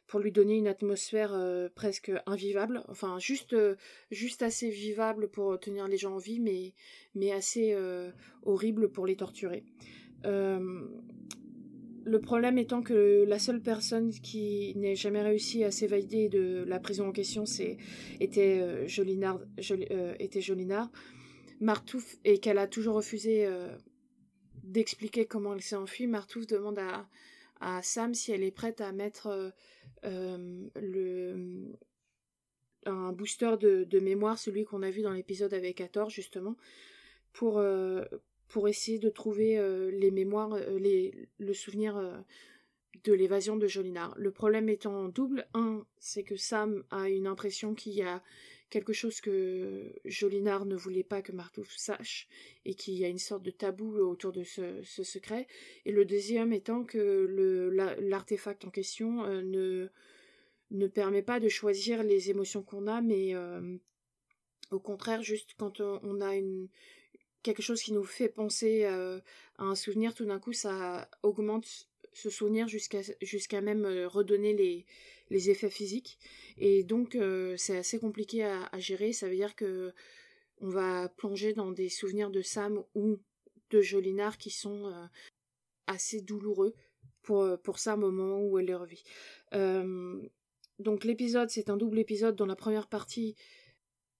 S6: pour lui donner une atmosphère presque invivable, enfin juste, juste assez vivable pour tenir les gens en vie, mais, mais assez horrible pour les torturer. Le problème étant que la seule personne qui n'ait jamais réussi à s'évader de la prison en question c'est, était, euh, Jolinard, euh, était Jolinard. Martouf, et qu'elle a toujours refusé euh, d'expliquer comment elle s'est enfuie, Martouf demande à, à, Sam si elle est prête à mettre le, un booster de, mémoire, celui qu'on a vu dans l'épisode avec Hathor justement, pour, pour essayer de trouver euh, les mémoires, euh, les, le souvenir euh, de l'évasion de Jolinar. Le problème étant double. Un, c'est que Sam a une impression qu'il y a quelque chose que Jolinar ne voulait pas que Martouf sache et qu'il y a une sorte de tabou autour de ce, secret. Et le deuxième étant que l'artefact en question ne, ne permet pas de choisir les émotions qu'on a, mais au contraire, juste quand on a quelque chose qui nous fait penser euh, à un souvenir, tout d'un coup, ça augmente ce souvenir jusqu'à jusqu'à même euh, redonner les, les effets physiques. Et donc, euh, c'est assez compliqué à, gérer. Ça veut dire que on va plonger dans des souvenirs de Sam ou de Jolinar qui sont assez douloureux pour, pour Sam au moment où elle les revit. donc, l'épisode, c'est un double épisode dans la première partie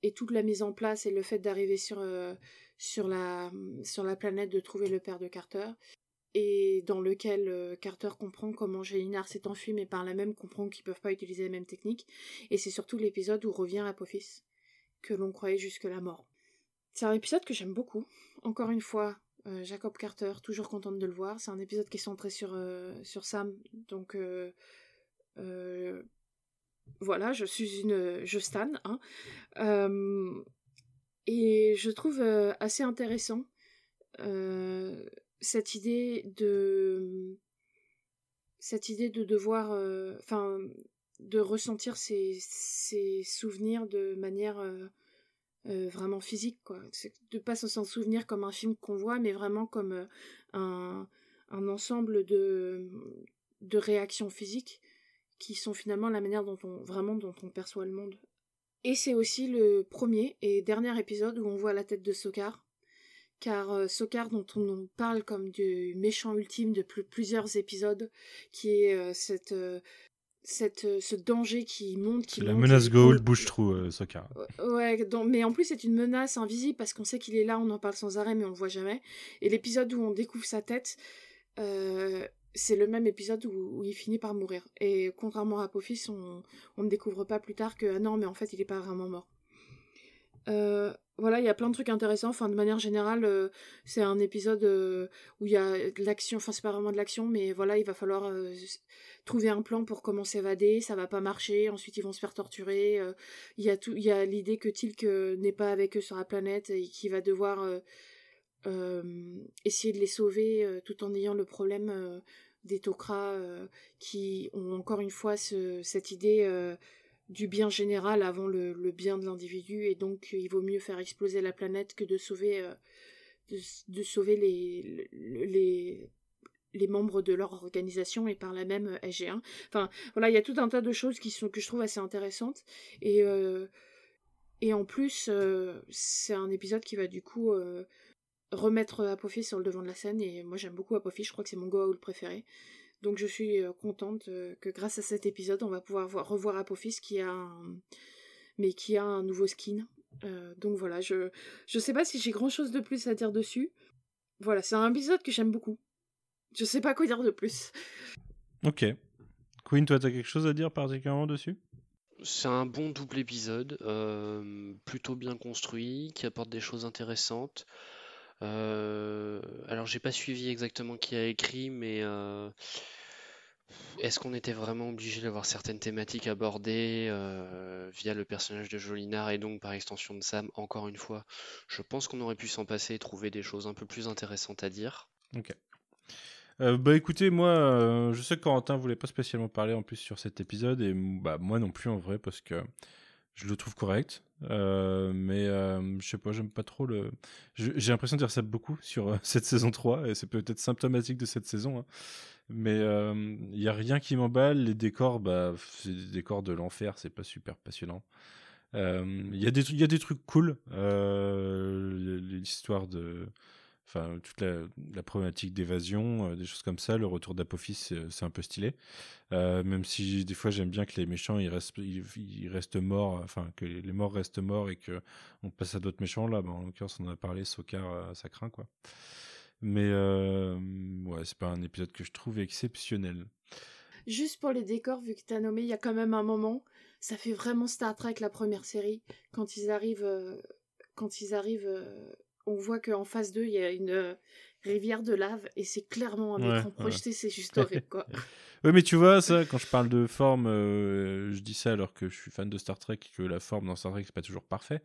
S6: et toute la mise en place et le fait d'arriver sur sur la, sur la planète de trouver le père de Carter, et dans lequel euh, Carter comprend comment Gélinar s'est enfui, mais par là même comprend qu'ils peuvent pas utiliser les mêmes techniques, et c'est surtout l'épisode où revient Apophis, que l'on croyait jusque la mort. C'est un épisode que j'aime beaucoup. Encore une fois, euh, Jacob Carter, toujours contente de le voir. C'est un épisode qui est centré sur, euh, sur Sam, donc voilà, je suis une je stan. Hein. Et je trouve assez intéressant cette idée de cette idée de devoir euh, enfin de ressentir ses, souvenirs de manière vraiment physique, quoi. De pas s'en souvenir comme un film qu'on voit, mais vraiment comme un, un ensemble de, de réactions physiques qui sont finalement la manière dont on vraiment dont on perçoit le monde. Et c'est aussi le premier et dernier épisode où on voit la tête de Sokar. Car euh, Sokar, dont on nous parle comme du méchant ultime de plusieurs épisodes, qui est euh, cette, euh, cette, ce danger qui monte, qui
S3: La menace Gold trop, Sokar.
S6: Ouais, mais en plus c'est une menace invisible parce qu'on sait qu'il est là, on en parle sans arrêt, mais on le voit jamais. Et l'épisode où on découvre sa tête, c'est le même épisode où, il finit par mourir. Et contrairement à Apophis, on, ne découvre pas plus tard que ah non, mais en fait, il est pas vraiment mort. Euh, voilà, il y a plein de trucs intéressants. Enfin, de manière générale, euh, c'est un épisode euh, où il y a de l'action. Enfin, c'est pas vraiment de l'action, mais voilà, il va falloir trouver un plan pour comment s'évader. Ça va pas marcher. Ensuite, ils vont se faire torturer. Il y a tout. Il y a l'idée que Tilk n'est pas avec eux sur la planète et qu'il va devoir essayer de les sauver tout en ayant le problème des Tok'ra euh, qui ont encore une fois cette idée euh, du bien général avant le, bien de l'individu et donc il vaut mieux faire exploser la planète que de sauver euh, de, sauver les, membres de leur organisation et par la même SG1. Enfin, voilà, il y a tout un tas de choses que je trouve assez intéressantes et en plus c'est un épisode qui va du coup remettre Apophis sur le devant de la scène et moi j'aime beaucoup Apophis, je crois que c'est mon Goa'uld préféré. Donc je suis euh, contente euh, que grâce à cet épisode on va pouvoir revoir Apophis qui a un... mais qui a un nouveau skin. Euh, donc voilà, je je sais pas si j'ai grand chose de plus à dire dessus. Voilà, c'est un épisode que j'aime beaucoup. Je sais pas quoi dire de plus.
S3: Ok. Queen, toi t'as quelque chose à dire particulièrement dessus?
S4: C'est un bon double épisode, plutôt bien construit, qui apporte des choses intéressantes. Euh, alors j'ai pas suivi exactement qui a écrit, mais euh, est-ce qu'on était vraiment obligé d'avoir certaines thématiques abordées euh, via le personnage de Jolinar et donc par extension de Sam Encore une fois, je pense qu'on aurait pu s'en passer et trouver des choses un peu plus intéressantes à dire.
S3: Ok. bah écoutez, moi, je sais que Corentin voulait pas spécialement parler en plus sur cet épisode et bah moi non plus en vrai parce que je le trouve correct. Euh, mais euh, je sais pas, j'aime pas trop le. J'ai l'impression de dire ça beaucoup sur euh, cette saison 3, et c'est peut-être symptomatique de cette saison. Hein. Mais il y a rien qui m'emballe. Les décors, bah, c'est des décors de l'enfer, c'est pas super passionnant. Il y, y a des trucs cool. L'histoire de enfin toute la, problématique d'évasion, euh, des choses comme ça. Le retour d'Apophis, c'est un peu stylé. Euh, même si des fois j'aime bien que les méchants ils restent, ils, restent morts, enfin que les morts restent morts et que on passe à d'autres méchants. Là, bah, en l'occurrence, on a parlé, Sokar, euh, ça craint quoi. Mais ouais, c'est pas un épisode que je trouve exceptionnel.
S6: Juste pour les décors, vu que tu as nommé, il y a quand même un moment, ça fait vraiment Star Trek la première série, quand ils arrivent, quand ils arrivent on voit qu'en face d'eux, il y a une euh, rivière de lave et c'est clairement un écran projeté, c'est juste horrible, quoi.
S3: oui, mais tu vois, ça, quand je parle de forme, euh, je dis ça alors que je suis fan de Star Trek que la forme dans Star Trek, c'est pas toujours parfait.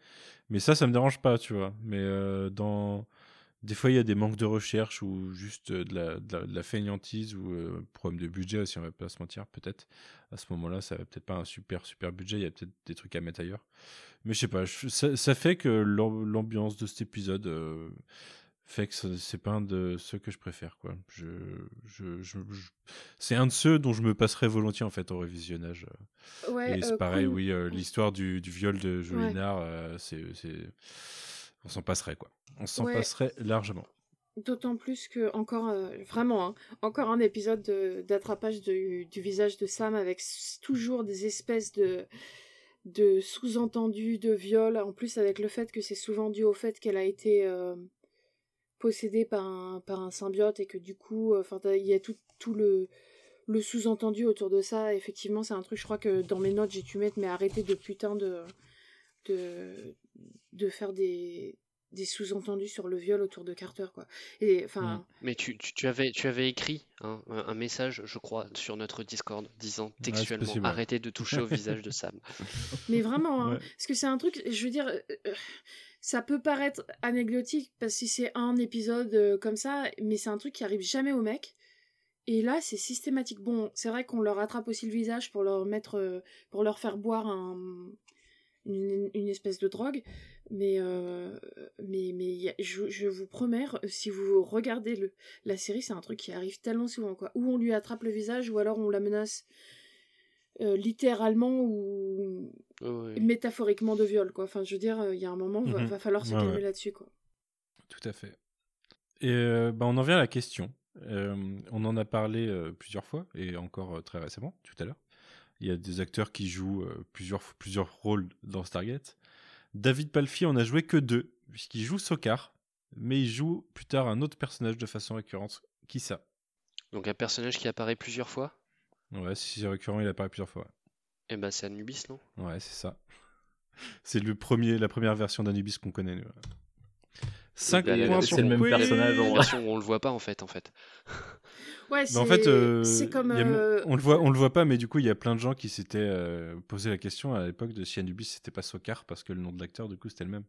S3: Mais ça, ça me dérange pas, tu vois. Mais euh, dans. Des fois, il y a des manques de recherche ou juste de la, de la, fainéantise ou problème de budget aussi, on va pas se mentir, peut-être. À ce moment-là, ça va peut-être pas un super, super budget, il y a peut-être des trucs à mettre ailleurs. Mais je sais pas, ça, fait que l'ambiance de cet épisode euh, fait que c'est pas un de ceux que je préfère. quoi. Je, je, c'est un de ceux dont je me passerais volontiers en fait au révisionnage. Ouais, Et c'est euh, pareil, oui, euh, l'histoire du, du, viol de Jolinar, c'est, on s'en passerait quoi. On s'en passerait largement.
S6: D'autant plus que encore vraiment hein, encore un épisode d'attrapage du, du visage de Sam avec toujours des espèces de de sous-entendus de viol, en plus avec le fait que c'est souvent dû au fait qu'elle a été euh, possédée par un, par un symbiote et que du coup, euh, enfin, il y a tout, tout le, le sous-entendu autour de ça. Effectivement, c'est un truc, je crois que dans mes notes, j'ai dû mettre, mais arrêtez de putain de, de, de faire des, des sous-entendus sur le viol autour de Carter quoi. Et enfin.
S4: Mm. Mais tu, tu, avais tu avais écrit un, message, je crois, sur notre Discord disant textuellement arrêtez de toucher au visage de Sam.
S6: Mais vraiment, hein, parce que c'est un truc, je veux dire, euh, euh, ça peut paraître anecdotique parce que c'est un épisode euh, comme ça, mais c'est un truc qui arrive jamais au mec. Et là, c'est systématique. Bon, c'est vrai qu'on leur attrape aussi le visage pour leur mettre, euh, pour leur faire boire un, une, une espèce de drogue. Mais, euh, mais, mais je, je, vous promets, si vous regardez le, la série, c'est un truc qui arrive tellement souvent, quoi. Ou on lui attrape le visage, ou alors on la menace euh, littéralement ou métaphoriquement de viol, quoi. Enfin, je veux dire, il y a un moment, il va, mhm. falloir se calmer là-dessus, quoi.
S3: Tout à fait. Et bah, on en vient à la question. on en a parlé plusieurs fois, et encore très récemment, tout à l'heure. Il y a des acteurs qui jouent plusieurs, plusieurs rôles dans Stargate. David Palfi en a joué que deux, puisqu'il joue Sokar, mais il joue plus tard un autre personnage de façon récurrente. Qui ça
S4: Donc un personnage qui apparaît plusieurs fois?
S3: Ouais, si c'est récurrent, il apparaît plusieurs fois.
S4: Et eh ben c'est Anubis, non?
S3: Ouais, c'est ça. C'est le premier, la première version d'Anubis qu'on connaît. Nous.
S1: 5 points C'est le même personnage.
S4: on le voit pas en fait. En fait.
S6: Ouais, c'est en fait, euh, comme.
S3: Euh, on le voit, on le voit pas, mais du coup, il y a plein de gens qui s'étaient euh, posé la question à l'époque de si Anubis c'était pas Sokar parce que le nom de l'acteur, du coup, c'était le même.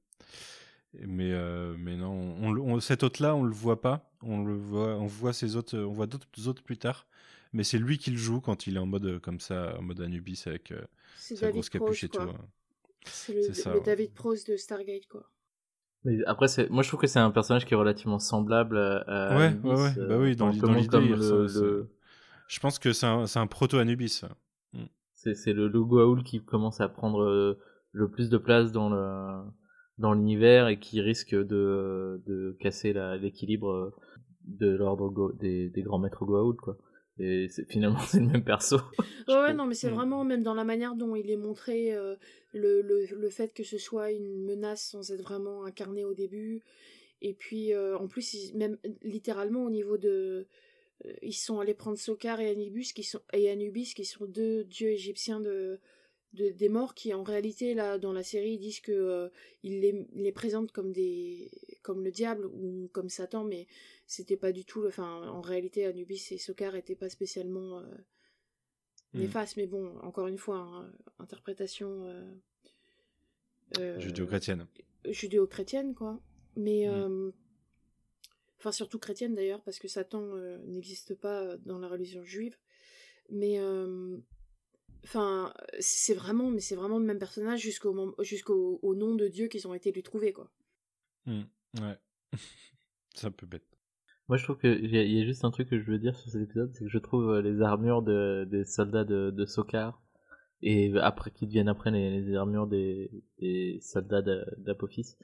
S3: Mais, mais non, on, cet hôte-là, on le voit pas. On le voit, on voit ses autres, on voit d'autres autres plus tard. Mais c'est lui qui le joue quand il est en mode comme ça, en mode Anubis avec sa grosse capuche et tout. Hein.
S6: C'est le, le David Prose de Stargate, quoi.
S1: Mais après, moi je trouve que c'est un personnage qui est relativement semblable à.
S3: Ouais, ouais, ouais. bah oui, dans, dans l'idée, le... je pense que c'est un, un proto-Anubis.
S1: Mm. C'est le logo Aoul qui commence à prendre euh, le plus de place dans le dans l'univers et qui risque de, de casser l'équilibre de l'ordre des, des grands maîtres Goa'uld quoi. Et finalement, c'est le même perso.
S6: ouais, non, mais c'est mm. vraiment, même dans la manière dont il est montré, euh, le, le, le, fait que ce soit une menace sans être vraiment incarné au début. Et puis, euh, en plus, même littéralement au niveau de. Euh, ils sont allés prendre Sokar et Anubis, qui sont, et Anubis, qui sont deux dieux égyptiens de, de, des morts, qui en réalité, là, dans la série, disent que ils les, les présentent comme, des, comme le diable ou comme Satan, mais c'était pas du tout. Enfin, en réalité, Anubis et Sokar étaient pas spécialement euh, hmm. néfastes, mais bon, encore une fois, hein, interprétation. Euh,
S3: euh, judéo-chrétienne.
S6: Judéo-chrétienne, quoi. Mais. Hmm. Enfin, surtout chrétienne d'ailleurs, parce que Satan n'existe pas dans la religion juive. Mais. Enfin, c'est vraiment, mais c'est vraiment le même personnage jusqu'au jusqu'au au nom de Dieu qu'ils ont été lui trouver, quoi.
S3: Hmm. Ouais. c'est un peu bête.
S1: Moi, je trouve qu'il y, y, a juste un truc que je veux dire sur cet épisode, c'est que je trouve euh, les armures de, des soldats de, de Sokar, et après qui deviennent après les, les armures des, des soldats d'Apophis,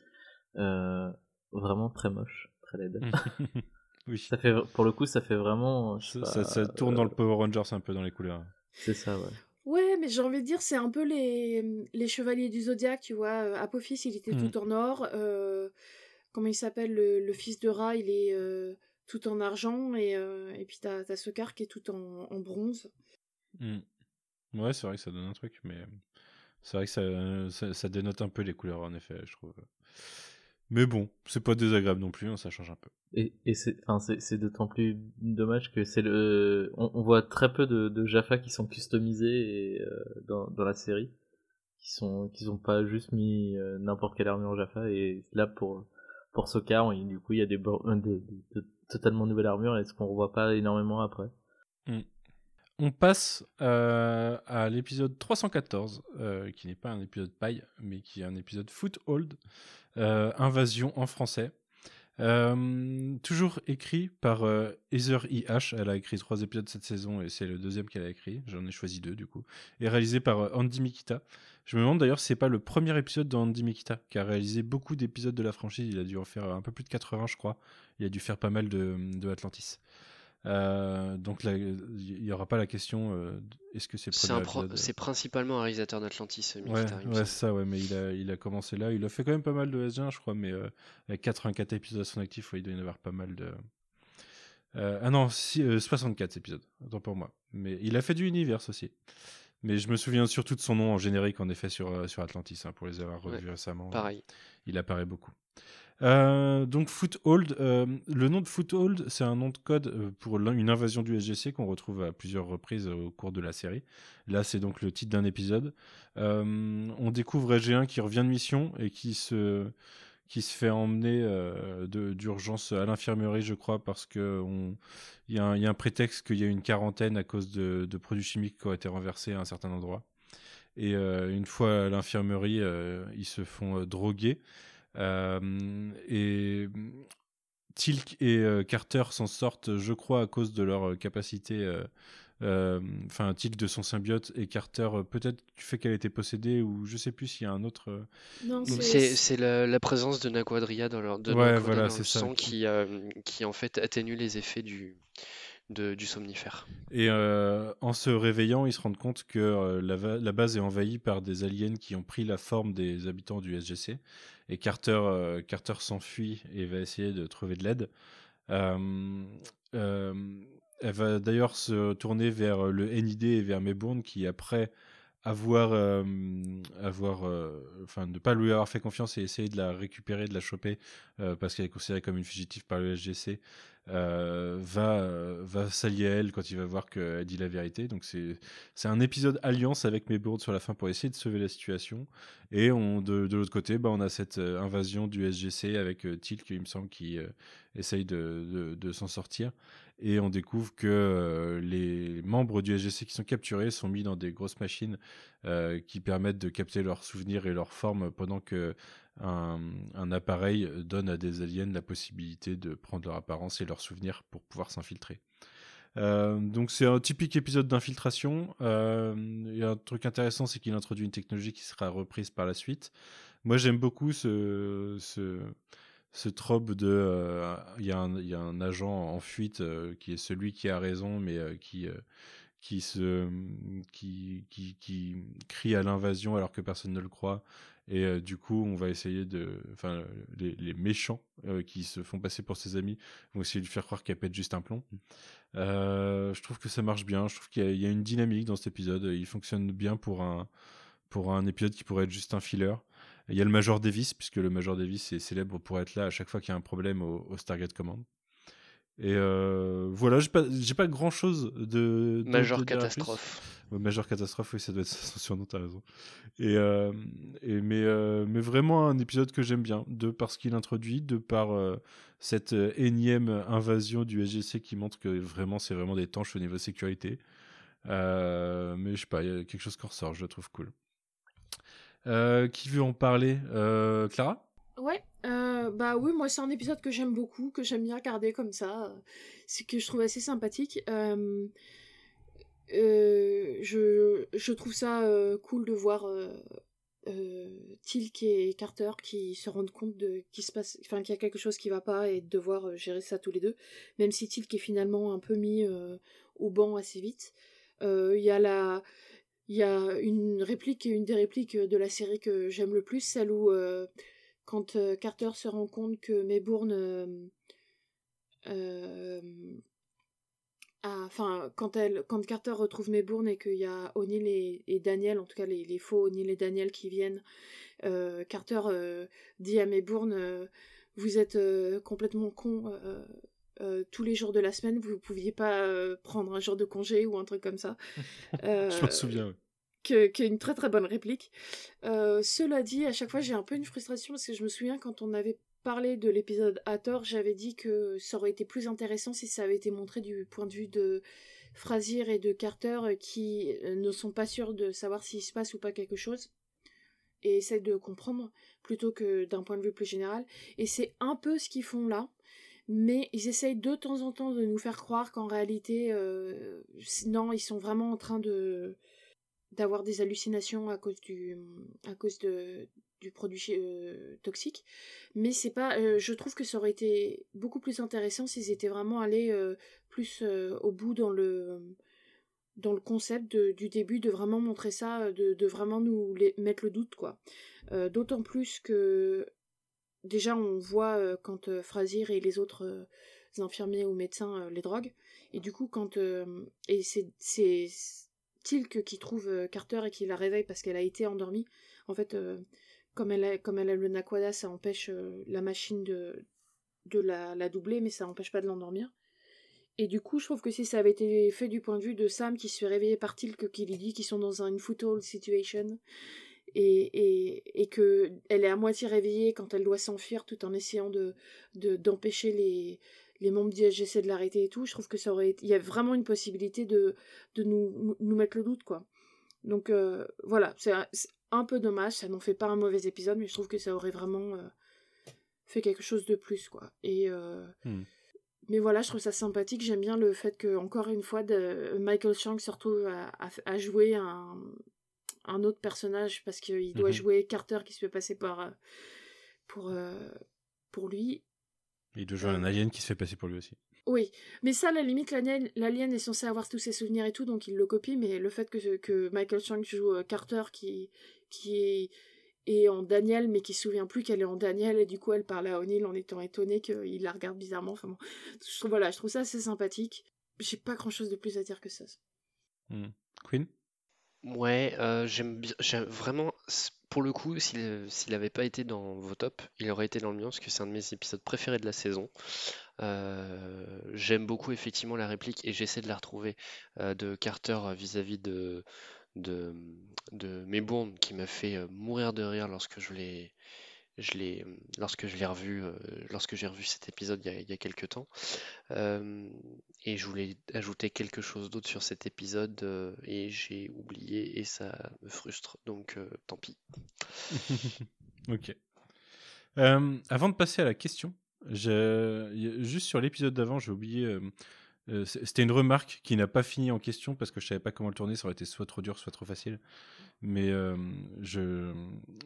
S1: euh, vraiment très moche, très laide. oui. Ça fait, pour le coup, ça fait vraiment.
S3: Ça, ça, tourne dans le Power Rangers un peu dans les couleurs.
S1: C'est ça, ouais.
S6: Ouais, mais j'ai envie de dire, c'est un peu les, les chevaliers du zodiaque, tu vois. Apophis, il était mm. tout en or. Euh, comment il s'appelle le, le, fils de Ra, il est euh, tout en argent et, euh, et puis t'as as ce car qui est tout en, en bronze.
S3: Hmm. Ouais, c'est vrai que ça donne un truc, mais c'est vrai que ça, ça, dénote un peu les couleurs en effet, je trouve. Mais bon, c'est pas désagréable non plus, hein, ça change un peu.
S1: Et, et c'est d'autant plus dommage que c'est le. On, voit très peu de, de Jaffa qui sont customisés et, euh, dans, dans la série, qui sont qui ont pas juste mis euh, n'importe quelle armure Jaffa et là pour pour cas, du coup il y a des, des, des, totalement nouvelle armure et ce qu'on revoit pas énormément après.
S3: Hmm. On passe euh, à l'épisode 314, euh, qui n'est pas un épisode paille, mais qui est un épisode foothold, euh, invasion en français. toujours écrit par Heather E.H. Elle a écrit trois épisodes cette saison et c'est le deuxième qu'elle a écrit. J'en ai choisi deux du coup. Et réalisé par Andy Mikita. Je me demande d'ailleurs si c'est pas le premier épisode d'Andy Mikita qui a réalisé beaucoup d'épisodes de la franchise. Il a dû en faire un peu plus de 80, je crois il a dû faire pas mal de, de Atlantis. Euh, donc il n'y aura pas la question euh, est-ce que c'est
S4: C'est principalement un réalisateur d'Atlantis.
S3: Euh, ouais, ouais ça, ouais, mais il a, il a commencé là. Il a fait quand même pas mal de S1, je crois, mais avec 84 épisodes à son actif, il doit y en avoir pas mal de. ah non, 64 épisodes, autant pour moi. Mais il a fait du univers aussi. Mais je me souviens surtout de son nom en générique, en effet, sur, sur Atlantis, hein, pour les avoir revus récemment.
S4: Pareil.
S3: Il apparaît beaucoup. Euh, donc Foothold, euh, le nom de Foothold, c'est un nom de code euh, pour une invasion du SGC qu'on retrouve à plusieurs reprises au cours de la série. Là, c'est donc le titre d'un épisode. on découvre SG1 qui revient de mission et qui se qui se fait emmener d'urgence à l'infirmerie, je crois, parce que il y, a un prétexte qu'il y a une quarantaine à cause de, de, produits chimiques qui ont été renversés à un certain endroit. Et une fois à l'infirmerie, ils se font droguer. Et Tilk et euh, Carter s'en sortent, je crois, à cause de leur euh, capacité. Euh, enfin, Tilk de son symbiote et Carter, peut-être du fait qu'elle était possédée, ou je sais plus s'il y a un autre.
S4: Non, c'est la, présence de Naquadria dans leur, de
S3: ouais, voilà, c'est ça.
S4: qui, qui en fait atténue les effets du, du somnifère.
S3: Et en se réveillant, ils se rendent compte que la, la, base est envahie par des aliens qui ont pris la forme des habitants du SGC. Et Carter, euh, Carter s'enfuit et va essayer de trouver de l'aide. Euh, euh, elle va d'ailleurs se tourner vers le NID et vers Maybourne qui, après avoir, avoir enfin, ne pas lui avoir fait confiance et essayer de la récupérer, de la choper, parce qu'elle est considérée comme une fugitive par le SGC, euh, va, va s'allier à elle quand il va voir qu'elle dit la vérité. Donc c'est un épisode alliance avec Maybourne sur la fin pour essayer de sauver la situation. Et on, de, de l'autre côté, bah, on a cette euh, invasion du SGC avec euh, Tilk, il me semble, qui essaye de, de, de s'en sortir. Et on découvre que les membres du SGC qui sont capturés sont mis dans des grosses machines qui permettent de capter leurs souvenirs et leurs formes pendant que un, appareil donne à des aliens la possibilité de prendre leur apparence et leurs souvenirs pour pouvoir s'infiltrer. Euh, donc c'est un typique épisode d'infiltration. Euh, a un truc intéressant, c'est qu'il introduit une technologie qui sera reprise par la suite. Moi j'aime beaucoup ce, ce, trope de... Euh, il y, a un agent en fuite qui est celui qui a raison, mais qui crie à l'invasion alors que personne ne le croit et euh, du coup, on va essayer de. Enfin, les, méchants euh, qui se font passer pour ses amis vont essayer de lui faire croire qu'elle pète juste un plomb. Euh, je trouve que ça marche bien. Je trouve qu'il y, a une dynamique dans cet épisode. Il fonctionne bien pour un, pour un épisode qui pourrait être juste un filler. Il y a le Major Davis, puisque le Major Davis est célèbre pour être là à chaque fois qu'il y a un problème au, au Stargate Command. Et euh, voilà, j'ai pas, pas grand chose de.
S4: Major catastrophe.
S3: Major catastrophe, oui, ça doit être son surnom, t'as raison. Et, euh, euh, mais vraiment un épisode que j'aime bien, de par ce qu'il introduit, de par cette énième invasion du SGC qui montre que vraiment c'est vraiment des tanches au niveau sécurité. mais je sais pas, il y a quelque chose qui ressort, je le trouve cool. qui veut en parler? Clara?
S6: Ouais, euh, bah oui, moi c'est un épisode que j'aime beaucoup, que j'aime bien regarder comme ça, c'est que je trouve assez sympathique. Euh, euh, je, je, trouve ça cool de voir Tilk et Carter qui se rendent compte de qu'il se passe, enfin qu'il y a quelque chose qui va pas et de devoir gérer ça tous les deux, même si Tilk est finalement un peu mis au banc assez vite. Il y a la il y a une réplique, une des répliques de la série que j'aime le plus, celle où quand euh, Carter se rend compte que Maybourne euh, euh, enfin quand elle quand Carter retrouve Maybourne et qu'il y a O'Neill et, Daniel en tout cas les, faux O'Neill et Daniel qui viennent Carter dit à Maybourne vous êtes complètement con tous les jours de la semaine vous ne pouviez pas prendre un jour de congé ou un truc comme ça
S3: je me souviens
S6: qui est une très très bonne réplique. Euh, cela dit, à chaque fois j'ai un peu une frustration parce que je me souviens quand on avait parlé de l'épisode Hathor, j'avais dit que ça aurait été plus intéressant si ça avait été montré du point de vue de Frazier et de Carter euh, qui euh, ne sont pas sûrs de savoir s'il se passe ou pas quelque chose et essaient de comprendre plutôt que d'un point de vue plus général. Et c'est un peu ce qu'ils font là mais ils essayent de temps en temps de nous faire croire qu'en réalité, non, ils sont vraiment en train de, d'avoir des hallucinations à cause du à cause de du produit euh, toxique mais c'est pas euh, je trouve que ça aurait été beaucoup plus intéressant s'ils étaient vraiment allés euh, plus au bout dans le dans le concept du début de vraiment montrer ça de, vraiment nous mettre le doute quoi d'autant plus que déjà on voit quand Frazier et les autres infirmiers ou médecins les drogues et du coup quand et c'est Tilk qui trouve Carter et qui la réveille parce qu'elle a été endormie. En fait, comme, elle a, comme elle a le Naquada, ça empêche euh, la machine de, la, doubler, mais ça empêche pas de l'endormir. Et du coup, je trouve que si ça avait été fait du point de vue de Sam qui se fait réveiller par Tilk, qui lui dit qu'ils sont dans une foothold situation, et, et, et que elle est à moitié réveillée quand elle doit s'enfuir tout en essayant de d'empêcher les membres d'ISGC de l'arrêter et tout, je trouve que ça aurait il y a vraiment une possibilité de, de nous, nous mettre le doute, quoi. Donc euh, voilà, c'est un, peu dommage, ça n'en fait pas un mauvais épisode, mais je trouve que ça aurait vraiment euh, fait quelque chose de plus, quoi. Et euh, hmm. mais voilà, je trouve ça sympathique. J'aime bien le fait que encore une fois, de, Michael Chang se retrouve à, jouer un, un, autre personnage parce qu'il doit mhm. jouer Carter qui se fait passer par pour pour lui.
S3: Il doit jouer un alien qui se fait passer pour lui aussi.
S6: Oui, mais ça, la limite, l'alien est censé avoir tous ses souvenirs et tout, donc il le copie, mais le fait que, que Michael Chang joue euh, Carter qui, qui est, en Daniel, mais qui se souvient plus qu'elle est en Daniel, et du coup elle parle à O'Neill en étant étonnée qu'il la regarde bizarrement. Enfin bon, je trouve, voilà, je trouve ça assez sympathique. J'ai pas grand chose de plus à dire que ça.
S3: Hmm. Queen?
S4: Ouais, euh, j'aime bien, vraiment, pour le coup, s'il n'avait pas été dans vos tops, il aurait été dans le mien, parce que c'est un de mes épisodes préférés de la saison. Euh, j'aime beaucoup effectivement la réplique, et j'essaie de la retrouver, euh, de Carter vis-à-vis de, de, de Maybourne, qui m'a fait mourir de rire lorsque je l'ai je l'ai, lorsque je l'ai revu, euh, lorsque j'ai revu cet épisode il y a, il y a quelques temps. Euh, et je voulais ajouter quelque chose d'autre sur cet épisode euh, et j'ai oublié et ça me frustre. Donc tant pis.
S3: ok. avant de passer à la question, juste sur l'épisode d'avant, j'ai oublié. C'était une remarque qui n'a pas fini en question parce que je savais pas comment le tourner, ça aurait été soit trop dur, soit trop facile. Mais euh, je,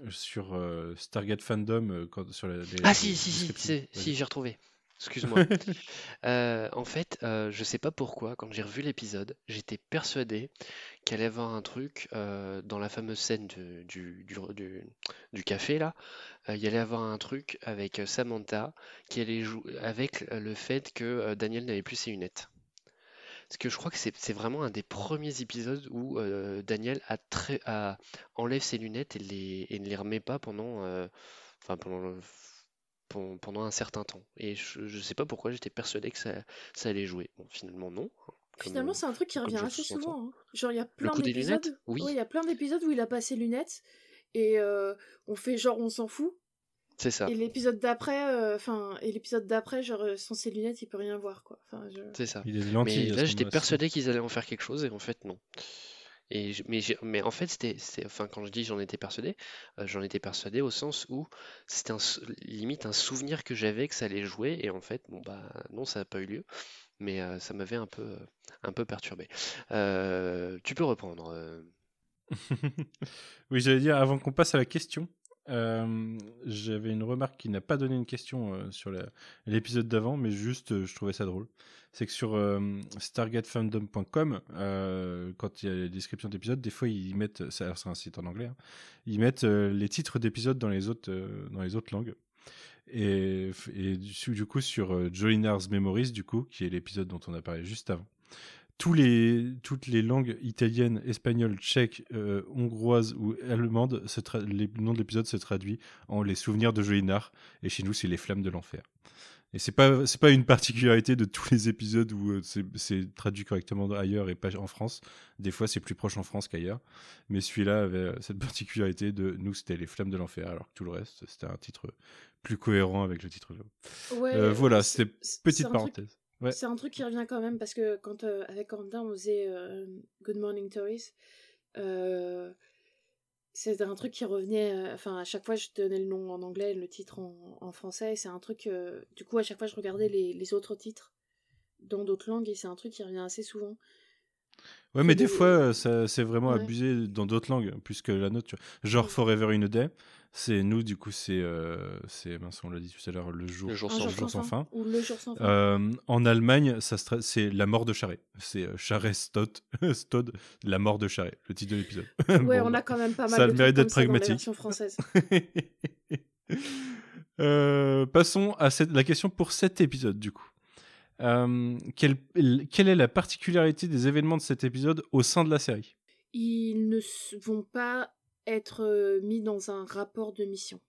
S3: sur euh, Stargate Fandom, euh, quand, sur la,
S4: Ah si, si, si, si, j'ai retrouvé. Excuse-moi. en fait, je sais pas pourquoi, quand j'ai revu l'épisode, j'étais persuadé qu'elle allait avoir un truc dans la fameuse scène du, du, du, du, café là. Il y allait avoir un truc avec Samantha qui allait jouer avec le fait que Daniel n'avait plus ses lunettes. Parce que je crois que c'est vraiment un des premiers épisodes où euh, Daniel a très, a, enlève ses lunettes et, les, et ne les remet pas pendant, euh, enfin pendant, pendant un certain temps. Et je ne sais pas pourquoi j'étais persuadé que ça, ça allait jouer. Bon, finalement, non.
S6: Hein, finalement, c'est un truc qui revient assez souvent. Hein. Genre, il y a plein d'épisodes. Oui. il y a plein d'épisodes où il a pas ses lunettes et euh, on fait genre on s'en fout.
S4: C'est ça.
S6: Et l'épisode d'après, euh, enfin, et l'épisode d'après, genre euh, sans ses lunettes, il peut rien voir, quoi.
S4: C'est ça. Il est mais là, j'étais persuadé qu'ils allaient en faire quelque chose, et en fait, non. Et mais, mais en fait, c'était, enfin, quand je dis j'en étais persuadé, euh, j'en étais persuadé au sens où c'était un, limite un souvenir que j'avais que ça allait jouer, et en fait, bon bah non, ça n'a pas eu lieu, mais ça m'avait un peu, un peu perturbé. tu peux reprendre.
S3: oui, j'allais dire avant qu'on passe à la question. Euh, j'avais une remarque qui n'a pas donné une question euh, sur l'épisode d'avant, mais juste euh, je trouvais ça drôle. C'est que sur stargatefandom.com, quand il y a les descriptions d'épisodes, des fois ils mettent, c'est un site en anglais, hein, ils mettent les titres d'épisodes dans les autres dans les autres langues. Et, du, coup sur Jolinar's Memories, du coup, qui est l'épisode dont on a parlé juste avant tous les, toutes les langues italiennes, espagnoles, tchèques, euh, hongroises ou allemandes, les noms de l'épisode se traduit en les souvenirs de Jolinard. Et chez nous, c'est les flammes de l'enfer. Et c'est pas c'est pas une particularité de tous les épisodes où euh, c'est traduit correctement ailleurs et pas en France. Des fois, c'est plus proche en France qu'ailleurs. Mais celui-là avait euh, cette particularité de nous, c'était les flammes de l'enfer, alors que tout le reste, c'était un titre plus cohérent avec le titre. Ouais, voilà, c'était petite parenthèse.
S6: C'est un truc qui revient quand même parce que quand euh, avec Quentin on faisait euh, Good Morning Tories, euh, c'était un truc qui revenait. Enfin, à chaque fois je donnais le nom en anglais, le titre en, français. C'est un truc. du coup, à chaque fois je regardais les, les autres titres dans d'autres langues et c'est un truc qui revient assez souvent.
S3: Ouais, mais des fois, c'est vraiment abusé dans d'autres langues, puisque la note, genre Forever in a Day, c'est nous, du coup, c'est, euh, c'est on l'a dit tout à l'heure, le jour,
S4: le jour, sans,
S6: fin. Ou le jour sans fin.
S3: Euh, en Allemagne, ça c'est la mort de Charret. C'est euh, Charret Stod, Stod, la mort de Charret, le titre de l'épisode.
S6: Ouais, on a quand même pas mal ça de mérite d'être pragmatique.
S3: euh, passons à cette, la question pour cet épisode, du coup. Euh, quelle, quelle est la particularité des événements de cet épisode au sein de la série?
S6: Ils ne vont pas être euh, mis dans un rapport de mission.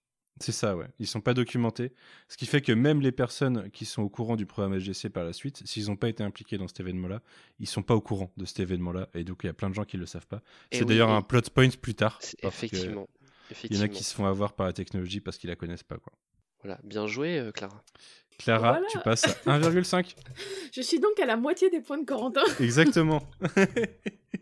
S3: C'est ça, ouais. Ils sont pas documentés. Ce qui fait que même les personnes qui sont au courant du programme SGC par la suite, s'ils n'ont pas été impliqués dans cet événement-là, ils sont pas au courant de cet événement-là. Et donc, il y a plein de gens qui le savent pas. C'est d'ailleurs un plot point plus tard.
S4: Effectivement.
S3: Il y en a qui se font avoir par la technologie parce qu'ils la connaissent pas. Quoi.
S4: Voilà, bien joué, Clara.
S3: Clara, tu passes à 1,5.
S6: Je suis donc à la moitié des points de Corentin.
S3: Exactement.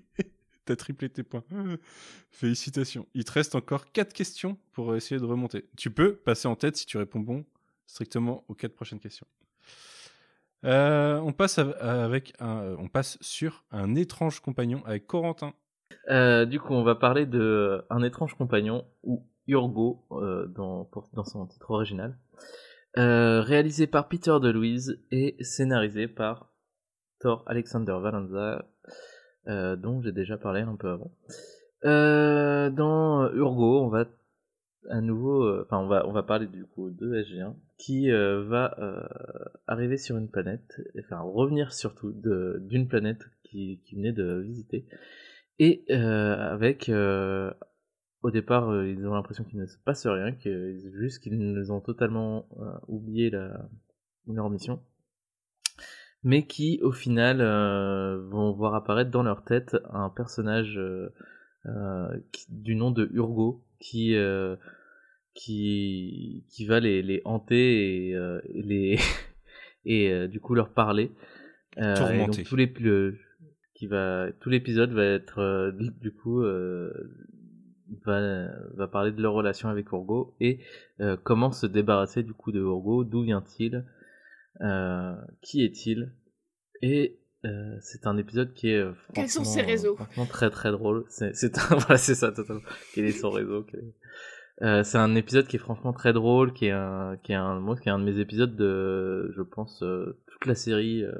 S3: T'as triplé tes points. Félicitations. Il te reste encore 4 questions pour essayer de remonter. Tu peux passer en tête si tu réponds bon strictement aux 4 prochaines questions. Euh, on, passe avec un, on passe sur un étrange compagnon avec Corentin.
S1: Euh, du coup, on va parler de un étrange compagnon ou Urgo euh, dans, dans son titre original. Euh, réalisé par Peter DeLuise et scénarisé par Thor Alexander Valenza, euh, dont j'ai déjà parlé un peu avant. Euh, dans Urgo, on va à nouveau, euh, enfin on va on va parler du coup de SG1 qui euh, va arriver sur une planète, enfin revenir surtout d'une planète qui, qui venait de visiter et avec au départ, euh, ils ont l'impression qu'il ne se passe rien, que juste qu'ils nous ont totalement euh, oublié la, leur mission, mais qui, au final, euh, vont voir apparaître dans leur tête un personnage du nom de Urgo, qui qui qui va les, les hanter et, les et du coup leur parler.
S3: Euh,
S1: donc tous les qui va tout l'épisode va être du coup va, va parler de leur relation avec Urgo et euh, comment se débarrasser du coup de Urgo, d'où vient-il, euh, qui est-il, et euh, c'est un épisode qui est
S6: quels sont ses réseaux?
S1: très très drôle. C'est voilà c'est ça totalement. Quel est son réseau? Euh, c'est un épisode qui est franchement très drôle, qui est un, qui est un, moi, qui est un de mes épisodes de, je pense, euh, toute la série euh,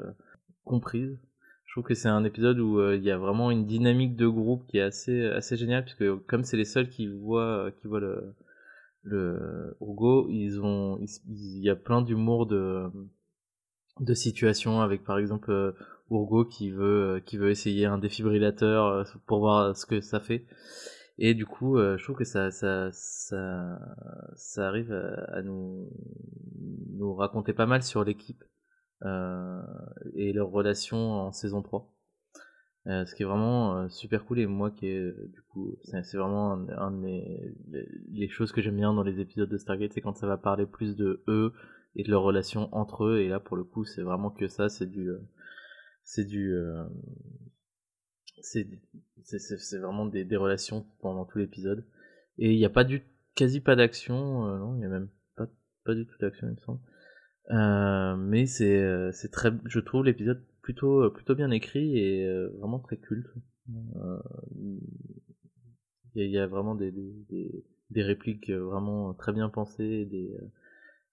S1: comprise. Je trouve que c'est un épisode où euh, il y a vraiment une dynamique de groupe qui est assez assez géniale puisque comme c'est les seuls qui voient qui voient le le Urgo, ils ont il y a plein d'humour de de situations avec par exemple euh, Urgo qui veut euh, qui veut essayer un défibrillateur pour voir ce que ça fait et du coup je trouve que ça ça ça ça arrive à nous nous raconter pas mal sur l'équipe euh, et leur relation en saison 3. Euh, ce qui est vraiment euh, super cool et moi qui du coup c'est vraiment un, des les, choses que j'aime bien dans les épisodes de Stargate c'est quand ça va parler plus de eux et de leur relation entre eux. Et là pour le coup c'est vraiment que ça. C'est du c'est du c'est c'est vraiment des, des relations pendant tout l'épisode. Et il n'y a pas du quasi pas d'action non il y a même pas pas du tout d'action il me semble. Euh, mais c'est euh, c'est très je trouve l'épisode plutôt euh, plutôt bien écrit et vraiment très culte. Il y, y, a vraiment des, des, des, répliques vraiment très bien pensées des,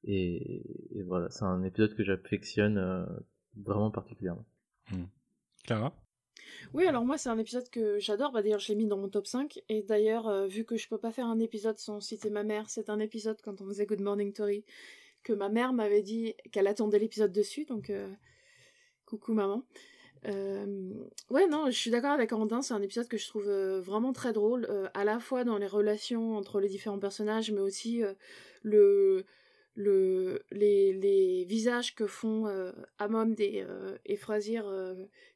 S1: et, et voilà, c'est un épisode que j'affectionne vraiment particulièrement.
S3: Mmh. Clara?
S6: Oui, alors moi c'est un épisode que j'adore, bah, d'ailleurs je l'ai mis dans mon top 5, et d'ailleurs vu que je peux pas faire un épisode sans citer ma mère, c'est un épisode quand on faisait Good Morning Tori, que ma mère m'avait dit qu'elle attendait l'épisode dessus, donc euh, coucou maman. Euh, ouais, non, je suis d'accord avec Corentin, c'est un épisode que je trouve euh, vraiment très drôle, à la fois dans les relations entre les différents personnages, mais aussi le, le, les, visages que font Amon et, et Frasier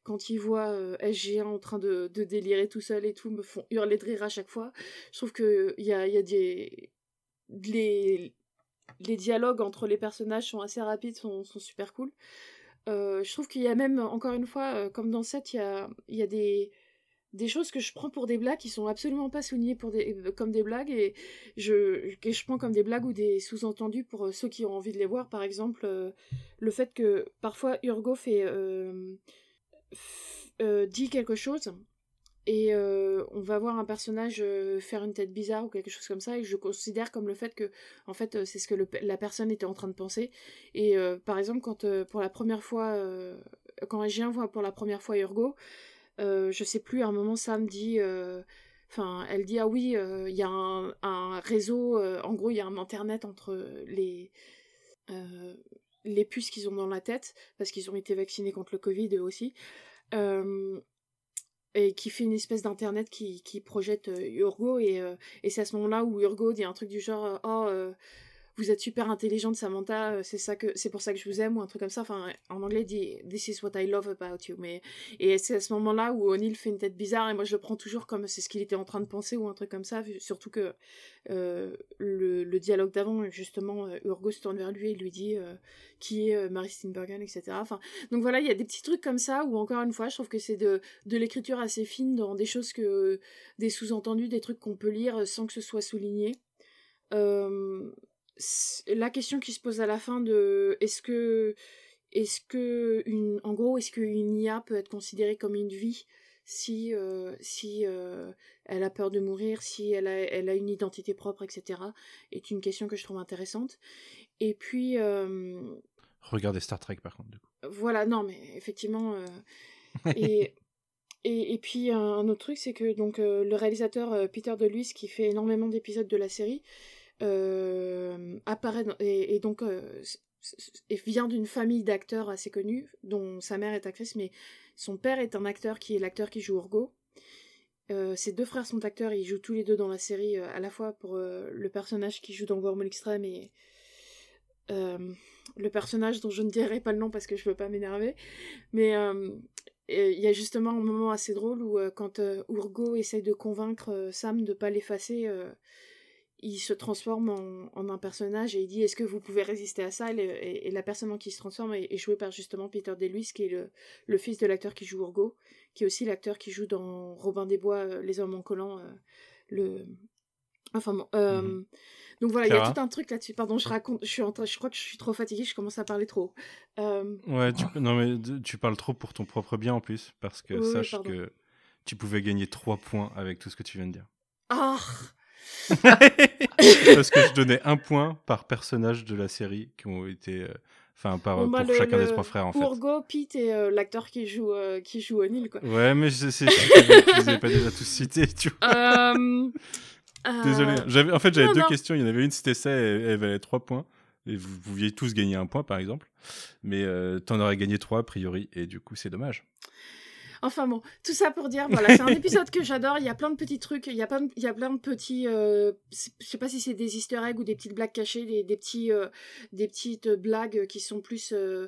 S6: quand ils voient SG1 en train de, délirer tout seul et tout, me font hurler de rire à chaque fois. Je trouve qu'il y a, y a des. Les, dialogues entre les personnages sont assez rapides, sont, super cool. Euh, je trouve qu'il y a même, encore une fois, euh, comme dans cette, il y a, il y a des, des choses que je prends pour des blagues qui sont absolument pas soulignées pour des, euh, comme des blagues et je, que je prends comme des blagues ou des sous-entendus pour ceux qui ont envie de les voir. Par exemple, le fait que parfois Urgo fait, dit quelque chose et euh, on va voir un personnage euh, faire une tête bizarre ou quelque chose comme ça et je considère comme le fait que en fait euh, c'est ce que la personne était en train de penser et par exemple quand pour la première fois quand voit pour la première fois Urgo je sais plus à un moment Sam dit enfin elle dit ah oui il y a un, réseau en gros il y a un internet entre les les puces qu'ils ont dans la tête parce qu'ils ont été vaccinés contre le Covid eux aussi et qui fait une espèce d'internet qui, qui projette euh, Urgo et, euh, et c'est à ce moment-là où Urgo dit un truc du genre euh, oh vous êtes super intelligente Samantha, euh, c'est ça que c'est pour ça que je vous aime ou un truc comme ça. Enfin, en anglais dit This is what I love about you. Mais et c'est à ce moment-là où O'Neill fait une tête bizarre et moi je le prends toujours comme c'est ce qu'il était en train de penser ou un truc comme ça. Surtout que euh, le, dialogue d'avant justement euh, Urgo se tourne vers lui et lui dit qui est Mary Steenburgen, etc. Enfin, donc voilà, il y a des petits trucs comme ça où encore une fois je trouve que c'est de de l'écriture assez fine dans des choses que des sous-entendus, des trucs qu'on peut lire sans que ce soit souligné. La question qui se pose à la fin de est-ce que est-ce que une en gros est-ce qu'une IA peut être considérée comme une vie si euh, si euh, elle a peur de mourir si elle a elle a une identité propre etc est une question que je trouve intéressante. Et puis euh,
S3: regardez Star Trek par contre du coup.
S6: voilà non mais effectivement et et, et, puis un autre truc, c'est que donc le réalisateur Peter DeLuise, qui fait énormément d'épisodes de la série, euh, apparaît et, donc euh, vient d'une famille d'acteurs assez connus, dont sa mère est actrice, mais son père est un acteur qui est l'acteur qui joue Urgo. Euh, ses deux frères sont acteurs, ils jouent tous les deux dans la série, à la fois pour le personnage qui joue dans Wormhole Extreme et le personnage dont je ne dirai pas le nom parce que je veux pas m'énerver. Mais il y a justement un moment assez drôle où quand Urgo essaye de convaincre Sam de pas l'effacer, il se transforme en, un personnage et il dit est-ce que vous pouvez résister à ça? Et, la personne qui se transforme est, jouée par justement Peter DeLuise qui est le, fils de l'acteur qui joue Urgo qui est aussi l'acteur qui joue dans Robin des Bois euh, les hommes en collant euh, le enfin bon euh, mhm. donc voilà il y a tout un truc là-dessus. Pardon je raconte je suis en train je crois que je suis trop fatiguée je commence à parler trop
S3: ouais tu, non mais tu parles trop pour ton propre bien en plus parce que sache que tu pouvais gagner 3 points avec tout ce que tu viens de dire.
S6: Ah
S3: Parce que je donnais un point par personnage de la série qui ont été. Euh, enfin, par,
S6: bah,
S3: pour chacun des trois frères, en fait.
S6: Urgo, Pete et euh, l'acteur qui joue, euh, qui joue O'Neill, quoi.
S3: Ouais, mais je sais, je les pas déjà tous cités, tu vois. Désolé. J'avais, en fait, j'avais deux questions. Il y en avait une, c'était ça, et elle valait trois points. Et vous pouviez tous gagner un point, par exemple. Mais t'en aurais gagné trois, a priori, et du coup, c'est dommage.
S6: Enfin bon, tout ça pour dire, voilà, c'est un épisode que j'adore. Il y a plein de petits trucs, il y a plein de, il y a plein de petits, euh, je sais pas si c'est des Easter eggs ou des petites blagues cachées, des, des petits, euh, des petites blagues qui sont plus euh,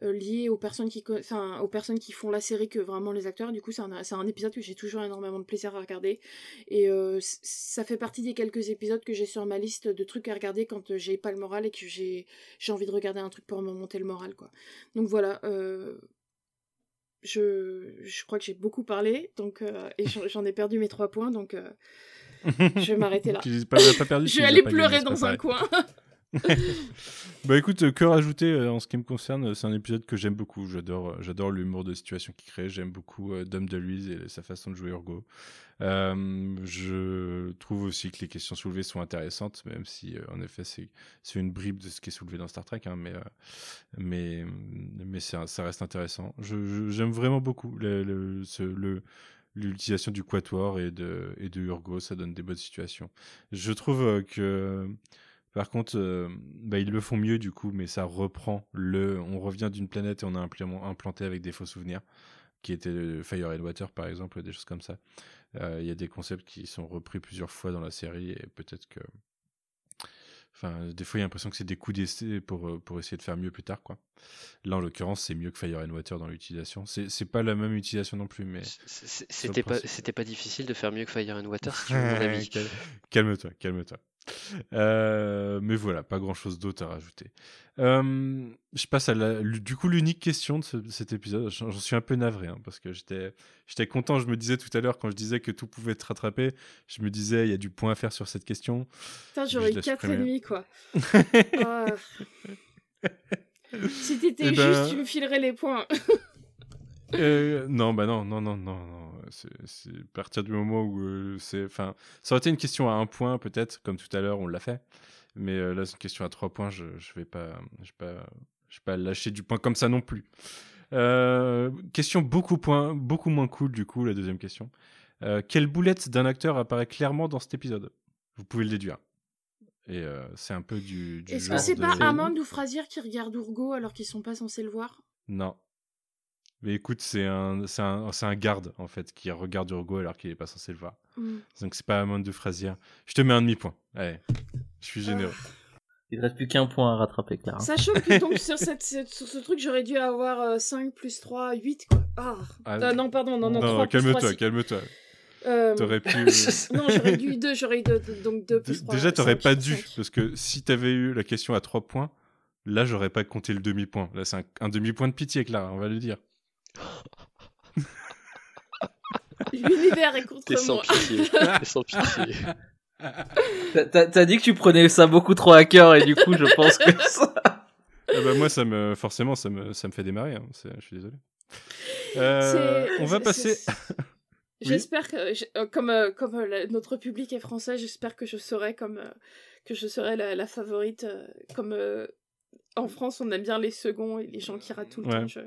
S6: liées aux personnes qui, enfin, aux personnes qui font la série que vraiment les acteurs. Du coup, c'est un, un, épisode que j'ai toujours énormément de plaisir à regarder. Et ça fait partie des quelques épisodes que j'ai sur ma liste de trucs à regarder quand j'ai pas le moral et que j'ai, j'ai envie de regarder un truc pour me monter le moral, quoi. Donc voilà je, je crois que j'ai beaucoup parlé, donc euh, et j'en ai perdu mes trois points, donc euh, je vais m'arrêter là.
S3: pas, pas perdu,
S6: je vais aller pleurer dans un coin.
S3: bah écoute, que rajouter euh, en ce qui me concerne, c'est un épisode que j'aime beaucoup. J'adore, j'adore l'humour de situation qu'il crée. J'aime beaucoup Dom de Luise et sa façon de jouer Urgo. Euh, je trouve aussi que les questions soulevées sont intéressantes, même si en effet c'est une bribe de ce qui est soulevé dans Star Trek, hein, mais mais mais ça, reste intéressant. J'aime vraiment beaucoup le, l'utilisation du quatuor et de, et de Urgo, ça donne des bonnes situations. Je trouve que par contre, euh, bah, ils le font mieux du coup, mais ça reprend le. On revient d'une planète et on a implanté avec des faux souvenirs, qui étaient Fire and Water par exemple, des choses comme ça. Euh, il y a des concepts qui sont repris plusieurs fois dans la série et peut-être que. Enfin, des fois, il y a l'impression que c'est des coups d'essai pour, euh, pour essayer de faire mieux plus tard, quoi. Là, en l'occurrence, c'est mieux que Fire and Water dans l'utilisation. C'est pas la même utilisation non plus, mais.
S4: C'était pas, pas difficile de faire mieux que Fire and Water, si tu veux mon avis.
S3: calme-toi, calme-toi. Euh, mais voilà, pas grand chose d'autre à rajouter. Euh, je passe à la, du coup l'unique question de cet épisode. J'en suis un peu navré hein, parce que j'étais, j'étais content. Je me disais tout à l'heure quand je disais que tout pouvait être rattrapé, je me disais il y a du point à faire sur cette question.
S6: Putain, j'aurais eu 4 et demi quoi. oh. Si t'étais eh juste, ben tu me filerais les points.
S3: Euh, non, bah non, non, non, non, non. C'est à partir du moment où c'est. Enfin, ça aurait été une question à un point, peut-être, comme tout à l'heure, on l'a fait. Mais là, c'est une question à trois points, je, je vais pas. Je vais pas, je vais pas lâcher du point comme ça non plus. question beaucoup, point, beaucoup moins cool, du coup, la deuxième question. quelle boulette d'un acteur apparaît clairement dans cet épisode? Vous pouvez le déduire. Et c'est un peu du. du
S6: Est-ce que c'est pas Amand ou Frasier qui regardent Urgo alors qu'ils sont pas censés le voir?
S3: Non, mais écoute, c'est un, un, un, garde, en fait, qui regarde Urgo alors qu'il n'est pas censé le voir. Mm. Donc c'est pas un monde de Frasier. Je te mets un demi-point. Allez, je suis généreux.
S1: Il reste plus qu'un point à rattraper, Clara.
S6: Sachant que donc sur, cette, cette- sur ce truc, j'aurais dû avoir euh, 5 plus 3, 8 quoi. Ah,
S3: Ah,
S6: Euh, non, pardon, non, non, 3 plus 3,
S3: calme-toi, calme-toi.
S6: Euh,
S3: T'aurais pu.
S6: non, j'aurais dû 2, j'aurais eu deux, donc 2 plus
S3: D-
S6: 3.
S3: Déjà, t'aurais pas dû, parce que si t'avais eu la question à 3 points, là, j'aurais pas compté le demi-point. Là, c'est un, un demi-point de pitié, Clara, on va le dire.
S6: L'univers est contre
S4: T'es sans
S6: moi.
S4: pitié. T'es sans pitié.
S1: T'as- dit que tu prenais ça beaucoup trop à cœur et du coup, je pense que ça.
S3: Ah bah, moi, ça me, forcément, ça me, ça me fait démarrer. hein. C'est- Je suis désolé. Euh,
S6: C'est-
S3: on va
S6: c'est-
S3: passer.
S6: J'espère que, euh, comme, euh, comme euh, la- notre public est français, j'espère que je serai comme euh, que je serai la, la favorite. euh, comme euh, en France, on aime bien les seconds et les gens qui ratent tout le
S3: Ouais.
S6: temps. je-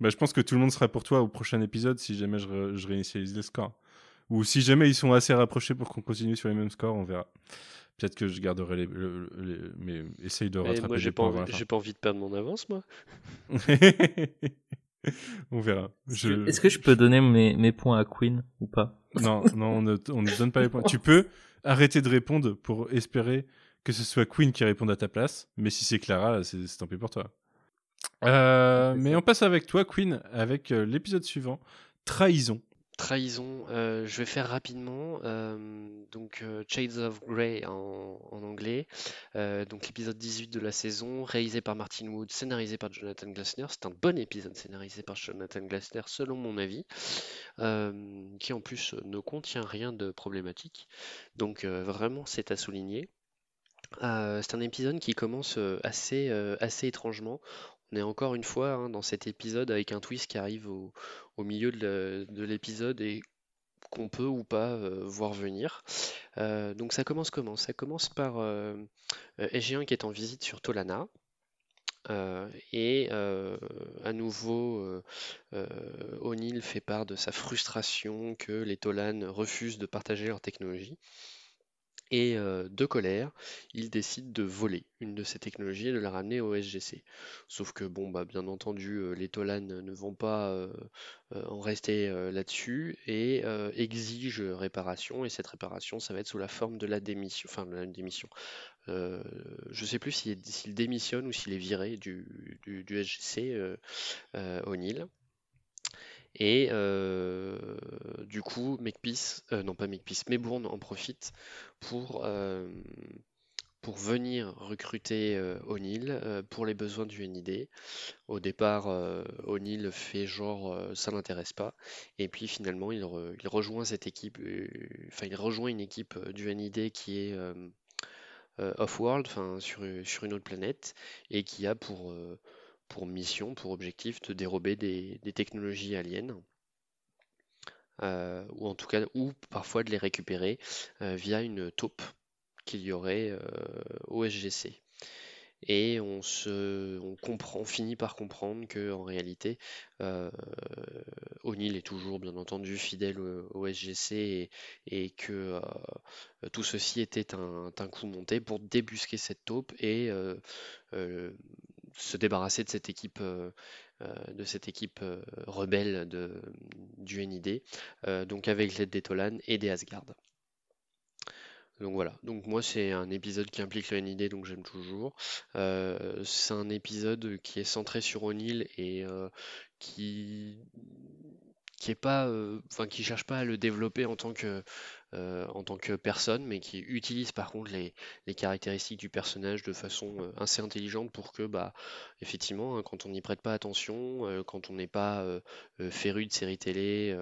S3: Bah, je pense que tout le monde sera pour toi au prochain épisode si jamais je, je réinitialise les scores. Ou si jamais ils sont assez rapprochés pour qu'on continue sur les mêmes scores, on verra. Peut-être que je garderai les. le- le- mais essaye de
S4: Mais
S3: rattraper
S4: moi,
S3: les
S4: j'ai pas, envie- j'ai pas envie de perdre mon avance, moi.
S3: on verra. Je-
S1: Est-ce que je peux donner mes, mes points à Queen ou pas?
S3: Non, non, on ne, on ne donne pas les points. Tu peux arrêter de répondre pour espérer que ce soit Queen qui réponde à ta place, mais si c'est Clara, c'est c'est tant pis pour toi. Euh, mais on passe avec toi, Queen, avec euh, l'épisode suivant, Trahison.
S4: Trahison, euh, je vais faire rapidement. euh, donc, euh, Shades of Grey en, en anglais. Euh, donc, l'épisode 18 de la saison, réalisé par Martin Wood, scénarisé par Jonathan Glassner. C'est un bon épisode scénarisé par Jonathan Glassner, selon mon avis, euh, qui en plus ne contient rien de problématique. Donc, euh, vraiment, c'est à souligner. Euh, c'est un épisode qui commence assez, euh, assez étrangement. On est encore une fois hein, dans cet épisode avec un twist qui arrive au, milieu de l'épisode et qu'on peut ou pas euh, voir venir. Euh, donc ça commence comment? Ça commence par euh, euh, SG1 qui est en visite sur Tolana. Et à nouveau, O'Neill fait part de sa frustration que les Tolan refusent de partager leur technologie. Et euh, de colère, il décide de voler une de ces technologies et de la ramener au SGC. Sauf que, bon, bah, bien entendu, euh, les Tolan ne vont pas euh, en rester là-dessus et exigent réparation. Et cette réparation, ça va être sous la forme de la démission. Enfin, de la démission. Je sais plus s'il démissionne ou s'il est viré du, du, SGC euh, O'Neill. Et euh, du coup, Makepeace, euh, non pas Makepeace, Maybourne en profite pour, euh, pour venir recruter O'Neill pour les besoins du NID. Au départ, O'Neill fait genre ça l'intéresse pas, et puis finalement il, re- il rejoint cette équipe, enfin il rejoint une équipe du NID qui est off-world, enfin sur, sur une autre planète, et qui a pour, pour mission, pour objectif de dérober des, technologies aliens, euh, ou en tout cas, ou parfois de les récupérer euh, via une taupe qu'il y aurait euh, au SGC. Et on se, on comprend, finit par comprendre que en réalité, O'Neill est toujours bien entendu fidèle au, SGC et, que tout ceci était un, coup monté pour débusquer cette taupe et se débarrasser de cette équipe, euh, euh, de cette équipe euh, rebelle de, du NID, donc avec l'aide des Tolan et des Asgard. Donc voilà, donc moi c'est un épisode qui implique le NID, donc j'aime toujours. C'est un épisode qui est centré sur O'Neill et qui qui est pas, enfin qui cherche pas à le développer en tant que euh, en tant que personne, mais qui utilise par contre les, les caractéristiques du personnage de façon euh, assez intelligente pour que bah effectivement hein, quand on n'y prête pas attention, euh, quand on n'est pas féru de séries télé,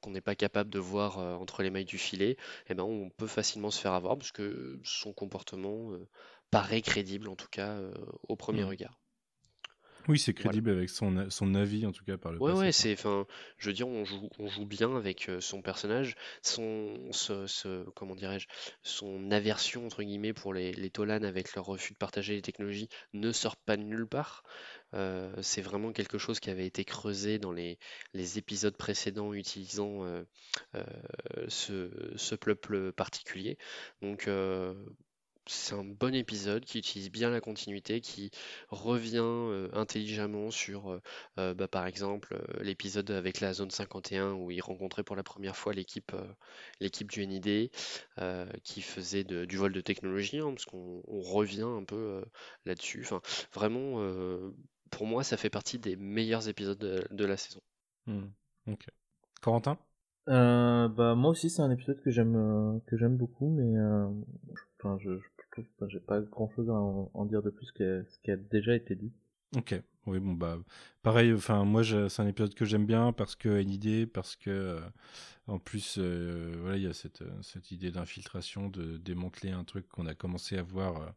S4: qu'on n'est pas capable de voir entre les mailles du filet, eh ben on peut facilement se faire avoir parce que son comportement paraît crédible en tout cas au premier
S3: Mhm.
S4: regard.
S3: Oui, c'est crédible avec son, son avis, en tout cas, par le
S4: Ouais,
S3: passé.
S4: ouais, c'est, enfin, je veux dire, on joue, on joue bien avec euh, son personnage, son, ce, ce- comment dirais-je, son aversion entre guillemets pour les, les Tolan avec leur refus de partager les technologies ne sort pas de nulle part. Euh, c'est vraiment quelque chose qui avait été creusé dans les, les épisodes précédents utilisant euh, ce, ce peuple particulier. Donc, c'est un bon épisode qui utilise bien la continuité, qui revient intelligemment sur, bah, par exemple, l'épisode avec la zone 51 où il rencontrait pour la première fois l'équipe l'équipe du NID qui faisait du vol de technologie, hein, parce qu'on revient un peu là-dessus. Enfin, vraiment, pour moi, ça fait partie des meilleurs épisodes de, la saison.
S3: Mmh. Corentin?
S1: Euh, bah moi aussi c'est un épisode que j'aime euh, que j'aime beaucoup mais euh, enfin je, je trouve j'ai pas grand chose à en, dire de plus que ce qui a déjà été dit.
S3: Ok, oui bon bah pareil enfin moi c'est un épisode que j'aime bien parce que une idée parce que en plus voilà il y a cette cette idée d'infiltration de démanteler un truc qu'on a commencé à voir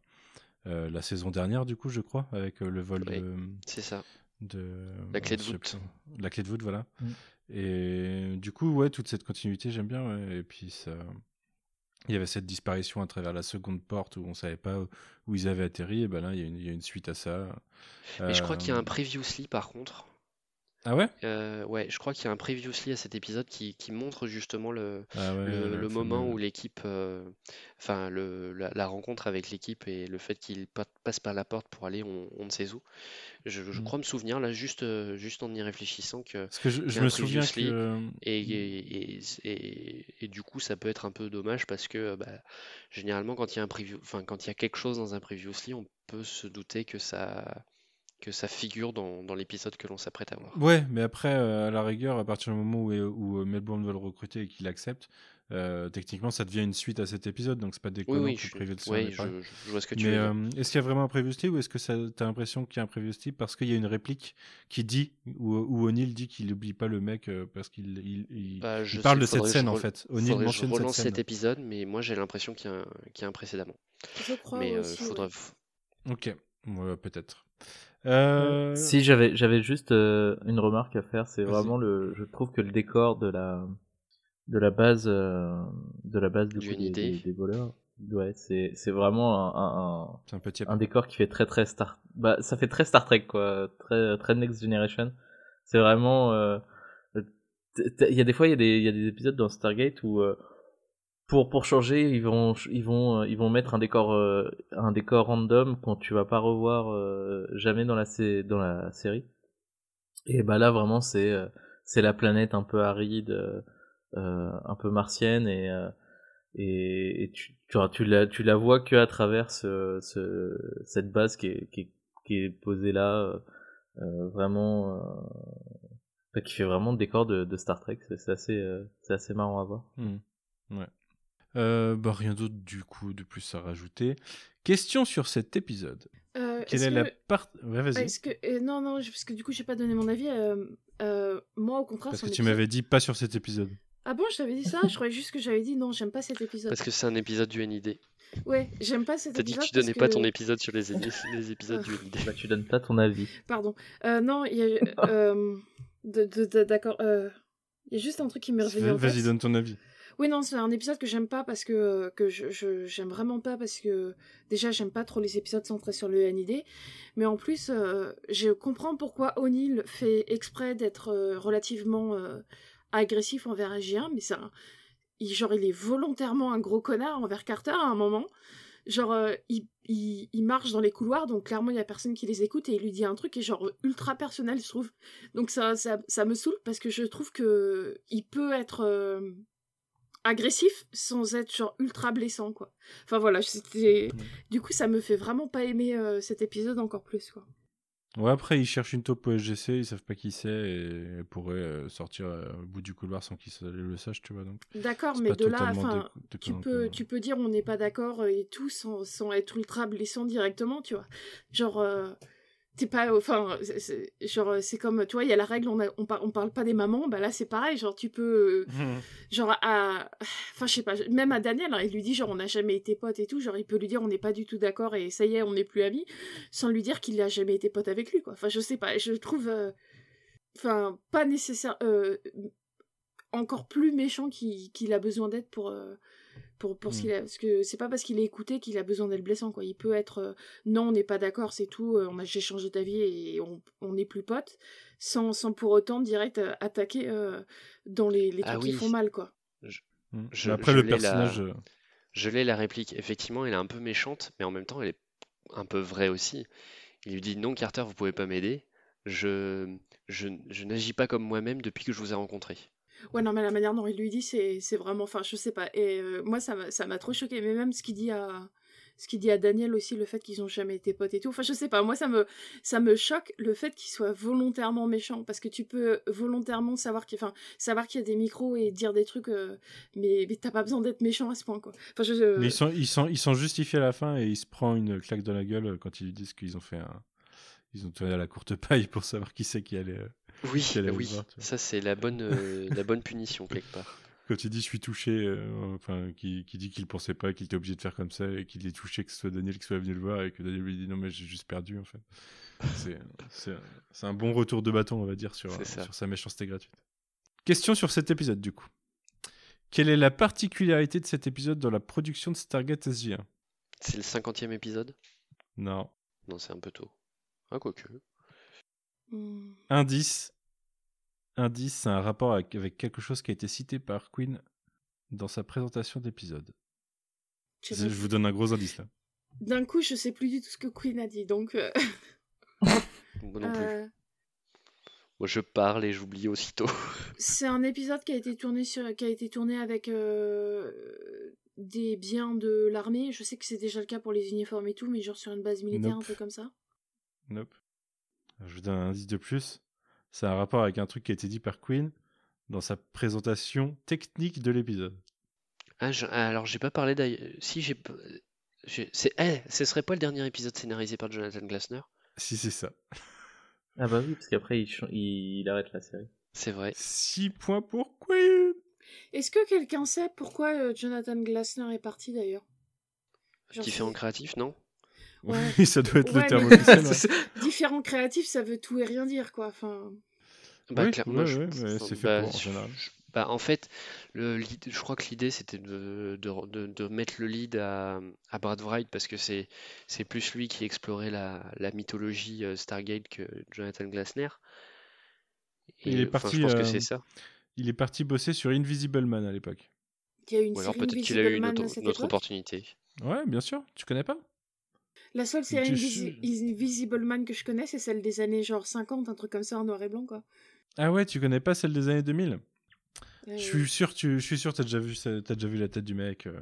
S3: la saison dernière du coup je crois avec le vol de
S4: c'est ça
S3: de
S4: la clé de voûte
S3: la clé de voûte voilà.
S1: Mm.
S3: Et du coup, ouais, toute cette continuité, j'aime bien. Et puis, ça... il y avait cette disparition à travers la seconde porte où on savait pas où ils avaient atterri. Et ben là, il y a une, il y a une suite à ça.
S4: Mais je crois qu'il y a un euh, previously par contre.
S3: Ah ouais?
S4: Euh, Ouais, je crois qu'il y a un previously à cet épisode qui, qui montre justement le, ah le, moment où l'équipe, euh, enfin le, la, rencontre avec l'équipe et le fait qu'il passe par la porte pour aller on, on ne sait où. Je, je, mm. crois me souvenir là juste, euh, juste en y réfléchissant que.
S3: Parce que je, je me souviens que.
S4: Et, et, et, et, du coup, ça peut être un peu dommage parce que bah, généralement, quand il y a un preview, enfin quand il y a quelque chose dans un previously, on peut se douter que ça que ça figure dans, dans l'épisode que l'on s'apprête à voir.
S3: Ouais, mais après, euh, à la rigueur, à partir du moment où, où euh, Melbourne veut le recruter et qu'il accepte, euh, techniquement, ça devient une suite à cet épisode, donc c'est pas déconnant
S4: oui, oui, je,
S3: de
S4: oui, je, je, vois ce que tu
S3: mais,
S4: veux
S3: dire. est-ce qu'il y a vraiment un previously ou est-ce que tu as l'impression qu'il y a un previously parce qu'il y a une réplique qui dit, ou où O'Neill dit qu'il n'oublie pas le mec parce qu'il il, il,
S4: bah,
S3: parle de cette scène en fait.
S4: O'Neill mentionne je relance cet épisode, mais moi j'ai l'impression qu'il y, y, a un précédemment.
S6: Je crois
S4: mais,
S6: aussi,
S4: faudra...
S3: Ok, ouais, peut-être. Euh...
S1: Si j'avais j'avais juste euh, une remarque à faire, c'est vraiment le je trouve que le décor de la de la base euh, de la base du coup, des, des, des, voleurs ouais c'est c'est vraiment un un,
S3: un, petit
S1: un décor qui fait très très Star bah ça fait très Star Trek quoi très très Next Generation. C'est vraiment euh, il y a des fois il y a des il y a des épisodes dans Stargate où pour pour changer, ils vont ils vont euh, ils vont mettre un décor euh, un décor random qu'on tu vas pas revoir euh, jamais dans la série. Et bah là vraiment c'est c'est la planète un peu aride un peu martienne et et, et tu tu, la tu la vois que à travers ce, ce cette base qui est qui est, qui est posée là vraiment qui fait vraiment le décor de, de Star Trek, c'est assez c'est assez marrant à voir.
S3: Mmh. Ouais. Euh, bah, rien d'autre du coup de plus à rajouter. Question sur cet épisode.
S6: Euh,
S3: Quelle est, la part
S6: ouais,
S3: vas-y.
S6: Que... Euh, non, non, parce que du coup, j'ai pas donné mon avis. Euh, moi, au contraire,
S3: parce que tu m'avais dit pas sur cet épisode.
S6: Ah bon, je t'avais dit ça? Je croyais juste que j'avais dit non, j'aime pas cet épisode.
S4: Parce que c'est un épisode du NID.
S6: Ouais, j'aime pas cet épisode.
S4: T'as dit que tu donnais pas ton épisode sur les, les épisodes du NID.
S1: Bah, tu donnes pas ton avis.
S6: Pardon. non, il y a. D'accord. Il y a juste un truc qui m'est revenu.
S3: Vas-y, donne ton avis.
S6: Oui, non, c'est un épisode que j'aime pas parce que, que je, j'aime vraiment pas parce que déjà j'aime pas trop les épisodes centrés sur le NID, mais en plus euh, je comprends pourquoi O'Neill fait exprès d'être euh, relativement euh, agressif envers Agien, mais ça, il, genre il est volontairement un gros connard envers Carter à un moment. Genre, il, il, il, marche dans les couloirs, donc clairement il y a personne qui les écoute et il lui dit un truc qui est genre ultra personnel, je trouve. Donc ça, ça, ça me saoule parce que je trouve que il peut être agressif sans être genre ultra blessant quoi. Enfin voilà, c'était du coup ça me fait vraiment pas aimer euh, cet épisode encore plus quoi.
S3: Ouais, après ils cherchent une taupe au SGC, ils savent pas qui c'est et elle pourrait euh, sortir euh, au bout du couloir sans qu'ils le sachent, tu vois donc.
S6: D'accord, mais de là enfin tu peux tu peux dire on n'est pas d'accord et tout sans, sans être ultra blessant directement, tu vois. Genre t'es pas enfin genre c'est comme tu vois il y a la règle on, on, on, parle pas des mamans bah là c'est pareil genre tu peux mmh. genre à enfin je sais pas même à Daniel hein, il lui dit genre on n'a jamais été potes et tout genre il peut lui dire on n'est pas du tout d'accord et ça y est on n'est plus amis sans lui dire qu'il a jamais été pote avec lui quoi enfin je sais pas je trouve euh, enfin pas nécessaire euh, encore plus méchant qu'il a besoin d'être pour pour, pour ce mmh. parce que c'est pas parce qu'il est écouté qu'il a besoin d'être blessant quoi il peut être euh, non on n'est pas d'accord c'est tout euh, on a j'ai changé d'avis et on n'est plus potes sans, sans pour autant direct euh, attaquer dans les, les ah trucs qui font mal quoi
S3: mmh. après le personnage
S4: Je l'ai la réplique. Effectivement, elle est un peu méchante, mais en même temps, elle est un peu vraie aussi. Il lui dit non, Carter, vous pouvez pas m'aider. Je, je, je n'agis pas comme moi-même depuis que je vous ai rencontré.
S6: Ouais, non, mais la manière dont il lui dit, c'est vraiment. Enfin, je sais pas. Et euh, moi, ça m'a trop choqué. Mais même ce qu'il dit à. Ce qu'il dit à Daniel aussi, le fait qu'ils ont jamais été potes et tout. Enfin, je sais pas. Moi, ça me, ça me choque le fait qu'il soit volontairement méchant. Parce que tu peux volontairement savoir qu'il savoir y a des micros et dire des trucs. euh, mais t'as pas besoin d'être méchant à ce point, quoi. Enfin, je.
S3: Mais ils sont, ils, sont, ils sont justifiés à la fin et il se prend une claque dans la gueule quand ils lui disent qu'ils ont fait un. Ils ont tourné à la courte paille pour savoir qui c'est qui allait.
S4: Oui,
S3: allait
S4: oui,
S3: voir,
S4: ça c'est la bonne, euh, la bonne punition quelque part.
S3: Quand il dit je suis touché, euh, enfin, qui, qui dit qu'il pensait pas qu'il était obligé de faire comme ça et qu'il est touché que ce soit Daniel qui soit venu le voir et que Daniel lui dit non, mais j'ai juste perdu en fait. C'est- un bon retour de bâton, on va dire, sur, sa méchanceté gratuite. Question sur cet épisode, du coup. Quelle est la particularité de cet épisode dans la production de Stargate SG1
S4: C'est le cinquantième épisode?
S3: Non.
S4: Non, c'est un peu tôt. Ah, quoique.
S6: Hmm.
S3: Indice. Indice, c'est un rapport avec, avec quelque chose qui a été cité par Queen dans sa présentation d'épisode.
S6: Je
S3: vous donne un gros indice là.
S6: D'un coup, je sais plus du tout ce que Queen a dit. Donc. euh,
S4: Moi non plus.
S6: euh,
S4: Moi, je parle et j'oublie aussitôt.
S6: C'est un épisode qui a été tourné sur, qui a été tourné avec euh, des biens de l'armée. Je sais que c'est déjà le cas pour les uniformes et tout, mais genre sur une base militaire,
S3: Nope.
S6: un peu comme ça.
S3: Nope. Je vous donne un indice de plus. C'est un rapport avec un truc qui a été dit par Queen dans sa présentation technique de l'épisode.
S4: Ah, je- alors j'ai pas parlé d'ailleurs. Si j'ai. C'est. Eh, ce serait pas le dernier épisode scénarisé par Jonathan Glassner?
S3: Si c'est ça.
S1: Ah bah oui, parce qu'après il, ch- il, il arrête la série.
S4: C'est vrai.
S3: 6 points pour Queen
S6: Est-ce que quelqu'un sait pourquoi euh, Jonathan Glassner est parti d'ailleurs? Genre,
S4: Différent
S6: c'est-
S4: créatif, non?
S6: Ouais.
S3: Oui, ça doit être
S6: Ouais,
S3: le terme
S6: mais-
S3: officiel. ouais.
S6: Différent créatif, ça veut tout et rien dire, quoi. Enfin,
S4: Bah,
S3: Oui,
S4: clairement,
S3: ouais,
S4: je-
S3: ouais, mais c'est fait
S4: bah,
S3: pour, en général.
S4: je- bah, en fait, le lead- je crois que l'idée c'était de, de, de- de mettre le lead à, à Brad Wright parce que c'est c'est plus lui qui explorait la, la mythologie euh, Stargate que Jonathan Glassner. Et,
S3: Il est parti,
S4: je pense que
S3: euh,
S4: c'est ça.
S3: Il est parti bosser sur Invisible Man à l'époque.
S6: il y a eu une
S4: Ou alors peut-être qu'il a eu une autre, une opportunité.
S3: Ouais, bien sûr. Tu connais pas?
S6: La seule série Invisible Man que je connais, c'est celle des années genre 50, un truc comme ça en noir et blanc, quoi.
S3: Ah ouais, tu connais pas celle des années 2000
S6: Euh,
S3: Je suis sûr, tu, je suis sûr, t'as déjà vu, ça- t'as déjà vu la tête du mec. euh,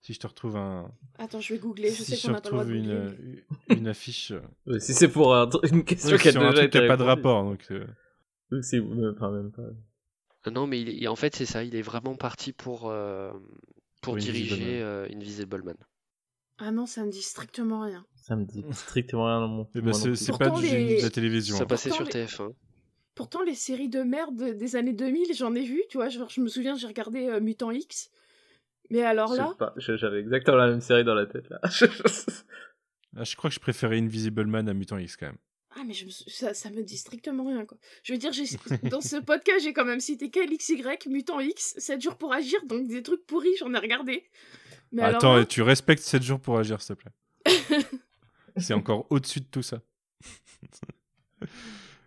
S3: si je te retrouve un,
S6: Attends, je vais googler. Je
S3: si
S6: sais
S3: je
S6: qu'on n'a pas le droit de
S3: retrouve
S6: googler.
S3: une, affiche, euh,
S1: Euh, si c'est pour un une question
S3: oui,
S1: qui a
S3: un
S1: déjà
S3: qui
S1: été
S3: a pas de rapport, donc. euh,
S1: Donc c'est euh, enfin, même pas.
S4: Non, mais il est- en fait, c'est ça. Il est vraiment parti pour, euh, pour
S3: Pour Invisible
S4: diriger
S3: Man.
S4: euh, Invisible Man.
S6: Ah non, ça me dit strictement rien.
S1: Ça me dit strictement rien dans mon.
S3: eh ben,
S1: non
S3: c'est
S1: plus.
S3: c'est pas du génie
S6: les-
S3: de la télévision.
S4: Ça
S3: hein.
S4: passait
S6: Pourtant,
S4: sur
S6: les-
S4: TF1.
S6: Pourtant, les séries de merde des années 2000, j'en ai vu, tu vois. Genre, je me souviens, j'ai regardé euh, Mutant X. Mais alors là,
S1: j'avais exactement la même série dans la tête là.
S3: Ah, je crois que je préférais Invisible Man à Mutant X quand même.
S6: ah mais je me sou- ça, ça me dit strictement rien quoi. Je veux dire, dans ce podcast, j'ai quand même cité KLXY, Mutant X, 7 jours pour agir, donc des trucs pourris, j'en ai regardé. Mais alors
S3: Attends,
S6: là,
S3: et tu respectes 7 jours pour agir, s'il te plaît. c'est encore au-dessus de tout ça.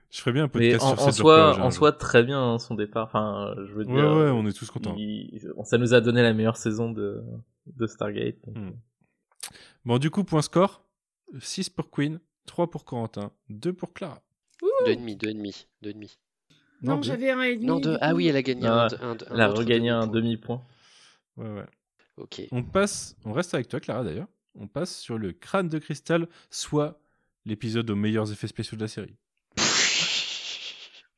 S3: je ferais bien un
S1: Mais
S3: podcast
S1: en,
S3: sur
S1: en
S3: 7 jours pour
S1: soi,
S3: agir.
S1: en soi, très bien hein, son départ. Enfin, je veux
S3: Ouais,
S1: dire.
S3: ouais,
S1: euh,
S3: on est tous contents.
S1: il- ça nous a donné la meilleure saison de, de Stargate. donc,
S3: Hmm.
S1: euh,
S3: Bon, du coup, point score 6 pour Queen, 3 pour Corentin, 2 pour Clara.
S4: Deux et demi, deux et demi, deux et demi.
S6: non,
S3: deux.
S6: j'avais un et demi.
S4: Non, deux. Ah oui, elle a gagné
S1: Ah,
S4: un, un- un
S1: Elle a
S4: autre
S1: regagné un
S4: demi-point.
S1: demi-point.
S3: Ouais, ouais.
S4: Ok.
S3: On passe, on reste avec toi, Clara, d'ailleurs. On passe sur le crâne de cristal, soit l'épisode aux meilleurs effets spéciaux de la série.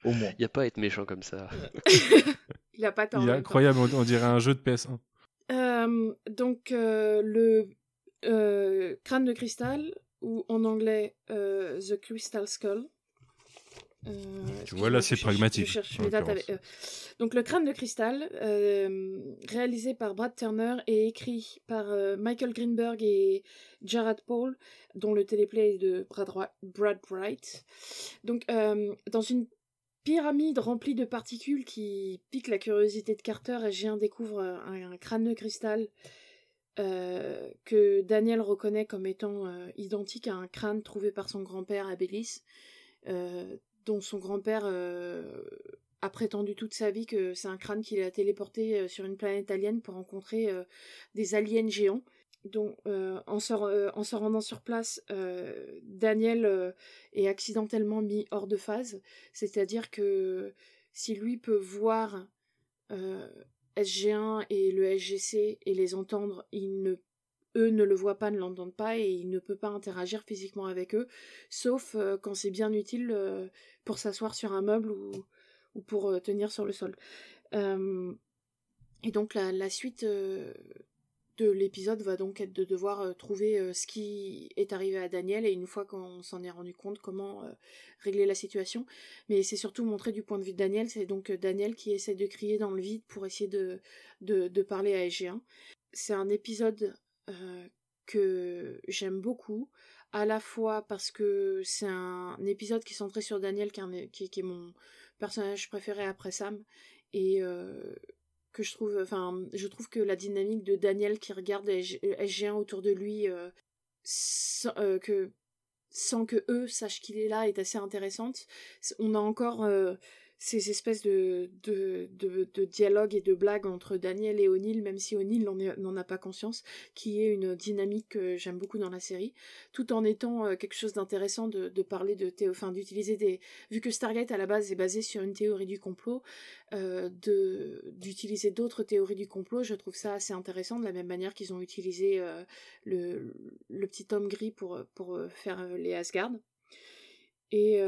S1: Au moins.
S4: Il n'y a pas à être méchant comme ça.
S6: Il a pas tort.
S3: Il est incroyable, on, on dirait un jeu de PS1.
S6: Euh, donc euh, le euh, crâne de cristal ou en anglais euh, The Crystal Skull. Euh,
S3: Tu vois, là, c'est pragmatique,
S6: je avec- euh, donc le crâne de cristal, euh, réalisé par Brad Turner et écrit par euh, Michael Greenberg et Jared Paul, dont le téléplay est de Brad, Wri- Brad Wright. Donc dans une pyramide remplie de particules qui piquent la curiosité de Carter, Agien découvre un, un crâne de cristal euh, que Daniel reconnaît comme étant euh, identique à un crâne trouvé par son grand-père à euh, dont son grand-père euh, a prétendu toute sa vie que c'est un crâne qu'il a téléporté sur une planète alien pour rencontrer des aliens géants. En, se, en, se, rendant sur place, Daniel est accidentellement mis hors de phase. C'est-à-dire que si lui peut voir SG1 et le SGC et les entendre, il ne eux ne le voient pas, ne l'entendent pas et il ne peut pas interagir physiquement avec eux, sauf euh, quand c'est bien utile euh, pour s'asseoir sur un meuble ou, ou pour euh, tenir sur le sol. et donc la, suite de l'épisode va donc être de devoir trouver ce qui est arrivé à Daniel et une fois qu'on s'en est rendu compte, comment régler la situation. Mais c'est surtout montré du point de vue de Daniel, c'est donc Daniel qui essaie de crier dans le vide pour essayer de, de, parler à SG1. C'est un épisode euh, que j'aime beaucoup, à la fois parce que c'est un, épisode qui est centré sur Daniel, qui est, mon personnage préféré après Sam, et euh, que je trouve, enfin, je trouve que la dynamique de Daniel qui regarde SG1 autour de lui, euh, que, sans que eux sachent qu'il est là, est assez intéressante. On a encore ces espèces de, de, de, dialogues et de blagues entre Daniel et O'Neill, même si O'Neill n'en a pas conscience, qui est une dynamique que j'aime beaucoup dans la série, tout en étant euh, quelque chose d'intéressant de, de, parler de théo, enfin d'utiliser des, vu que Stargate à la base est basé sur une théorie du complot, euh, d'utiliser d'autres théories du complot, je trouve ça assez intéressant de la même manière qu'ils ont utilisé euh, le, le petit homme gris pour, pour faire les Asgard. Et,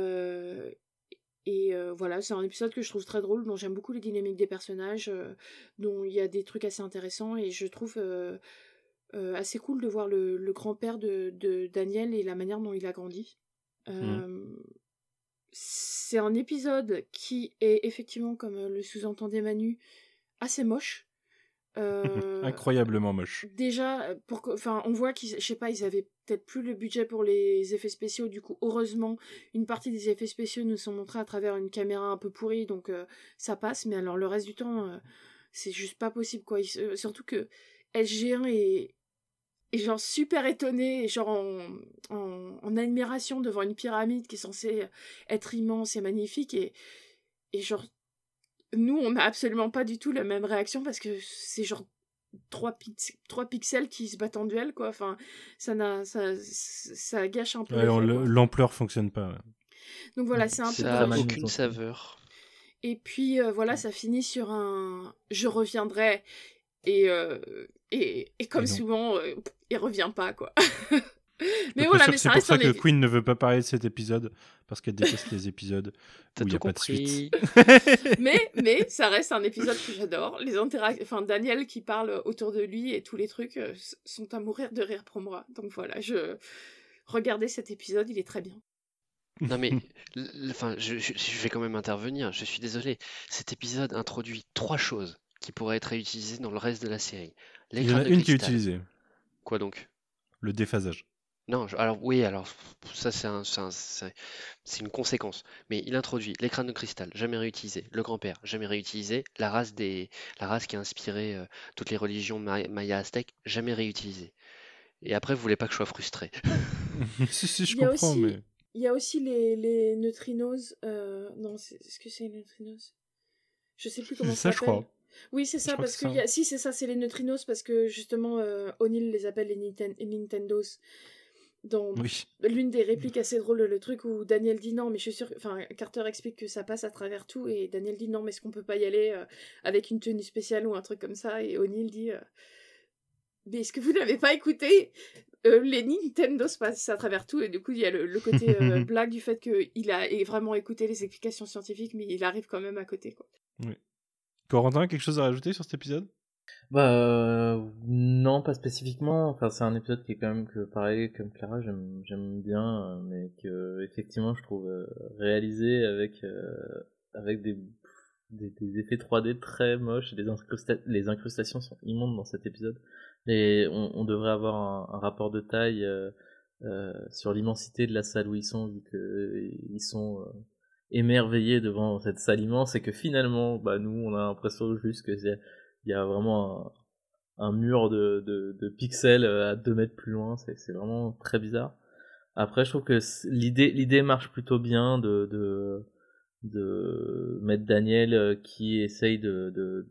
S6: et euh, voilà, c'est un épisode que je trouve très drôle, dont j'aime beaucoup les dynamiques des personnages, euh, dont il y a des trucs assez intéressants, et je trouve euh, assez cool de voir le, grand-père de, de, Daniel et la manière dont il a grandi. Mmh. C'est un épisode qui est effectivement, comme le sous-entendait Manu, assez moche.
S3: Incroyablement moche.
S6: Déjà, pour enfin, on voit qu'ils, je sais pas, ils avaient peut-être plus le budget pour les effets spéciaux. Du coup, heureusement, une partie des effets spéciaux nous sont montrés à travers une caméra un peu pourrie, donc euh, ça passe. Mais alors le reste du temps, c'est juste pas possible, quoi. surtout que SG1 est, genre super étonné, et genre en, en, en, admiration devant une pyramide qui est censée être immense et magnifique, et, et genre nous, on n'a absolument pas du tout la même réaction parce que c'est genre trois, pixels qui se battent en duel, quoi. Enfin, ça, n'a, ça, ça gâche un peu.
S3: l'ampleur fonctionne pas.
S6: Donc voilà, c'est un peu.
S4: Ça n'a aucune saveur.
S6: Et puis euh, voilà, ça finit sur un je reviendrai et euh, et, et, comme souvent, euh, il revient pas quoi.
S3: mais voilà, mais c'est pour ça que Queen ne veut pas parler de cet épisode parce qu'elle déteste les épisodes où il n'y a pas de suite.
S6: mais, mais ça reste un épisode que j'adore. Les interactions, enfin Daniel qui parle autour de lui et tous les trucs euh, sont à mourir de rire pour moi. Donc voilà, je regardez cet épisode, il est très bien.
S4: Non mais, enfin, je, je, vais quand même intervenir. Je suis désolé. Cet épisode introduit trois choses qui pourraient être réutilisées dans le reste de la série.
S3: Il y en a une qui est utilisée.
S4: Quoi donc?
S3: Le déphasage.
S4: Non, alors oui, alors ça c'est un, c'est une conséquence. Mais il introduit l'écran de cristal, jamais réutilisé, le grand-père, jamais réutilisé, la race des, la race qui a inspiré euh, toutes les religions maya aztèques, jamais réutilisé. Et après, vous voulez pas que je sois frustré.
S3: si, si, je comprends, mais.
S6: Il y a aussi les, les neutrinos. Euh, non, est-ce que c'est les neutrinos? Je sais plus comment ça, ça je crois. Oui, c'est ça, parce que, si, c'est ça, c'est les neutrinos, parce que justement, euh, O'Neill les appelle les, les Nintendos dans l'une des répliques assez drôles, le truc où Daniel dit non, mais je suis sûr, enfin Carter explique que ça passe à travers tout et Daniel dit non, mais est-ce qu'on peut pas y aller euh, avec une tenue spéciale ou un truc comme ça? Et O'Neill dit euh, mais est-ce que vous n'avez pas écouté euh, les Nintendo se passent à travers tout? Et du coup il y a le, côté blague du fait qu'il a vraiment écouté les explications scientifiques mais il arrive quand même à côté quoi.
S3: Oui. Corentin, quelque chose à rajouter sur cet épisode?
S1: Bah euh, non, pas spécifiquement. Enfin, c'est un épisode qui est quand même que pareil comme Clara, j'aime bien, euh, mais que effectivement je trouve euh, réalisé avec avec des, des, effets 3D très moches les incrustations sont immondes dans cet épisode. Et on, devrait avoir un, rapport de taille sur l'immensité de la salle où ils sont, vu que ils sont émerveillés devant cette salle immense et que finalement, bah nous, on a l'impression juste que c'est il y a vraiment un, mur de, de, pixels euh, à 2 mètres plus loin, c'est vraiment très bizarre. Après, je trouve que l'idée marche plutôt bien de, de, de Maître Daniel qui essaye de, de,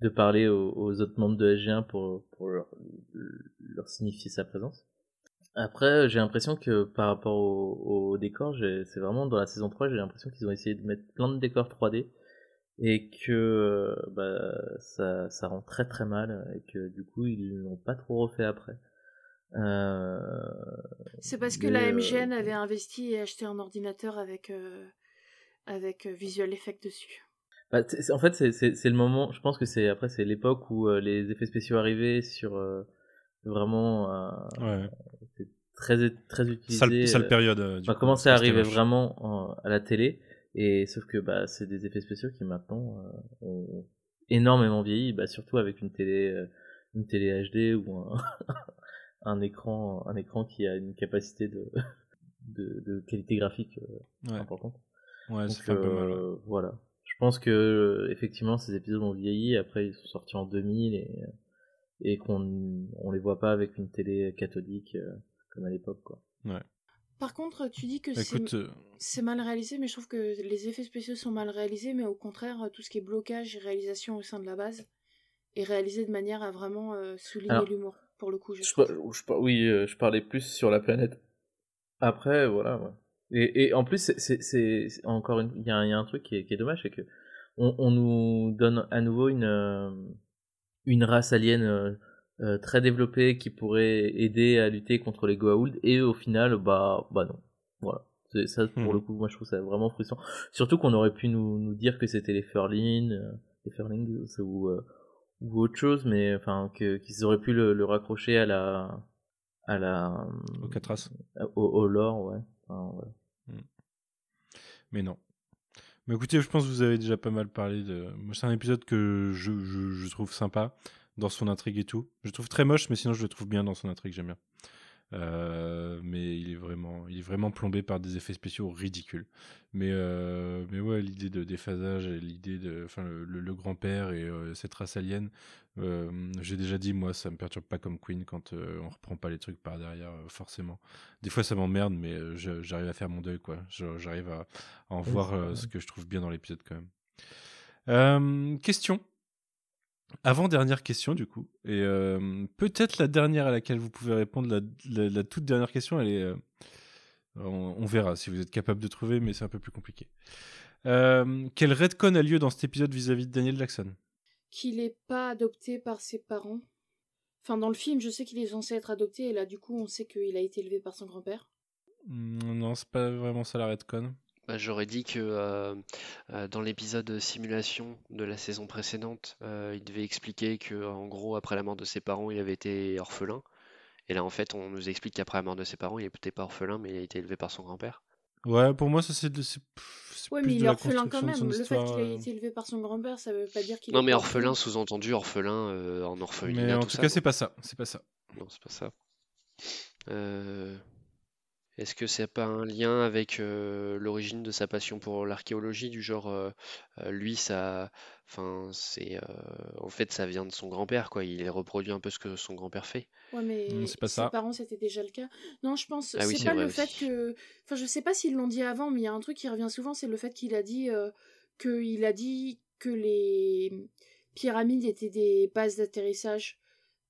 S1: de, parler aux, autres membres de SG1 pour, pour leur, leur signifier sa présence. Après, j'ai l'impression que par rapport au, au décor, c'est vraiment dans la saison 3, j'ai l'impression qu'ils ont essayé de mettre plein de décors 3D et que bah, ça, ça rend très très mal et que du coup ils l'ont pas trop refait après. Euh...
S6: C'est parce que la MGN euh, avait investi et acheté un ordinateur avec, euh, avec euh, Visual Effect dessus.
S1: Bah, en fait, c'est le moment, je pense que c'est après, c'est l'époque où les effets spéciaux arrivaient sur vraiment.
S3: ouais.
S1: c'est très, très utilisé.
S3: Sale, période.
S1: Du bah, commencé à arriver vraiment à la télé. Et sauf que bah, c'est des effets spéciaux qui maintenant euh, ont énormément vieilli, bah, surtout avec une télé, euh, une télé HD ou un, un, écran, un écran qui a une capacité de, de, de qualité graphique euh, importante.
S3: Ouais, un peu mal.
S1: Voilà. Je pense que effectivement ces épisodes ont vieilli. Après ils sont sortis en 2000 et et qu'on on les voit pas avec une télé cathodique comme à l'époque quoi.
S3: Ouais.
S6: Par contre, tu dis que
S3: euh,
S6: c'est mal réalisé, mais je trouve que les effets spéciaux sont mal réalisés, mais au contraire, tout ce qui est blocage et réalisation au sein de la base est réalisé de manière à vraiment euh, souligner l'humour, pour le coup. Je,
S1: oui, euh, je parlais plus sur la planète. Après, voilà. Et, en plus, c'est encore il y, a un truc qui est, dommage, c'est que on, nous donne à nouveau une une race alien euh, très développé qui pourrait aider à lutter contre les Goa'uld. Et au final bah bah non. Voilà. C'est ça pour le hmm. coup moi je trouve ça vraiment frustrant. Surtout qu'on aurait pu nous, nous dire que c'était les Furlin euh, les Furlings ou euh, ou autre chose mais enfin que qu'ils auraient pu le, le, raccrocher à la à la
S3: au Catras
S1: au, au lore ouais, enfin,
S3: hmm. mais non. Mais écoutez, je pense que vous avez déjà pas mal parlé de. Moi, c'est un épisode que je, je, je trouve sympa dans son intrigue et tout. Je le trouve très moche, mais sinon je le trouve bien dans son intrigue, j'aime bien. Euh, mais il est vraiment, il est vraiment plombé par des effets spéciaux ridicules. Mais, euh, mais ouais, l'idée de déphasage, l'idée de, enfin, le, grand-père et euh, cette race alien, j'ai déjà dit, moi, ça me perturbe pas comme Queen quand on reprend pas les trucs par derrière, forcément. Des fois, ça m'emmerde, mais j'arrive à faire mon deuil, quoi. J'arrive à, en voir ce que je trouve bien dans l'épisode quand même. question avant-dernière question, du coup. Et euh, peut-être la dernière à laquelle vous pouvez répondre, la, toute dernière question, elle est. Euh, on, verra si vous êtes capable de trouver, mais c'est un peu plus compliqué. Euh, quel redcon a lieu dans cet épisode vis-à-vis de Daniel Jackson?
S6: Qu'il n'est pas adopté par ses parents. Enfin, dans le film, je sais qu'il est censé être adopté, et là, du coup, on sait qu'il a été élevé par son grand-père.
S3: Hmm, non, c'est pas vraiment ça la redcon.
S4: Bah, j'aurais dit que euh, euh, dans l'épisode simulation de la saison précédente, euh, il devait expliquer que en gros après la mort de ses parents, il avait été orphelin. Et là en fait, on nous explique qu'après la mort de ses parents, il n'était pas orphelin, mais il a été élevé par son grand-père.
S3: Ouais, pour moi ça c'est de...
S6: Ouais, mais il est orphelin quand même. Le fait qu'il ait été élevé par son grand-père, ça veut pas dire qu'il
S4: Non, mais orphelin, sous-entendu orphelin en orphelinat.
S3: Mais en tout, cas, c'est pas ça. C'est pas ça.
S4: Non, c'est pas ça. Euh... Est-ce que c'est pas un lien avec euh, l'origine de sa passion pour l'archéologie, du genre euh, euh, lui ça, enfin c'est, en fait ça vient de son grand-père quoi. Il reproduit un peu ce que son grand-père fait.
S6: Ouais, mais mmh, c'est pas ses parents c'était déjà le cas. Non, je pense ah c'est pas le fait que, enfin je sais pas s'ils l'ont dit avant, mais il y a un truc qui revient souvent, c'est le fait qu'il a dit que il a dit que les pyramides étaient des bases d'atterrissage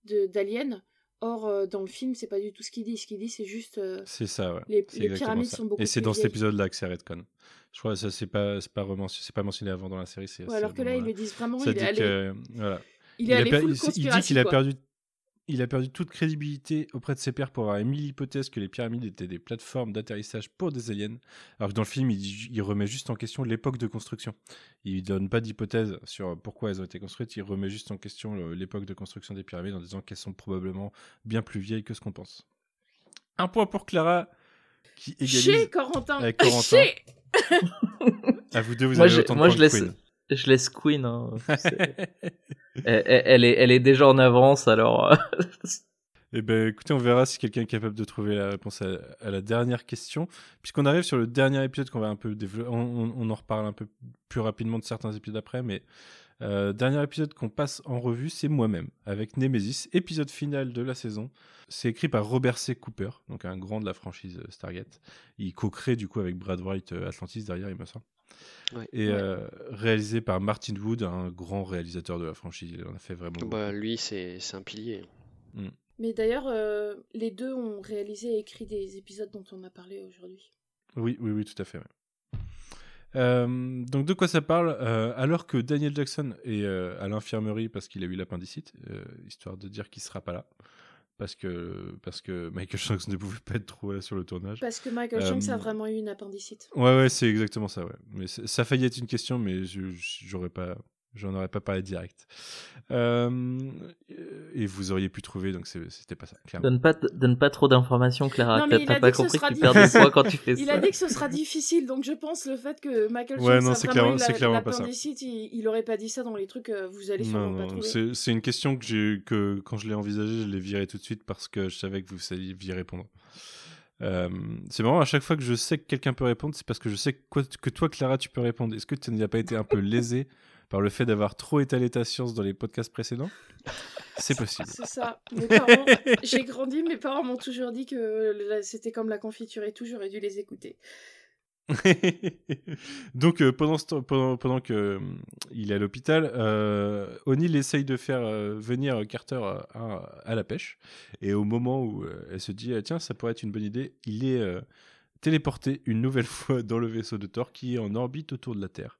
S6: de d'aliens. Or, euh, dans le film, c'est pas du tout ce qu'il dit. Ce qu'il dit, c'est juste. Euh,
S3: c'est ça, ouais.
S6: Les, pyramides sont beaucoup
S3: Et c'est dans cet épisode-là que c'est Redcon. Je crois que ça, c'est pas, pas, pas mentionné avant dans la série.
S6: Ouais, alors que là, ils le disent vraiment. il est allé.
S3: voilà.
S6: Il est allé full
S3: Il dit qu'il a perdu il a perdu toute crédibilité auprès de ses pairs pour avoir émis l'hypothèse que les pyramides étaient des plateformes d'atterrissage pour des aliens, alors que dans le film, il, remet juste en question l'époque de construction. Il donne pas d'hypothèse sur pourquoi elles ont été construites, il remet juste en question l'époque de construction des pyramides en disant qu'elles sont probablement bien plus vieilles que ce qu'on pense. Un point pour Clara, qui égalise
S6: Chez Corentin.
S3: avec Corentin. à vous deux, vous avez autant de
S1: moi, je laisse, je laisse Queen. Hein, elle, est, elle est déjà en avance, alors.
S3: Eh ben, écoutez, on verra si quelqu'un est capable de trouver la réponse à, la dernière question. Puisqu'on arrive sur le dernier épisode qu'on va un peu développer, on, en reparle un peu plus rapidement de certains épisodes après, mais Euh, dernier épisode qu'on passe en revue, c'est moi-même, avec Nemesis, épisode final de la saison. C'est écrit par Robert C. Cooper, donc un grand de la franchise Stargate. Il co-crée du coup avec Brad Wright Atlantis derrière, il me semble. Et réalisé par Martin Wood, un grand réalisateur de la franchise. Il en a fait vraiment.
S4: Bah, lui, c'est un pilier.
S6: Mm. Mais d'ailleurs, euh, les deux ont réalisé et écrit des épisodes dont on a parlé aujourd'hui.
S3: Oui, oui, oui, tout à fait. Euh, donc de quoi ça parle euh, Alors que Daniel Jackson est à l'infirmerie parce qu'il a eu l'appendicite, histoire de dire qu'il sera pas là, parce que parce que Michael Shanks ne pouvait pas être trop sur le tournage.
S6: Parce que Michael Shanks a vraiment eu une appendicite.
S3: Ouais, ouais, c'est exactement ça. Ouais. Mais ça faillit être une question, mais j'aurais pas J'en aurais pas parlé direct. Euh, et vous auriez pu trouver, donc c'était pas ça.
S1: Donne pas, donne pas trop d'informations, Clara. T'as pas compris que, tu perds des poids quand tu fais
S6: ça.
S1: Il
S6: a dit que ce sera difficile, donc je pense le fait que Michael ouais, non, c'est clairement, c'est clairement pas ça. Il, il, aurait pas dit ça dans les trucs que vous allez sûrement non, pas trouver.
S3: C'est une question que j'ai, que quand je l'ai envisagée, je l'ai virée tout de suite parce que je savais que vous saviez y répondre. Euh, c'est marrant, à chaque fois que je sais que quelqu'un peut répondre, c'est parce que je sais que, que toi, Clara, tu peux répondre. Est-ce que tu n'as pas été un peu lésé par le fait d'avoir trop étalé ta science dans les podcasts précédents C'est possible.
S6: C'est ça. J'ai grandi, mes parents m'ont toujours dit que c'était comme la confiture et tout, j'aurais dû les écouter.
S3: Donc euh, pendant, pendant, pendant que euh, il est à l'hôpital, euh, O'Neill essaye de faire venir Carter à, à, la pêche. Et au moment où elle se dit tiens ça pourrait être une bonne idée, il est téléporté une nouvelle fois dans le vaisseau de Thor qui est en orbite autour de la Terre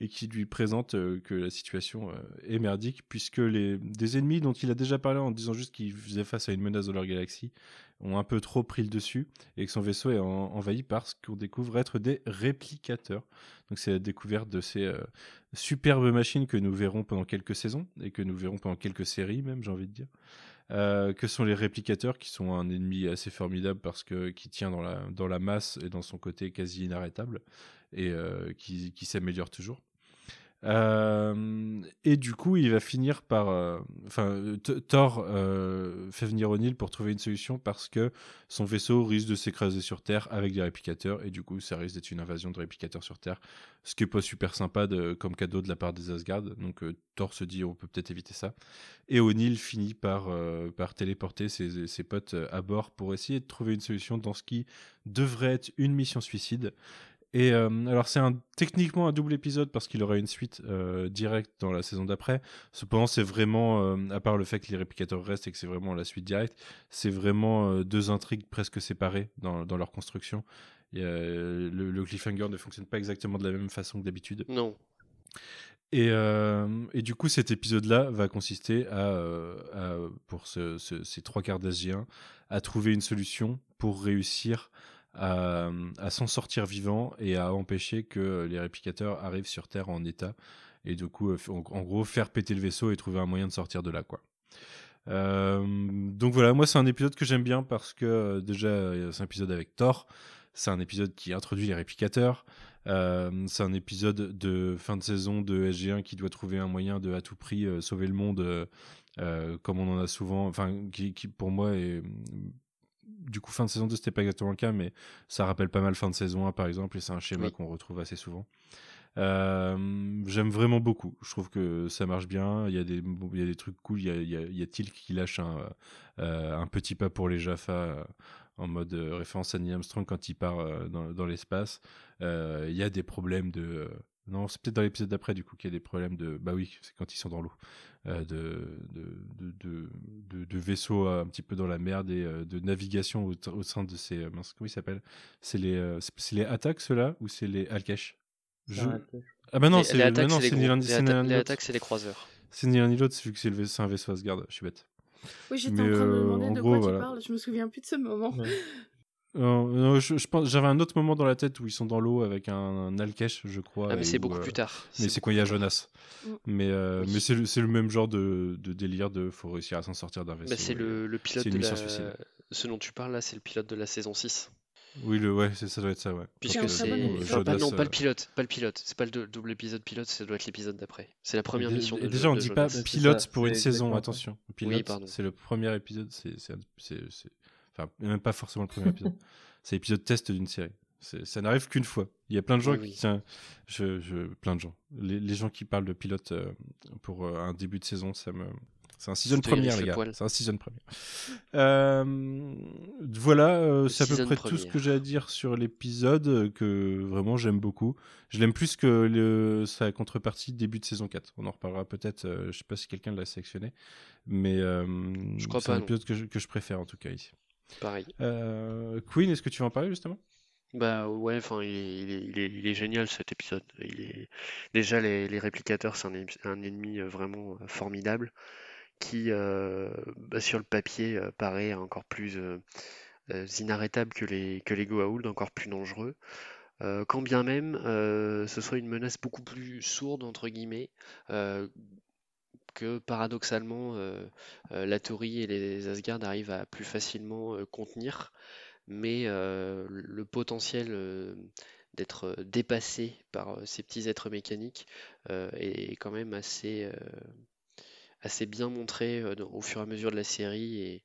S3: et qui lui présente euh, que la situation euh, est merdique puisque les, des ennemis dont il a déjà parlé en disant juste qu'ils faisaient face à une menace dans leur galaxie ont un peu trop pris le dessus et que son vaisseau est envahi par ce qu'on découvre être des réplicateurs. Donc c'est la découverte de ces euh, superbes machines que nous verrons pendant quelques saisons et que nous verrons pendant quelques séries même j'ai envie de dire. Euh, que sont les réplicateurs, qui sont un ennemi assez formidable parce que qui tient dans la, dans la masse et dans son côté quasi inarrêtable et euh, qui, qui s'améliore toujours. Euh, et du coup, il va finir par. Euh, enfin, Thor euh, fait venir O'Neill pour trouver une solution parce que son vaisseau risque de s'écraser sur Terre avec des réplicateurs et du coup, ça risque d'être une invasion de réplicateurs sur Terre, ce qui est pas super sympa de, comme cadeau de la part des Asgard. Donc, Thor se dit on peut peut-être éviter ça. Et O'Neill finit par, par téléporter ses, ses potes à bord pour essayer de trouver une solution dans ce qui devrait être une mission suicide. Et euh, alors c'est techniquement un double épisode parce qu'il aura une suite euh, directe dans la saison d'après. Cependant c'est vraiment, euh, à part le fait que les réplicateurs restent et que c'est vraiment la suite directe, c'est vraiment deux intrigues presque séparées dans, dans leur construction. le, le, cliffhanger ne fonctionne pas exactement de la même façon que d'habitude.
S4: Non.
S3: Et, et, du coup, cet épisode-là va consister à, à pour ce, ces trois quarts d'Asiens, à trouver une solution pour réussir à, s'en sortir vivant et à empêcher que les réplicateurs arrivent sur Terre en état. Et du coup, euh, en gros, faire péter le vaisseau et trouver un moyen de sortir de là, quoi. Euh, donc voilà, moi c'est un épisode que j'aime bien parce que euh, déjà c'est un épisode avec Thor, c'est un épisode qui introduit les réplicateurs, c'est un épisode de fin de saison de SG1 qui doit trouver un moyen de à tout prix sauver le monde comme on en a souvent, enfin qui, qui, pour moi est du coup, fin de saison 2, c'était pas exactement le cas, mais ça rappelle pas mal fin de saison 1, par exemple, et c'est un schéma qu'on retrouve assez souvent. Euh, j'aime vraiment beaucoup. Je trouve que ça marche bien. Il y a des, il y a des trucs cool. Il y a, il y a, Tilk qui lâche un, euh, un, petit pas pour les Jaffa euh, en mode référence à Neil Armstrong quand il part dans, dans l'espace. il y a des problèmes de. non, c'est peut-être dans l'épisode d'après du coup qu'il y a des problèmes de. Bah oui, c'est quand ils sont dans l'eau. Euh, de, de, de, de, vaisseaux un petit peu dans la merde et euh, de navigation au, sein de ces. Euh, mince, comment ils s'appellent? C'est les, c'est les attaques, ceux-là, ou c'est les Alkesh
S4: Ah bah non, c'est les c'est les, les, attaques, c'est les croiseurs.
S3: C'est ni l'un ni l'autre, vu que c'est un vaisseau Asgard, je suis bête.
S6: Oui, j'étais en train de me demander de quoi tu parles, je me souviens plus de ce moment.
S3: Euh, je, pense, j'avais un autre moment dans la tête où ils sont dans l'eau avec un, un Alkesh, je crois.
S4: Ah, mais c'est beaucoup euh, plus tard.
S3: Mais c'est quand il y a Jonas. Mm. Mais, euh, mais c'est, le, même genre de, de, délire de faut réussir à s'en sortir d'un vaisseau. Bah,
S4: c'est le, le pilote de la... Ce dont tu parles là, c'est le pilote de la saison 6.
S3: Oui, le, ouais, ça doit être ça, ouais.
S4: Puisque c'est. non, pas, non, pas le pilote, pas le pilote. C'est pas le double épisode pilote, ça doit être l'épisode d'après. C'est la première mission.
S3: Et déjà, on dit pas pilote pour une saison, attention. Pilote, c'est le premier épisode, c'est, enfin, même pas forcément le premier épisode. C'est l'épisode test d'une série. Ça n'arrive qu'une fois. Il y a plein de gens qui. Tiens, je, je, plein de gens. Les, gens qui parlent de pilote pour un début de saison, ça me, c'est un season première, les gars. C'est un season première. Euh, voilà, euh, c'est à peu près tout ce que j'ai à dire sur l'épisode euh, que vraiment j'aime beaucoup. Je l'aime plus que le, sa contrepartie début de saison 4. On en reparlera peut-être. je sais pas si quelqu'un l'a sélectionné, mais c'est un épisode que je, que je, préfère en tout cas ici.
S4: Pareil.
S3: Queen, est-ce que tu vas en parler justement?
S4: Bah ouais, enfin il est, il, est, il, est, il est génial cet épisode. Il est déjà les, les réplicateurs, c'est un, un, ennemi vraiment formidable qui, euh, bah, sur le papier, euh, paraît encore plus euh, inarrêtable que les, que les Goa'uld, encore plus dangereux. quand bien même ce soit une menace beaucoup plus sourde, entre guillemets, que paradoxalement la Tori et les Asgard arrivent à plus facilement contenir, mais le potentiel d'être dépassé par ces petits êtres mécaniques est quand même assez, assez bien montré euh, au fur et à mesure de la série et,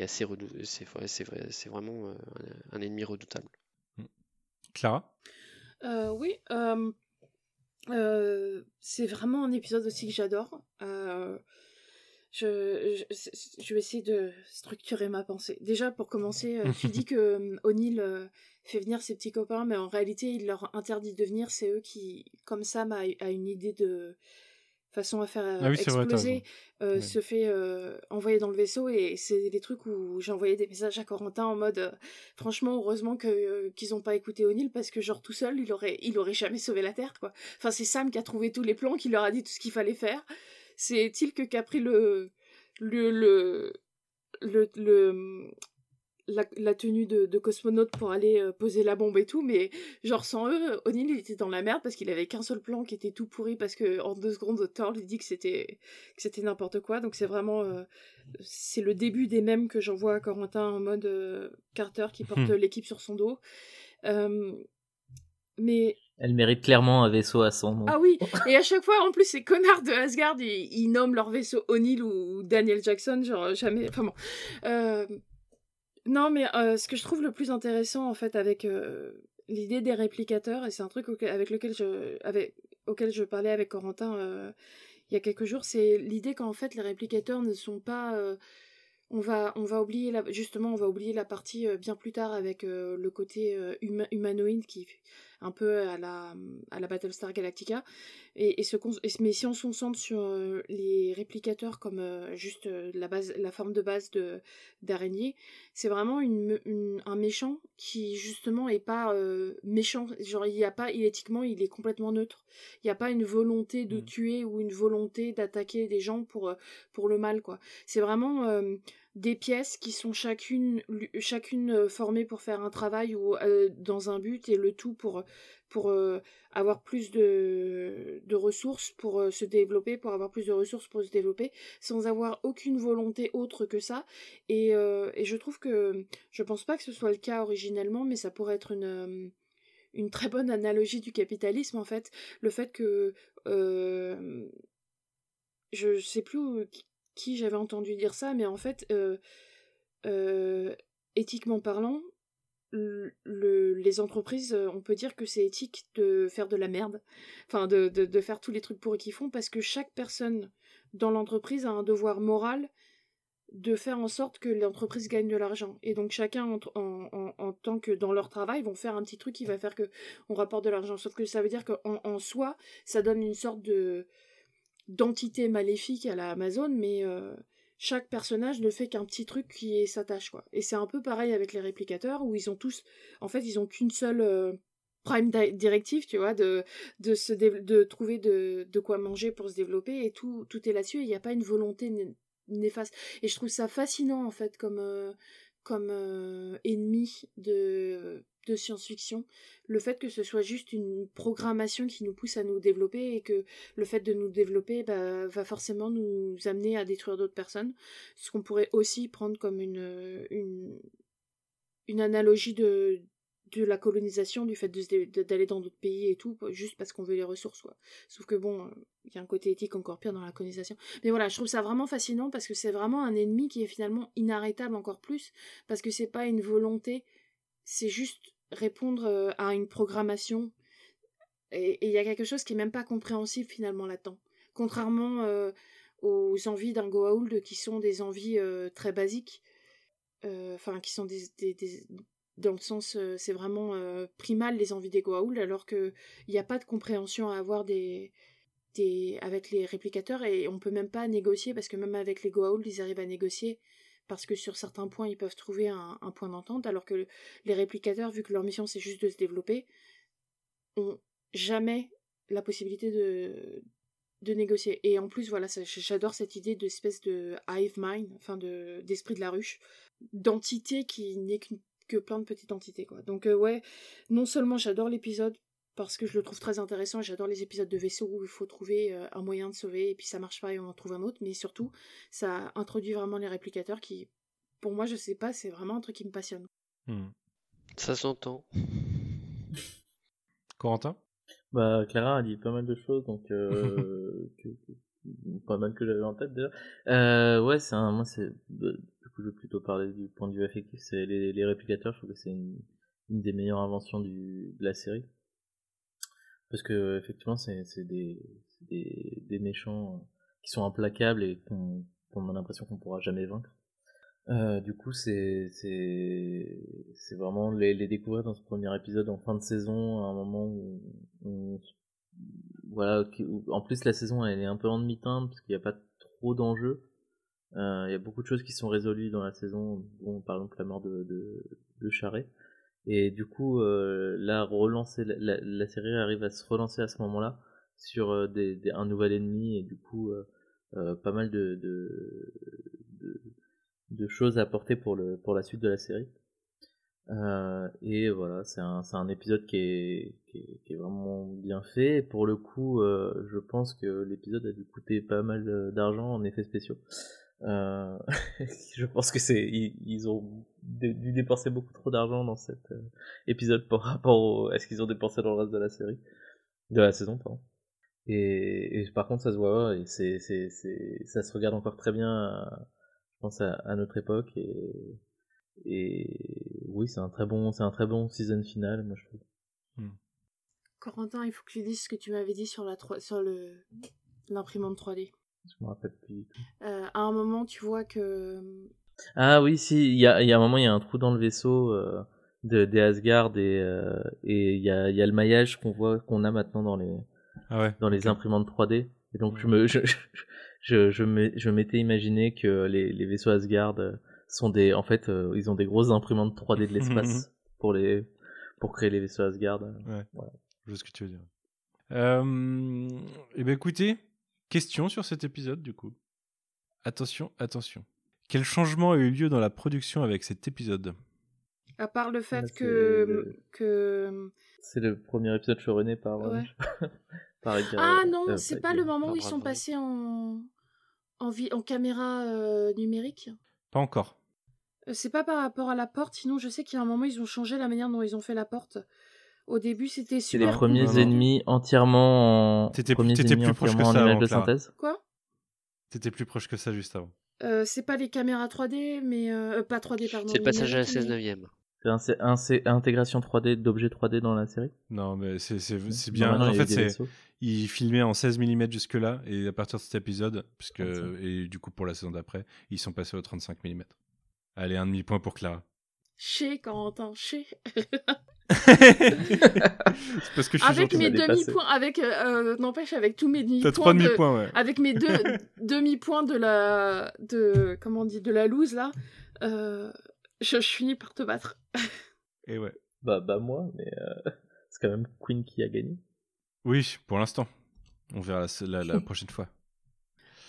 S4: assez c'est vraiment euh, un, ennemi redoutable.
S3: Clara?
S6: Euh, c'est vraiment un épisode aussi que j'adore. Je, je, vais essayer de structurer ma pensée. Déjà, pour commencer, tu dis que O'Neill fait venir ses petits copains, mais en réalité, il leur interdit de venir. C'est eux qui, comme Sam a, a une idée de, façon à faire ah exploser euh, se fait euh, envoyer dans le vaisseau et c'est des trucs où j'ai envoyé des messages à Corentin en mode euh, franchement heureusement que qu'ils ont pas écouté O'Neill parce que genre tout seul il aurait il aurait jamais sauvé la terre quoi. Enfin c'est Sam qui a trouvé tous les plans qui leur a dit tout ce qu'il fallait faire. C'est Tilk qui a pris le le le le, le la, tenue de, cosmonaute pour aller euh, poser la bombe et tout, mais genre sans eux, O'Neill il était dans la merde parce qu'il avait qu'un seul plan qui était tout pourri parce que en deux secondes Thor lui dit que c'était que c'était n'importe quoi. Donc c'est vraiment euh, c'est le début des mêmes que j'envoie à Corentin en mode euh, Carter qui porte hmm. l'équipe sur son dos. mais
S1: elle mérite clairement un vaisseau à son nom.
S6: Ah oui, et à chaque fois, en plus, ces connards de Asgard, ils, nomment leur vaisseau O'Neill ou Daniel Jackson, genre jamais. Enfin bon. Non, mais euh, ce que je trouve le plus intéressant en fait avec euh, l'idée des réplicateurs, et c'est un truc avec lequel je, avec, auquel je parlais avec Corentin euh, il y a quelques jours, c'est l'idée qu'en fait les réplicateurs ne sont pas on va on va oublier la, justement on va oublier la partie bien plus tard avec le côté humanoïde qui un peu à la, à la Battlestar Galactica. Et, et, se, mais si on se concentre sur euh, les réplicateurs comme euh, juste euh, la, base, la forme de base de, d'araignée, c'est vraiment une, un méchant qui justement est pas méchant. Genre, il y a pas, il, éthiquement, il est complètement neutre. Il n'y a pas une volonté de mmh. tuer ou une volonté d'attaquer des gens pour, pour le mal, quoi. C'est vraiment des pièces qui sont chacune, chacune euh, formées pour faire un travail ou euh, dans un but et le tout pour, pour euh, avoir plus de, de ressources pour se développer, pour avoir plus de ressources pour se développer, sans avoir aucune volonté autre que ça. Et, et je trouve que, je pense pas que ce soit le cas originellement, mais ça pourrait être une une très bonne analogie du capitalisme en fait le fait que je sais plus qui j'avais entendu dire ça, mais en fait, euh, euh, éthiquement parlant, les entreprises, euh, on peut dire que c'est éthique de faire de la merde, enfin de, de, faire tous les trucs pourris qu'ils font, parce que chaque personne dans l'entreprise a un devoir moral de faire en sorte que l'entreprise gagne de l'argent. Et donc chacun en, en, en, tant que dans leur travail vont faire un petit truc qui va faire que on rapporte de l'argent. Sauf que ça veut dire qu'en en soi, ça donne une sorte de d'entité maléfique à la Amazon, mais euh, chaque personnage ne fait qu'un petit truc qui s'attache quoi. Et c'est un peu pareil avec les réplicateurs où ils ont tous, en fait, ils ont qu'une seule euh, prime directive, tu vois, de de se de trouver de, de quoi manger pour se développer et tout tout est là-dessus. Il n'y a pas une volonté néfaste. Et je trouve ça fascinant en fait comme euh, comme ennemi de de science-fiction, le fait que ce soit juste une programmation qui nous pousse à nous développer et que le fait de nous développer bah, va forcément nous amener à détruire d'autres personnes, ce qu'on pourrait aussi prendre comme une, une, une analogie de, de la colonisation, du fait d'aller dans d'autres pays et tout, juste parce qu'on veut les ressources. Quoi. Sauf que bon, il y a un côté éthique encore pire dans la colonisation. Mais voilà, je trouve ça vraiment fascinant parce que c'est vraiment un ennemi qui est finalement inarrêtable encore plus, parce que c'est pas une volonté c'est juste répondre à une programmation. Et il y a quelque chose qui est même pas compréhensible finalement là-dedans. Contrairement aux envies d'un Goa'uld qui sont des envies très basiques, enfin qui sont des, dans le sens c'est vraiment primal les envies des Goa'uld alors qu'il n'y a pas de compréhension à avoir des, des avec les réplicateurs et on peut même pas négocier parce que même avec les Goa'uld ils arrivent à négocier parce que sur certains points ils peuvent trouver un, point d'entente alors que les réplicateurs vu que leur mission c'est juste de se développer ont jamais la possibilité de négocier. Et en plus voilà j'adore cette idée d'espèce de hive mind enfin de d'esprit de la ruche d'entité qui n'est que plein de petites entités quoi. Donc euh, ouais non seulement j'adore l'épisode parce que je le trouve très intéressant. J'adore les épisodes de vaisseau où il faut trouver euh, un moyen de sauver et puis ça marche pas et on en trouve un autre. Mais surtout, ça introduit vraiment les réplicateurs qui, pour moi, je sais pas, c'est vraiment un truc qui me passionne.
S4: Hmm. Ça s'entend.
S3: Corentin?
S1: Bah, Clara a dit pas mal de choses, donc euh, pas mal que j'avais en tête déjà. Euh, ouais, c'est un, moi c'est, bah, du coup, je vais plutôt parler du point de vue affectif. C'est les, réplicateurs. Je trouve que c'est une, une, des meilleures inventions du, de la série parce que effectivement c'est des, des, des méchants euh, qui sont implacables et qu'on a l'impression qu'on pourra jamais vaincre. Euh, du coup, c'est c'est vraiment les, les découvrir dans ce premier épisode en fin de saison, à un moment où, voilà, en plus la saison elle est un peu en demi-teinte parce qu'il n'y a pas trop d'enjeux. Euh, il y a beaucoup de choses qui sont résolues dans la saison, dont par exemple la mort de de, de Charret. Et du coup, euh, là, relancer, la, la, série arrive à se relancer à ce moment-là sur euh, des, des, un nouvel ennemi et du coup, euh, euh pas mal de, de, de, de, choses à apporter pour, le, pour la suite de la série. Euh, et voilà, c'est un, un épisode qui est, qui est, vraiment bien fait. Et pour le coup, je pense que l'épisode a dû coûter pas mal d'argent en effets spéciaux. Euh, je pense que c'est ils, ont dû dépenser beaucoup trop d'argent dans cet euh, épisode par rapport à ce qu'ils ont dépensé dans le reste de la série, de la saison, pardon. Et, et par contre, ça se voit et c'est c'est c'est ça se regarde encore très bien, à, je pense à, à, notre époque et et oui, c'est un très bon c'est un très bon season final, moi je trouve. Hmm.
S6: Corentin, il faut que tu dises ce que tu m'avais dit sur la sur le l'imprimante 3D.
S1: Je me rappelle plus.
S6: Euh, à un moment, tu vois que.
S1: Ah oui, si, il y a, y a un moment, il y a un trou dans le vaisseau euh, de, des Asgard et euh, et il y a, y a le maillage qu'on voit qu'on a maintenant dans les
S3: ah ouais,
S1: dans les imprimantes 3D. Et donc je me je je, je, je m'étais imaginé que les, les vaisseaux Asgard sont des en fait ils ont des grosses imprimantes 3D de l'espace pour les pour créer les vaisseaux Asgard.
S3: Ouais. Voilà. Je vois ce que tu veux dire. Euh, eh ben écoutez, Question sur cet épisode, du coup. Attention, attention. Quel changement a eu lieu dans la production avec cet épisode?
S6: À part le fait que. que...
S1: C'est le premier épisode showrunné par.
S6: par ah non, euh, c'est pas le moment où ils sont passés en. en, en caméra euh, numérique?
S3: Pas encore.
S6: Euh, c'est pas par rapport à la porte, sinon je sais qu'il y a un moment ils ont changé la manière dont ils ont fait la porte. Au début, c'était
S1: super. les premiers ennemis entièrement en.
S3: T'étais plus proche que ça avant,
S1: de synthèse.
S6: Quoi?
S3: T'étais plus proche que ça juste avant.
S6: Euh, c'est pas les caméras 3D, mais euh, pas 3D pardon.
S4: C'est le passage à la 16 neuvième.
S1: C'est un, intégration 3D d'objets 3D dans la série?
S3: Non, mais c'est bien. en fait, c'est il filmait en 16 mm jusque-là, et à partir de cet épisode, puisque, et du coup pour la saison d'après, ils sont passés au 35 mm. Allez, un demi-point pour Clara.
S6: Chez Quentin, chez.
S3: parce que je
S6: suis avec mes demi-points, avec euh, n'empêche avec tous mes demi-points.
S3: T'as trois demi-points, ouais.
S6: Avec mes deux demi-points de la, de comment on dit, de la loose là, euh, je, je, finis par te battre.
S3: Et ouais.
S1: Bah bah moi, mais euh, c'est quand même Queen qui a gagné.
S3: Oui, pour l'instant. On verra la, la, prochaine fois.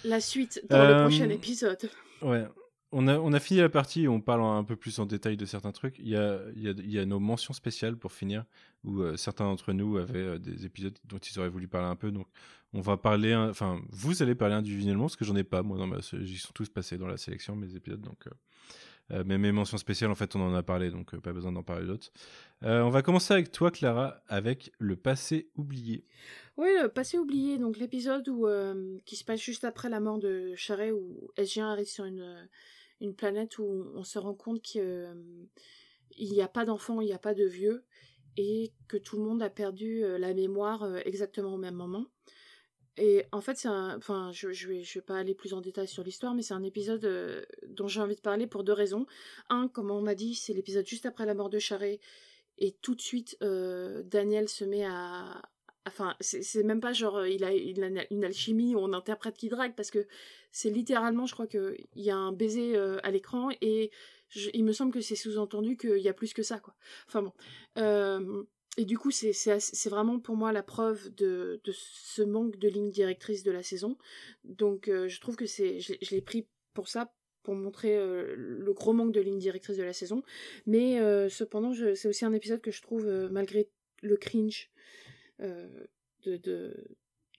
S6: La suite dans le prochain épisode.
S3: Ouais on a, fini la partie, on parle un peu plus en détail de certains trucs. Il y a, y a, nos mentions spéciales pour finir, où euh, certains d'entre nous avaient euh, des épisodes dont ils auraient voulu parler un peu. Donc, on va parler, enfin, vous allez parler individuellement, parce que j'en ai pas, moi, ils sont tous passés dans la sélection, mes épisodes. Donc, euh, mais mes mentions spéciales, en fait, on en a parlé, donc pas besoin d'en parler d'autres. on va commencer avec toi, Clara, avec le passé oublié.
S6: Oui, le passé oublié, donc l'épisode qui se passe juste après la mort de Charret, où SG1 arrive sur une une planète où on se rend compte qu'il il n'y a pas d'enfants, il n'y a pas de vieux, et que tout le monde a perdu la mémoire exactement au même moment. Et en fait, c'est un... Enfin, je, je, vais, pas aller plus en détail sur l'histoire, mais c'est un épisode dont j'ai envie de parler pour deux raisons. Un, comme on m'a dit, c'est l'épisode juste après la mort de Charret, et tout de suite, Daniel se met à, Enfin, c'est même pas genre il a, il a, une alchimie où on interprète qui drague parce que c'est littéralement, je crois qu'il y a un baiser à l'écran et il me semble que c'est sous-entendu qu'il y a plus que ça, quoi. Enfin bon. et du coup, c'est vraiment pour moi la preuve de, ce manque de ligne directrice de la saison. Donc, je trouve que c'est, je, l'ai pris pour ça, pour montrer le gros manque de ligne directrice de la saison. Mais cependant, c'est aussi un épisode que je trouve, malgré le cringe euh, de, de,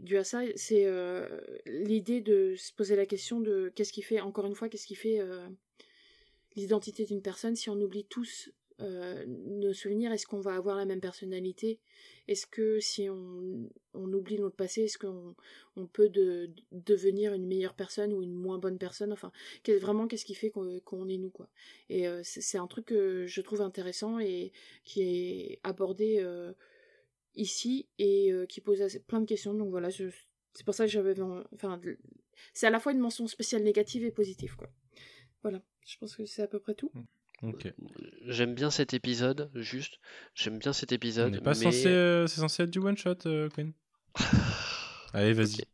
S6: dû à ça, c'est euh, l'idée de se poser la question de qu'est-ce qui fait, encore une fois, qu'est-ce qui fait euh, l'identité d'une personne si on oublie tous nos souvenirs. Est-ce qu'on va avoir la même personnalité? Est-ce que si on, on, oublie notre passé, est-ce qu'on on peut de, devenir une meilleure personne ou une moins bonne personne? Enfin, vraiment, qu'est-ce qui fait qu'on est nous quoi? Et c'est un truc que je trouve intéressant et qui est abordé ici et qui pose plein de questions. Donc voilà, c'est pour ça que j'avais. Enfin, c'est à la fois une mention spéciale négative et positive, quoi. Voilà, je pense que c'est à peu près tout.
S3: Mmh, ok.
S4: J'aime bien cet épisode, juste. J'aime bien cet épisode.
S3: On pas censé, c'est censé être du one shot, Queen. Allez, vas-y.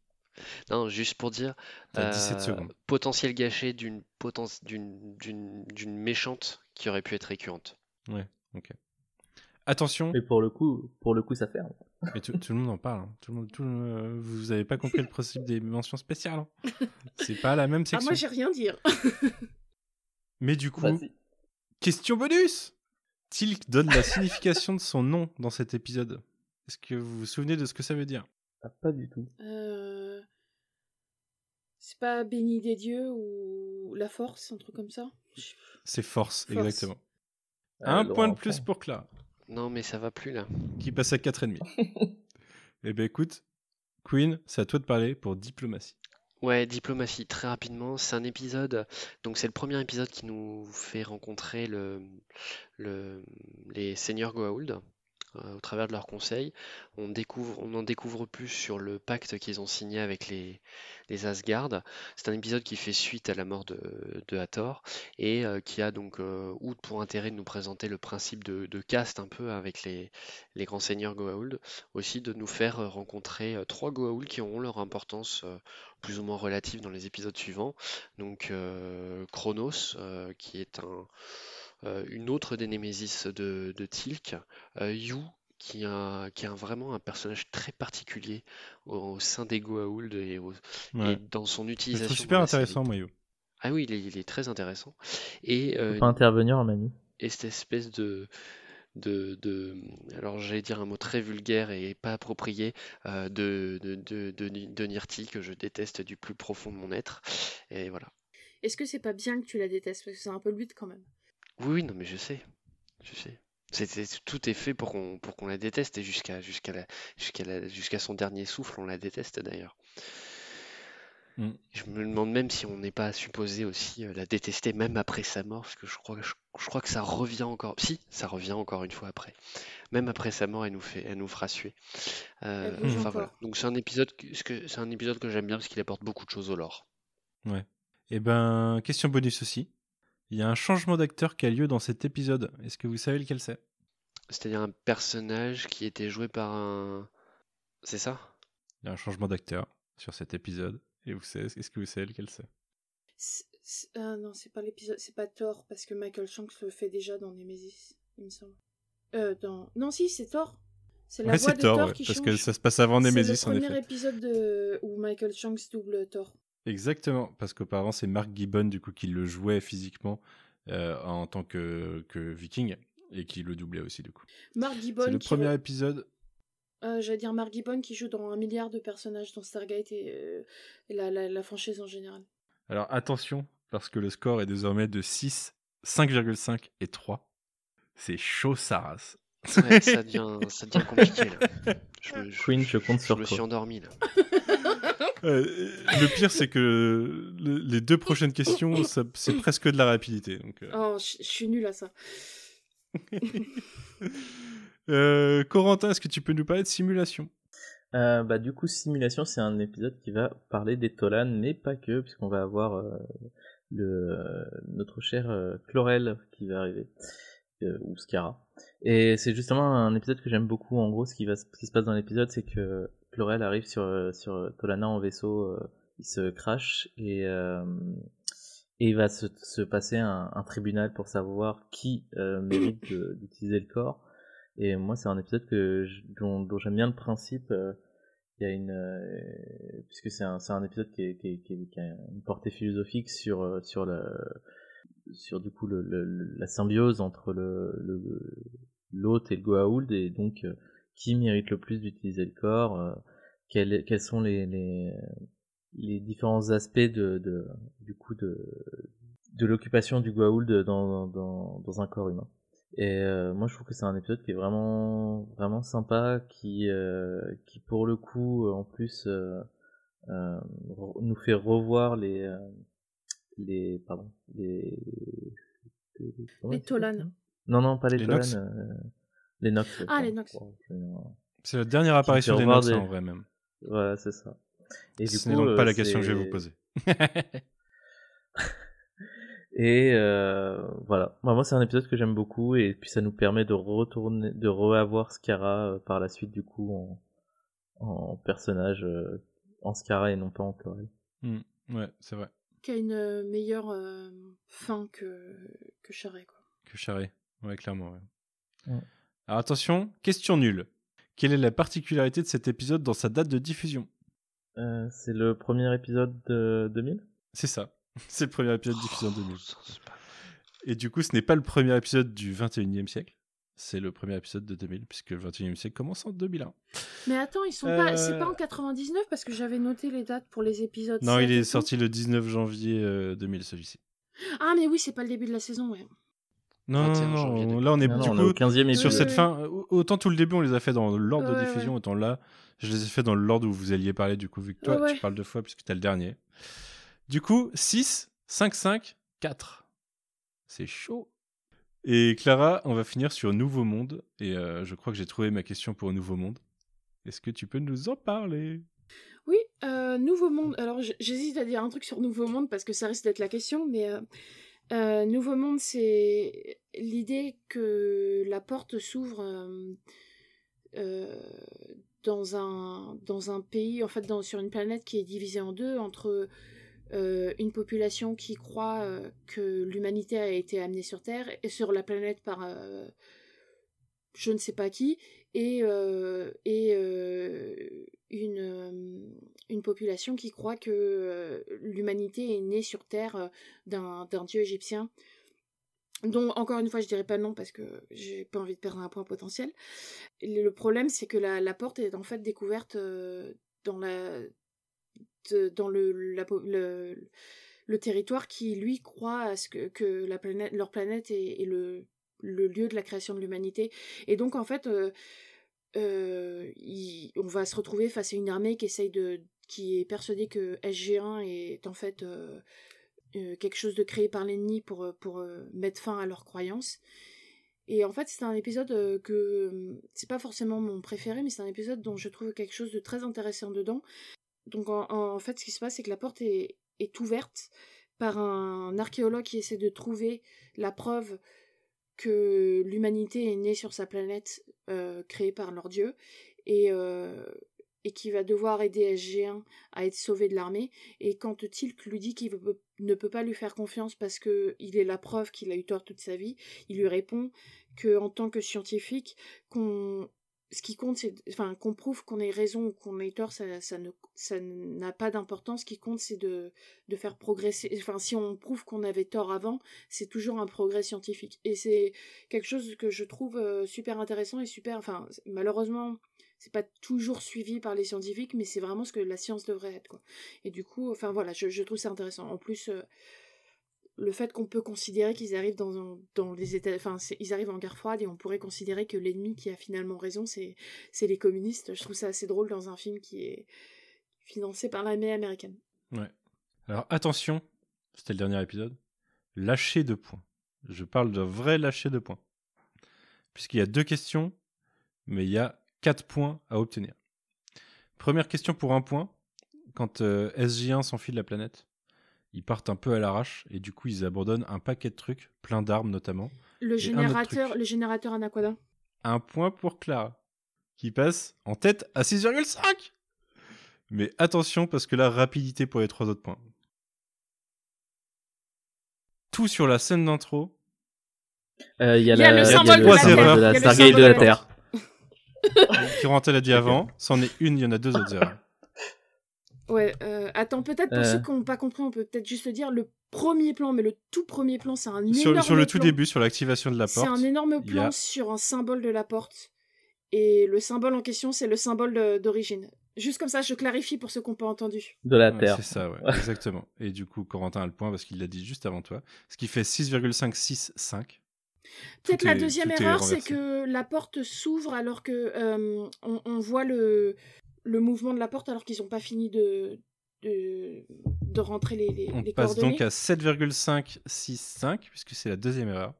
S4: Non, juste pour dire,
S3: 17 secondes.
S4: potentiel gâché d'une d'une méchante qui aurait pu être récurrente.
S3: Ouais, ok. Attention.
S1: Et pour le coup, pour le coup, ça ferme.
S3: Mais tout, le monde en parle. Hein. Tout le monde, tout vous avez pas compris le principe des mentions spéciales. Hein. C'est pas la même section.
S6: Ah moi j'ai rien dire.
S3: Mais du coup, question bonus. Tilk donne la signification de son nom dans cet épisode. Est-ce que vous vous souvenez de ce que ça veut dire?
S1: Ah, Pas du tout.
S6: Euh... C'est pas béni des dieux ou la force, un truc comme ça?
S3: C'est force, exactement. un point de plus pour Clara.
S4: Non, mais ça va plus là.
S3: Qui passe à 4,5. eh ben écoute, Queen, c'est à toi de parler pour diplomatie.
S4: Ouais, diplomatie, très rapidement. C'est un épisode, donc c'est le premier épisode qui nous fait rencontrer le, le, les seigneurs Goa'uld. Euh, au travers de leurs conseils. On, découvre, en découvre plus sur le pacte qu'ils ont signé avec les, les Asgard. C'est un épisode qui fait suite à la mort de, de Hathor et euh, qui a donc euh, pour intérêt de nous présenter le principe de, caste un peu avec les, grands seigneurs Goa'uld, aussi de nous faire rencontrer trois Goa'uld qui auront leur importance plus ou moins relative dans les épisodes suivants. Donc Chronos, qui est un une autre des Némésis de, de Tilk, euh, Yu, qui a, qui a vraiment un personnage très particulier au, sein des Goa'uld et, dans son utilisation.
S3: C'est super intéressant, moi, Yu.
S4: Ah oui, il est, très intéressant. Et,
S1: euh, pas intervenir, Manu.
S4: Et cette espèce de, de, de, alors j'allais dire un mot très vulgaire et pas approprié, de, de, de, de, de que je déteste du plus profond de mon être. Et voilà.
S6: Est-ce que c'est pas bien que tu la détestes? Parce que c'est un peu le but quand même.
S4: Oui, non, mais je sais. Je sais. C'est, tout est fait pour qu'on, pour qu'on la déteste et jusqu'à, jusqu'à, la, jusqu'à, jusqu'à son dernier souffle, on la déteste d'ailleurs. Mm. Je me demande même si on n'est pas supposé aussi euh, la détester même après sa mort, parce que je crois, je, crois que ça revient encore. Si, ça revient encore une fois après. Même après sa mort, elle nous fait, elle nous fera suer. Euh, enfin voilà. Donc c'est un épisode, que, c'est un épisode que j'aime bien parce qu'il apporte beaucoup de choses au lore.
S3: Ouais. Et eh ben, question bonus aussi. Il y a un changement d'acteur qui a lieu dans cet épisode. Est-ce que vous savez lequel c'est?
S4: C'est-à-dire un personnage qui était joué par un. C'est ça?
S3: Il y a un changement d'acteur sur cet épisode. Et vous savez, est-ce que vous savez lequel c'est?
S6: Ah non, c'est pas l'épisode, c'est pas Thor parce que Michael Shanks le fait déjà dans Nemesis, il me semble. Euh, dans... Non, si, c'est Thor.
S3: C'est la voix de Thor, qui parce que ça se passe avant Nemesis. C'est
S6: le premier épisode de... où Michael Shanks double Thor.
S3: Exactement, parce qu'auparavant c'est Mark Gibbon du coup qui le jouait physiquement euh, en tant que, que, Viking et qui le doublait aussi du coup.
S6: Mark Gibbon.
S3: C'est le premier épisode.
S6: Euh, J'allais dire Mark Gibbon qui joue dans un milliard de personnages dans Stargate et, euh, la, la, franchise en général.
S3: Alors attention, parce que le score est désormais de 6, 5,5 et 3. C'est chaud Saras.
S4: Ouais, ça, devient, ça devient compliqué là.
S1: Je, Queen, je compte sur
S4: Je me suis endormi là.
S3: Euh, le pire, c'est que les deux prochaines questions, c'est presque de la rapidité. Donc,
S6: euh. Oh, je suis nul à ça.
S3: Euh, Corentin, est-ce que tu peux nous parler de simulation?
S1: Euh, bah, du coup, Simulation, c'est un épisode qui va parler des Tolan, mais pas que, puisqu'on va avoir euh, le, notre cher euh, Chlorel qui va arriver, euh, ou Scara. Et c'est justement un épisode que j'aime beaucoup. En gros, ce qui, va, ce qui se passe dans l'épisode, c'est que Chlorel arrive sur, sur Tolana en vaisseau, il se crash, et, et il va se, se passer un, un, tribunal pour savoir qui mérite d'utiliser le corps. Et moi, c'est un épisode que dont, dont j'aime bien le principe. Euh, il y a une euh, puisque c'est un un épisode qui, est, qui, qui, qui, a une portée philosophique sur euh, sur le sur du coup le, le, la symbiose entre le l'hôte et le Goa'uld et donc qui mérite le plus d'utiliser le corps quels, quels sont les, les, les différents aspects de, de du coup de de l'occupation du Goa'uld dans, dans, dans un corps humain. Et euh, moi, je trouve que c'est un épisode qui est vraiment, vraiment sympa, qui, euh, qui pour le coup, en plus, euh, euh nous fait revoir les, les, pardon, les,
S6: les, les Tolan.
S1: Non, non, pas les, les Tolan, les Nox.
S6: Ah, les Nox.
S3: C'est la dernière apparition des Nox, des... en vrai même.
S1: Voilà, c'est ça.
S3: Et Ce n'est donc pas la question que je vais vous poser.
S1: Et euh, voilà, moi c'est un épisode que j'aime beaucoup et puis ça nous permet de retourner, de reavoir Scara euh, par la suite du coup en, en personnage euh, en Scara et non pas en Chlorel.
S3: Mmh, ouais, c'est vrai.
S6: Qui a une euh, meilleure fin que que Charret quoi.
S3: Que Charret, ouais clairement. Ouais. Ouais. Alors attention, question nulle. Quelle est la particularité de cet épisode dans sa date de diffusion?
S1: C'est le premier épisode de 2000
S3: C'est ça. c'est le premier épisode diffusé en 2000. Et du coup, ce n'est pas le premier épisode du 21e siècle. C'est le premier épisode de 2000, puisque le 21e siècle commence en 2001.
S6: Mais attends, ils sont pas. C'est pas en 99 parce que j'avais noté les dates pour les épisodes.
S3: Non, il est sorti le 19 janvier 2000, celui-ci.
S6: Ah, mais oui, c'est pas le début de la saison, ouais.
S3: Non, non, non, là on est
S1: non, du non, coup, 15e
S3: sur cette fin. Autant tout le début on les a fait dans l'ordre de diffusion, autant là je les ai fait dans l'ordre où vous alliez parler du coup, vu que toi tu parles deux fois puisque t'as le dernier. Du coup, 6, 5, 5, 4. C'est chaud. Et Clara, on va finir sur Nouveau Monde. Et euh, je crois que j'ai trouvé ma question pour Nouveau Monde. Est-ce que tu peux nous en parler?
S6: Oui, euh, Nouveau Monde. Alors j'hésite à dire un truc sur Nouveau Monde parce que ça risque d'être la question, mais euh, euh Nouveau Monde, c'est l'idée que la porte s'ouvre euh, dans un dans un pays, en fait, dans, sur une planète qui est divisée en deux entre euh, une population qui croit euh, que l'humanité a été amenée sur Terre et sur la planète par euh, je ne sais pas qui et, euh, et euh, une, une population qui croit que l'humanité est née sur Terre d'un dieu égyptien donc encore une fois, je dirais pas non parce que j'ai pas envie de perdre un point potentiel. Le problème, c'est que la, la, porte est en fait découverte dans la dans le, le, territoire qui, lui, croit à ce que, que la planète, leur planète est, le, le, lieu de la création de l'humanité. Et donc, en fait, euh, euh, on va se retrouver face à une armée qui essaye de qui est persuadée que SG1 est en fait euh, euh, quelque chose de créé par l'ennemi pour, pour euh, mettre fin à leurs croyances. Et en fait, c'est un épisode que c'est pas forcément mon préféré, mais c'est un épisode dont je trouve quelque chose de très intéressant dedans. Donc en, fait, ce qui se passe, c'est que la porte est, est ouverte par un archéologue qui essaie de trouver la preuve que l'humanité est née sur sa planète créée par leur dieu et, et qui va devoir aider SG1 à être sauvé de l'armée. Et quand Tilk lui dit qu'il ne peut pas lui faire confiance parce que il est la preuve qu'il a eu tort toute sa vie, il lui répond que en tant que scientifique, qu'on ce qui compte, enfin, qu'on prouve qu'on ait raison ou qu'on ait tort, ça n'a pas d'importance. Ce qui compte, c'est de, de faire progresser. Enfin, si on prouve qu'on avait tort avant, c'est toujours un progrès scientifique. Et c'est quelque chose que je trouve euh, super intéressant et super. Enfin, malheureusement, c'est pas toujours suivi par les scientifiques, mais c'est vraiment ce que la science devrait être, quoi. Et du coup, enfin voilà, je, je trouve ça intéressant. En plus. Euh, le fait qu'on peut considérer qu'ils arrivent dans, dans les états, enfin, ils arrivent en guerre froide et on pourrait considérer que l'ennemi qui a finalement raison, c'est, les communistes. Je trouve ça assez drôle dans un film qui est financé par l'armée américaine.
S3: Ouais. Alors attention, c'était le dernier épisode. Lâcher de points. Je parle de vrai lâcher de points. puisqu'il y a deux questions, mais il y a quatre points à obtenir. Première question pour un point. Quand euh, SJ1 s'enfuit de la planète, ils partent un peu à l'arrache et du coup ils abandonnent un paquet de trucs, plein d'armes notamment.
S6: Le générateur, le générateur anaconda.
S3: Un point pour Clara, qui passe en tête à 6,5 Mais attention parce que là, rapidité pour les trois autres points. Tout sur la scène d'intro.
S1: Euh, Il y a,
S6: Il y a
S1: la-
S6: le
S1: y a
S3: la
S1: la Stargate de la Terre.
S3: Corentin l'a dit avant, c'en est une, il y en a deux autres erreurs.
S6: Ouais, euh, attends, peut-être pour
S1: Euh.
S6: ceux qui n'ont pas compris, on peut peut-être juste le dire. Le premier plan, mais le tout premier plan, c'est un
S3: Sur,
S6: énorme
S3: sur le tout
S6: plan.
S3: début, sur l'activation de la
S6: C'est
S3: porte.
S6: un énorme plan
S3: a-
S6: sur un symbole de la porte. Et le symbole en question, c'est le symbole d'origine. Juste comme ça, je clarifie pour ceux qui n'ont pas entendu.
S1: De la
S3: Ouais,
S1: Terre.
S3: c'est ça, ouais, exactement. Et du coup, Corentin a le point parce qu'il l'a dit juste avant toi. Ce qui fait 6,565.
S6: Peut-être la deuxième erreur, c'est que la porte s'ouvre alors que euh, on, on voit le, le mouvement de la porte alors qu'ils n'ont pas fini de, de, de rentrer les, les,
S3: On
S6: les
S3: passe
S6: coordonnées.
S3: donc à 7,565 puisque c'est la deuxième erreur.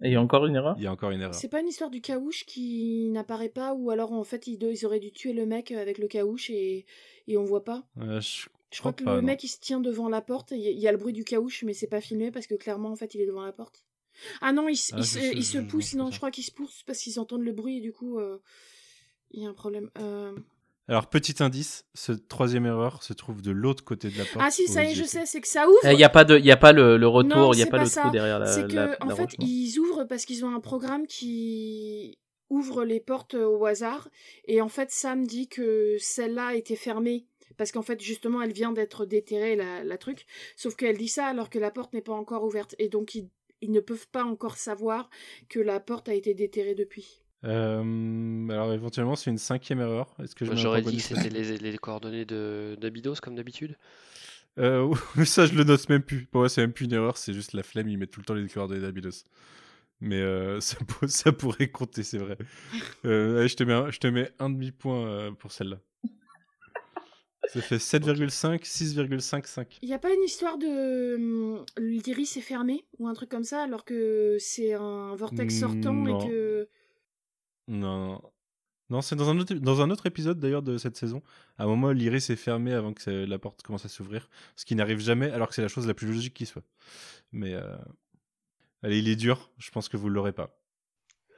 S1: Et il y a encore une erreur?
S3: Il y a encore une erreur.
S6: C'est pas une histoire du caouche qui n'apparaît pas ou alors en fait ils, ils auraient dû tuer le mec avec le caouche et, et on voit pas.
S3: Euh, je
S6: Je crois
S3: crois
S6: que
S3: pas,
S6: le
S3: non.
S6: mec il se tient devant la porte, il y, il y a le bruit du caouche mais c'est pas filmé parce que clairement en fait il est devant la porte. Ah non, il, se-
S3: Ah,
S6: il
S3: je
S6: se,
S3: sais,
S6: il
S3: je-
S6: se
S3: je
S6: pousse,
S3: vois
S6: non, je crois qu'il se pousse parce qu'ils entendent le bruit et du coup euh, il y a un problème. Euh,
S3: Alors, petit indice, ce troisième erreur se trouve de l'autre côté de la porte.
S6: Ah si, ça y est,
S3: ils
S6: je sais, c'est que ça ouvre.
S1: Il n'y a pas, de, y a pas le, le retour, il n'y a pas,
S6: pas
S1: le
S6: ça.
S1: trou derrière la.
S6: C'est que,
S1: la-
S6: en fait, ils ouvrent parce qu'ils ont un programme qui ouvre les portes au hasard. Et en fait, Sam dit que celle-là était fermée. Parce qu'en fait, justement, elle vient d'être déterrée, la, la truc. Sauf qu'elle dit ça alors que la porte n'est pas encore ouverte. Et donc, ils, ils ne peuvent pas encore savoir que la porte a été déterrée depuis.
S3: Euh, alors, éventuellement, c'est une cinquième erreur. Est-ce que
S4: J'aurais
S3: point
S4: dit que c'était les, les coordonnées de d'Abydos, comme d'habitude.
S3: Euh, ça, je le note même plus. Pour moi, c'est même plus une erreur, c'est juste la flemme. Ils mettent tout le temps les coordonnées d'Abydos. Mais euh, ça, pour- ça pourrait compter, c'est vrai. Euh, allez, je te mets un, je te mets un demi-point euh, pour celle-là. Ça fait 7,5, 6,55.
S6: Il n'y a pas une histoire de hum, l'iris est fermé ou un truc comme ça alors que c'est un vortex sortant
S3: non.
S6: et que
S3: Non, non. C'est dans un autre, dans un autre épisode d'ailleurs de cette saison. À un moment, l'iris est fermé avant que la porte commence à s'ouvrir. Ce qui n'arrive jamais, alors que c'est la chose la plus logique qui soit. Mais. euh, Allez, il est dur. Je pense que vous ne l'aurez pas.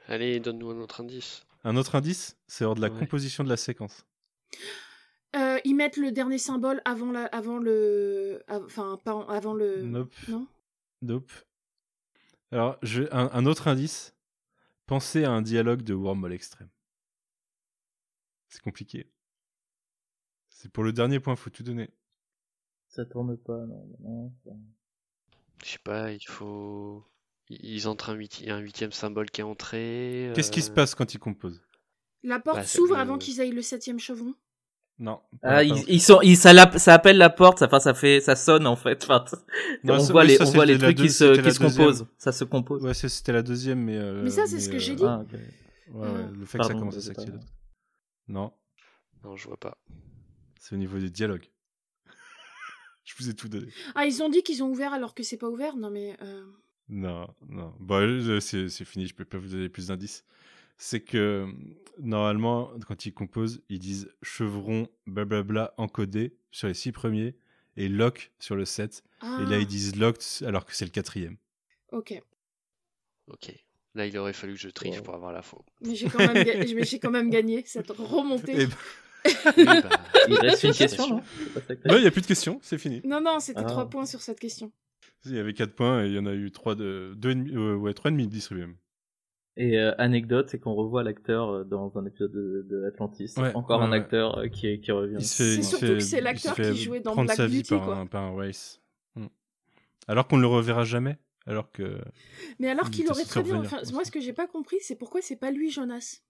S4: Allez, donne-nous un autre indice.
S3: Un autre indice, c'est hors de la
S4: Ouais.
S3: composition de la séquence.
S6: Euh, ils mettent le dernier symbole avant la, avant le, enfin pas en- avant le.
S3: Nope.
S6: Non?
S3: Nope. Alors, je, un, un autre indice. Pensez à un dialogue de Wormhole Extrême. C'est compliqué. C'est pour le dernier point, faut tout donner.
S1: Ça tourne pas, non. non, ça-
S4: Je sais pas, il faut. Ils entrent un, huiti- un huitième symbole qui est entré.
S3: Qu'est-ce qui se
S4: euh,
S3: passe quand ils composent?
S6: La porte
S4: Bah,
S6: s'ouvre
S4: le-
S6: avant qu'ils aillent le septième chevron.
S3: Non.
S1: Ah, ils, sont, ils, ça, l'app- ça appelle la porte, ça, enfin, ça fait, ça sonne en fait. Enfin,
S3: Non,
S1: on voit
S3: oui,
S1: les,
S3: ça,
S1: on voit les
S3: la
S1: trucs qui
S3: deux-
S1: se,
S3: c'était
S1: qui
S3: la
S1: se composent. Ça se compose.
S3: Ouais, c'était la deuxième, mais. euh,
S6: Mais ça, c'est ce que j'ai dit.
S3: euh,
S1: Ah, ok.
S3: Ouais, ouais, le fait que ça commence à s'activer. Non,
S4: Non, je vois pas.
S3: c'est au niveau des dialogues. Je vous ai tout donné.
S6: Ah, ils ont dit qu'ils ont ouvert alors que c'est pas ouvert? Non mais. euh,
S3: Non, non. Euh, c'est c'est fini, je peux pas vous donner plus d'indices. C'est que normalement, quand ils composent, ils disent chevron, blablabla, encodé sur les six premiers et lock sur le 7.
S6: Ah,
S3: Et là, ils disent locked alors que c'est le quatrième.
S6: Ok.
S4: Ok. Là, il aurait fallu que je triche
S1: Ouais.
S4: pour avoir la faux.
S6: Mais j'ai quand même, ga- mais j'ai quand même gagné cette remontée.
S3: Et ben,
S4: Oui, bah,
S1: Il reste une question, non?
S3: Non, il n'y a plus de questions, c'est fini.
S6: Non non, c'était
S1: Ah.
S6: trois points sur cette question.
S3: Il y avait 4 points et il y en a eu 3 de, demi- euh, ouais, 3,5 distribués.
S1: Et euh, anecdote, c'est qu'on revoit l'acteur euh, dans un épisode de, de Atlantis.
S3: Ouais,
S1: Encore
S3: ouais,
S1: un
S3: ouais.
S1: acteur euh, qui, qui revient.
S3: Il se fait,
S6: C'est surtout
S3: fait-
S6: que c'est
S3: il se
S6: l'acteur qui jouait dans
S3: prendre
S6: Black
S3: sa vie
S6: Beauty,
S3: par,
S6: quoi.
S3: Un, par un race. Hmm. Alors qu'on ne le reverra jamais. Alors que.
S6: Mais alors
S3: Il
S6: qu'il aurait très bien. Enfin, moi, ce que j'ai pas compris, c'est pourquoi c'est pas lui, Jonas?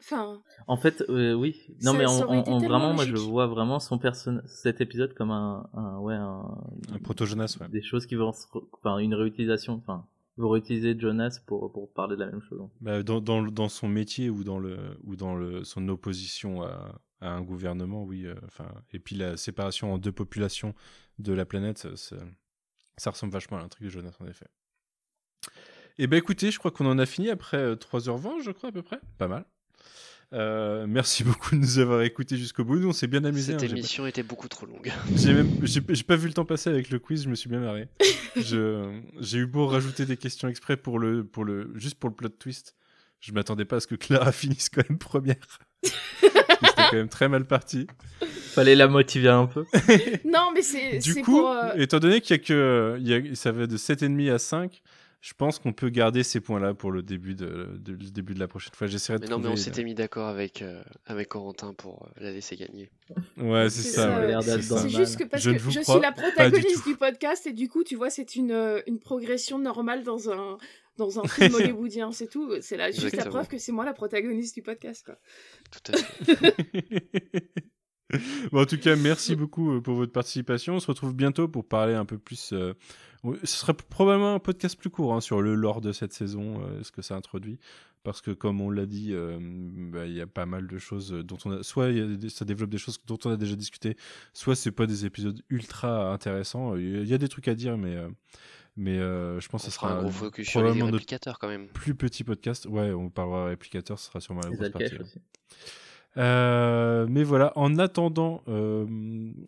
S6: Enfin,
S1: En fait, euh, oui. Non,
S6: Ça-
S1: mais on, on- on- vraiment, moi, je vois vraiment son personnage, cet épisode comme un, un ouais, un,
S3: Un proto-Jonas, ouais.
S1: des choses qui vont, enfin, une réutilisation, enfin, vont réutiliser Jonas pour pour parler de la même chose.
S3: Bah, dans, dans, dans son métier ou dans, le, ou dans le, son opposition à, à un gouvernement, oui. euh, et puis la séparation en deux populations de la planète, ça, ça- ressemble vachement à un truc de Jonas, en effet. Eh ben écoutez, je crois qu'on en a fini après 3h20, je crois à peu près. Pas mal. Euh, merci beaucoup de nous avoir écoutés jusqu'au bout. Nous, on s'est bien amusé.
S4: Cette hein, émission était beaucoup trop longue.
S3: J'ai même, j'ai, pas vu le temps passer avec le quiz. Je me suis bien marré. j'ai eu beau rajouter des questions exprès pour le, pour le, juste pour le plot twist. Je m'attendais pas à ce que Clara finisse quand même première. C'était quand même très mal parti.
S1: Fallait la motiver un peu.
S6: non, mais c'est.
S3: Du
S6: c'est
S3: coup,
S6: pour, euh,
S3: étant donné qu'il y a que, il y a, ça va de 7,5 à 5, je pense qu'on peut garder ces points-là pour le début de, de, le début de la prochaine fois. J'essaierai de
S4: Mais non, mais on s'était mis d'accord avec, euh, avec Corentin pour euh, la laisser gagner.
S3: Ouais, c'est ça.
S6: ça,
S3: c'est
S6: juste que parce
S3: Je
S6: que je suis la
S3: du
S6: protagoniste du, podcast et du coup, tu vois, c'est une, euh, une progression normale dans un, dans un film hollywoodien, c'est tout. C'est juste la preuve que c'est moi la protagoniste du podcast. Quoi.
S4: Tout à fait.
S3: Bon, en tout cas, merci beaucoup pour votre participation. On se retrouve bientôt pour parler un peu plus. euh, Ce sera probablement un podcast plus court hein, sur le lore de cette saison, euh, ce que ça introduit. Parce que, comme on l'a dit, euh, bah, il y a pas mal de choses dont on a. Soit il y a des- ça développe des choses dont on a déjà discuté, soit c'est pas des épisodes ultra intéressants. Il y a des trucs à dire, mais, euh, mais euh, je pense
S4: On
S3: que ce sera
S4: un gros focus sur les réplicateurs quand même.
S3: plus petit podcast. Ouais, on parlera réplicateur, ce sera sûrement la
S1: Les
S3: grosse partie.
S1: Aussi.
S3: Euh, mais voilà, en attendant, euh,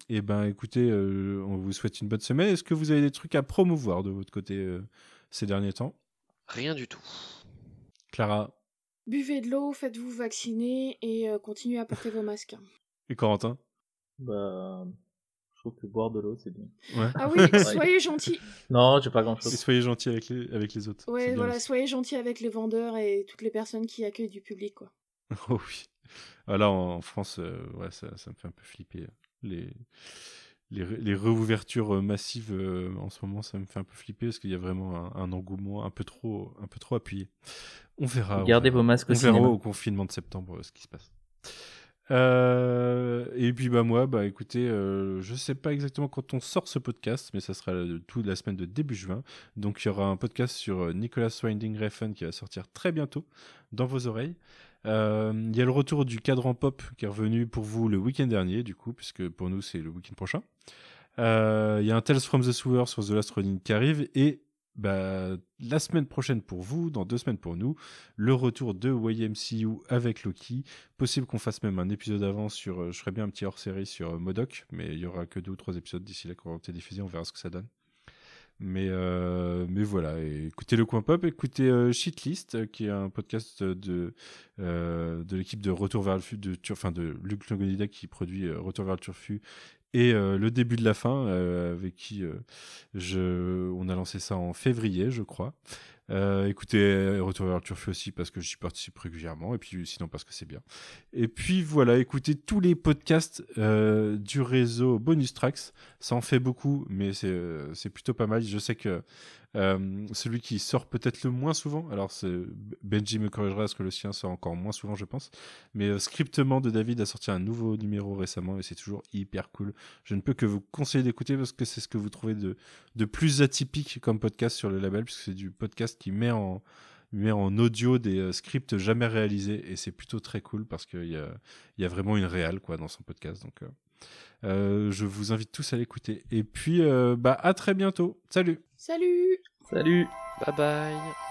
S3: eh ben, écoutez, euh, on vous souhaite une bonne semaine. Est-ce que vous avez des trucs à promouvoir de votre côté euh, ces derniers temps?
S4: Rien du tout.
S3: Clara
S6: Buvez de l'eau, faites-vous vacciner et euh, continuez à porter vos masques.
S3: et Corentin?
S1: Bah, je trouve que boire de l'eau, c'est bien.
S3: Ouais.
S6: Ah oui, soyez gentils.
S1: Non, j'ai pas grand
S3: Et
S1: chose.
S3: soyez gentils avec les, avec les autres.
S6: Ouais, voilà,
S3: aussi.
S6: soyez gentils avec les vendeurs et toutes les personnes qui accueillent du public, quoi.
S3: Oh oui. Ah, là, en, France, euh, ouais, ça, ça me fait un peu flipper. Les, les, les réouvertures euh, massives euh, en ce moment, ça me fait un peu flipper parce qu'il y a vraiment un, un engouement un peu trop, un peu trop appuyé. On verra.
S1: Gardez vos masques
S3: On
S1: au
S3: verra au confinement de septembre ce qui se passe. Euh, et puis bah moi bah écoutez euh, je sais pas exactement quand on sort ce podcast mais ça sera le- toute la semaine de début juin donc il y aura un podcast sur Nicolas Winding Refn qui va sortir très bientôt dans vos oreilles Euh, il y a le retour du cadran pop qui est revenu pour vous le week-end dernier du coup puisque pour nous c'est le week-end prochain Euh, il y a un Tales from the Sewer sur The Last Ronin qui arrive et bah, la semaine prochaine pour vous, dans deux semaines pour nous, le retour de YMCU avec Loki. Possible qu'on fasse même un épisode avant sur. euh, je ferais bien un petit hors série sur Modoc, mais il y aura que deux ou trois épisodes d'ici là été diffusés, on verra ce que ça donne. Mais, euh, mais voilà, écoutez le coin pop, écoutez euh, Shitlist, euh, qui est un podcast de, euh, de l'équipe de Retour vers le Futur, de, enfin de Luc Longonida qui produit Retour vers le Turfu et euh, le début de la fin, euh, avec qui euh, je, on a lancé ça en février, je crois. Euh, écoutez euh, Retour vers le aussi parce que j'y participe régulièrement et puis sinon parce que c'est bien. Et puis voilà, écoutez tous les podcasts euh, du réseau Bonus Tracks. Ça en fait beaucoup, mais c'est c'est plutôt pas mal. Je sais que euh, celui qui sort peut-être le moins souvent, alors Benji me corrigera parce que le sien sort encore moins souvent, je pense. Mais euh, Scriptement de David a sorti un nouveau numéro récemment et c'est toujours hyper cool. Je ne peux que vous conseiller d'écouter parce que c'est ce que vous trouvez de, de plus atypique comme podcast sur le label, puisque c'est du podcast qui met en, met en audio des euh, scripts jamais réalisés et c'est plutôt très cool parce qu'il y a, y a vraiment une réale quoi, dans son podcast. Donc, je vous invite tous à l'écouter. Et puis, euh, bah, à très bientôt. Salut!
S6: Salut
S1: Salut
S4: Bye bye.